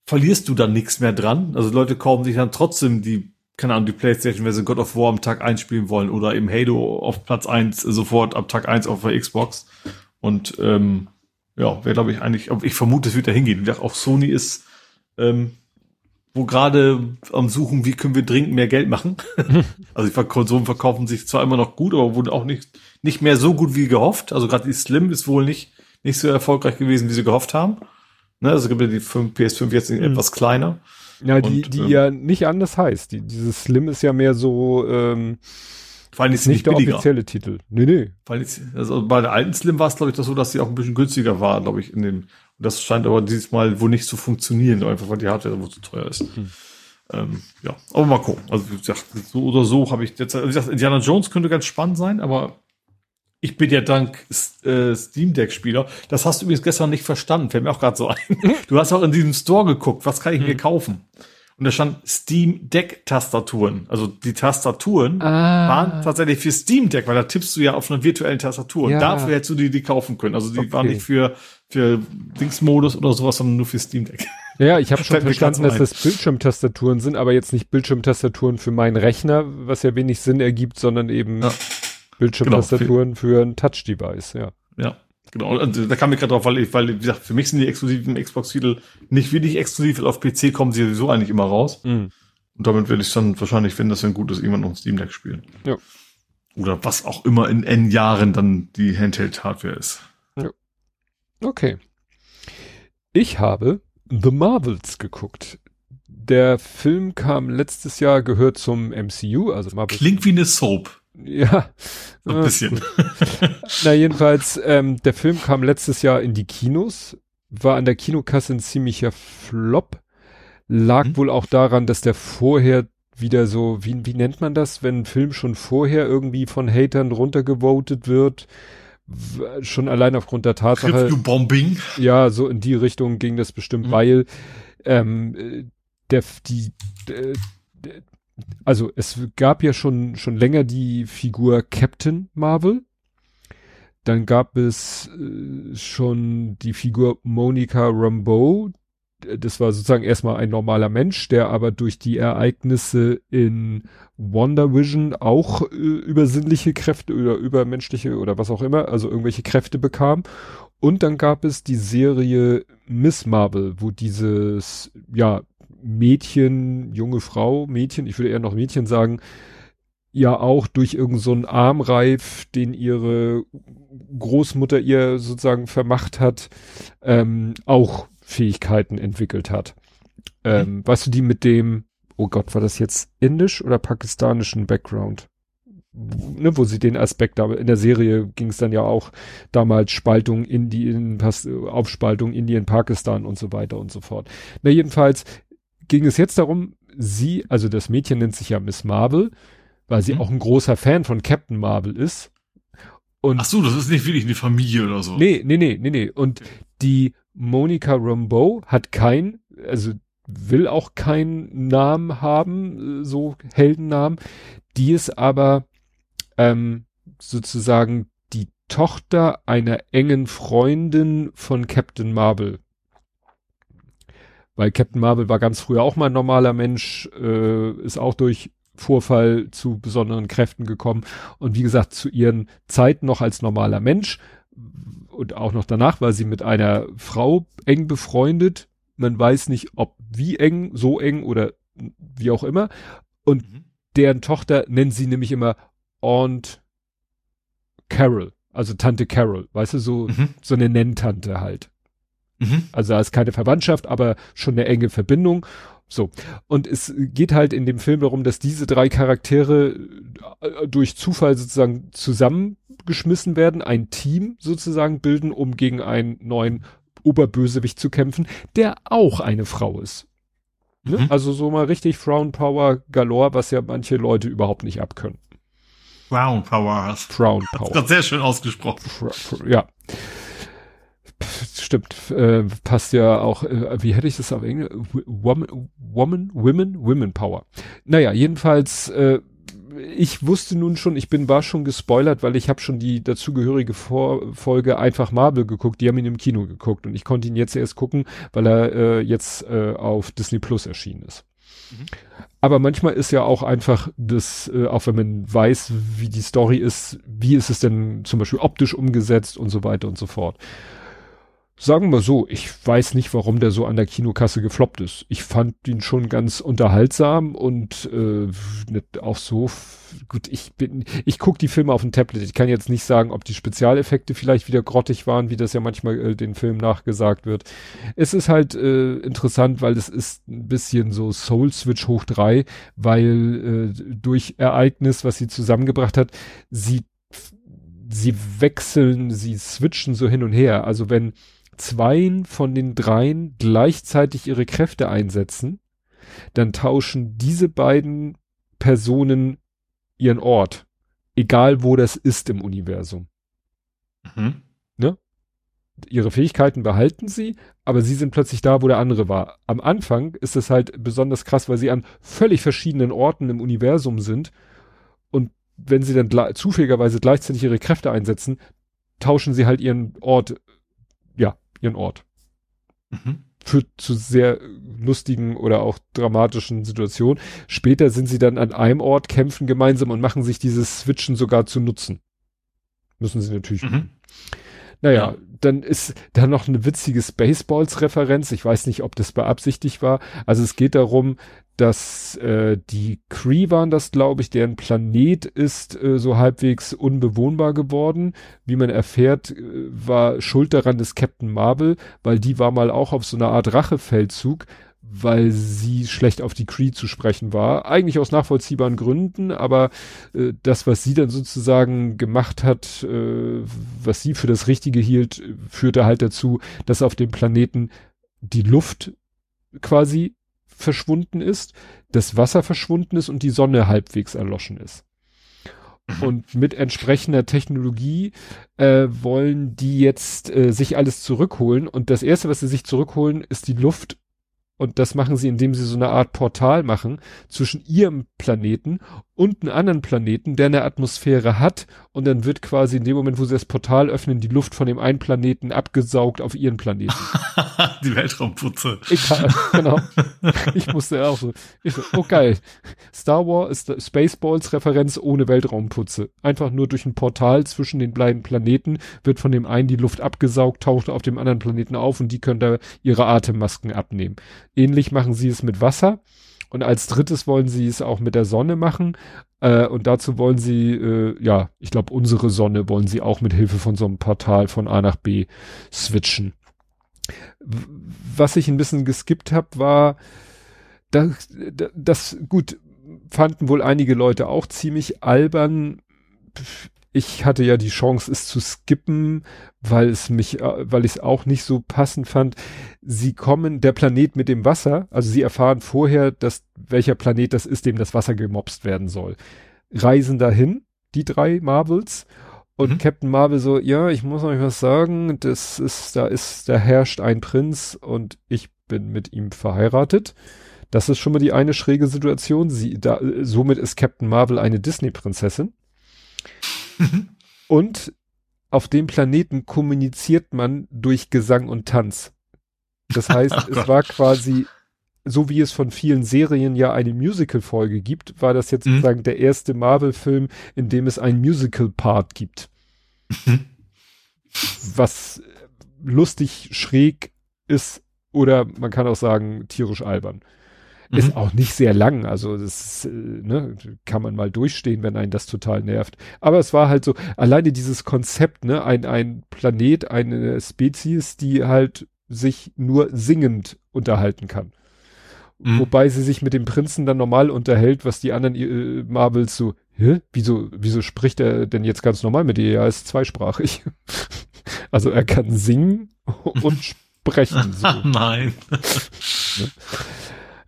verlierst du dann nichts mehr dran. Also Leute kaufen sich dann trotzdem die, keine Ahnung, die Playstation, wenn sie God of War am Tag 1 spielen wollen oder eben Halo auf Platz 1 sofort ab Tag 1 auf der Xbox. Und ähm, ja, wäre glaube ich eigentlich, ich vermute, es wird da hingehen. Auch Sony ist ähm, wo gerade am Suchen, wie können wir dringend mehr Geld machen. also die Konsolen verkaufen sich zwar immer noch gut, aber wurden auch nicht, nicht mehr so gut wie gehofft. Also gerade die Slim ist wohl nicht, nicht so erfolgreich gewesen, wie sie gehofft haben. Ne, also gibt ja die 5, PS5 jetzt mhm. etwas kleiner. Ja, die, Und, die ähm, ja nicht anders heißt. Die, dieses Slim ist ja mehr so, ähm, vor allem ist nicht, nicht der billiger. offizielle Titel. Nee, nee. Weil jetzt, also bei der alten Slim war es, glaube ich, das so, dass sie auch ein bisschen günstiger war, glaube ich, in dem. Und das scheint aber dieses Mal wohl nicht zu funktionieren, einfach weil die Hardware wohl zu teuer ist. Hm. Ähm, ja, aber mal gucken. Also wie gesagt, so oder so habe ich jetzt, wie gesagt, Indiana Jones könnte ganz spannend sein, aber ich bin ja dank äh, Steam Deck Spieler. Das hast du übrigens gestern nicht verstanden, fällt mir auch gerade so ein. Du hast auch in diesem Store geguckt, was kann ich mir hm. kaufen? Und da stand Steam Deck Tastaturen. Also die Tastaturen ah. waren tatsächlich für Steam Deck, weil da tippst du ja auf einer virtuellen Tastatur. Und ja. dafür hättest du die, die kaufen können. Also die okay. waren nicht für, für Dingsmodus oder sowas, sondern nur für Steam Deck. Ja, ich habe schon verstanden, dass das Bildschirmtastaturen sind, aber jetzt nicht Bildschirmtastaturen für meinen Rechner, was ja wenig Sinn ergibt, sondern eben ja. Bildschirmtastaturen genau, für, für ein Touch-Device, ja. Ja. Genau, also da kam ich gerade drauf, weil ich, weil, wie gesagt, für mich sind die exklusiven Xbox-Titel nicht wirklich exklusiv, weil auf PC kommen sie sowieso eigentlich immer raus. Mhm. Und damit werde ich dann wahrscheinlich, wenn das dann gut ist, irgendwann noch ein Steam Deck spielen. Ja. Oder was auch immer in N Jahren dann die Handheld-Hardware ist. Ja. Okay. Ich habe The Marvels geguckt. Der Film kam letztes Jahr, gehört zum MCU, also Marvel. Klingt wie eine Soap. Ja. So ein bisschen. Na, jedenfalls, ähm, der Film kam letztes Jahr in die Kinos, war an der Kinokasse ein ziemlicher Flop. Lag mhm. wohl auch daran, dass der vorher wieder so, wie, wie nennt man das, wenn ein Film schon vorher irgendwie von Hatern runtergevotet wird? Schon allein aufgrund der Tatsache. Bombing. Ja, so in die Richtung ging das bestimmt, mhm. weil ähm, äh, der, die, der, also es gab ja schon, schon länger die Figur Captain Marvel. Dann gab es äh, schon die Figur Monica Rambeau. Das war sozusagen erstmal ein normaler Mensch, der aber durch die Ereignisse in Wonder Vision auch äh, übersinnliche Kräfte oder übermenschliche oder was auch immer, also irgendwelche Kräfte bekam. Und dann gab es die Serie Miss Marvel, wo dieses, ja, Mädchen, junge Frau, Mädchen, ich würde eher noch Mädchen sagen, ja auch durch irgendeinen so Armreif, den ihre Großmutter ihr sozusagen vermacht hat, ähm, auch Fähigkeiten entwickelt hat. Ähm, mhm. Weißt du, die mit dem, oh Gott, war das jetzt indisch oder pakistanischen Background? Ne, wo sie den Aspekt da, in der Serie ging es dann ja auch damals Spaltung Indien, Aufspaltung Indien, Pakistan und so weiter und so fort. Na, jedenfalls, ging es jetzt darum, sie, also das Mädchen nennt sich ja Miss Marvel, weil sie mhm. auch ein großer Fan von Captain Marvel ist. Und Ach so, das ist nicht wirklich eine Familie oder so. Nee, nee, nee, nee, nee. Und die Monica Rambeau hat kein, also will auch keinen Namen haben, so Heldennamen. Die ist aber ähm, sozusagen die Tochter einer engen Freundin von Captain Marvel. Weil Captain Marvel war ganz früher auch mal ein normaler Mensch, äh, ist auch durch Vorfall zu besonderen Kräften gekommen und wie gesagt zu ihren Zeiten noch als normaler Mensch und auch noch danach war sie mit einer Frau eng befreundet. Man weiß nicht, ob wie eng, so eng oder wie auch immer. Und mhm. deren Tochter nennen sie nämlich immer Aunt Carol, also Tante Carol, weißt du, so, mhm. so eine Nenntante halt. Mhm. Also da ist keine Verwandtschaft, aber schon eine enge Verbindung. So. Und es geht halt in dem Film darum, dass diese drei Charaktere äh, durch Zufall sozusagen zusammengeschmissen werden, ein Team sozusagen bilden, um gegen einen neuen Oberbösewicht zu kämpfen, der auch eine Frau ist. Ne? Mhm. Also so mal richtig Frauenpower galore, was ja manche Leute überhaupt nicht abkönnen. Frauenpower. Frauenpower. Das sehr schön ausgesprochen. Ja stimmt, äh, passt ja auch, äh, wie hätte ich das auf Englisch? Woman, Woman, Women, Women Power. Naja, jedenfalls äh, ich wusste nun schon, ich bin war schon gespoilert, weil ich habe schon die dazugehörige Vor Folge einfach Marvel geguckt. Die haben ihn im Kino geguckt und ich konnte ihn jetzt erst gucken, weil er äh, jetzt äh, auf Disney Plus erschienen ist. Mhm. Aber manchmal ist ja auch einfach das, äh, auch wenn man weiß, wie die Story ist, wie ist es denn zum Beispiel optisch umgesetzt und so weiter und so fort sagen wir so, ich weiß nicht, warum der so an der Kinokasse gefloppt ist. Ich fand ihn schon ganz unterhaltsam und äh, nicht auch so gut. Ich bin, ich guck die Filme auf dem Tablet. Ich kann jetzt nicht sagen, ob die Spezialeffekte vielleicht wieder grottig waren, wie das ja manchmal äh, den Film nachgesagt wird. Es ist halt äh, interessant, weil es ist ein bisschen so Soul Switch hoch drei, weil äh, durch Ereignis, was sie zusammengebracht hat, sie sie wechseln, sie switchen so hin und her. Also wenn zweien von den dreien gleichzeitig ihre Kräfte einsetzen, dann tauschen diese beiden Personen ihren Ort. Egal wo das ist im Universum. Mhm. Ne? Ihre Fähigkeiten behalten sie, aber sie sind plötzlich da, wo der andere war. Am Anfang ist es halt besonders krass, weil sie an völlig verschiedenen Orten im Universum sind. Und wenn sie dann zufälligerweise gleichzeitig ihre Kräfte einsetzen, tauschen sie halt ihren Ort ihren Ort. Mhm. Führt zu sehr lustigen oder auch dramatischen Situationen. Später sind sie dann an einem Ort, kämpfen gemeinsam und machen sich dieses Switchen sogar zu nutzen. Müssen sie natürlich. Mhm. Naja, ja. Dann ist da noch eine witzige Spaceballs-Referenz. Ich weiß nicht, ob das beabsichtigt war. Also es geht darum, dass äh, die Cree waren das, glaube ich, deren Planet ist äh, so halbwegs unbewohnbar geworden. Wie man erfährt, äh, war Schuld daran des Captain Marvel, weil die war mal auch auf so einer Art Rachefeldzug, weil sie schlecht auf die Cree zu sprechen war. Eigentlich aus nachvollziehbaren Gründen, aber äh, das, was sie dann sozusagen gemacht hat, äh, was sie für das Richtige hielt, führte halt dazu, dass auf dem Planeten die Luft quasi verschwunden ist, das Wasser verschwunden ist und die Sonne halbwegs erloschen ist. Und mit entsprechender Technologie äh, wollen die jetzt äh, sich alles zurückholen. Und das Erste, was sie sich zurückholen, ist die Luft und das machen sie, indem sie so eine Art Portal machen zwischen ihrem Planeten und einem anderen Planeten, der eine Atmosphäre hat. Und dann wird quasi in dem Moment, wo sie das Portal öffnen, die Luft von dem einen Planeten abgesaugt auf ihren Planeten. die Weltraumputze. Ich, genau. Ich musste auch so. Ich so, oh geil. Star Wars ist Spaceballs Referenz ohne Weltraumputze. Einfach nur durch ein Portal zwischen den beiden Planeten wird von dem einen die Luft abgesaugt, taucht auf dem anderen Planeten auf und die können da ihre Atemmasken abnehmen. Ähnlich machen sie es mit Wasser. Und als drittes wollen sie es auch mit der Sonne machen. Äh, und dazu wollen sie, äh, ja, ich glaube, unsere Sonne wollen sie auch mit Hilfe von so einem Portal von A nach B switchen. Was ich ein bisschen geskippt habe, war, das, das, gut, fanden wohl einige Leute auch ziemlich albern ich hatte ja die Chance, es zu skippen, weil es mich, äh, weil ich es auch nicht so passend fand. Sie kommen, der Planet mit dem Wasser, also sie erfahren vorher, dass welcher Planet das ist, dem das Wasser gemobst werden soll. Reisen dahin, die drei Marvels, und mhm. Captain Marvel so, ja, ich muss euch was sagen, das ist, da ist, da herrscht ein Prinz und ich bin mit ihm verheiratet. Das ist schon mal die eine schräge Situation. Sie, da, somit ist Captain Marvel eine Disney-Prinzessin. Und auf dem Planeten kommuniziert man durch Gesang und Tanz. Das heißt, oh es war quasi, so wie es von vielen Serien ja eine Musical-Folge gibt, war das jetzt mhm. sozusagen der erste Marvel-Film, in dem es einen Musical-Part gibt. Mhm. Was lustig schräg ist oder man kann auch sagen tierisch albern. Ist mhm. auch nicht sehr lang, also das äh, ne, kann man mal durchstehen, wenn einen das total nervt. Aber es war halt so, alleine dieses Konzept, ne, ein, ein Planet, eine Spezies, die halt sich nur singend unterhalten kann. Mhm. Wobei sie sich mit dem Prinzen dann normal unterhält, was die anderen äh, Marvels so, hä? Wieso, wieso spricht er denn jetzt ganz normal mit ihr? Er ist zweisprachig. also er kann singen und sprechen. So. Nein.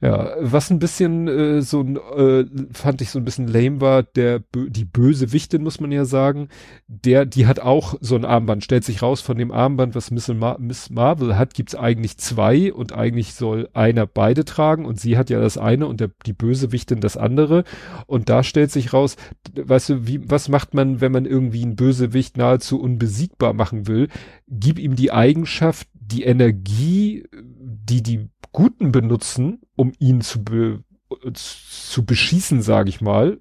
Ja, was ein bisschen äh, so äh, fand ich so ein bisschen lame war, der die böse Wichtin muss man ja sagen, der die hat auch so ein Armband, stellt sich raus von dem Armband, was Miss, Mar Miss Marvel hat, gibt's eigentlich zwei und eigentlich soll einer beide tragen und sie hat ja das eine und der, die böse Wichtin das andere und da stellt sich raus, weißt du, wie was macht man, wenn man irgendwie einen Bösewicht nahezu unbesiegbar machen will? Gib ihm die Eigenschaft, die Energie, die die Guten benutzen, um ihn zu, be, zu beschießen, sage ich mal,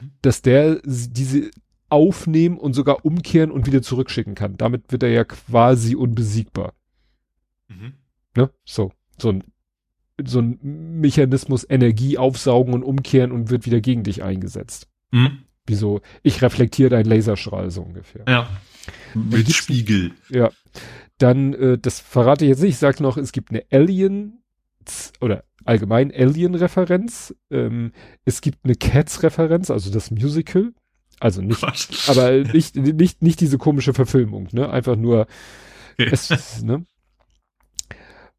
mhm. dass der diese aufnehmen und sogar umkehren und wieder zurückschicken kann. Damit wird er ja quasi unbesiegbar. Mhm. Ne? So, so ein, so ein Mechanismus Energie aufsaugen und umkehren und wird wieder gegen dich eingesetzt. Mhm. Wieso? Ich reflektiere deinen Laserstrahl so ungefähr. Ja. Mit Spiegel. Ja. Dann, äh, das verrate ich jetzt nicht, ich sag noch, es gibt eine Alien oder allgemein Alien-Referenz. Ähm, es gibt eine Cats-Referenz, also das Musical. Also nicht, Was? aber nicht, nicht, nicht diese komische Verfilmung, ne? Einfach nur, es, ne?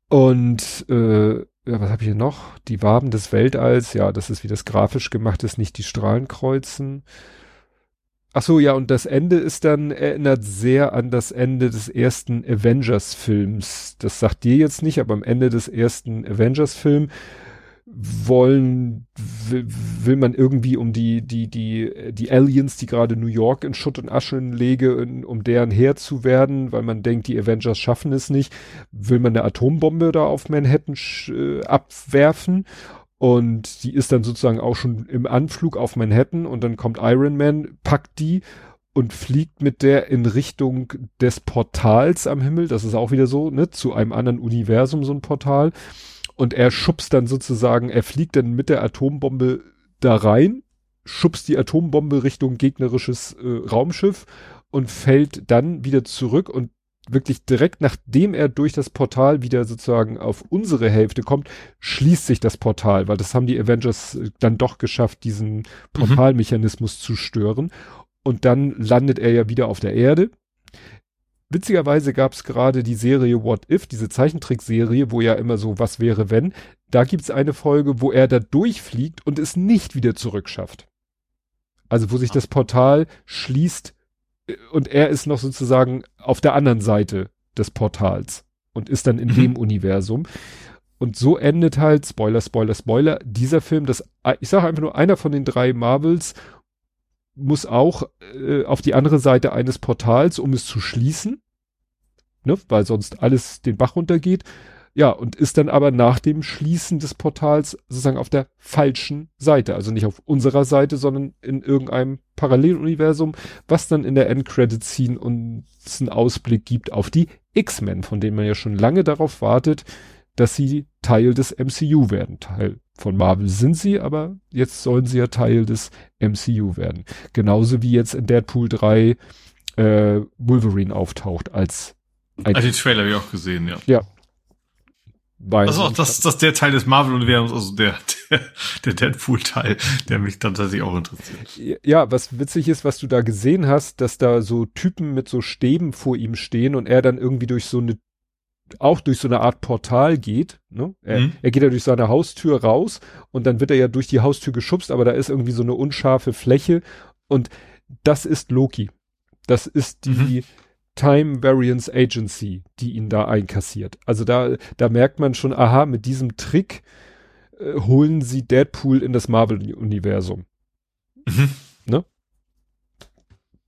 Und, äh, ja, was habe ich hier noch? Die Waben des Weltalls, ja, das ist wie das grafisch gemacht ist, nicht die Strahlenkreuzen. Ach so, ja, und das Ende ist dann, erinnert sehr an das Ende des ersten Avengers-Films. Das sagt dir jetzt nicht, aber am Ende des ersten Avengers-Films wollen, will, will, man irgendwie um die, die, die, die Aliens, die gerade New York in Schutt und Asche lege, um deren Herr zu werden, weil man denkt, die Avengers schaffen es nicht, will man eine Atombombe da auf Manhattan äh, abwerfen und die ist dann sozusagen auch schon im Anflug auf Manhattan und dann kommt Iron Man, packt die und fliegt mit der in Richtung des Portals am Himmel. Das ist auch wieder so, ne, zu einem anderen Universum so ein Portal. Und er schubst dann sozusagen, er fliegt dann mit der Atombombe da rein, schubst die Atombombe Richtung gegnerisches äh, Raumschiff und fällt dann wieder zurück und wirklich direkt nachdem er durch das Portal wieder sozusagen auf unsere Hälfte kommt, schließt sich das Portal, weil das haben die Avengers äh, dann doch geschafft, diesen mhm. Portalmechanismus mhm. zu stören. Und dann landet er ja wieder auf der Erde. Witzigerweise gab es gerade die Serie What If, diese Zeichentrickserie, wo ja immer so was wäre, wenn. Da gibt es eine Folge, wo er da durchfliegt und es nicht wieder zurückschafft. Also wo sich das Portal schließt und er ist noch sozusagen auf der anderen Seite des Portals und ist dann in mhm. dem Universum. Und so endet halt, Spoiler, Spoiler, Spoiler, dieser Film, das, ich sage einfach nur, einer von den drei Marvels muss auch äh, auf die andere Seite eines Portals, um es zu schließen, ne, weil sonst alles den Bach runtergeht. Ja, und ist dann aber nach dem Schließen des Portals sozusagen auf der falschen Seite. Also nicht auf unserer Seite, sondern in irgendeinem Paralleluniversum, was dann in der Endcredit-Scene uns einen Ausblick gibt auf die X-Men, von denen man ja schon lange darauf wartet, dass sie Teil des MCU werden. Teil von Marvel sind sie, aber jetzt sollen sie ja Teil des MCU werden. Genauso wie jetzt in Deadpool 3 äh, Wolverine auftaucht als ein also den Trailer habe ich auch gesehen, ja. Ja, weil das ist auch das, das der Teil des Marvel-Universums, also der, der, der Deadpool-Teil, der mich dann tatsächlich auch interessiert. Ja, was witzig ist, was du da gesehen hast, dass da so Typen mit so Stäben vor ihm stehen und er dann irgendwie durch so eine, auch durch so eine Art Portal geht. Ne? Er, mhm. er geht ja durch seine Haustür raus und dann wird er ja durch die Haustür geschubst, aber da ist irgendwie so eine unscharfe Fläche und das ist Loki. Das ist die, mhm Time Variance Agency, die ihn da einkassiert. Also da, da merkt man schon, aha, mit diesem Trick äh, holen sie Deadpool in das Marvel-Universum. Mhm. Ne?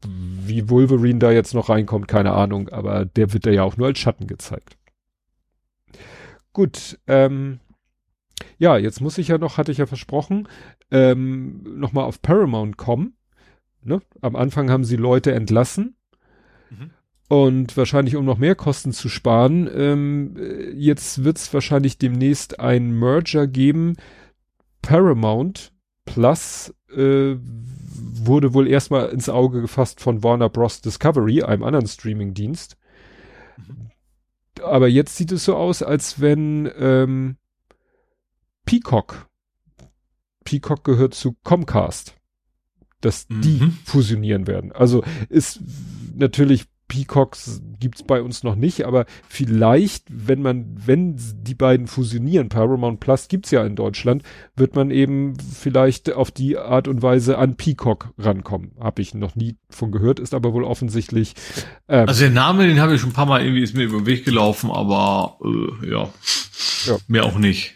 Wie Wolverine da jetzt noch reinkommt, keine Ahnung, aber der wird da ja auch nur als Schatten gezeigt. Gut, ähm, ja, jetzt muss ich ja noch, hatte ich ja versprochen, ähm, nochmal auf Paramount kommen. Ne? Am Anfang haben sie Leute entlassen. Mhm. Und wahrscheinlich, um noch mehr Kosten zu sparen, ähm, jetzt wird es wahrscheinlich demnächst ein Merger geben. Paramount Plus äh, wurde wohl erstmal ins Auge gefasst von Warner Bros. Discovery, einem anderen Streaming-Dienst. Aber jetzt sieht es so aus, als wenn ähm, Peacock, Peacock gehört zu Comcast, dass mhm. die fusionieren werden. Also ist natürlich Peacocks gibt's bei uns noch nicht, aber vielleicht, wenn man, wenn die beiden fusionieren, Paramount Plus gibt's ja in Deutschland, wird man eben vielleicht auf die Art und Weise an Peacock rankommen. Habe ich noch nie von gehört, ist aber wohl offensichtlich. Ähm, also der Name, den habe ich schon ein paar Mal irgendwie ist mir über den Weg gelaufen, aber äh, ja. ja, mehr auch nicht.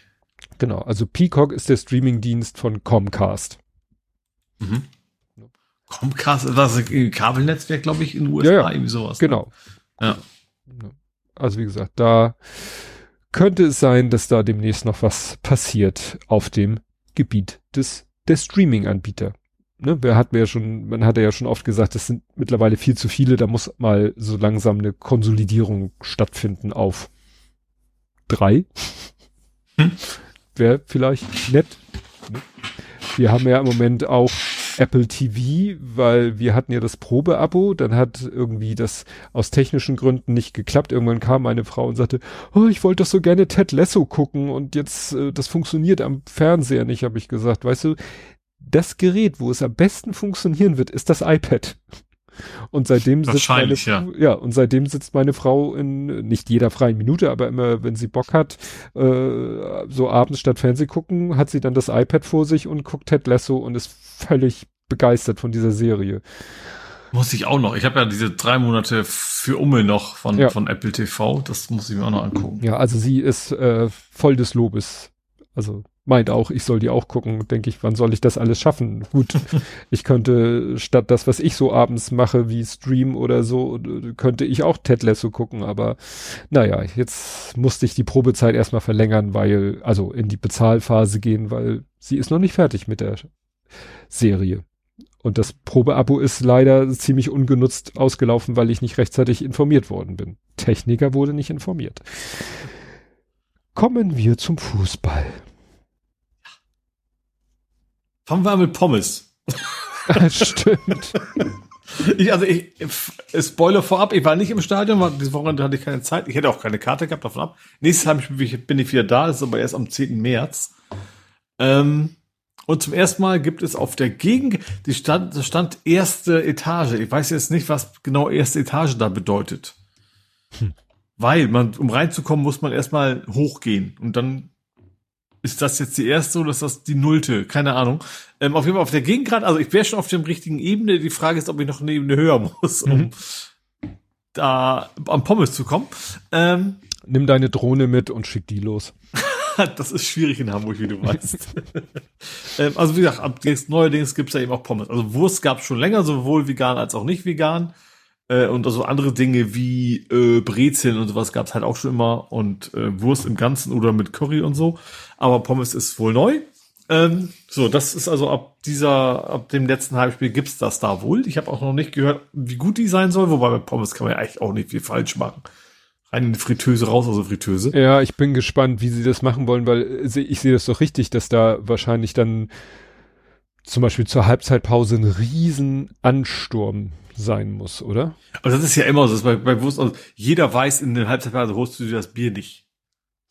Genau, also Peacock ist der Streamingdienst von Comcast. Mhm. Comcast, das ist ein Kabelnetzwerk, glaube ich, in den USA, ja, ja. irgendwie sowas. Ne? Genau. Ne? Ja. Also wie gesagt, da könnte es sein, dass da demnächst noch was passiert auf dem Gebiet des der Streaming-Anbieter. Ne, wer hat mir ja schon, man hatte ja schon oft gesagt, das sind mittlerweile viel zu viele, da muss mal so langsam eine Konsolidierung stattfinden auf drei. Hm. Wäre vielleicht nett. Ne? Wir haben ja im Moment auch Apple TV, weil wir hatten ja das Probeabo, dann hat irgendwie das aus technischen Gründen nicht geklappt. Irgendwann kam meine Frau und sagte, oh, ich wollte doch so gerne Ted Lasso gucken und jetzt, äh, das funktioniert am Fernseher nicht, habe ich gesagt. Weißt du, das Gerät, wo es am besten funktionieren wird, ist das iPad. Und seitdem sitzt meine, ja. ja. und seitdem sitzt meine Frau in nicht jeder freien Minute, aber immer, wenn sie Bock hat, äh, so abends statt Fernseh gucken, hat sie dann das iPad vor sich und guckt Ted Lasso und ist völlig begeistert von dieser Serie. Muss ich auch noch. Ich habe ja diese drei Monate für Umme noch von, ja. von Apple TV. Das muss ich mir auch noch angucken. Ja, also sie ist äh, voll des Lobes. Also meint auch, ich soll die auch gucken. Denke ich, wann soll ich das alles schaffen? Gut, ich könnte statt das, was ich so abends mache, wie Stream oder so, könnte ich auch Ted Lasso gucken. Aber naja, jetzt musste ich die Probezeit erstmal verlängern, weil, also in die Bezahlphase gehen, weil sie ist noch nicht fertig mit der Serie. Und das Probeabo ist leider ziemlich ungenutzt ausgelaufen, weil ich nicht rechtzeitig informiert worden bin. Techniker wurde nicht informiert. Kommen wir zum Fußball. Fangen wir an mit Pommes. Stimmt. Ich, also ich, Spoiler vorab, ich war nicht im Stadion, war, diese Woche hatte ich keine Zeit. Ich hätte auch keine Karte gehabt, davon ab. Nächstes Mal bin ich wieder da, das ist aber erst am 10. März. Ähm, und zum ersten Mal gibt es auf der Gegend, die stand, da stand erste Etage. Ich weiß jetzt nicht, was genau erste Etage da bedeutet. Hm. Weil man, um reinzukommen, muss man erstmal hochgehen. Und dann ist das jetzt die erste oder ist das die nullte? Keine Ahnung. Ähm, auf jeden Fall auf der Gegend gerade, also ich wäre schon auf dem richtigen Ebene. Die Frage ist, ob ich noch eine Ebene höher muss, um mhm. da am Pommes zu kommen. Ähm, Nimm deine Drohne mit und schick die los. das ist schwierig in Hamburg, wie du weißt. ähm, also wie gesagt, ab neuerdings gibt's ja eben auch Pommes. Also Wurst gab's schon länger, sowohl vegan als auch nicht vegan. Äh, und also andere Dinge wie äh, Brezeln und sowas gab's halt auch schon immer. Und äh, Wurst im Ganzen oder mit Curry und so. Aber Pommes ist wohl neu. Ähm, so, das ist also ab dieser, ab dem letzten Halbspiel gibt's das da wohl. Ich habe auch noch nicht gehört, wie gut die sein soll, wobei bei Pommes kann man ja eigentlich auch nicht viel falsch machen rein in die Fritteuse, raus aus der Fritteuse. Ja, ich bin gespannt, wie sie das machen wollen, weil ich sehe das doch richtig, dass da wahrscheinlich dann zum Beispiel zur Halbzeitpause ein riesen Ansturm sein muss, oder? Also das ist ja immer so, das bei, bei Wurst, also jeder weiß, in der Halbzeitpause holst du dir das Bier nicht.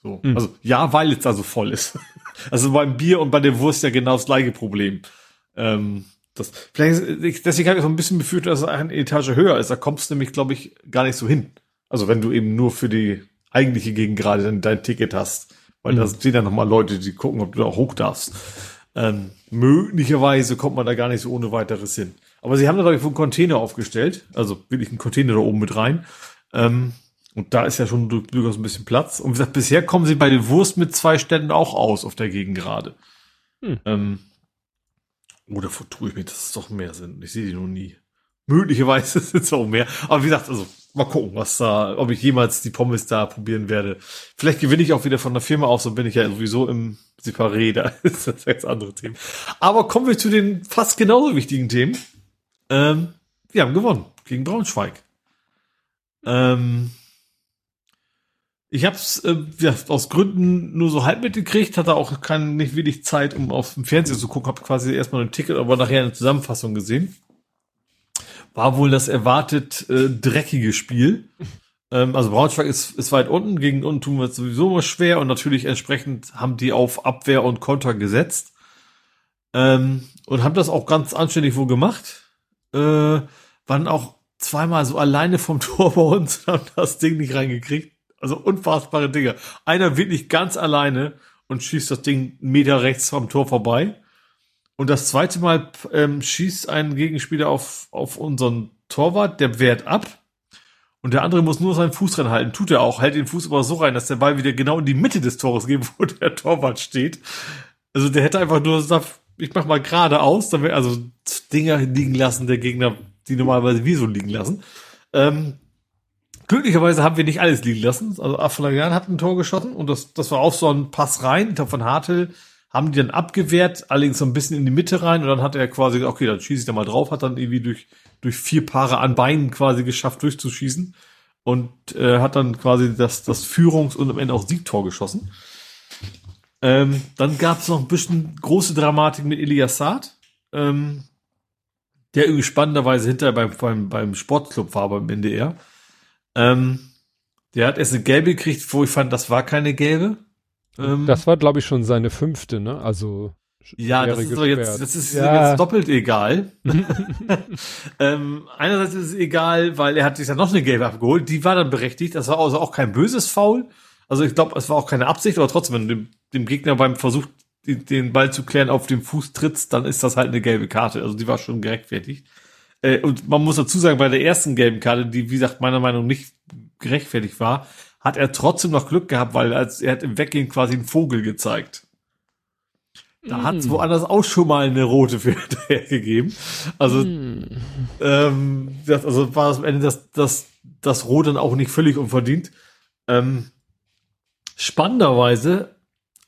So. Mhm. Also ja, weil es da so voll ist. also beim Bier und bei der Wurst ja genau das gleiche Problem. Ähm, das, vielleicht, deswegen habe ich so ein bisschen befürchtet, dass es eine Etage höher ist. Da kommst du nämlich, glaube ich, gar nicht so hin. Also wenn du eben nur für die eigentliche Gegend gerade dein, dein Ticket hast. Weil mhm. da sind ja nochmal Leute, die gucken, ob du da hoch darfst. Ähm, möglicherweise kommt man da gar nicht so ohne weiteres hin. Aber sie haben da, glaube ich, einen Container aufgestellt. Also wirklich einen Container da oben mit rein. Ähm, und da ist ja schon durchaus ein bisschen Platz. Und wie gesagt, bisher kommen sie bei den Wurst mit zwei Ständen auch aus auf der Gegend gerade. Hm. Ähm, oder vertue ich mich, das ist doch mehr Sinn. Ich sehe die noch nie. Möglicherweise sind es auch mehr. Aber wie gesagt, also mal gucken, was da, ob ich jemals die Pommes da probieren werde. Vielleicht gewinne ich auch wieder von der Firma aus, so bin ich ja sowieso im Separé, da ist das jetzt andere Themen. Aber kommen wir zu den fast genauso wichtigen Themen. Ähm, wir haben gewonnen gegen Braunschweig. Ähm, ich habe es äh, ja, aus Gründen nur so halb mitgekriegt, hatte auch kein, nicht wenig Zeit, um auf dem Fernseher zu gucken, habe quasi erstmal ein Ticket, aber nachher eine Zusammenfassung gesehen war wohl das erwartet äh, dreckige Spiel. Ähm, also Braunschweig ist, ist weit unten, gegen unten tun wir es sowieso immer schwer und natürlich entsprechend haben die auf Abwehr und Konter gesetzt. Ähm, und haben das auch ganz anständig wohl gemacht. Äh, waren auch zweimal so alleine vom Tor bei uns, haben das Ding nicht reingekriegt. Also unfassbare Dinge. Einer wirklich ganz alleine und schießt das Ding einen Meter rechts vom Tor vorbei. Und das zweite Mal ähm, schießt ein Gegenspieler auf, auf unseren Torwart, der wehrt ab. Und der andere muss nur seinen Fuß dran halten. Tut er auch, hält den Fuß aber so rein, dass der Ball wieder genau in die Mitte des Tores geht, wo der Torwart steht. Also der hätte einfach nur ich mach mal geradeaus, wäre also Dinger liegen lassen, der Gegner, die normalerweise wir so liegen lassen. Ähm, glücklicherweise haben wir nicht alles liegen lassen. Also Afolayan hat ein Tor geschossen und das, das war auch so ein Pass rein. Ich glaube, von Hartel haben die dann abgewehrt, allerdings so ein bisschen in die Mitte rein und dann hat er quasi, okay, dann schieße ich da mal drauf, hat dann irgendwie durch, durch vier Paare an Beinen quasi geschafft durchzuschießen und äh, hat dann quasi das, das Führungs- und am Ende auch Siegtor geschossen. Ähm, dann gab es noch ein bisschen große Dramatik mit Elias Saad, ähm, der irgendwie spannenderweise hinterher beim, beim, beim Sportclub war beim NDR. Ähm, der hat erst eine gelbe gekriegt, wo ich fand, das war keine gelbe. Ähm, das war, glaube ich, schon seine fünfte, ne? Also. Ja, das ist, jetzt, das ist ja. jetzt doppelt egal. ähm, einerseits ist es egal, weil er hat sich ja noch eine gelbe abgeholt. Die war dann berechtigt. Das war also auch kein böses Foul. Also ich glaube, es war auch keine Absicht, aber trotzdem, wenn du dem, dem Gegner beim Versuch, den, den Ball zu klären, auf dem Fuß trittst, dann ist das halt eine gelbe Karte. Also die war schon gerechtfertigt. Äh, und man muss dazu sagen, bei der ersten gelben Karte, die, wie gesagt, meiner Meinung nach nicht gerechtfertigt war, hat er trotzdem noch Glück gehabt, weil als er hat im Weggehen quasi einen Vogel gezeigt. Da mm. hat es woanders auch schon mal eine rote für gegeben. Also, mm. ähm, das, also war das am Ende das, das, das Rot dann auch nicht völlig unverdient. Ähm, spannenderweise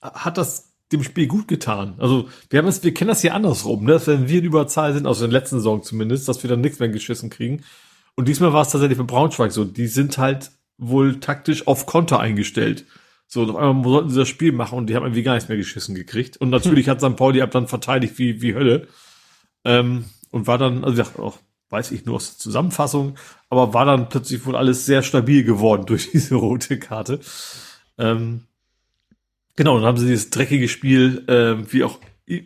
hat das dem Spiel gut getan. Also wir haben es, wir kennen das hier andersrum, ne? wenn wir in Überzahl sind, aus der letzten Saison zumindest, dass wir dann nichts mehr geschissen kriegen. Und diesmal war es tatsächlich mit Braunschweig so. Die sind halt wohl taktisch auf Konter eingestellt. So, auf einmal sollten sie das Spiel machen und die haben irgendwie gar nichts mehr geschissen gekriegt. Und natürlich hat St. Pauli ab dann verteidigt wie, wie Hölle. Ähm, und war dann, also ja, auch, weiß ich nur aus der Zusammenfassung, aber war dann plötzlich wohl alles sehr stabil geworden durch diese rote Karte. Ähm, genau, dann haben sie dieses dreckige Spiel, äh, wie auch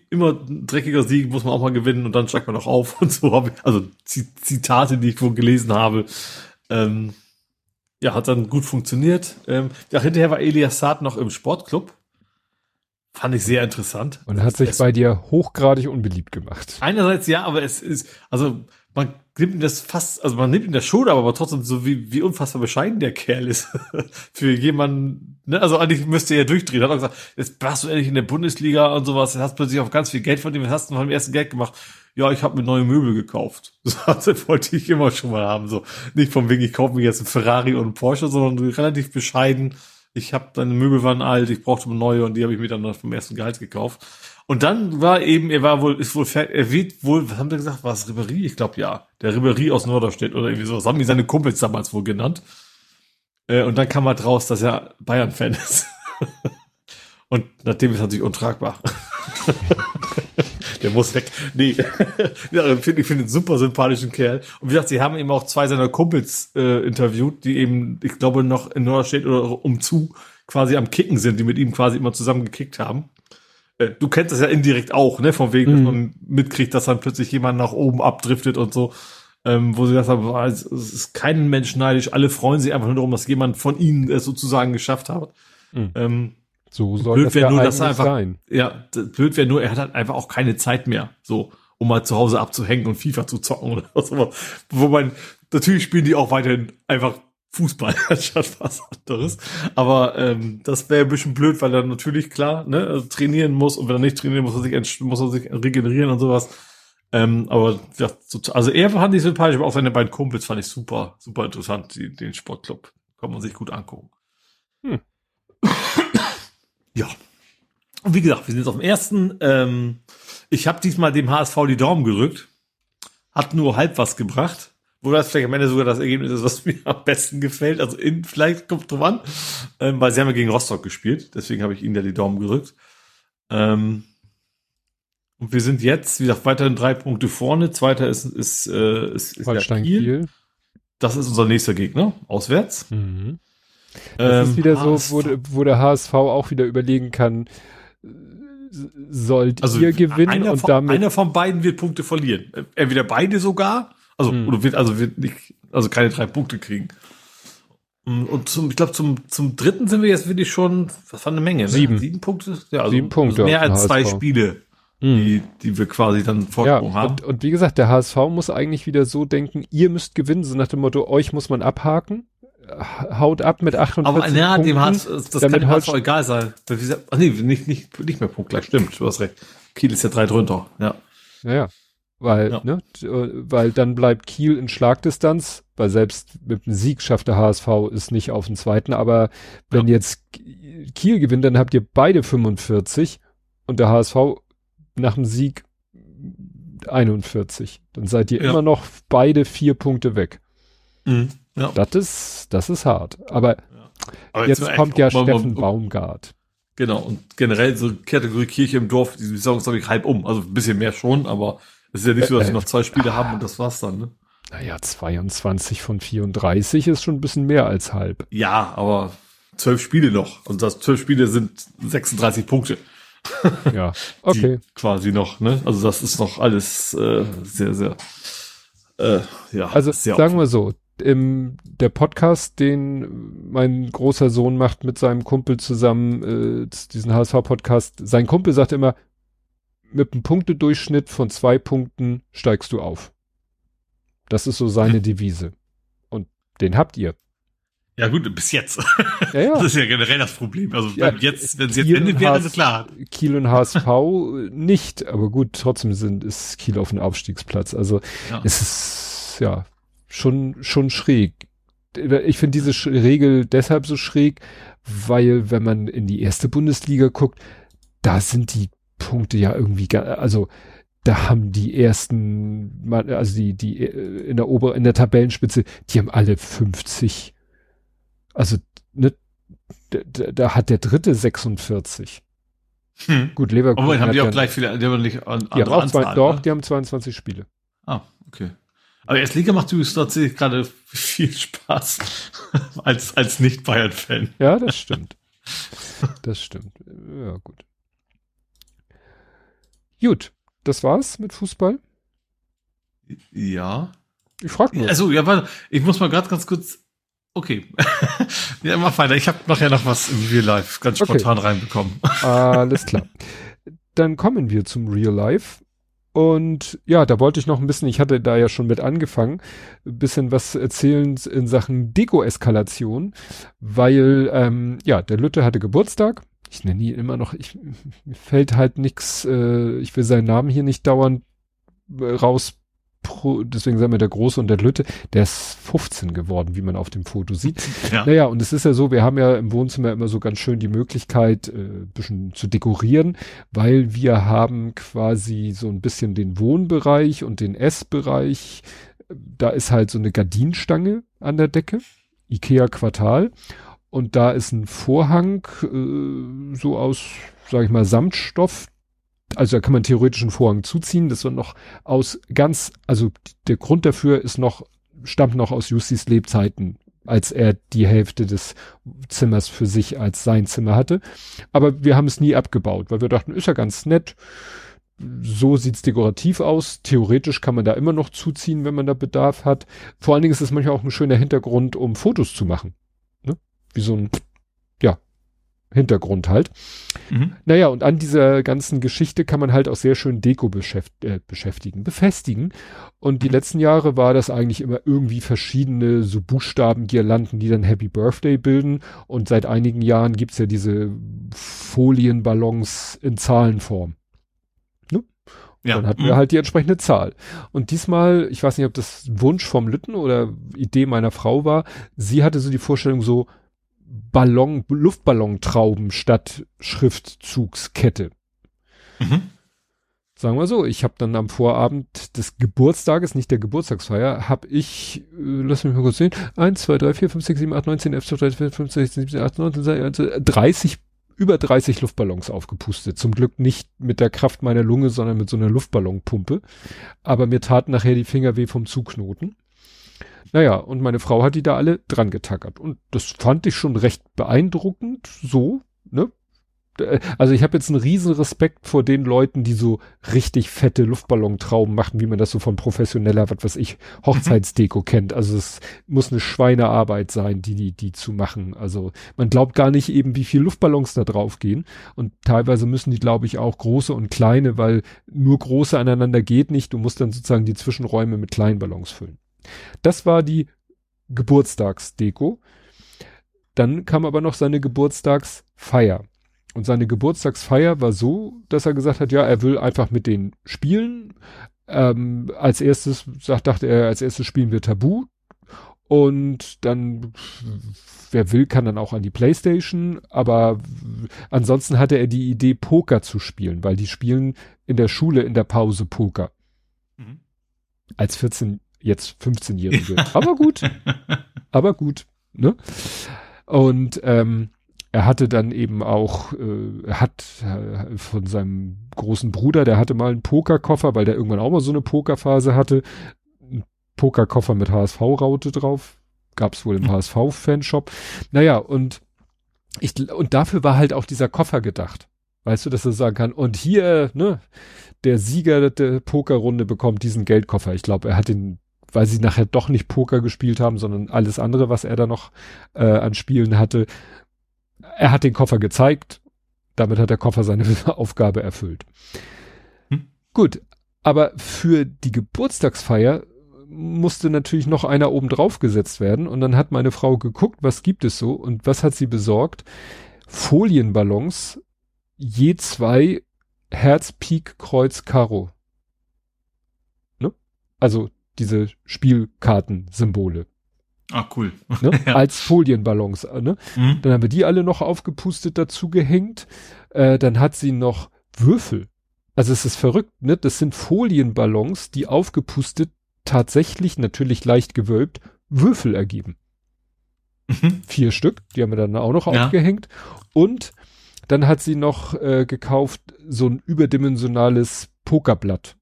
immer ein dreckiger Sieg muss man auch mal gewinnen und dann steigt man auch auf und so habe ich, also Zitate, die ich wohl gelesen habe, ähm, ja, hat dann gut funktioniert. Ähm, ja, hinterher war Elias Saad noch im Sportclub. Fand ich sehr interessant. Und hat sich es, bei dir hochgradig unbeliebt gemacht. Einerseits ja, aber es ist, also man nimmt ihm das fast, also man nimmt ihm das schon, aber trotzdem so wie, wie unfassbar bescheiden der Kerl ist. Für jemanden, ne, also eigentlich müsste er ja durchdrehen. Hat auch gesagt, jetzt warst du endlich in der Bundesliga und sowas, hast plötzlich auch ganz viel Geld von dem, was hast du von dem ersten Geld gemacht? ja, ich habe mir neue Möbel gekauft. Das wollte ich immer schon mal haben. So nicht von wegen, ich kaufe mir jetzt ein Ferrari und ein Porsche, sondern relativ bescheiden. Ich habe deine Möbel waren alt, ich brauchte neue und die habe ich mir dann vom ersten Gehalt gekauft. Und dann war eben, er war wohl, ist wohl, er wird wohl, was haben wir gesagt, war es Ribery? Ich glaube ja, der Ribery aus Norderstedt oder irgendwie so. Das haben die seine Kumpels damals wohl genannt. Äh, und dann kam halt raus, dass er Bayern-Fan ist. und nachdem ist natürlich untragbar. der muss weg. Nee, ja, ich finde find super sympathischen Kerl. Und wie gesagt, sie haben eben auch zwei seiner Kumpels äh, interviewt, die eben, ich glaube, noch in Norderstedt oder umzu quasi am Kicken sind, die mit ihm quasi immer zusammen gekickt haben. Äh, du kennst das ja indirekt auch, ne? Von wegen, mhm. dass man mitkriegt, dass dann plötzlich jemand nach oben abdriftet und so. Ähm, wo sie gesagt haben, es ist kein Mensch neidisch, alle freuen sich einfach nur darum, dass jemand von ihnen es sozusagen geschafft hat. Mhm. Ähm, so soll blöd das ja nur, dass einfach, sein. Ja, blöd wäre nur, er hat halt einfach auch keine Zeit mehr, so, um mal zu Hause abzuhängen und FIFA zu zocken oder so. Wo man, natürlich spielen die auch weiterhin einfach Fußball anstatt was anderes. Aber ähm, das wäre ein bisschen blöd, weil er natürlich klar, ne, also trainieren muss und wenn er nicht trainieren muss, er sich, muss er sich regenerieren und sowas. Ähm, aber ja, also er fand ich sympathisch, aber auch seine beiden Kumpels fand ich super, super interessant, die, den Sportclub. Kann man sich gut angucken. Hm. Ja. Und wie gesagt, wir sind jetzt auf dem ersten. Ähm, ich habe diesmal dem HSV die Daumen gerückt. Hat nur halb was gebracht. Wo das vielleicht am Ende sogar das Ergebnis ist, was mir am besten gefällt. Also in, vielleicht kommt drauf an. Ähm, weil sie haben ja gegen Rostock gespielt. Deswegen habe ich ihnen ja die Daumen gerückt. Ähm, und wir sind jetzt, wie gesagt, weiterhin drei Punkte vorne. Zweiter ist, ist, äh, ist, ist Holstein Kiel. Das ist unser nächster Gegner, auswärts. Mhm. Das ähm, ist wieder HSV. so, wo, wo der HSV auch wieder überlegen kann, sollt also ihr gewinnen und von, damit. Einer von beiden wird Punkte verlieren. Entweder beide sogar, also, hm. oder wird, also wird nicht, also keine drei Punkte kriegen. Und zum, ich glaube, zum, zum dritten sind wir jetzt wirklich schon, was war eine Menge? Ne? Sieben. Sieben Punkte? Ja, also Sieben Punkte. Also mehr als zwei HSV. Spiele, mhm. die, die wir quasi dann Vorsprung ja, haben. Und, und wie gesagt, der HSV muss eigentlich wieder so denken, ihr müsst gewinnen, so nach dem Motto, euch muss man abhaken. Haut ab mit 48 Aber ja, Punkten. dem HSV, das kann dem HSV egal sein. Ach nee, nicht, nicht, nicht mehr punktgleich, stimmt, du hast recht. Kiel ist ja drei drunter, ja. Ja, ja. Weil, ja. ne, äh, weil dann bleibt Kiel in Schlagdistanz, weil selbst mit dem Sieg schafft der HSV es nicht auf den zweiten, aber wenn ja. jetzt Kiel gewinnt, dann habt ihr beide 45 und der HSV nach dem Sieg 41. Dann seid ihr ja. immer noch beide vier Punkte weg. Mhm. Ja. Das ist, das ist hart. Aber, aber jetzt, jetzt kommt ja Steffen Baumgart. Genau, und generell so Kategorie Kirche im Dorf, die Saison ist, glaube ich, halb um. Also ein bisschen mehr schon, aber es ist ja nicht so, dass wir noch zwei Spiele haben und das war's dann, ne? Naja, 22 von 34 ist schon ein bisschen mehr als halb. Ja, aber zwölf Spiele noch. Und das zwölf Spiele sind 36 Punkte. Ja, okay. Die quasi noch, ne? Also das ist noch alles äh, sehr, sehr, äh, ja. Also sehr sagen wir so, im, der Podcast, den mein großer Sohn macht mit seinem Kumpel zusammen, äh, diesen HSV-Podcast, sein Kumpel sagt immer, mit einem Punktedurchschnitt von zwei Punkten steigst du auf. Das ist so seine. Devise. Und den habt ihr. Ja gut, bis jetzt. Ja, ja. Das ist ja generell das Problem. Also ja, jetzt, wenn es jetzt endet, wäre es klar. Kiel und HSV nicht, aber gut, trotzdem sind ist Kiel auf dem Aufstiegsplatz. Also ja. es ist ja schon schon schräg. Ich finde diese Sch Regel deshalb so schräg, weil wenn man in die erste Bundesliga guckt, da sind die Punkte ja irgendwie, also da haben die ersten, also die, die äh, in der Ober, in der Tabellenspitze, die haben alle 50. Also, ne, da, da hat der dritte 46. Hm. Gut, Leverkusen. Aber haben die auch ja, gleich viele, die haben nicht an, die haben auch zwei, Anzahl, Doch, ne? die haben 22 Spiele. Ah, okay. Aber erst Liga macht übrigens tatsächlich gerade viel Spaß als, als Nicht-Bayern-Fan. Ja, das stimmt. das stimmt. Ja, gut. Gut, das war's mit Fußball. Ja. Ich frag nur. Also, ja, warte, ich muss mal gerade ganz kurz. Okay. ja, mach weiter. Ich habe nachher noch was im Real Life ganz spontan okay. reinbekommen. Alles klar. Dann kommen wir zum Real Life. Und ja, da wollte ich noch ein bisschen, ich hatte da ja schon mit angefangen, ein bisschen was erzählen in Sachen Deko-Eskalation, weil ähm, ja, der Lütte hatte Geburtstag ich nenne ihn immer noch, ich, mir fällt halt nix, äh, ich will seinen Namen hier nicht dauernd äh, raus, pro, deswegen sagen wir der Große und der Lütte, der ist 15 geworden, wie man auf dem Foto sieht. Ja. Naja, und es ist ja so, wir haben ja im Wohnzimmer immer so ganz schön die Möglichkeit, äh, bisschen zu dekorieren, weil wir haben quasi so ein bisschen den Wohnbereich und den Essbereich. Da ist halt so eine Gardinenstange an der Decke, Ikea Quartal und da ist ein Vorhang äh, so aus, sag ich mal, Samtstoff. Also da kann man theoretisch einen Vorhang zuziehen. Das wird noch aus ganz, also der Grund dafür ist noch, stammt noch aus Justis Lebzeiten, als er die Hälfte des Zimmers für sich als sein Zimmer hatte. Aber wir haben es nie abgebaut, weil wir dachten, ist ja ganz nett. So sieht's dekorativ aus. Theoretisch kann man da immer noch zuziehen, wenn man da Bedarf hat. Vor allen Dingen ist es manchmal auch ein schöner Hintergrund, um Fotos zu machen wie so ein, ja, Hintergrund halt. Mhm. Naja, und an dieser ganzen Geschichte kann man halt auch sehr schön Deko beschäft äh, beschäftigen, befestigen. Und die letzten Jahre war das eigentlich immer irgendwie verschiedene so Buchstaben, Girlanden, die dann Happy Birthday bilden. Und seit einigen Jahren gibt's ja diese Folienballons in Zahlenform. Ne? Ja. Dann hatten wir mhm. halt die entsprechende Zahl. Und diesmal, ich weiß nicht, ob das Wunsch vom Lütten oder Idee meiner Frau war, sie hatte so die Vorstellung so, Ballon, Luftballontrauben statt Schriftzugskette. Mhm. Sagen wir so, ich habe dann am Vorabend des Geburtstages, nicht der Geburtstagsfeier, habe ich, äh, lass mich mal kurz sehen, 1, 2, 3, 4, 5, 6, 7, 8, 9, 10, 11, 12, 13, 14, 15, 16, 17, 18, 19, 30, über 30 Luftballons aufgepustet. Zum Glück nicht mit der Kraft meiner Lunge, sondern mit so einer Luftballonpumpe. Aber mir taten nachher die Finger weh vom Zuknoten. Naja, und meine Frau hat die da alle dran getackert. Und das fand ich schon recht beeindruckend, so, ne? also ich habe jetzt einen riesen Respekt vor den Leuten, die so richtig fette Luftballontrauben machen, wie man das so von professioneller, was weiß ich, Hochzeitsdeko mhm. kennt. Also es muss eine Schweinearbeit sein, die, die, die zu machen. Also man glaubt gar nicht eben, wie viel Luftballons da drauf gehen. Und teilweise müssen die, glaube ich, auch große und kleine, weil nur große aneinander geht nicht. Du musst dann sozusagen die Zwischenräume mit kleinen Ballons füllen. Das war die Geburtstagsdeko. Dann kam aber noch seine Geburtstagsfeier. Und seine Geburtstagsfeier war so, dass er gesagt hat, ja, er will einfach mit denen spielen. Ähm, als erstes sagt, dachte er, als erstes spielen wir Tabu. Und dann, wer will, kann dann auch an die Playstation. Aber ansonsten hatte er die Idee, Poker zu spielen, weil die spielen in der Schule in der Pause Poker. Mhm. Als 14, jetzt 15-Jährige. aber gut. aber gut. Ne? Und ähm, er hatte dann eben auch, äh, er hat äh, von seinem großen Bruder, der hatte mal einen Pokerkoffer, weil der irgendwann auch mal so eine Pokerphase hatte, einen Pokerkoffer mit HSV-Raute drauf, gab's wohl im mhm. HSV-Fanshop. Naja, und ich, und dafür war halt auch dieser Koffer gedacht. Weißt du, dass er sagen kann, und hier, ne, der Sieger der Pokerrunde bekommt diesen Geldkoffer. Ich glaube, er hat den, weil sie nachher doch nicht Poker gespielt haben, sondern alles andere, was er da noch äh, an Spielen hatte, er hat den Koffer gezeigt, damit hat der Koffer seine Aufgabe erfüllt. Hm? Gut, aber für die Geburtstagsfeier musste natürlich noch einer oben drauf gesetzt werden und dann hat meine Frau geguckt, was gibt es so und was hat sie besorgt? Folienballons, je zwei Herz, Pik, Kreuz, Karo. Ne? Also diese Spielkartensymbole. Ah, cool. Ne? ja. Als Folienballons. Äh, ne? Mhm. Dann haben wir die alle noch aufgepustet dazu gehängt. Äh, dann hat sie noch Würfel. Also es ist verrückt, ne? Das sind Folienballons, die aufgepustet tatsächlich, natürlich leicht gewölbt, Würfel ergeben. Mhm. Vier Stück, die haben wir dann auch noch ja. aufgehängt. Und dann hat sie noch äh, gekauft so ein überdimensionales Pokerblatt.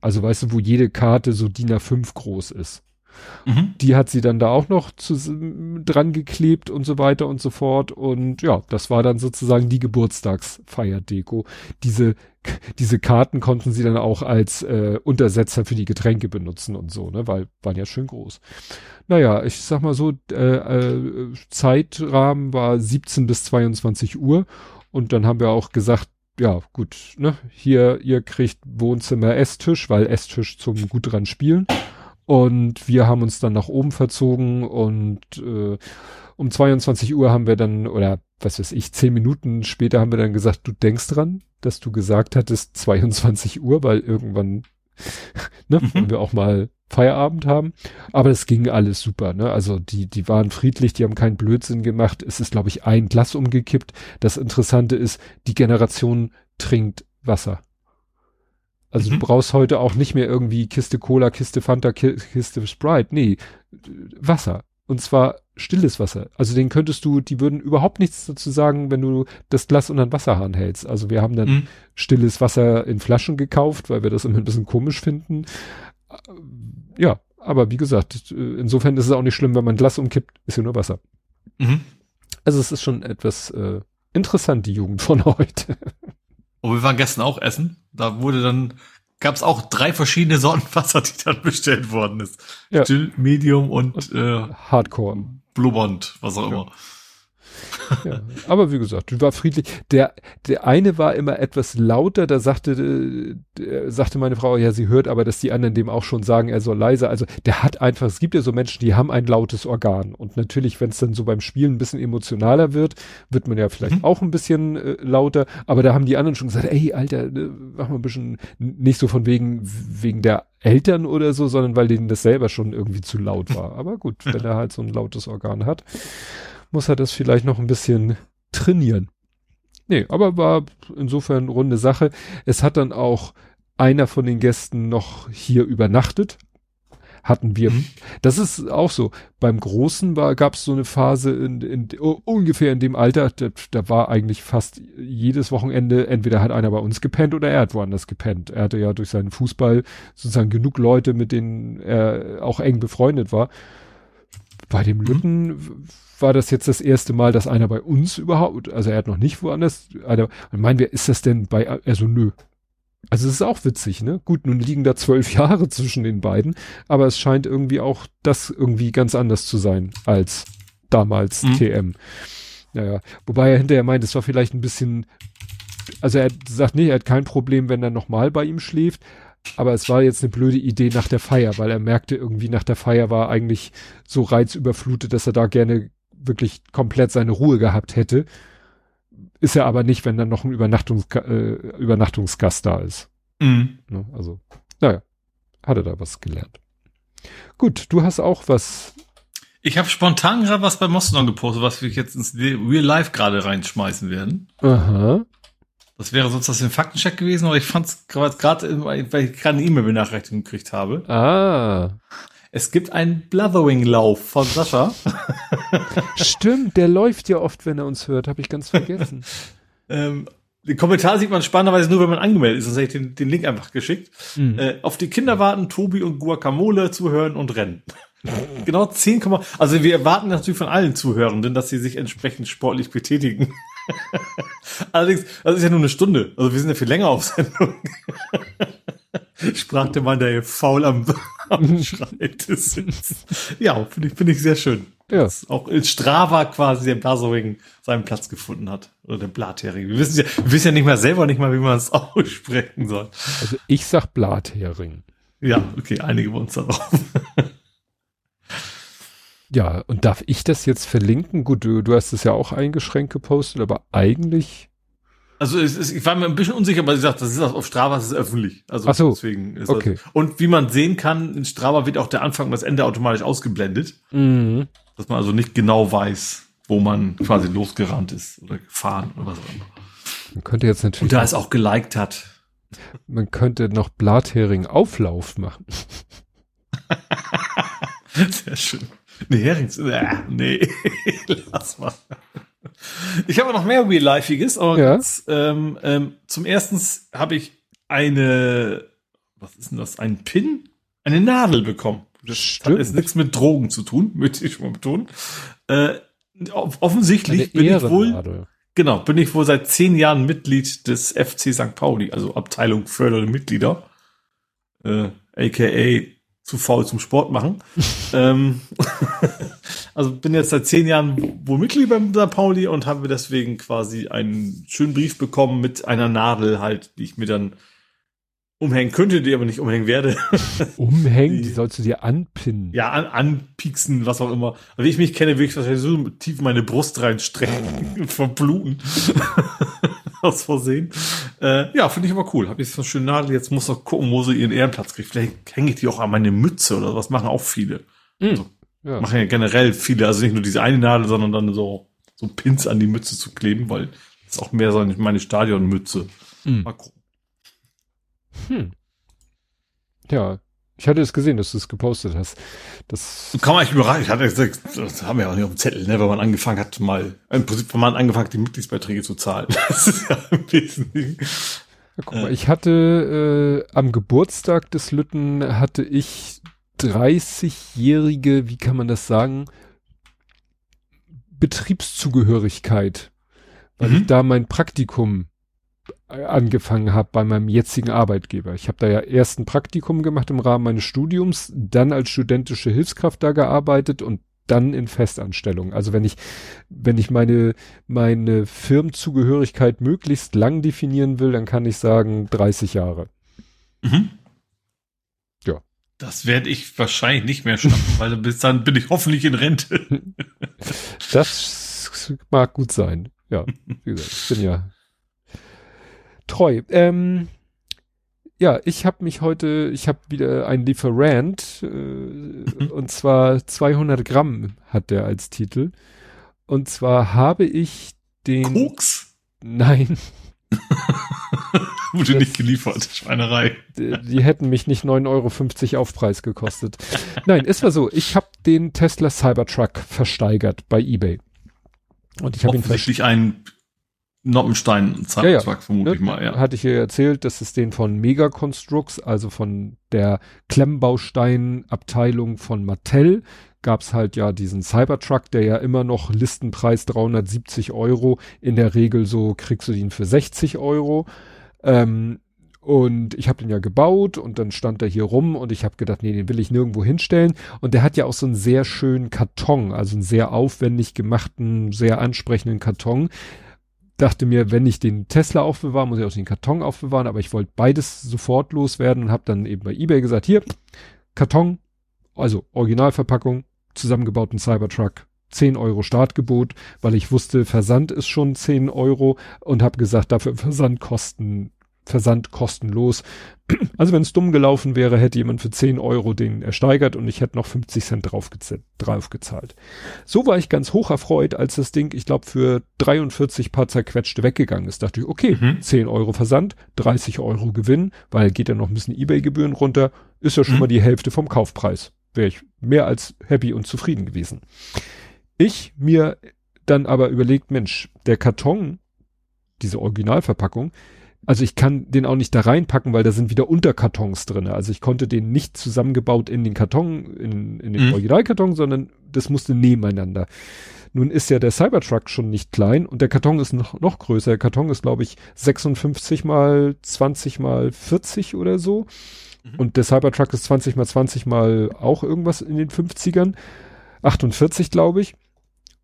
Also weißt du, wo jede Karte so DIN A5 groß ist. Mhm. Die hat sie dann da auch noch zu, dran geklebt und so weiter und so fort. Und ja, das war dann sozusagen die Geburtstagsfeierdeko. Diese, diese Karten konnten sie dann auch als äh, Untersetzer für die Getränke benutzen und so, ne, weil waren ja schön groß. Naja, ich sag mal so, äh, äh, Zeitrahmen war 17 bis 22 Uhr. Und dann haben wir auch gesagt, ja, gut, ne, hier, ihr kriegt Wohnzimmer Esstisch, weil Esstisch zum gut dran spielen. Und wir haben uns dann nach oben verzogen und äh, um 22 Uhr haben wir dann, oder was weiß ich, zehn Minuten später haben wir dann gesagt, du denkst dran, dass du gesagt hattest 22 Uhr, weil irgendwann ne, mhm. wollen wir auch mal Feierabend haben. Aber es ging alles super, ne? Also die, die waren friedlich, die haben keinen Blödsinn gemacht. Es ist, glaube ich, ein Glas umgekippt. Das Interessante ist, die Generation trinkt Wasser. Also mhm. du brauchst heute auch nicht mehr irgendwie Kiste Cola, Kiste Fanta, Kiste Sprite. Nee, Wasser. Und zwar stilles Wasser. Also den könntest du, die würden überhaupt nichts dazu sagen, wenn du das Glas unter den Wasserhahn hältst. Also wir haben dann mhm. stilles Wasser in Flaschen gekauft, weil wir das immer ein bisschen komisch finden. Ja, aber wie gesagt, insofern ist es auch nicht schlimm, wenn man Glas umkippt, ist ja nur Wasser. Mhm. Also es ist schon etwas äh, interessant, die Jugend von heute. Und wir waren gestern auch essen. Da wurde dann, gab es auch drei verschiedene Sorten Wasser, die dann bestellt worden ist. Ja. Still, Medium und, und äh, Hardcore. Blue Bond, was auch ja. immer ja, aber wie gesagt, war friedlich. Der, der eine war immer etwas lauter, da sagte, äh, sagte meine Frau, ja, sie hört aber, dass die anderen dem auch schon sagen, er soll leiser. Also der hat einfach, es gibt ja so Menschen, die haben ein lautes Organ. Und natürlich, wenn es dann so beim Spielen ein bisschen emotionaler wird, wird man ja vielleicht mhm. auch ein bisschen äh, lauter. Aber da haben die anderen schon gesagt, ey, Alter, äh, mach mal ein bisschen nicht so von wegen, wegen der Eltern oder so, sondern weil denen das selber schon irgendwie zu laut war. Aber gut, wenn er halt so ein lautes Organ hat muss er das vielleicht noch ein bisschen trainieren. Nee, aber war insofern runde Sache. Es hat dann auch einer von den Gästen noch hier übernachtet. Hatten wir. Mhm. Das ist auch so. Beim Großen war, gab es so eine Phase in, in, ungefähr in dem Alter, da, da war eigentlich fast jedes Wochenende, entweder hat einer bei uns gepennt oder er hat woanders gepennt. Er hatte ja durch seinen Fußball sozusagen genug Leute, mit denen er auch eng befreundet war bei dem Mhm. War das jetzt das erste Mal, dass einer bei uns überhaupt, also er hat noch nicht woanders, einer, und meinen wir, ist das denn bei, also nö. Also es ist auch witzig, ne? Gut, nun liegen da zwölf Jahre zwischen den beiden, aber es scheint irgendwie auch das irgendwie ganz anders zu sein als damals Mhm. TM. Naja, wobei er hinterher meint, es war vielleicht ein bisschen, also er sagt, nee, er hat kein Problem, wenn er nochmal bei ihm schläft, aber es war jetzt eine blöde Idee nach der Feier, weil er merkte irgendwie nach der Feier war eigentlich so reizüberflutet, dass er da gerne wirklich komplett seine Ruhe gehabt hätte. Ist er aber nicht, wenn dann noch ein Übernachtungs äh, Übernachtungsgast da ist. Mhm. Ne? Also, naja, hat er da was gelernt. Gut, du hast auch was. Ich habe spontan gerade was bei Mastodon gepostet, was wir jetzt ins Real Life gerade reinschmeißen werden. Aha. Das wäre sonst das im Faktencheck gewesen, aber ich fand es gerade, weil ich gerade eine E-Mail-Benachrichtigung gekriegt habe. Ah. Es gibt einen Blathering-Lauf von Sascha. Stimmt, der läuft ja oft, wenn er uns hört, habe ich ganz vergessen. ähm, den Kommentar sieht man spannenderweise nur, wenn man angemeldet ist, sonst hätte ich den, den Link einfach geschickt. Mhm. Äh, auf die Kinder warten, Tobi und Guacamole zuhören und rennen. genau 10, also wir erwarten natürlich von allen Zuhörenden, dass sie sich entsprechend sportlich betätigen. Allerdings, das ist ja nur eine Stunde. Also wir sind ja viel länger auf Sendung. Sprach der Mann, der hier faul am, am Schreibtisch sitzt. Ja, finde ich, finde ich sehr schön. Ja. Dass auch in Strava quasi der Blathering seinen Platz gefunden hat. Oder der Blathering. Wir wissen ja, wir wissen ja nicht mal selber nicht mal, wie man es aussprechen soll. Also ich sag Blathering. Ja, okay, einige uns darauf. Ja, und darf ich das jetzt verlinken? Gut, du, du hast es ja auch eingeschränkt gepostet, aber eigentlich. Also es ist, ich war mir ein bisschen unsicher, aber ich sagte, das ist auf Strava, das ist öffentlich. Also Ach so, deswegen ist okay. das. Und wie man sehen kann, in Strava wird auch der Anfang und das Ende automatisch ausgeblendet, Mhm. dass man also nicht genau weiß, wo man quasi losgerannt ist oder gefahren oder was auch immer. Man könnte jetzt Und natürlich, da es auch geliked hat. man könnte noch Blathering Auflauf machen. Sehr schön. Nee, Herings, äh, nee, lass mal. Ich habe noch mehr Real-Lifeiges, aber Ja. ähm, ähm, zum ersten habe ich eine, was ist denn das, ein Pin? Eine Nadel bekommen. Das Stimmt. hat jetzt nichts mit Drogen zu tun, möchte ich mal betonen. Äh, off- offensichtlich bin ich wohl, genau, bin ich wohl seit zehn Jahren Mitglied des FC St. Pauli, also Abteilung fördernde Mitglieder, äh, aka zu faul zum Sport machen. ähm, also bin jetzt seit zehn Jahren wohl Mitglied beim St. Pauli und habe deswegen quasi einen schönen Brief bekommen mit einer Nadel halt, die ich mir dann umhängen könnte, die aber nicht umhängen werde. Umhängen, die Die- sollst du dir anpinnen. ja, an, anpieksen, was auch immer. Aber wie ich mich kenne, würde ich wahrscheinlich so tief in meine Brust reinstrecken, verbluten. Aus Versehen. Äh, ja, finde ich aber cool. Habe ich so eine schöne Nadel. Jetzt muss noch gucken, wo sie ihren Ehrenplatz kriegt. Vielleicht hänge ich die auch an meine Mütze oder was machen auch viele. Mhm. Ja. Machen ja generell viele. Also nicht nur diese eine Nadel, sondern dann so, so Pins an die Mütze zu kleben, weil das ist auch mehr so meine Stadionmütze. Mhm. Mal gucken. Hm. Ja, ich hatte es gesehen, dass du es gepostet hast. Das, Kann man echt überraschen. Ich hatte gesagt, das haben wir ja auch nicht auf dem Zettel, ne, wenn man angefangen hat, mal, im Prinzip, wenn man angefangen hat, die Mitgliedsbeiträge zu zahlen. Das ist ja im Wesentlichen. ja, guck mal, ich hatte äh, am Geburtstag des Lütten hatte ich 30-jährige, wie kann man das sagen, Betriebszugehörigkeit, weil Mhm. ich da mein Praktikum angefangen habe bei meinem jetzigen Arbeitgeber. Ich habe da ja erst ein Praktikum gemacht im Rahmen meines Studiums, dann als studentische Hilfskraft da gearbeitet und dann in Festanstellung. Also wenn ich, wenn ich meine, meine Firmenzugehörigkeit möglichst lang definieren will, dann kann ich sagen 30 Jahre. Mhm. Ja. Das werde ich wahrscheinlich nicht mehr schaffen, weil bis dann bin ich hoffentlich in Rente. Das mag gut sein. Ja, wie gesagt, ich bin ja treu. Ähm, ja, ich habe mich heute, ich habe wieder ein Lieferant, äh, und zwar 200 Gramm hat der als Titel. Und zwar habe ich den, Koks nein, wurde nicht geliefert. Schweinerei. die, die hätten mich nicht 9,50 Euro Aufpreis gekostet. Nein, es war so, ich habe den Tesla Cybertruck versteigert bei eBay. Und ich habe ihn. Offensichtlich ein Noppenstein ja, ja. vermute ne, ich mal, ja. Hatte ich ja erzählt, dass es den von Mega Constructs, also von der Klemmbaustein-Abteilung von Mattel, gab's halt ja diesen Cybertruck, der ja immer noch Listenpreis 370 Euro. In der Regel so kriegst du ihn für 60 Euro. Ähm, und ich habe den ja gebaut und dann stand er hier rum und ich habe gedacht, nee, den will ich nirgendwo hinstellen. Und der hat ja auch so einen sehr schönen Karton, also einen sehr aufwendig gemachten, sehr ansprechenden Karton. Dachte mir, wenn ich den Tesla aufbewahre, muss ich auch den Karton aufbewahren, aber ich wollte beides sofort loswerden und habe dann eben bei eBay gesagt, hier, Karton, also Originalverpackung, zusammengebauten Cybertruck, 10 Euro Startgebot, weil ich wusste, Versand ist schon 10 Euro und habe gesagt, dafür Versandkosten Versand kostenlos. Also wenn es dumm gelaufen wäre, hätte jemand für 10 Euro den ersteigert und ich hätte noch 50 Cent drauf, drauf gezahlt. So war ich ganz hoch erfreut, als das Ding, ich glaube, für 43 paar zerquetschte weggegangen ist. Dachte ich, okay, mhm. 10 Euro Versand, 30 Euro Gewinn, weil geht ja noch ein bisschen Ebay-Gebühren runter, ist ja schon mhm. mal die Hälfte vom Kaufpreis. Wäre ich mehr als happy und zufrieden gewesen. Ich mir dann aber überlegt, Mensch, der Karton, diese Originalverpackung, also ich kann den auch nicht da reinpacken, weil da sind wieder Unterkartons drinne. Also ich konnte den nicht zusammengebaut in den Karton, in, in den mhm. Originalkarton, sondern das musste nebeneinander. Nun ist ja der Cybertruck schon nicht klein und der Karton ist noch, noch größer. Der Karton ist, glaube ich, 56 mal 20 mal 40 oder so. Mhm. Und der Cybertruck ist 20 mal 20 mal auch irgendwas in den 50ern. 48, glaube ich.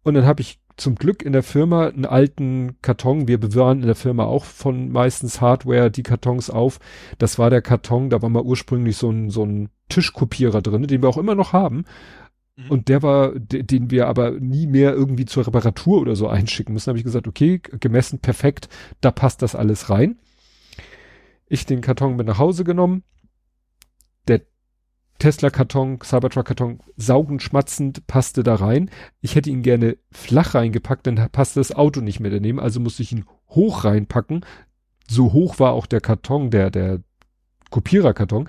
Und dann habe ich zum Glück in der Firma einen alten Karton. Wir bewahren in der Firma auch von meistens Hardware die Kartons auf. Das war der Karton, da war mal ursprünglich so ein, so ein Tischkopierer drin, den wir auch immer noch haben. Mhm. Und der war, den wir aber nie mehr irgendwie zur Reparatur oder so einschicken müssen. habe ich gesagt, okay, gemessen, perfekt, da passt das alles rein. Ich den Karton mit nach Hause genommen. Tesla-Karton, Cybertruck-Karton, saugend, schmatzend, passte da rein. Ich hätte ihn gerne flach reingepackt, dann passte das Auto nicht mehr daneben, also musste ich ihn hoch reinpacken. So hoch war auch der Karton, der, der Kopiererkarton.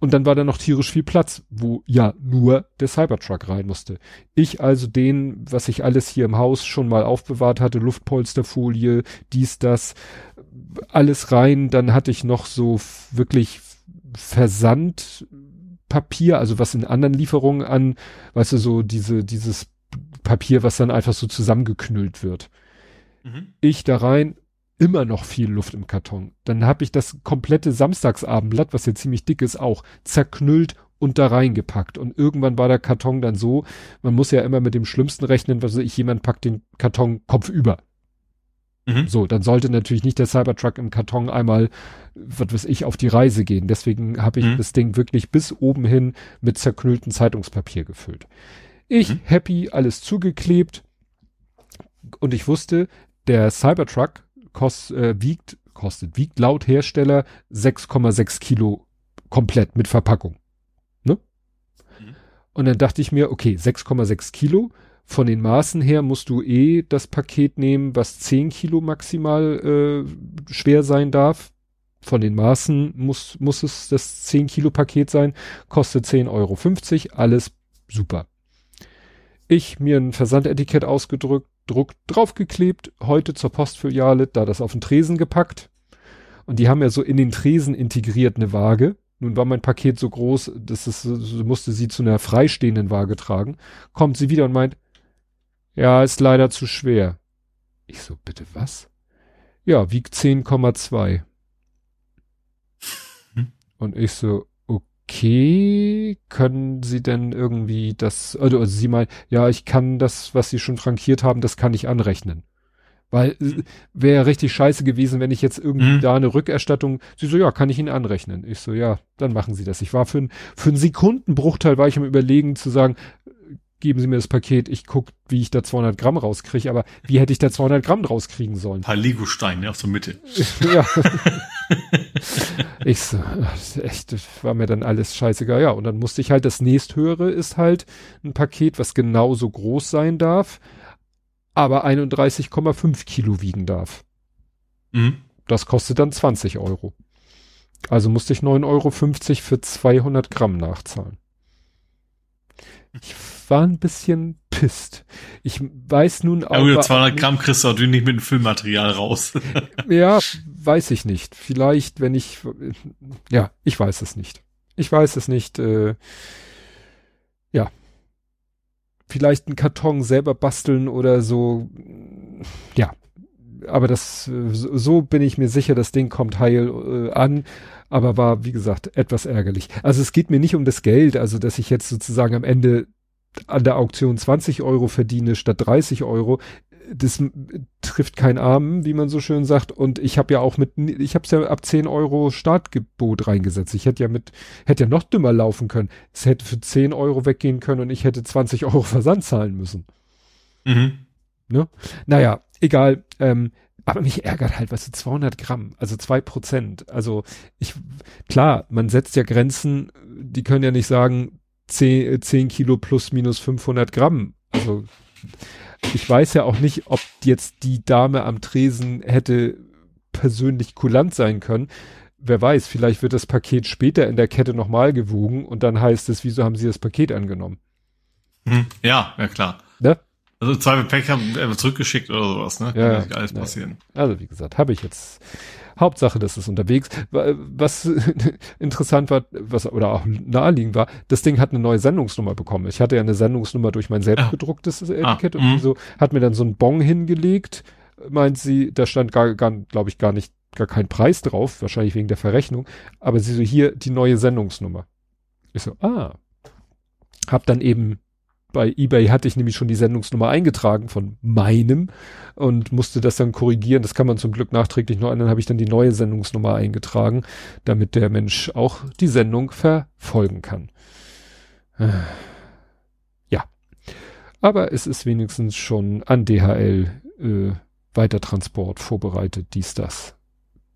Und dann war da noch tierisch viel Platz, wo ja nur der Cybertruck rein musste. Ich also den, was ich alles hier im Haus schon mal aufbewahrt hatte, Luftpolsterfolie, dies, das, alles rein. Dann hatte ich noch so wirklich Versandpapier, also was in anderen Lieferungen an, weißt du, so diese, dieses Papier, was dann einfach so zusammengeknüllt wird. Mhm. Ich da rein, immer noch viel Luft im Karton. Dann habe ich das komplette Samstagsabendblatt, was ja ziemlich dick ist, auch zerknüllt und da reingepackt. Und irgendwann war der Karton dann so, man muss ja immer mit dem Schlimmsten rechnen, was weiß ich, jemand packt den Karton kopfüber. Mhm. So, dann sollte natürlich nicht der Cybertruck im Karton einmal, was weiß ich, auf die Reise gehen. Deswegen habe ich mhm. das Ding wirklich bis oben hin mit zerknülltem Zeitungspapier gefüllt. Ich mhm. happy, alles zugeklebt und ich wusste, der Cybertruck kost, äh, wiegt, kostet, wiegt laut Hersteller 6,6 Kilo komplett mit Verpackung. Ne? Mhm. Und dann dachte ich mir, okay, 6,6 Kilo, von den Maßen her musst du eh das Paket nehmen, was 10 Kilo maximal äh, schwer sein darf. Von den Maßen muss, muss es das 10 Kilo Paket sein, kostet 10,50 Euro, alles super. Ich mir ein Versandetikett ausgedrückt, Druck draufgeklebt, heute zur Postfiliale, da das auf den Tresen gepackt. Und die haben ja so in den Tresen integriert eine Waage. Nun war mein Paket so groß, dass es musste sie zu einer freistehenden Waage tragen. Kommt sie wieder und meint, ja, ist leider zu schwer. Ich so, bitte was? Ja, wiegt 10,2. Hm. Und ich so, okay, können Sie denn irgendwie das, also, also sie meint, ja, ich kann das, was Sie schon frankiert haben, das kann ich anrechnen. Weil hm. wäre richtig scheiße gewesen, wenn ich jetzt irgendwie mhm. da eine Rückerstattung, sie so, ja, kann ich Ihnen anrechnen. Ich so, ja, dann machen Sie das. Ich war für, ein, für einen Sekundenbruchteil war ich am überlegen zu sagen, geben Sie mir das Paket, ich guck, wie ich da 200 Gramm rauskriege, aber wie hätte ich da 200 Gramm rauskriegen sollen? Ein paar Lego-Steine aus der Mitte. ja. ich so, echt, war mir dann alles scheißegal. Ja, und dann musste ich halt, das nächsthöhere ist halt ein Paket, was genauso groß sein darf, aber 31,5 Kilo wiegen darf. Mhm. Das kostet dann 20 Euro. Also musste ich 9,50 Euro für 200 Gramm nachzahlen. Ich war ein bisschen pisst. Ich weiß nun auch. Ja, 200 Gramm kriegst du natürlich nicht mit dem Füllmaterial raus. ja, weiß ich nicht. Vielleicht, wenn ich, ja, ich weiß es nicht. Ich weiß es nicht. Äh, ja. Vielleicht einen Karton selber basteln oder so. Ja. Aber das, so bin ich mir sicher, das Ding kommt heil äh, an aber war, wie gesagt, etwas ärgerlich. Also es geht mir nicht um das Geld, also dass ich jetzt sozusagen am Ende an der Auktion 20 Euro verdiene statt 30 Euro. Das trifft keinen Armen, wie man so schön sagt. Und ich habe ja auch mit, ich habe es ja ab 10 Euro Startgebot reingesetzt. Ich hätte ja mit, hätte ja noch dümmer laufen können. Es hätte für 10 Euro weggehen können und ich hätte 20 Euro Versand zahlen müssen. Mhm. Ne? Naja, egal. Ähm, aber mich ärgert halt, weißt du, 200 Gramm, also zwei Prozent. Also ich, klar, man setzt ja Grenzen, die können ja nicht sagen 10, 10 Kilo plus minus 500 Gramm. Also ich weiß ja auch nicht, ob jetzt die Dame am Tresen hätte persönlich kulant sein können. Wer weiß, vielleicht wird das Paket später in der Kette nochmal gewogen und dann heißt es, wieso haben sie das Paket angenommen? Hm, ja, ja klar. Ne? Also zwei Pack haben einfach zurückgeschickt oder sowas, ne? Ja, Kann alles passieren. Also wie gesagt, habe ich jetzt. Hauptsache, das ist unterwegs. Was interessant war, was oder auch naheliegend war, das Ding hat eine neue Sendungsnummer bekommen. Ich hatte ja eine Sendungsnummer durch mein selbstgedrucktes ah. Etikett ah, und mhm. so hat mir dann so einen Bon hingelegt. Meint sie, da stand gar, gar glaube ich, gar nicht, gar kein Preis drauf, wahrscheinlich wegen der Verrechnung. Aber sie so hier die neue Sendungsnummer. Ich so, ah. Hab dann eben bei eBay hatte ich nämlich schon die Sendungsnummer eingetragen von meinem und musste das dann korrigieren. Das kann man zum Glück nachträglich noch ändern. Habe ich dann die neue Sendungsnummer eingetragen, damit der Mensch auch die Sendung verfolgen kann. Ja. Aber es ist wenigstens schon an DHL äh, Weitertransport vorbereitet, dies, das.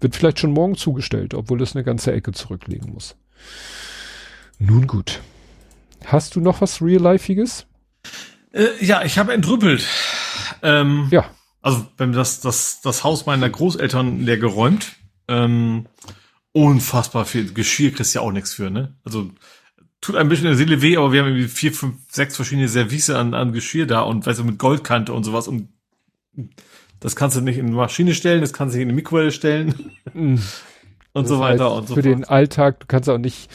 Wird vielleicht schon morgen zugestellt, obwohl es eine ganze Ecke zurücklegen muss. Nun gut. Hast du noch was Real-Lifeiges? Äh, ja, ich habe entrüppelt. Ähm, ja. Also, wenn das, das, das Haus meiner Großeltern leer geräumt. Ähm, unfassbar viel Geschirr kriegst ja auch nichts für, ne? Also, tut ein bisschen in der Seele weh, aber wir haben irgendwie vier, fünf, sechs verschiedene Service an, an Geschirr da und weißt du, mit Goldkante und sowas und das kannst du nicht in die Maschine stellen, das kannst du nicht in die Mikrowelle stellen. Mm. und das so weiter und so Für fort. den Alltag, du kannst auch nicht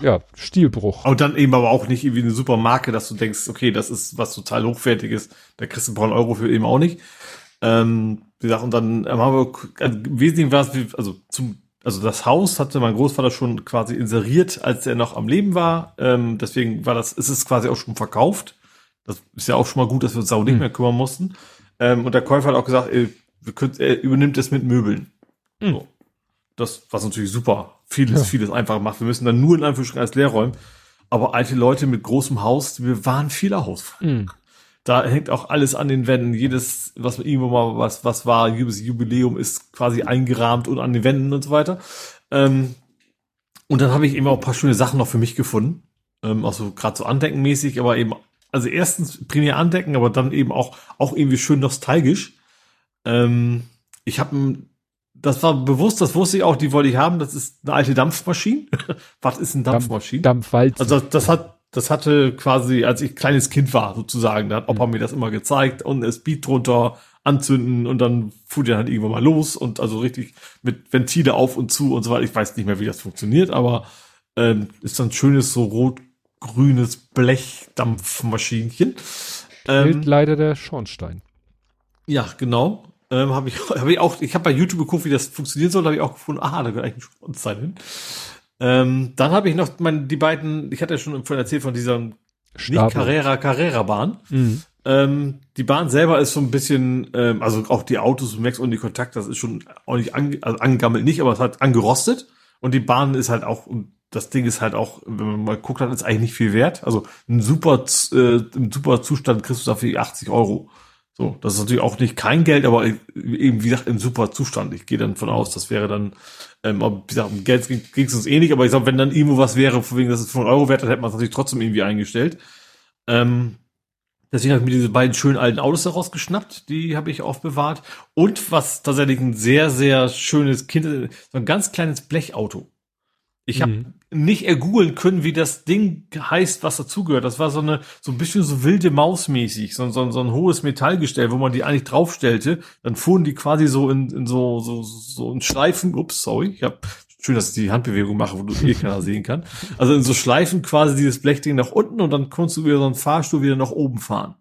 ja, Stilbruch. Und dann eben aber auch nicht irgendwie eine super Marke, dass du denkst, okay, das ist was total hochwertiges, da kriegst du ein paar Euro für eben auch nicht. Ähm, wie gesagt, und dann haben wir, also, im Wesentlichen war es, also zum, also das Haus hatte mein Großvater schon quasi inseriert, als er noch am Leben war. Ähm, deswegen war das, ist es quasi auch schon verkauft. Das ist ja auch schon mal gut, dass wir uns auch nicht hm. mehr kümmern mussten. Ähm, und der Käufer hat auch gesagt, ey, wir können, er übernimmt es mit Möbeln. Hm. So. Das, was natürlich super vieles, ja. vieles einfach macht. Wir müssen dann nur in Anführungsstrichen alles leer räumen. Aber alte Leute mit großem Haus, wir waren vieler Haus. Mhm. Da hängt auch alles an den Wänden. Jedes, was irgendwo mal was, was war, jedes Jubiläum ist quasi eingerahmt und an den Wänden und so weiter. Ähm, und dann habe ich eben auch ein paar schöne Sachen noch für mich gefunden. Ähm, auch so gerade so andeckenmäßig, aber eben, also erstens primär andecken, aber dann eben auch, auch irgendwie schön nostalgisch. Ähm, ich habe ein das war bewusst, das wusste ich auch, die wollte ich haben. Das ist eine alte Dampfmaschine. Was ist eine Dampfmaschine? Dampfwalze. Also das, das hat, das hatte quasi, als ich kleines Kind war, sozusagen, da hat Opa mhm. mir das immer gezeigt und es Beat drunter anzünden und dann fuhr der halt irgendwann mal los und also richtig mit Ventile auf und zu und so weiter. Ich weiß nicht mehr, wie das funktioniert, aber ähm, ist dann schönes so rot-grünes Blechdampfmaschinchen. Ähm, leider der Schornstein. Ja, genau. Ähm, habe ich, hab ich auch, ich habe bei YouTube geguckt, wie das funktionieren soll, habe ich auch gefunden, aha, da gehört eigentlich ein Schornstein hin. Ähm, dann habe ich noch meine, die beiden, ich hatte ja schon vorhin erzählt von dieser nicht Carrera Carrera Bahn. Mhm. Ähm, die Bahn selber ist so ein bisschen, ähm, also auch die Autos Max und die Kontakt, das ist schon auch nicht ange, also angegammelt nicht, aber es hat angerostet. Und die Bahn ist halt auch, und das Ding ist halt auch, wenn man mal guckt, dann ist eigentlich nicht viel wert. Also ein super, äh, im super Zustand kriegst du dafür 80 Euro. So, das ist natürlich auch nicht kein Geld, aber eben, wie gesagt, im super Zustand. Ich gehe dann von aus, das wäre dann, ähm, wie gesagt, um Geld ging es uns eh nicht, aber ich sag, wenn dann irgendwo was wäre, von wegen, das ist 5 Euro wert, dann hätte man es natürlich trotzdem irgendwie eingestellt. Ähm, deswegen habe ich mir diese beiden schönen alten Autos daraus geschnappt, die habe ich aufbewahrt. Und was tatsächlich ein sehr, sehr schönes Kind, so ein ganz kleines Blechauto. Ich habe mhm. Nicht ergoogeln können, wie das Ding heißt, was dazugehört. Das war so eine, so ein bisschen so wilde Maus-mäßig, so, so, so ein hohes Metallgestell, wo man die eigentlich draufstellte. Dann fuhren die quasi so in, in so, so, so in Schleifen. Ups, sorry. Ich hab, schön, dass ich die Handbewegung mache, wo du eh keiner sehen kann. Also in so Schleifen quasi dieses Blechding nach unten und dann konntest du wieder so einen Fahrstuhl wieder nach oben fahren.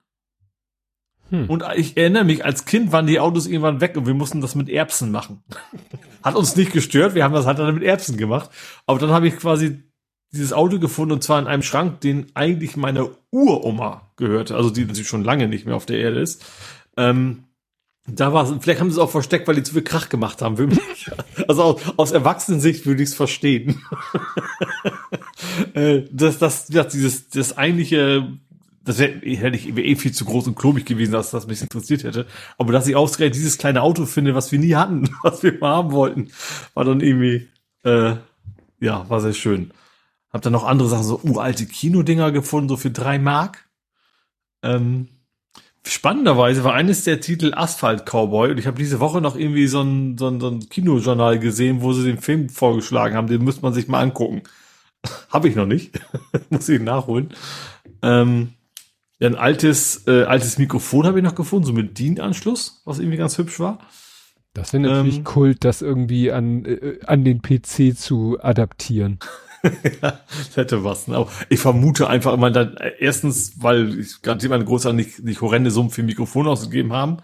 Hm. Und ich erinnere mich, als Kind waren die Autos irgendwann weg und wir mussten das mit Erbsen machen. Hat uns nicht gestört, wir haben das halt dann mit Erbsen gemacht. Aber dann habe ich quasi dieses Auto gefunden und zwar in einem Schrank, den eigentlich meiner Uroma gehörte, also die natürlich schon lange nicht mehr auf der Erde ist. Ähm, da war vielleicht haben sie es auch versteckt, weil die zu viel Krach gemacht haben. Also aus, aus Erwachsenensicht würde ich es verstehen. Äh, das, das, das, dieses, das eigentliche das hätte ich eh viel zu groß und klobig gewesen, dass das mich interessiert hätte. Aber dass ich ausgerechnet dieses kleine Auto finde, was wir nie hatten, was wir mal haben wollten, war dann irgendwie, äh, ja, war sehr schön. Hab dann noch andere Sachen, so uralte Kinodinger gefunden, so für drei Mark. Ähm, spannenderweise war eines der Titel Asphalt Cowboy und ich habe diese Woche noch irgendwie so ein, so, ein, so ein Kinojournal gesehen, wo sie den Film vorgeschlagen haben. Den müsste man sich mal angucken. habe ich noch nicht. Muss ich nachholen. Ähm, ein altes, äh, altes Mikrofon habe ich noch gefunden, so mit DIN-Anschluss, was irgendwie ganz hübsch war. Das wäre natürlich ähm, Kult, das irgendwie an, äh, an den PC zu adaptieren. ja, hätte was. Ne? Aber ich vermute einfach immer dann, äh, erstens, weil ich gerade meine Großeltern nicht, nicht horrende Summen für Mikrofon ausgegeben haben.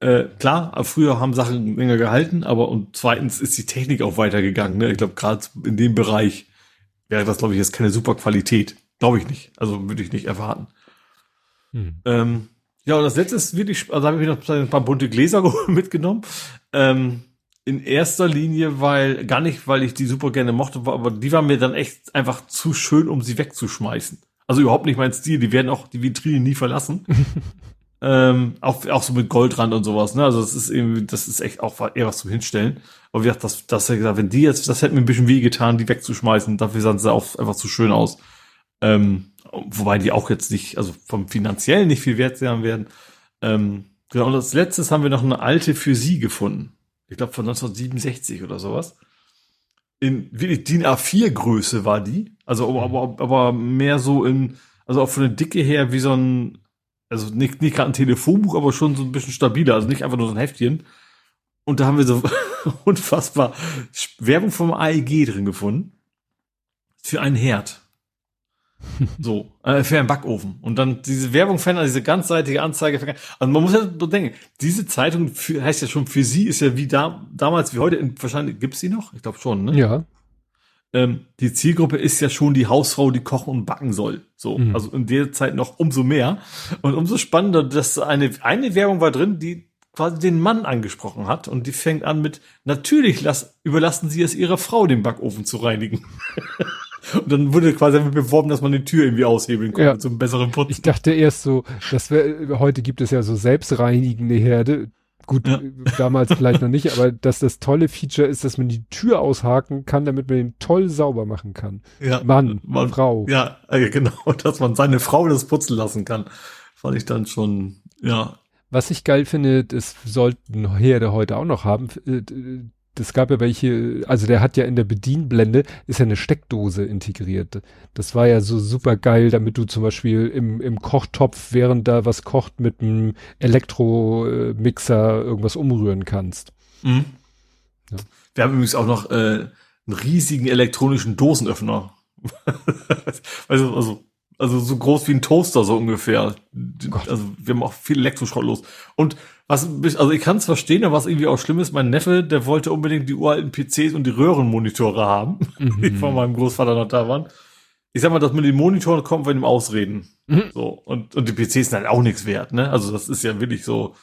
Äh, klar, früher haben Sachen länger gehalten, aber und zweitens ist die Technik auch weitergegangen. Ne? Ich glaube, gerade in dem Bereich wäre das, glaube ich, jetzt keine super Qualität. Glaube ich nicht. Also würde ich nicht erwarten. Hm. Ähm, ja, und das letzte ist wirklich, also habe ich noch ein paar bunte Gläser mitgenommen. Ähm, in erster Linie, weil, gar nicht, weil ich die super gerne mochte, aber die waren mir dann echt einfach zu schön, um sie wegzuschmeißen. Also überhaupt nicht mein Stil, die werden auch die Vitrine nie verlassen. ähm, auch, auch so mit Goldrand und sowas, ne? Also das ist irgendwie, das ist echt auch eher was zum Hinstellen. Aber wie gesagt, das, das gesagt, wenn die jetzt, das hätte mir ein bisschen weh getan, die wegzuschmeißen, dafür sahen sie auch einfach zu schön aus. Ähm, wobei die auch jetzt nicht, also vom finanziellen nicht viel wert sein werden. Ähm, genau, und als letztes haben wir noch eine alte für sie gefunden. Ich glaube von 1967 oder sowas. In wirklich DIN A4 Größe war die. Also aber, aber, aber mehr so in, also auch von der Dicke her wie so ein, also nicht, nicht gerade ein Telefonbuch, aber schon so ein bisschen stabiler, also nicht einfach nur so ein Heftchen. Und da haben wir so unfassbar Werbung vom AEG drin gefunden. Für einen Herd. So, äh, für einen Backofen. Und dann diese Werbung verändern, diese ganzseitige Anzeige. Also man muss ja so denken, diese Zeitung für, heißt ja schon, für sie ist ja wie da, damals wie heute, in, wahrscheinlich gibt's sie noch? Ich glaube schon, ne? Ja. Ähm, die Zielgruppe ist ja schon die Hausfrau, die kochen und backen soll. So, mhm. also in der Zeit noch umso mehr. Und umso spannender, dass eine, eine Werbung war drin, die quasi den Mann angesprochen hat und die fängt an mit, natürlich lass, überlassen Sie es Ihrer Frau, den Backofen zu reinigen. Und dann wurde quasi beworben, dass man die Tür irgendwie aushebeln konnte ja. zum besseren Putzen. Ich dachte erst so, das wär, heute gibt es ja so selbstreinigende Herde. Gut, ja. damals vielleicht noch nicht, aber dass das tolle Feature ist, dass man die Tür aushaken kann, damit man den toll sauber machen kann. Ja, Mann, man, Frau. Ja, genau, dass man seine Frau das putzen lassen kann. Fand ich dann schon, ja. Was ich geil finde, das sollten Herde heute auch noch haben, das gab ja welche, also der hat ja in der Bedienblende, ist ja eine Steckdose integriert. Das war ja so super geil, damit du zum Beispiel im, im Kochtopf, während da was kocht, mit einem Elektromixer irgendwas umrühren kannst. Mhm. Ja. Wir haben übrigens auch noch äh, einen riesigen elektronischen Dosenöffner. also, also, also so groß wie ein Toaster so ungefähr. Gott. Also wir haben auch viel Elektroschrott los. Und was, also ich kann es verstehen, aber was irgendwie auch schlimm ist, mein Neffe, der wollte unbedingt die uralten PCs und die Röhrenmonitore haben, mhm. die von meinem Großvater noch da waren. Ich sag mal, das mit den Monitoren kommt wir dem Ausreden. Mhm. So, und, und die PCs sind halt auch nichts wert, ne? Also das ist ja wirklich so,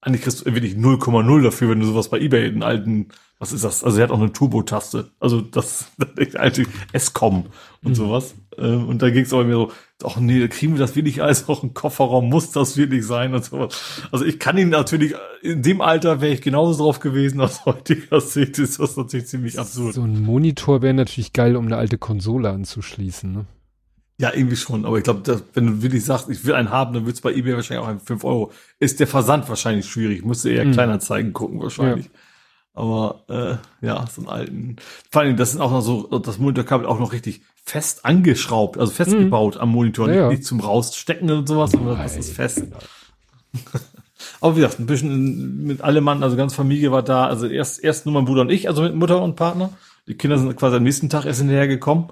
eigentlich kriegst du wirklich 0,0 dafür, wenn du sowas bei Ebay in alten, was ist das? Also er hat auch eine Turbo-Taste. Also das, das alte S-Com und mhm. sowas. Ähm, und da ging es aber mir so, ach nee, da kriegen wir das wirklich alles auch im Kofferraum, muss das wirklich sein und sowas. Also ich kann ihn natürlich, in dem Alter wäre ich genauso drauf gewesen, aus heutiger Sicht ist das natürlich ziemlich absurd. So ein Monitor wäre natürlich geil, um eine alte Konsole anzuschließen, ne? Ja, irgendwie schon, aber ich glaube, wenn du wirklich sagst, ich will einen haben, dann wird es bei eBay wahrscheinlich auch ein 5 Euro. Ist der Versand wahrscheinlich schwierig, müsste eher mhm. kleiner zeigen gucken wahrscheinlich. Ja. Aber äh, ja, so einen alten. Vor allem, das sind auch noch so, das Monitorkabel auch noch richtig fest angeschraubt, also festgebaut mhm. am Monitor, ja, nicht, nicht, zum Rausstecken und sowas, sondern das ist fest. Aber wie gesagt, ein bisschen mit allem Mann, also ganz Familie war da. Also erst, erst nur mein Bruder und ich, also mit Mutter und Partner. Die Kinder sind quasi am nächsten Tag erst hinterher gekommen.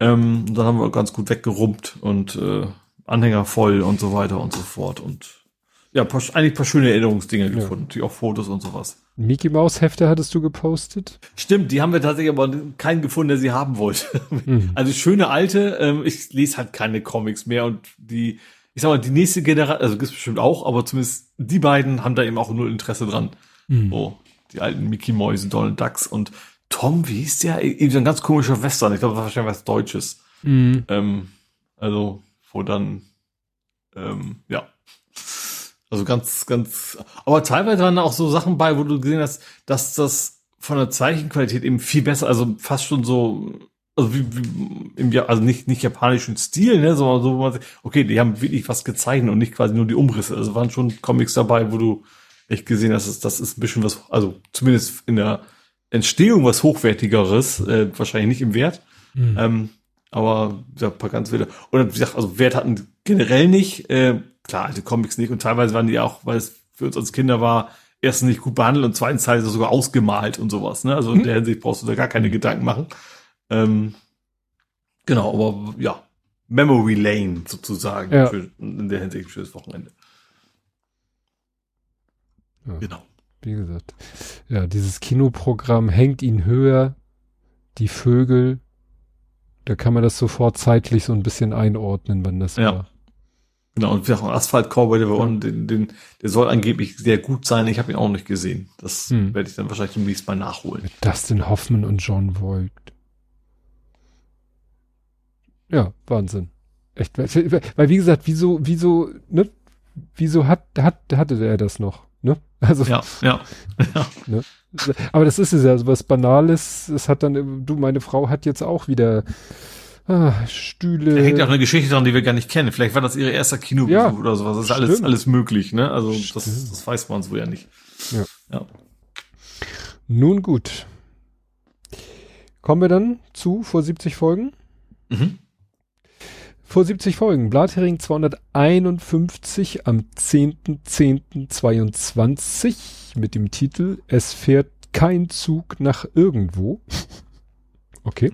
Ähm, und dann haben wir ganz gut weggerumpt und äh, Anhänger voll und so weiter und so fort. Und ja, paar, eigentlich paar schöne Erinnerungsdinge ja. gefunden, die auch Fotos und sowas. Mickey Maus Hefte hattest du gepostet? Stimmt, die haben wir tatsächlich aber keinen gefunden, der sie haben wollte. Mhm. Also schöne alte, ähm, ich lese halt keine Comics mehr und die, ich sag mal, die nächste Generation, also gibt's bestimmt auch, aber zumindest die beiden haben da eben auch null Interesse dran. Mhm. Oh, die alten Mickey Mäuse, Donald Ducks und Tom, wie hieß der? Eben so ein ganz komischer Western. Ich glaube, das war wahrscheinlich was Deutsches. Mhm. Ähm, also, wo dann, ähm, ja. Also ganz, ganz, aber teilweise waren da auch so Sachen bei, wo du gesehen hast, dass das von der Zeichenqualität eben viel besser, also fast schon so, also wie, wie im also nicht nicht japanischen Stil, ne, sondern so, wo man sagt, okay, die haben wirklich was gezeichnet und nicht quasi nur die Umrisse. Also waren schon Comics dabei, wo du echt gesehen hast, dass das ist ein bisschen was, also zumindest in der Entstehung was Hochwertigeres, äh, wahrscheinlich nicht im Wert. Mhm. Ähm, aber ja, paar ganz wilde. Und wie gesagt, also Wert hatten generell nicht, äh, klar, die Comics nicht und teilweise waren die auch, weil es für uns als Kinder war, erstens nicht gut behandelt und zweitens teilweise sogar ausgemalt und sowas. Ne? Also in mhm. der Hinsicht brauchst du da gar keine Gedanken machen. Ähm, genau, aber ja, Memory Lane sozusagen ja. für, in der Hinsicht fürs Wochenende. Ja. Genau wie gesagt, ja, dieses Kinoprogramm hängt ihn höher, die Vögel, da kann man das sofort zeitlich so ein bisschen einordnen, wann das ja. war. Genau, und auch Asphalt Cowboy, der, ja. den, den, der soll angeblich sehr gut sein. Ich habe ihn auch nicht gesehen. Das hm. werde ich dann wahrscheinlich demnächst mal nachholen. Mit Dustin Hoffman und John Voight. Ja, Wahnsinn. Echt, weil, wie gesagt, wieso, wieso, ne, wieso hat, hat, hatte er das noch? Ne? Also, ja, ja. ja. Ne? Aber das ist es ja, so was Banales. Es hat dann, du, meine Frau hat jetzt auch wieder Stühle. Da hängt ja auch eine Geschichte dran, die wir gar nicht kennen. Vielleicht war das ihre erste Kinobesuch ja, oder sowas. Das ist alles, alles möglich, ne? Also, das, das weiß man so ja nicht. Ja. ja. Nun gut. Kommen wir dann zu vor 70 Folgen? Mhm. Vor 70 Folgen, Blathering 251 am 10.10.22 mit dem Titel Es fährt kein Zug nach irgendwo. Okay.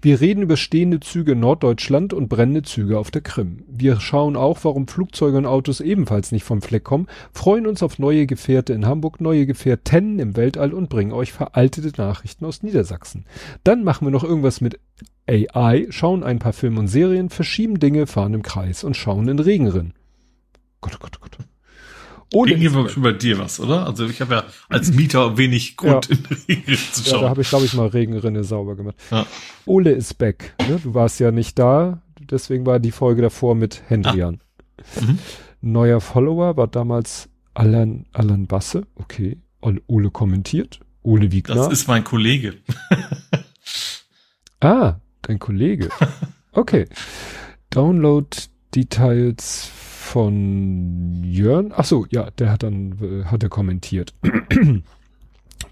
Wir reden über stehende Züge in Norddeutschland und brennende Züge auf der Krim. Wir schauen auch, warum Flugzeuge und Autos ebenfalls nicht vom Fleck kommen, freuen uns auf neue Gefährte in Hamburg, neue Gefährten im Weltall und bringen euch veraltete Nachrichten aus Niedersachsen. Dann machen wir noch irgendwas mit AI, schauen ein paar Filme und Serien, verschieben Dinge, fahren im Kreis und schauen in Regenrinnen. Gott, Gott, Gott. Ohne Ging schon bei dir was, oder? Also ich habe ja als Mieter wenig Grund ja. in Regenrinne zu schauen. Ja, da habe ich, glaube ich, mal Regenrinne sauber gemacht. Ja. Ole ist back. Ne? Du warst ja nicht da, deswegen war die Folge davor mit Hendrian. Ah. Mhm. Neuer Follower war damals Alan, Alan Basse. Okay. Ole kommentiert. Ole Wiegner. Das ist mein Kollege. ah, dein Kollege. Okay. Download Details von Jörn. Ach so, ja, der hat dann, äh, hat er kommentiert.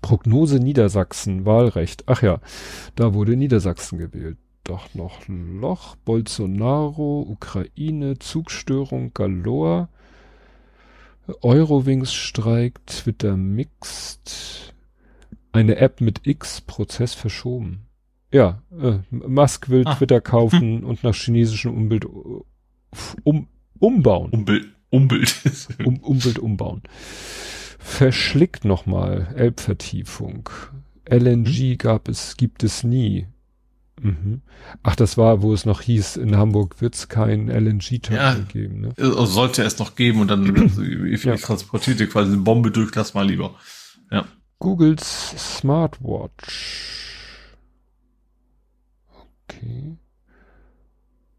Prognose Niedersachsen, Wahlrecht. Ach ja, da wurde Niedersachsen gewählt. Doch noch Loch, Bolsonaro, Ukraine, Zugstörung, Galore, Eurowings streikt, Twitter mixt, eine App mit X, Prozess verschoben. Ja, äh, Musk will ah. Twitter kaufen und nach chinesischem Umbild um, umbauen. Umbild, Umbild. um, Umbild umbauen. Verschlickt nochmal Elbvertiefung. LNG gab es, gibt es nie. Mhm. Ach, das war, wo es noch hieß, in Hamburg wird es kein LNG-Terminal ja, geben. Ne? Also sollte es noch geben und dann also, ich, ja. transportiert ihr quasi eine Bombe durch, das mal lieber. Ja. Googles Smartwatch. Okay.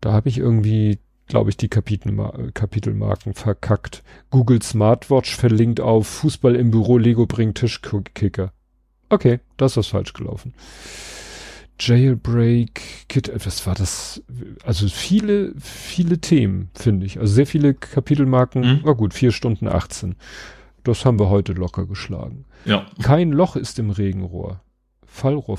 Da habe ich irgendwie glaube ich, die Kapitelma Kapitelmarken verkackt. Google Smartwatch verlinkt auf Fußball im Büro, Lego bringt Tischkicker. Okay, das ist falsch gelaufen. Jailbreak, Kit, was war das? Also viele, viele Themen, finde ich. Also sehr viele Kapitelmarken. Mhm. War gut, vier Stunden 18. Das haben wir heute locker geschlagen. Ja. Kein Loch ist im Regenrohr. Fallrohr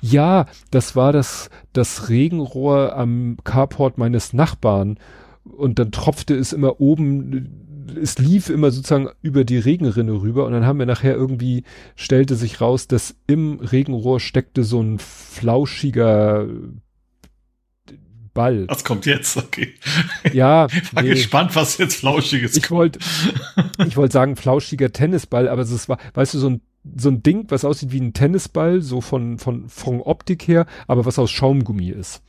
Ja, das war das, das Regenrohr am Carport meines Nachbarn. Und dann tropfte es immer oben, es lief immer sozusagen über die Regenrinne rüber. Und dann haben wir nachher irgendwie, stellte sich raus, dass im Regenrohr steckte so ein flauschiger Ball. Was kommt jetzt? Okay. Ja. War nee. gespannt, was jetzt flauschiges ich wollte, ich wollte sagen flauschiger Tennisball, aber es war, weißt du, so ein so ein Ding, was aussieht wie ein Tennisball, so von, von, von Optik her, aber was aus Schaumgummi ist.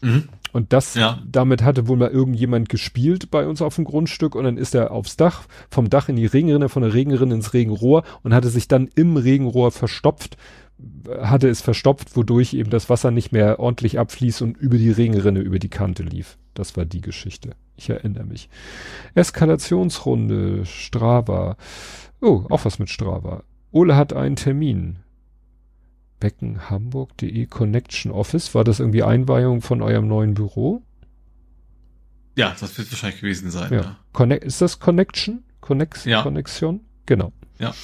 Mhm. Und das, ja. damit hatte wohl mal irgendjemand gespielt bei uns auf dem Grundstück und dann ist er aufs Dach, vom Dach in die Regenrinne, von der Regenrinne ins Regenrohr und hatte sich dann im Regenrohr verstopft, hatte es verstopft, wodurch eben das Wasser nicht mehr ordentlich abfließt und über die Regenrinne, über die Kante lief. Das war die Geschichte. Ich erinnere mich. Eskalationsrunde, Strava. Oh, auch was mit Strava. Ole hat einen Termin. Beckenhamburg.de Connection Office. War das irgendwie Einweihung von eurem neuen Büro? Ja, das wird wahrscheinlich gewesen sein. Ja. ja. ist das Connection? Connex ja. Connection? Genau. Ja.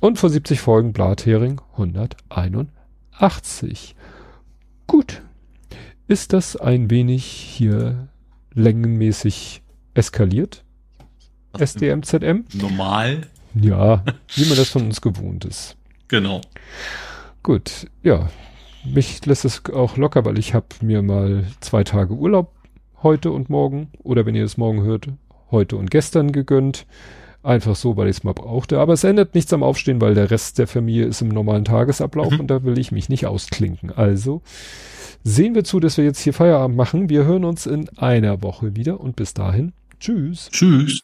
Und vor 70 Folgen Blathering 181. Gut. Ist das ein wenig hier längenmäßig eskaliert? SDMZM? Normal. Ja, wie man das von uns gewohnt ist. Genau. Gut, ja. Mich lässt es auch locker, weil ich habe mir mal zwei Tage Urlaub heute und morgen oder wenn ihr es morgen hört, heute und gestern gegönnt. Einfach so, weil ich es mal brauchte. Aber es ändert nichts am Aufstehen, weil der Rest der Familie ist im normalen Tagesablauf mhm. und da will ich mich nicht ausklinken. Also sehen wir zu, dass wir jetzt hier Feierabend machen. Wir hören uns in einer Woche wieder und bis dahin. Tschüss. Tschüss.